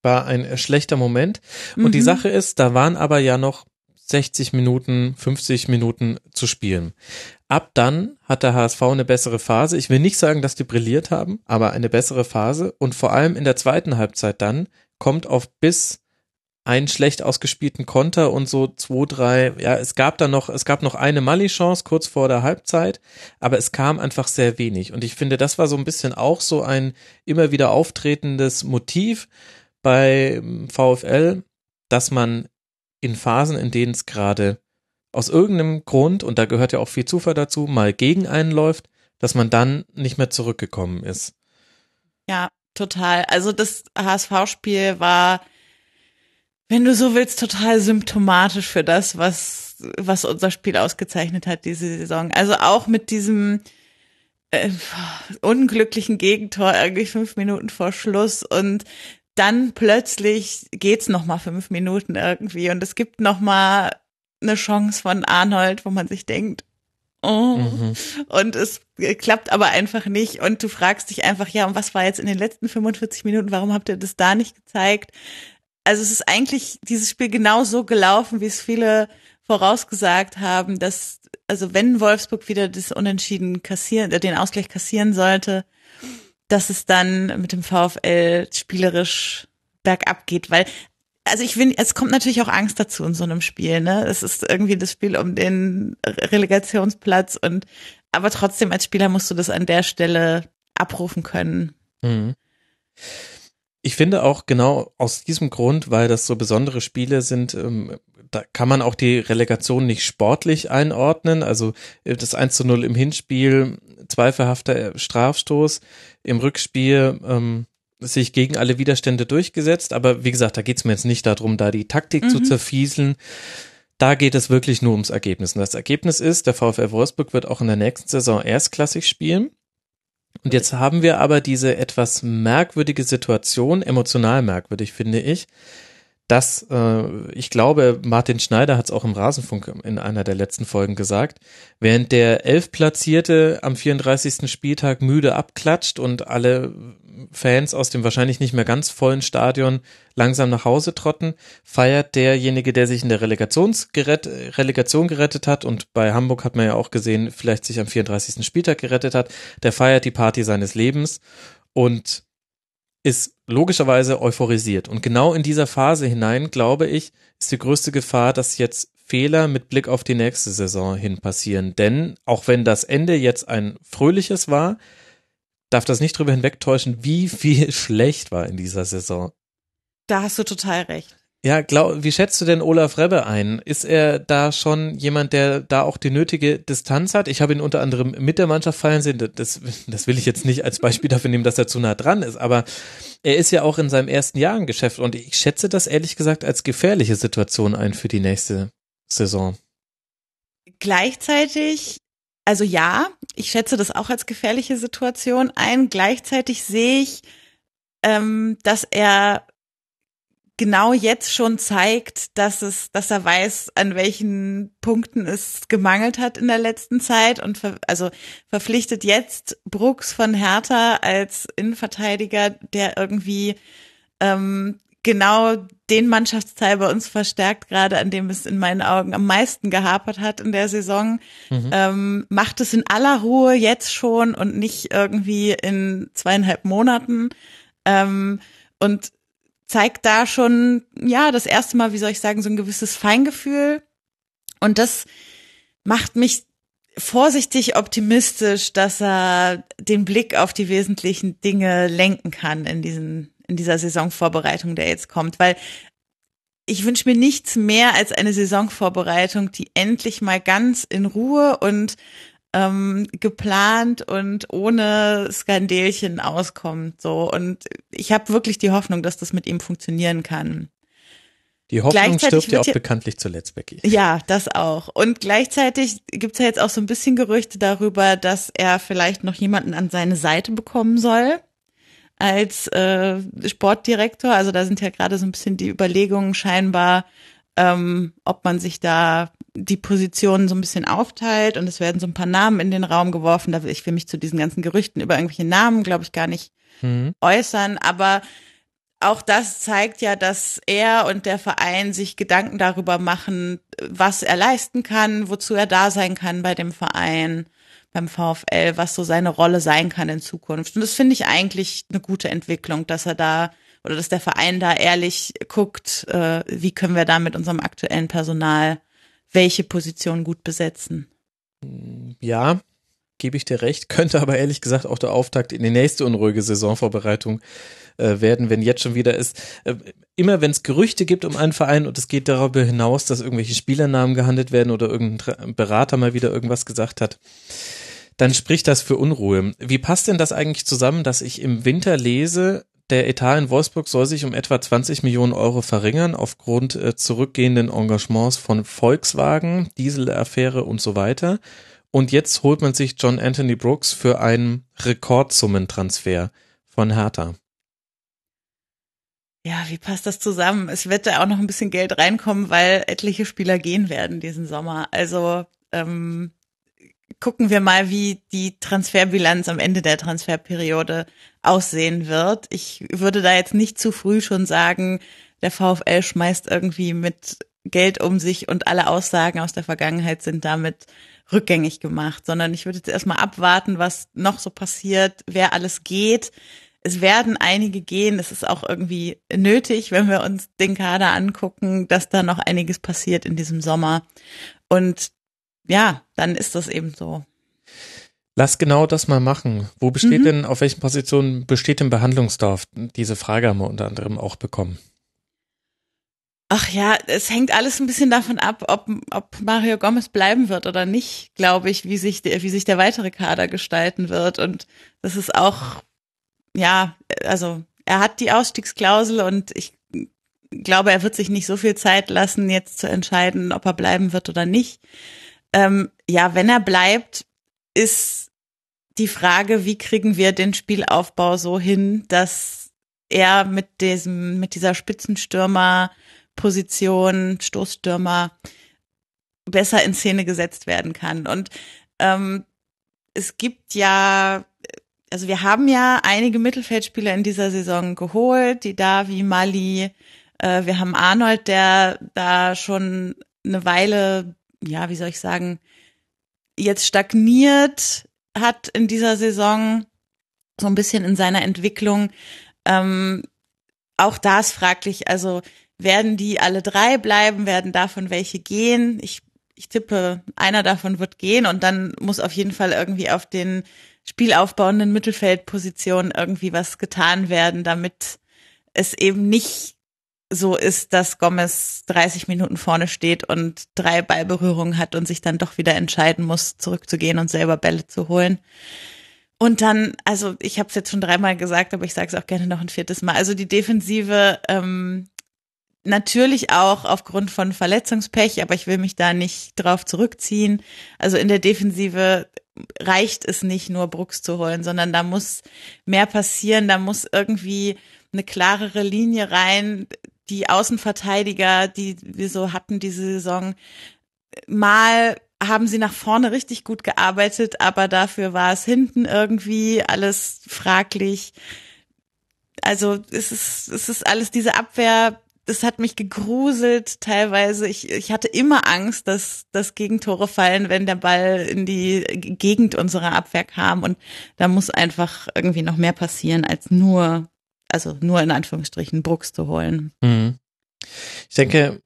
War ein äh, schlechter Moment. Und mhm. die Sache ist, da waren aber ja noch 60 Minuten, 50 Minuten zu spielen. Ab dann hat der HSV eine bessere Phase. Ich will nicht sagen, dass die brilliert haben, aber eine bessere Phase. Und vor allem in der zweiten Halbzeit dann kommt auf bis einen schlecht ausgespielten Konter und so zwei, drei, ja, es gab dann noch, es gab noch eine Mali-Chance kurz vor der Halbzeit, aber es kam einfach sehr wenig. Und ich finde, das war so ein bisschen auch so ein immer wieder auftretendes Motiv bei VfL, dass man in Phasen, in denen es gerade aus irgendeinem Grund, und da gehört ja auch viel Zufall dazu, mal gegen einen läuft, dass man dann nicht mehr zurückgekommen ist. Ja, total. Also das HSV-Spiel war, wenn du so willst, total symptomatisch für das, was, was unser Spiel ausgezeichnet hat diese Saison. Also auch mit diesem äh, unglücklichen Gegentor irgendwie fünf Minuten vor Schluss und dann plötzlich geht's noch mal fünf Minuten irgendwie und es gibt noch mal eine Chance von Arnold, wo man sich denkt, oh, mhm. und es klappt aber einfach nicht und du fragst dich einfach, ja, und was war jetzt in den letzten 45 Minuten, warum habt ihr das da nicht gezeigt? Also es ist eigentlich dieses Spiel genau so gelaufen, wie es viele vorausgesagt haben, dass, also wenn Wolfsburg wieder das Unentschieden kassieren, äh, den Ausgleich kassieren sollte, dass es dann mit dem VfL spielerisch bergab geht, weil also ich will, es kommt natürlich auch Angst dazu in so einem Spiel, ne? Es ist irgendwie das Spiel um den Relegationsplatz und aber trotzdem als Spieler musst du das an der Stelle abrufen können. Mhm. Ich finde auch genau aus diesem Grund, weil das so besondere Spiele sind, ähm, da kann man auch die Relegation nicht sportlich einordnen. Also äh, das 1 zu 0 im Hinspiel, zweifelhafter Strafstoß, im Rückspiel ähm, sich gegen alle Widerstände durchgesetzt. Aber wie gesagt, da geht es mir jetzt nicht darum, da die Taktik mhm. zu zerfieseln. Da geht es wirklich nur ums Ergebnis. Und das Ergebnis ist, der VfL Wolfsburg wird auch in der nächsten Saison erstklassig spielen. Und jetzt haben wir aber diese etwas merkwürdige Situation, emotional merkwürdig finde ich, dass äh, ich glaube, Martin Schneider hat es auch im Rasenfunk in einer der letzten Folgen gesagt, während der Elfplatzierte am 34. Spieltag müde abklatscht und alle Fans aus dem wahrscheinlich nicht mehr ganz vollen Stadion langsam nach Hause trotten, feiert derjenige, der sich in der Relegationsgerett, Relegation gerettet hat und bei Hamburg hat man ja auch gesehen, vielleicht sich am 34. Spieltag gerettet hat, der feiert die Party seines Lebens und ist logischerweise euphorisiert. Und genau in dieser Phase hinein, glaube ich, ist die größte Gefahr, dass jetzt Fehler mit Blick auf die nächste Saison hin passieren. Denn auch wenn das Ende jetzt ein fröhliches war, darf das nicht drüber hinwegtäuschen, wie viel schlecht war in dieser Saison. Da hast du total recht. Ja, glaub, wie schätzt du denn Olaf Rebbe ein? Ist er da schon jemand, der da auch die nötige Distanz hat? Ich habe ihn unter anderem mit der Mannschaft feiern sehen. Das, das will ich jetzt nicht als Beispiel dafür nehmen, dass er zu nah dran ist, aber er ist ja auch in seinem ersten Jahr im Geschäft und ich schätze das ehrlich gesagt als gefährliche Situation ein für die nächste Saison. Gleichzeitig also ja, ich schätze das auch als gefährliche Situation ein. Gleichzeitig sehe ich, ähm, dass er genau jetzt schon zeigt, dass es, dass er weiß, an welchen Punkten es gemangelt hat in der letzten Zeit und ver, also verpflichtet jetzt Brooks von Hertha als Innenverteidiger, der irgendwie ähm, genau den Mannschaftsteil bei uns verstärkt, gerade an dem es in meinen Augen am meisten gehapert hat in der Saison. Mhm. Ähm, macht es in aller Ruhe jetzt schon und nicht irgendwie in zweieinhalb Monaten. Ähm, und zeigt da schon, ja, das erste Mal, wie soll ich sagen, so ein gewisses Feingefühl. Und das macht mich vorsichtig optimistisch, dass er den Blick auf die wesentlichen Dinge lenken kann in diesen in dieser Saisonvorbereitung, der jetzt kommt, weil ich wünsche mir nichts mehr als eine Saisonvorbereitung, die endlich mal ganz in Ruhe und ähm, geplant und ohne Skandelchen auskommt. So und ich habe wirklich die Hoffnung, dass das mit ihm funktionieren kann. Die Hoffnung stirbt ja auch bekanntlich zuletzt, Becky. Ja, das auch. Und gleichzeitig gibt's ja jetzt auch so ein bisschen Gerüchte darüber, dass er vielleicht noch jemanden an seine Seite bekommen soll als äh, Sportdirektor. Also da sind ja gerade so ein bisschen die Überlegungen scheinbar, ähm, ob man sich da die Positionen so ein bisschen aufteilt und es werden so ein paar Namen in den Raum geworfen. Da will ich will mich zu diesen ganzen Gerüchten über irgendwelche Namen, glaube ich, gar nicht mhm. äußern. Aber auch das zeigt ja, dass er und der Verein sich Gedanken darüber machen, was er leisten kann, wozu er da sein kann bei dem Verein beim VfL, was so seine Rolle sein kann in Zukunft. Und das finde ich eigentlich eine gute Entwicklung, dass er da oder dass der Verein da ehrlich guckt, äh, wie können wir da mit unserem aktuellen Personal welche Position gut besetzen. Ja, gebe ich dir recht, könnte aber ehrlich gesagt auch der Auftakt in die nächste unruhige Saisonvorbereitung äh, werden, wenn jetzt schon wieder ist. Äh, immer wenn es Gerüchte gibt um einen Verein und es geht darüber hinaus, dass irgendwelche Spielernamen gehandelt werden oder irgendein Berater mal wieder irgendwas gesagt hat, dann spricht das für Unruhe. Wie passt denn das eigentlich zusammen, dass ich im Winter lese, der Etat in Wolfsburg soll sich um etwa 20 Millionen Euro verringern aufgrund äh, zurückgehenden Engagements von Volkswagen, Dieselaffäre und so weiter. Und jetzt holt man sich John Anthony Brooks für einen Rekordsummentransfer von Hertha. Ja, wie passt das zusammen? Es wird da auch noch ein bisschen Geld reinkommen, weil etliche Spieler gehen werden diesen Sommer. Also ähm, gucken wir mal, wie die Transferbilanz am Ende der Transferperiode aussehen wird. Ich würde da jetzt nicht zu früh schon sagen, der VfL schmeißt irgendwie mit Geld um sich und alle Aussagen aus der Vergangenheit sind damit rückgängig gemacht, sondern ich würde jetzt erstmal abwarten, was noch so passiert, wer alles geht. Es werden einige gehen. Es ist auch irgendwie nötig, wenn wir uns den Kader angucken, dass da noch einiges passiert in diesem Sommer. Und ja, dann ist das eben so. Lass genau das mal machen. Wo besteht mhm. denn, auf welchen Positionen besteht denn Behandlungsdorf? Diese Frage haben wir unter anderem auch bekommen. Ach ja, es hängt alles ein bisschen davon ab, ob, ob Mario Gomez bleiben wird oder nicht, glaube ich, wie sich, der, wie sich der weitere Kader gestalten wird. Und das ist auch, ja, also er hat die Ausstiegsklausel und ich glaube, er wird sich nicht so viel Zeit lassen, jetzt zu entscheiden, ob er bleiben wird oder nicht. Ähm, ja, wenn er bleibt, ist die Frage, wie kriegen wir den Spielaufbau so hin, dass er mit diesem, mit dieser Spitzenstürmer Position, Stoßstürmer besser in Szene gesetzt werden kann. Und ähm, es gibt ja, also wir haben ja einige Mittelfeldspieler in dieser Saison geholt, die da wie Mali, äh, wir haben Arnold, der da schon eine Weile, ja, wie soll ich sagen, jetzt stagniert hat in dieser Saison, so ein bisschen in seiner Entwicklung. Ähm, auch da ist fraglich, also werden die alle drei bleiben? Werden davon welche gehen? Ich, ich tippe, einer davon wird gehen und dann muss auf jeden Fall irgendwie auf den spielaufbauenden Mittelfeldpositionen irgendwie was getan werden, damit es eben nicht so ist, dass Gomez 30 Minuten vorne steht und drei Ballberührungen hat und sich dann doch wieder entscheiden muss, zurückzugehen und selber Bälle zu holen. Und dann, also ich habe es jetzt schon dreimal gesagt, aber ich sage es auch gerne noch ein viertes Mal. Also die Defensive ähm, Natürlich auch aufgrund von Verletzungspech, aber ich will mich da nicht drauf zurückziehen. Also in der Defensive reicht es nicht nur Brooks zu holen, sondern da muss mehr passieren, da muss irgendwie eine klarere Linie rein. Die Außenverteidiger, die wir so hatten diese Saison, mal haben sie nach vorne richtig gut gearbeitet, aber dafür war es hinten irgendwie alles fraglich. Also es ist, es ist alles diese Abwehr es hat mich gegruselt teilweise. Ich, ich hatte immer Angst, dass, dass Gegentore fallen, wenn der Ball in die Gegend unserer Abwehr kam. Und da muss einfach irgendwie noch mehr passieren, als nur, also nur in Anführungsstrichen Brooks zu holen. Mhm. Ich denke,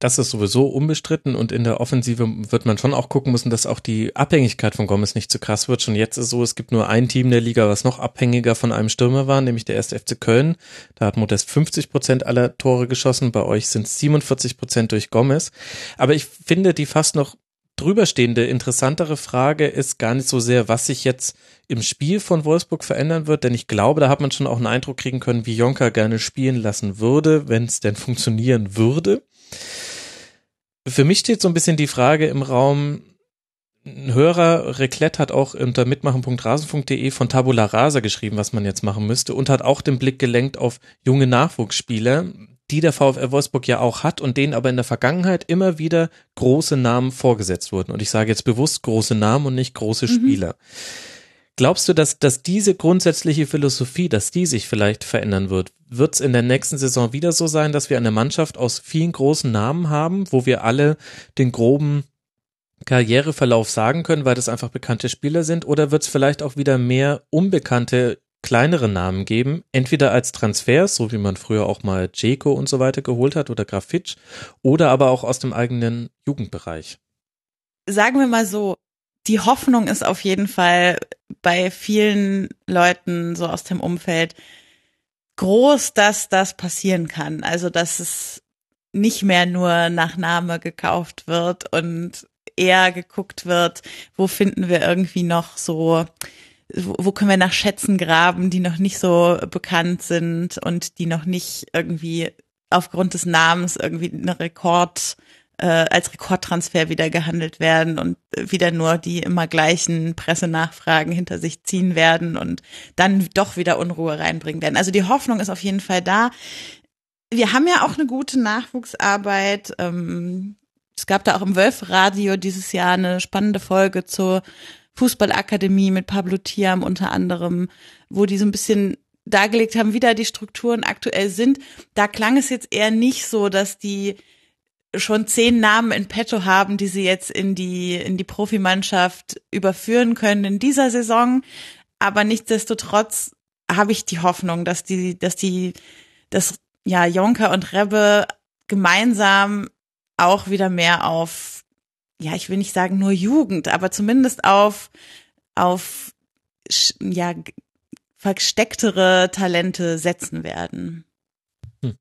das ist sowieso unbestritten und in der Offensive wird man schon auch gucken müssen, dass auch die Abhängigkeit von Gomez nicht zu krass wird. Schon jetzt ist so, es gibt nur ein Team der Liga, was noch abhängiger von einem Stürmer war, nämlich der erste FC Köln. Da hat Modest 50 Prozent aller Tore geschossen, bei euch sind es 47 Prozent durch Gomez. Aber ich finde, die fast noch drüberstehende, interessantere Frage ist gar nicht so sehr, was sich jetzt im Spiel von Wolfsburg verändern wird, denn ich glaube, da hat man schon auch einen Eindruck kriegen können, wie Jonka gerne spielen lassen würde, wenn es denn funktionieren würde. Für mich steht so ein bisschen die Frage im Raum, ein Hörer, Reclett, hat auch unter mitmachen.rasen.de von Tabula Rasa geschrieben, was man jetzt machen müsste und hat auch den Blick gelenkt auf junge Nachwuchsspieler, die der VfL Wolfsburg ja auch hat und denen aber in der Vergangenheit immer wieder große Namen vorgesetzt wurden. Und ich sage jetzt bewusst große Namen und nicht große mhm. Spieler. Glaubst du, dass, dass diese grundsätzliche Philosophie, dass die sich vielleicht verändern wird? Wird es in der nächsten Saison wieder so sein, dass wir eine Mannschaft aus vielen großen Namen haben, wo wir alle den groben Karriereverlauf sagen können, weil das einfach bekannte Spieler sind? Oder wird es vielleicht auch wieder mehr unbekannte, kleinere Namen geben? Entweder als Transfers, so wie man früher auch mal Jeko und so weiter geholt hat oder Grafitsch, oder aber auch aus dem eigenen Jugendbereich. Sagen wir mal so, die Hoffnung ist auf jeden Fall bei vielen Leuten so aus dem Umfeld groß, dass das passieren kann. Also, dass es nicht mehr nur nach Name gekauft wird und eher geguckt wird, wo finden wir irgendwie noch so, wo können wir nach Schätzen graben, die noch nicht so bekannt sind und die noch nicht irgendwie aufgrund des Namens irgendwie eine Rekord äh, als Rekordtransfer wieder gehandelt werden und wieder nur die immer gleichen Pressenachfragen hinter sich ziehen werden und dann doch wieder Unruhe reinbringen werden. Also die Hoffnung ist auf jeden Fall da. Wir haben ja auch eine gute Nachwuchsarbeit. Ähm, es gab da auch im Wölf-Radio dieses Jahr eine spannende Folge zur Fußballakademie mit Pablo Tiam unter anderem, wo die so ein bisschen dargelegt haben, wie da die Strukturen aktuell sind, da klang es jetzt eher nicht so, dass die schon zehn Namen in petto haben, die sie jetzt in die, in die Profimannschaft überführen können in dieser Saison. Aber nichtsdestotrotz habe ich die Hoffnung, dass die, dass die, dass ja Jonker und Rebbe gemeinsam auch wieder mehr auf, ja, ich will nicht sagen nur Jugend, aber zumindest auf, auf, ja, verstecktere Talente setzen werden. Hm.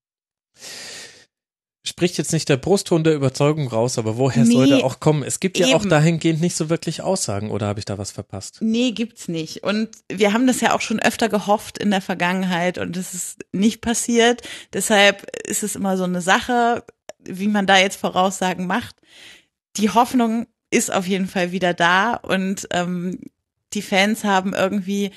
Spricht jetzt nicht der Brustton der Überzeugung raus, aber woher nee, soll der auch kommen? Es gibt ja eben. auch dahingehend nicht so wirklich Aussagen, oder habe ich da was verpasst? Nee, gibt's nicht. Und wir haben das ja auch schon öfter gehofft in der Vergangenheit und es ist nicht passiert. Deshalb ist es immer so eine Sache, wie man da jetzt Voraussagen macht. Die Hoffnung ist auf jeden Fall wieder da und ähm, die Fans haben irgendwie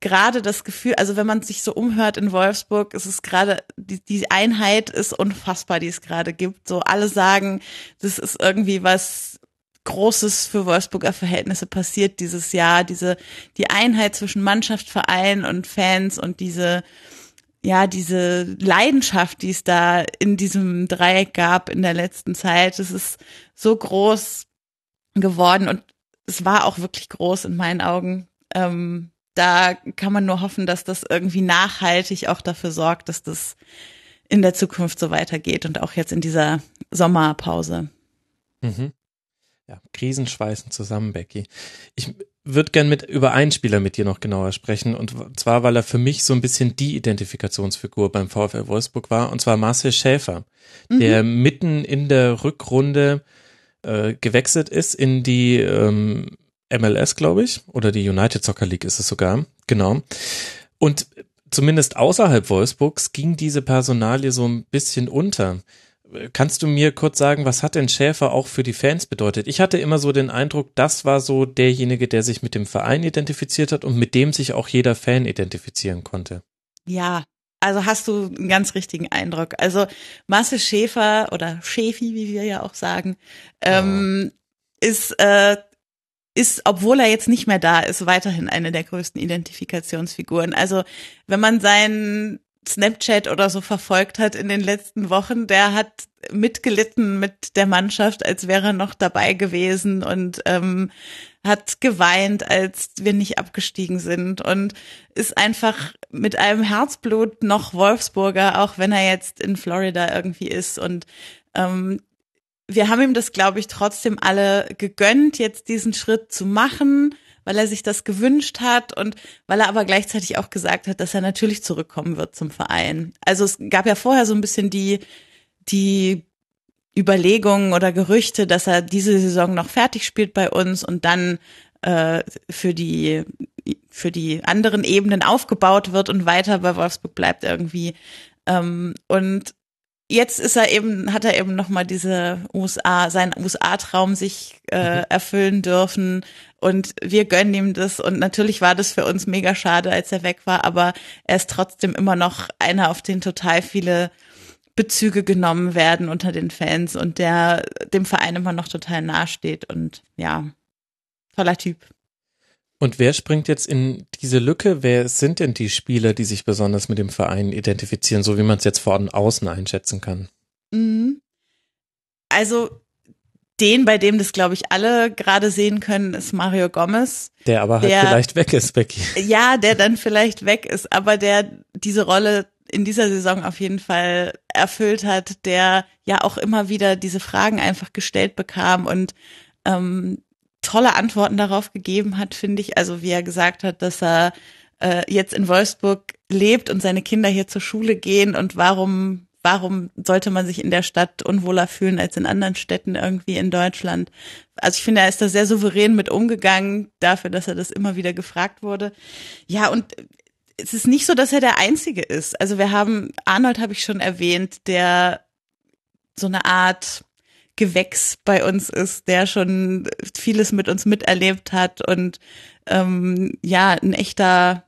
gerade das Gefühl, also wenn man sich so umhört in Wolfsburg, ist es gerade, die, die Einheit ist unfassbar, die es gerade gibt. So alle sagen, das ist irgendwie was Großes für Wolfsburger Verhältnisse passiert dieses Jahr. Diese, die Einheit zwischen Mannschaft, Verein und Fans und diese, ja, diese Leidenschaft, die es da in diesem Dreieck gab in der letzten Zeit, das ist so groß geworden und es war auch wirklich groß in meinen Augen. Ähm, da kann man nur hoffen, dass das irgendwie nachhaltig auch dafür sorgt, dass das in der Zukunft so weitergeht und auch jetzt in dieser Sommerpause. Mhm. Ja, Krisen schweißen zusammen, Becky. Ich würde gern mit über einen Spieler mit dir noch genauer sprechen und zwar, weil er für mich so ein bisschen die Identifikationsfigur beim VfL Wolfsburg war und zwar Marcel Schäfer, mhm. der mitten in der Rückrunde äh, gewechselt ist in die ähm, MLS, glaube ich, oder die United Soccer League ist es sogar, genau. Und zumindest außerhalb Wolfsburgs ging diese Personalie so ein bisschen unter. Kannst du mir kurz sagen, was hat denn Schäfer auch für die Fans bedeutet? Ich hatte immer so den Eindruck, das war so derjenige, der sich mit dem Verein identifiziert hat und mit dem sich auch jeder Fan identifizieren konnte. Ja, also hast du einen ganz richtigen Eindruck. Also Marcel Schäfer oder Schäfi, wie wir ja auch sagen, ähm, ist äh, ist, obwohl er jetzt nicht mehr da ist, weiterhin eine der größten Identifikationsfiguren. Also wenn man seinen Snapchat oder so verfolgt hat in den letzten Wochen, der hat mitgelitten mit der Mannschaft, als wäre er noch dabei gewesen und ähm, hat geweint, als wir nicht abgestiegen sind und ist einfach mit einem Herzblut noch Wolfsburger, auch wenn er jetzt in Florida irgendwie ist und ähm, wir haben ihm das, glaube ich, trotzdem alle gegönnt, jetzt diesen Schritt zu machen, weil er sich das gewünscht hat und weil er aber gleichzeitig auch gesagt hat, dass er natürlich zurückkommen wird zum Verein. Also es gab ja vorher so ein bisschen die, die Überlegungen oder Gerüchte, dass er diese Saison noch fertig spielt bei uns und dann äh, für die für die anderen Ebenen aufgebaut wird und weiter bei Wolfsburg bleibt irgendwie. Ähm, und jetzt ist er eben, hat er eben nochmal diese USA, seinen USA-Traum sich äh, mhm. erfüllen dürfen. Und wir gönnen ihm das. Und natürlich war das für uns mega schade, als er weg war, aber er ist trotzdem immer noch einer, auf den total viele Bezüge genommen werden unter den Fans und der dem Verein immer noch total nahe steht. Und ja, toller Typ. Und wer springt jetzt in diese Lücke? Wer sind denn die Spieler, die sich besonders mit dem Verein identifizieren, so wie man es jetzt von außen einschätzen kann? Mhm. Also den, bei dem das, glaube ich, alle gerade sehen können, ist Mario Gomez. Der aber halt der, vielleicht weg ist, Becky. Ja, der dann vielleicht weg ist, aber der diese Rolle in dieser Saison auf jeden Fall erfüllt hat, der ja auch immer wieder diese Fragen einfach gestellt bekam und ähm, tolle Antworten darauf gegeben hat, finde ich. Also wie er gesagt hat, dass er äh, jetzt in Wolfsburg lebt und seine Kinder hier zur Schule gehen und warum warum sollte man sich in der Stadt unwohler fühlen als in anderen Städten irgendwie in Deutschland? Also ich finde, er ist da sehr souverän mit umgegangen, dafür, dass er das immer wieder gefragt wurde. Ja, und es ist nicht so, dass er der Einzige ist. Also wir haben, Arnold habe ich schon erwähnt, der so eine Art Gewächs bei uns ist, der schon vieles mit uns miterlebt hat und ähm, ja, ein echter,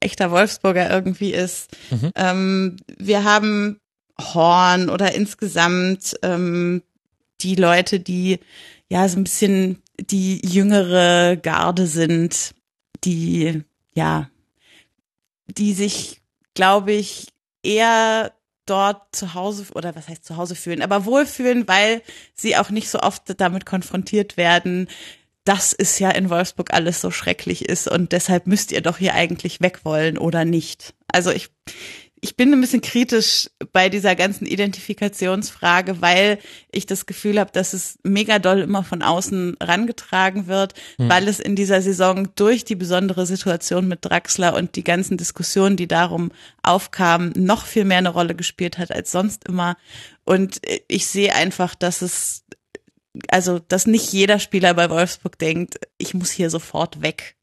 echter Wolfsburger irgendwie ist. Mhm. Ähm, wir haben Horn oder insgesamt ähm, die Leute, die ja so ein bisschen die jüngere Garde sind, die ja, die sich glaube ich, eher dort zu Hause oder was heißt zu Hause fühlen, aber wohlfühlen, weil sie auch nicht so oft damit konfrontiert werden, dass es ja in Wolfsburg alles so schrecklich ist und deshalb müsst ihr doch hier eigentlich weg wollen oder nicht. Also ich, ich bin ein bisschen kritisch bei dieser ganzen Identifikationsfrage, weil ich das Gefühl habe, dass es mega doll immer von außen rangetragen wird, hm. weil es in dieser Saison durch die besondere Situation mit Draxler und die ganzen Diskussionen, die darum aufkamen, noch viel mehr eine Rolle gespielt hat als sonst immer. Und ich sehe einfach, dass es, also, dass nicht jeder Spieler bei Wolfsburg denkt, ich muss hier sofort weg.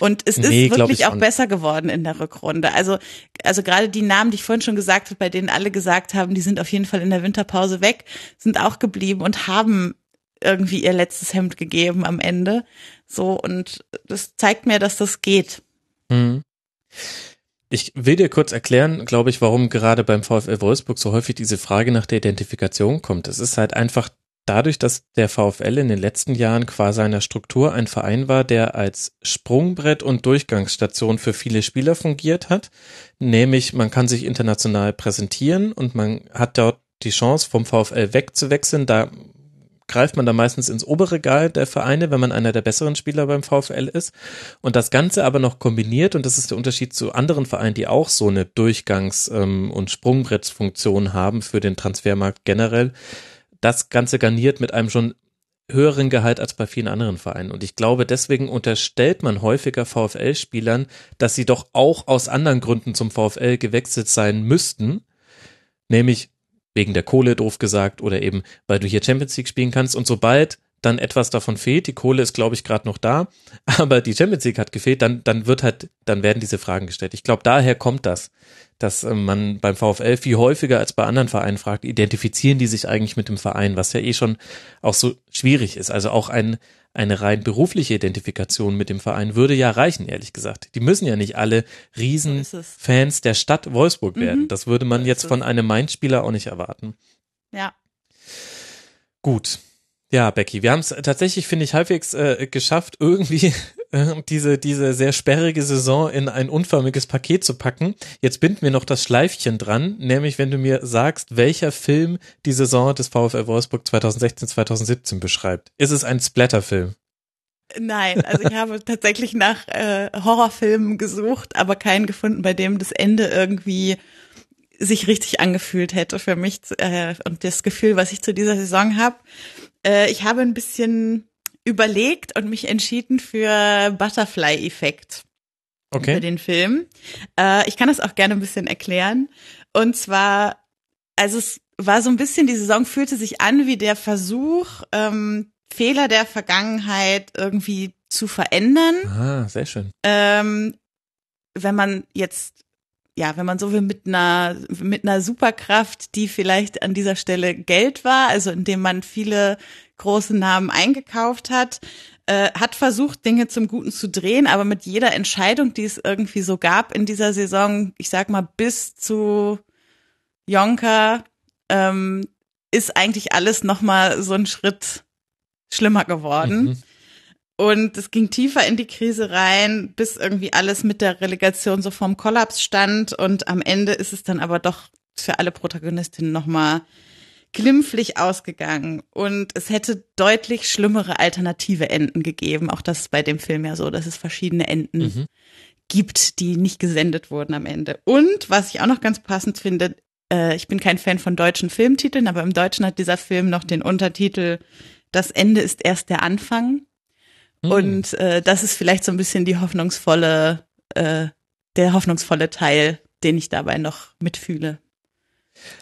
Und es nee, ist wirklich auch schon. besser geworden in der Rückrunde. Also, also gerade die Namen, die ich vorhin schon gesagt habe, bei denen alle gesagt haben, die sind auf jeden Fall in der Winterpause weg, sind auch geblieben und haben irgendwie ihr letztes Hemd gegeben am Ende. So, und das zeigt mir, dass das geht. Mhm. Ich will dir kurz erklären, glaube ich, warum gerade beim VfL Wolfsburg so häufig diese Frage nach der Identifikation kommt. Es ist halt einfach dadurch, dass der VfL in den letzten Jahren qua seiner Struktur ein Verein war, der als Sprungbrett und Durchgangsstation für viele Spieler fungiert hat, nämlich man kann sich international präsentieren und man hat dort die Chance vom VfL wegzuwechseln, da greift man da meistens ins obere Regal der Vereine, wenn man einer der besseren Spieler beim VfL ist. Und das Ganze aber noch kombiniert, und das ist der Unterschied zu anderen Vereinen, die auch so eine Durchgangs- ähm, und Sprungbrettsfunktion haben für den Transfermarkt generell, das Ganze garniert mit einem schon höheren Gehalt als bei vielen anderen Vereinen. Und ich glaube, deswegen unterstellt man häufiger VfL-Spielern, dass sie doch auch aus anderen Gründen zum VfL gewechselt sein müssten. Nämlich wegen der Kohle, doof gesagt, oder eben, weil du hier Champions League spielen kannst. Und sobald dann etwas davon fehlt, die Kohle ist, glaube ich, gerade noch da, aber die Champions League hat gefehlt, dann, dann wird halt, dann werden diese Fragen gestellt. Ich glaube, daher kommt das, dass äh, man beim VfL viel häufiger als bei anderen Vereinen fragt, identifizieren die sich eigentlich mit dem Verein, was ja eh schon auch so schwierig ist. Also auch ein, eine rein berufliche Identifikation mit dem Verein würde ja reichen, ehrlich gesagt. Die müssen ja nicht alle Riesenfans der Stadt Wolfsburg werden. Mhm. Das würde man jetzt von einem Mainz-Spieler auch nicht erwarten. Ja. Gut. Ja, Becky, wir haben es tatsächlich, finde ich, halbwegs äh, geschafft, irgendwie äh, diese, diese sehr sperrige Saison in ein unförmiges Paket zu packen. Jetzt binden wir noch das Schleifchen dran, nämlich wenn du mir sagst, welcher Film die Saison des VfL Wolfsburg 2016-2017 beschreibt. Ist es ein Splatterfilm? Nein, also ich habe tatsächlich nach äh, Horrorfilmen gesucht, aber keinen gefunden, bei dem das Ende irgendwie sich richtig angefühlt hätte für mich äh, und das Gefühl, was ich zu dieser Saison habe. Äh, ich habe ein bisschen überlegt und mich entschieden für Butterfly-Effekt. Okay. Für den Film. Äh, ich kann das auch gerne ein bisschen erklären. Und zwar, also es war so ein bisschen, die Saison fühlte sich an wie der Versuch, ähm, Fehler der Vergangenheit irgendwie zu verändern. Ah, sehr schön. Ähm, wenn man jetzt ja, wenn man so will, mit einer, mit einer Superkraft, die vielleicht an dieser Stelle Geld war, also indem man viele große Namen eingekauft hat, äh, hat versucht, Dinge zum Guten zu drehen, aber mit jeder Entscheidung, die es irgendwie so gab in dieser Saison, ich sag mal bis zu Jonka, ähm, ist eigentlich alles nochmal so ein Schritt schlimmer geworden. Mhm. Und es ging tiefer in die Krise rein, bis irgendwie alles mit der Relegation so vorm Kollaps stand. Und am Ende ist es dann aber doch für alle Protagonistinnen nochmal glimpflich ausgegangen. Und es hätte deutlich schlimmere alternative Enden gegeben. Auch das ist bei dem Film ja so, dass es verschiedene Enden mhm. gibt, die nicht gesendet wurden am Ende. Und was ich auch noch ganz passend finde, äh, ich bin kein Fan von deutschen Filmtiteln, aber im Deutschen hat dieser Film noch den Untertitel Das Ende ist erst der Anfang. Mhm. Und äh, das ist vielleicht so ein bisschen die hoffnungsvolle, äh, der hoffnungsvolle Teil, den ich dabei noch mitfühle.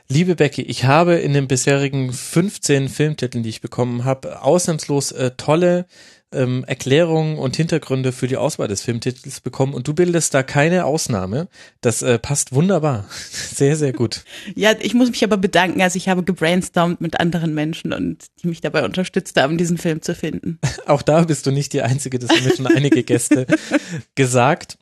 Liebe Becky, ich habe in den bisherigen 15 Filmtiteln, die ich bekommen habe, ausnahmslos äh, tolle ähm, Erklärungen und Hintergründe für die Auswahl des Filmtitels bekommen und du bildest da keine Ausnahme. Das äh, passt wunderbar. Sehr, sehr gut. ja, ich muss mich aber bedanken. Also ich habe gebrainstormt mit anderen Menschen und die mich dabei unterstützt haben, diesen Film zu finden. Auch da bist du nicht die Einzige, das haben mir schon einige Gäste gesagt.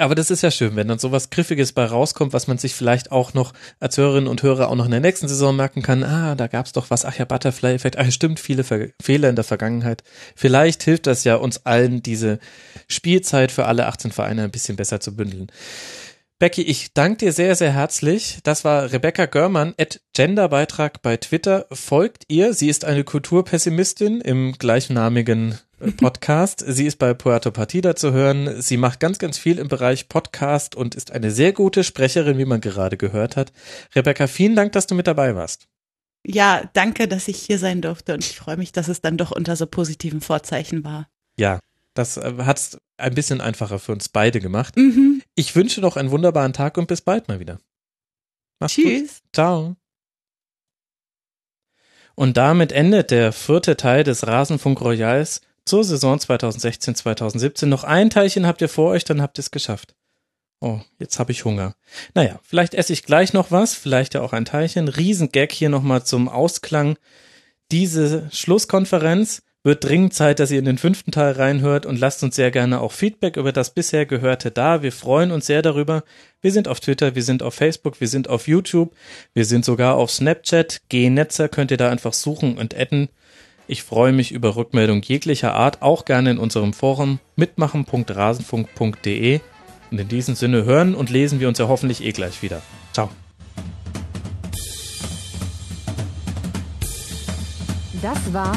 Aber das ist ja schön, wenn dann sowas Griffiges bei rauskommt, was man sich vielleicht auch noch als Hörerinnen und Hörer auch noch in der nächsten Saison merken kann. Ah, da gab's doch was. Ach ja, Butterfly-Effekt. Ach, stimmt, viele Ver Fehler in der Vergangenheit. Vielleicht hilft das ja uns allen, diese Spielzeit für alle 18 Vereine ein bisschen besser zu bündeln. Becky, ich danke dir sehr, sehr herzlich. Das war Rebecca Görmann at Genderbeitrag bei Twitter. Folgt ihr. Sie ist eine Kulturpessimistin im gleichnamigen äh, Podcast. Sie ist bei Puerto Partida zu hören. Sie macht ganz, ganz viel im Bereich Podcast und ist eine sehr gute Sprecherin, wie man gerade gehört hat. Rebecca, vielen Dank, dass du mit dabei warst. Ja, danke, dass ich hier sein durfte und ich freue mich, dass es dann doch unter so positiven Vorzeichen war. Ja, das äh, hat es ein bisschen einfacher für uns beide gemacht. Mhm. Ich wünsche noch einen wunderbaren Tag und bis bald mal wieder. Mach's Tschüss. Gut. Ciao. Und damit endet der vierte Teil des Rasenfunk Royals zur Saison 2016-2017. Noch ein Teilchen habt ihr vor euch, dann habt ihr es geschafft. Oh, jetzt habe ich Hunger. Naja, vielleicht esse ich gleich noch was, vielleicht ja auch ein Teilchen. Riesengag hier nochmal zum Ausklang. Diese Schlusskonferenz wird dringend Zeit, dass ihr in den fünften Teil reinhört und lasst uns sehr gerne auch Feedback über das bisher Gehörte da. Wir freuen uns sehr darüber. Wir sind auf Twitter, wir sind auf Facebook, wir sind auf YouTube, wir sind sogar auf Snapchat. G-Netzer könnt ihr da einfach suchen und adden. Ich freue mich über Rückmeldung jeglicher Art, auch gerne in unserem Forum mitmachen.rasenfunk.de. Und in diesem Sinne hören und lesen wir uns ja hoffentlich eh gleich wieder. Ciao. Das war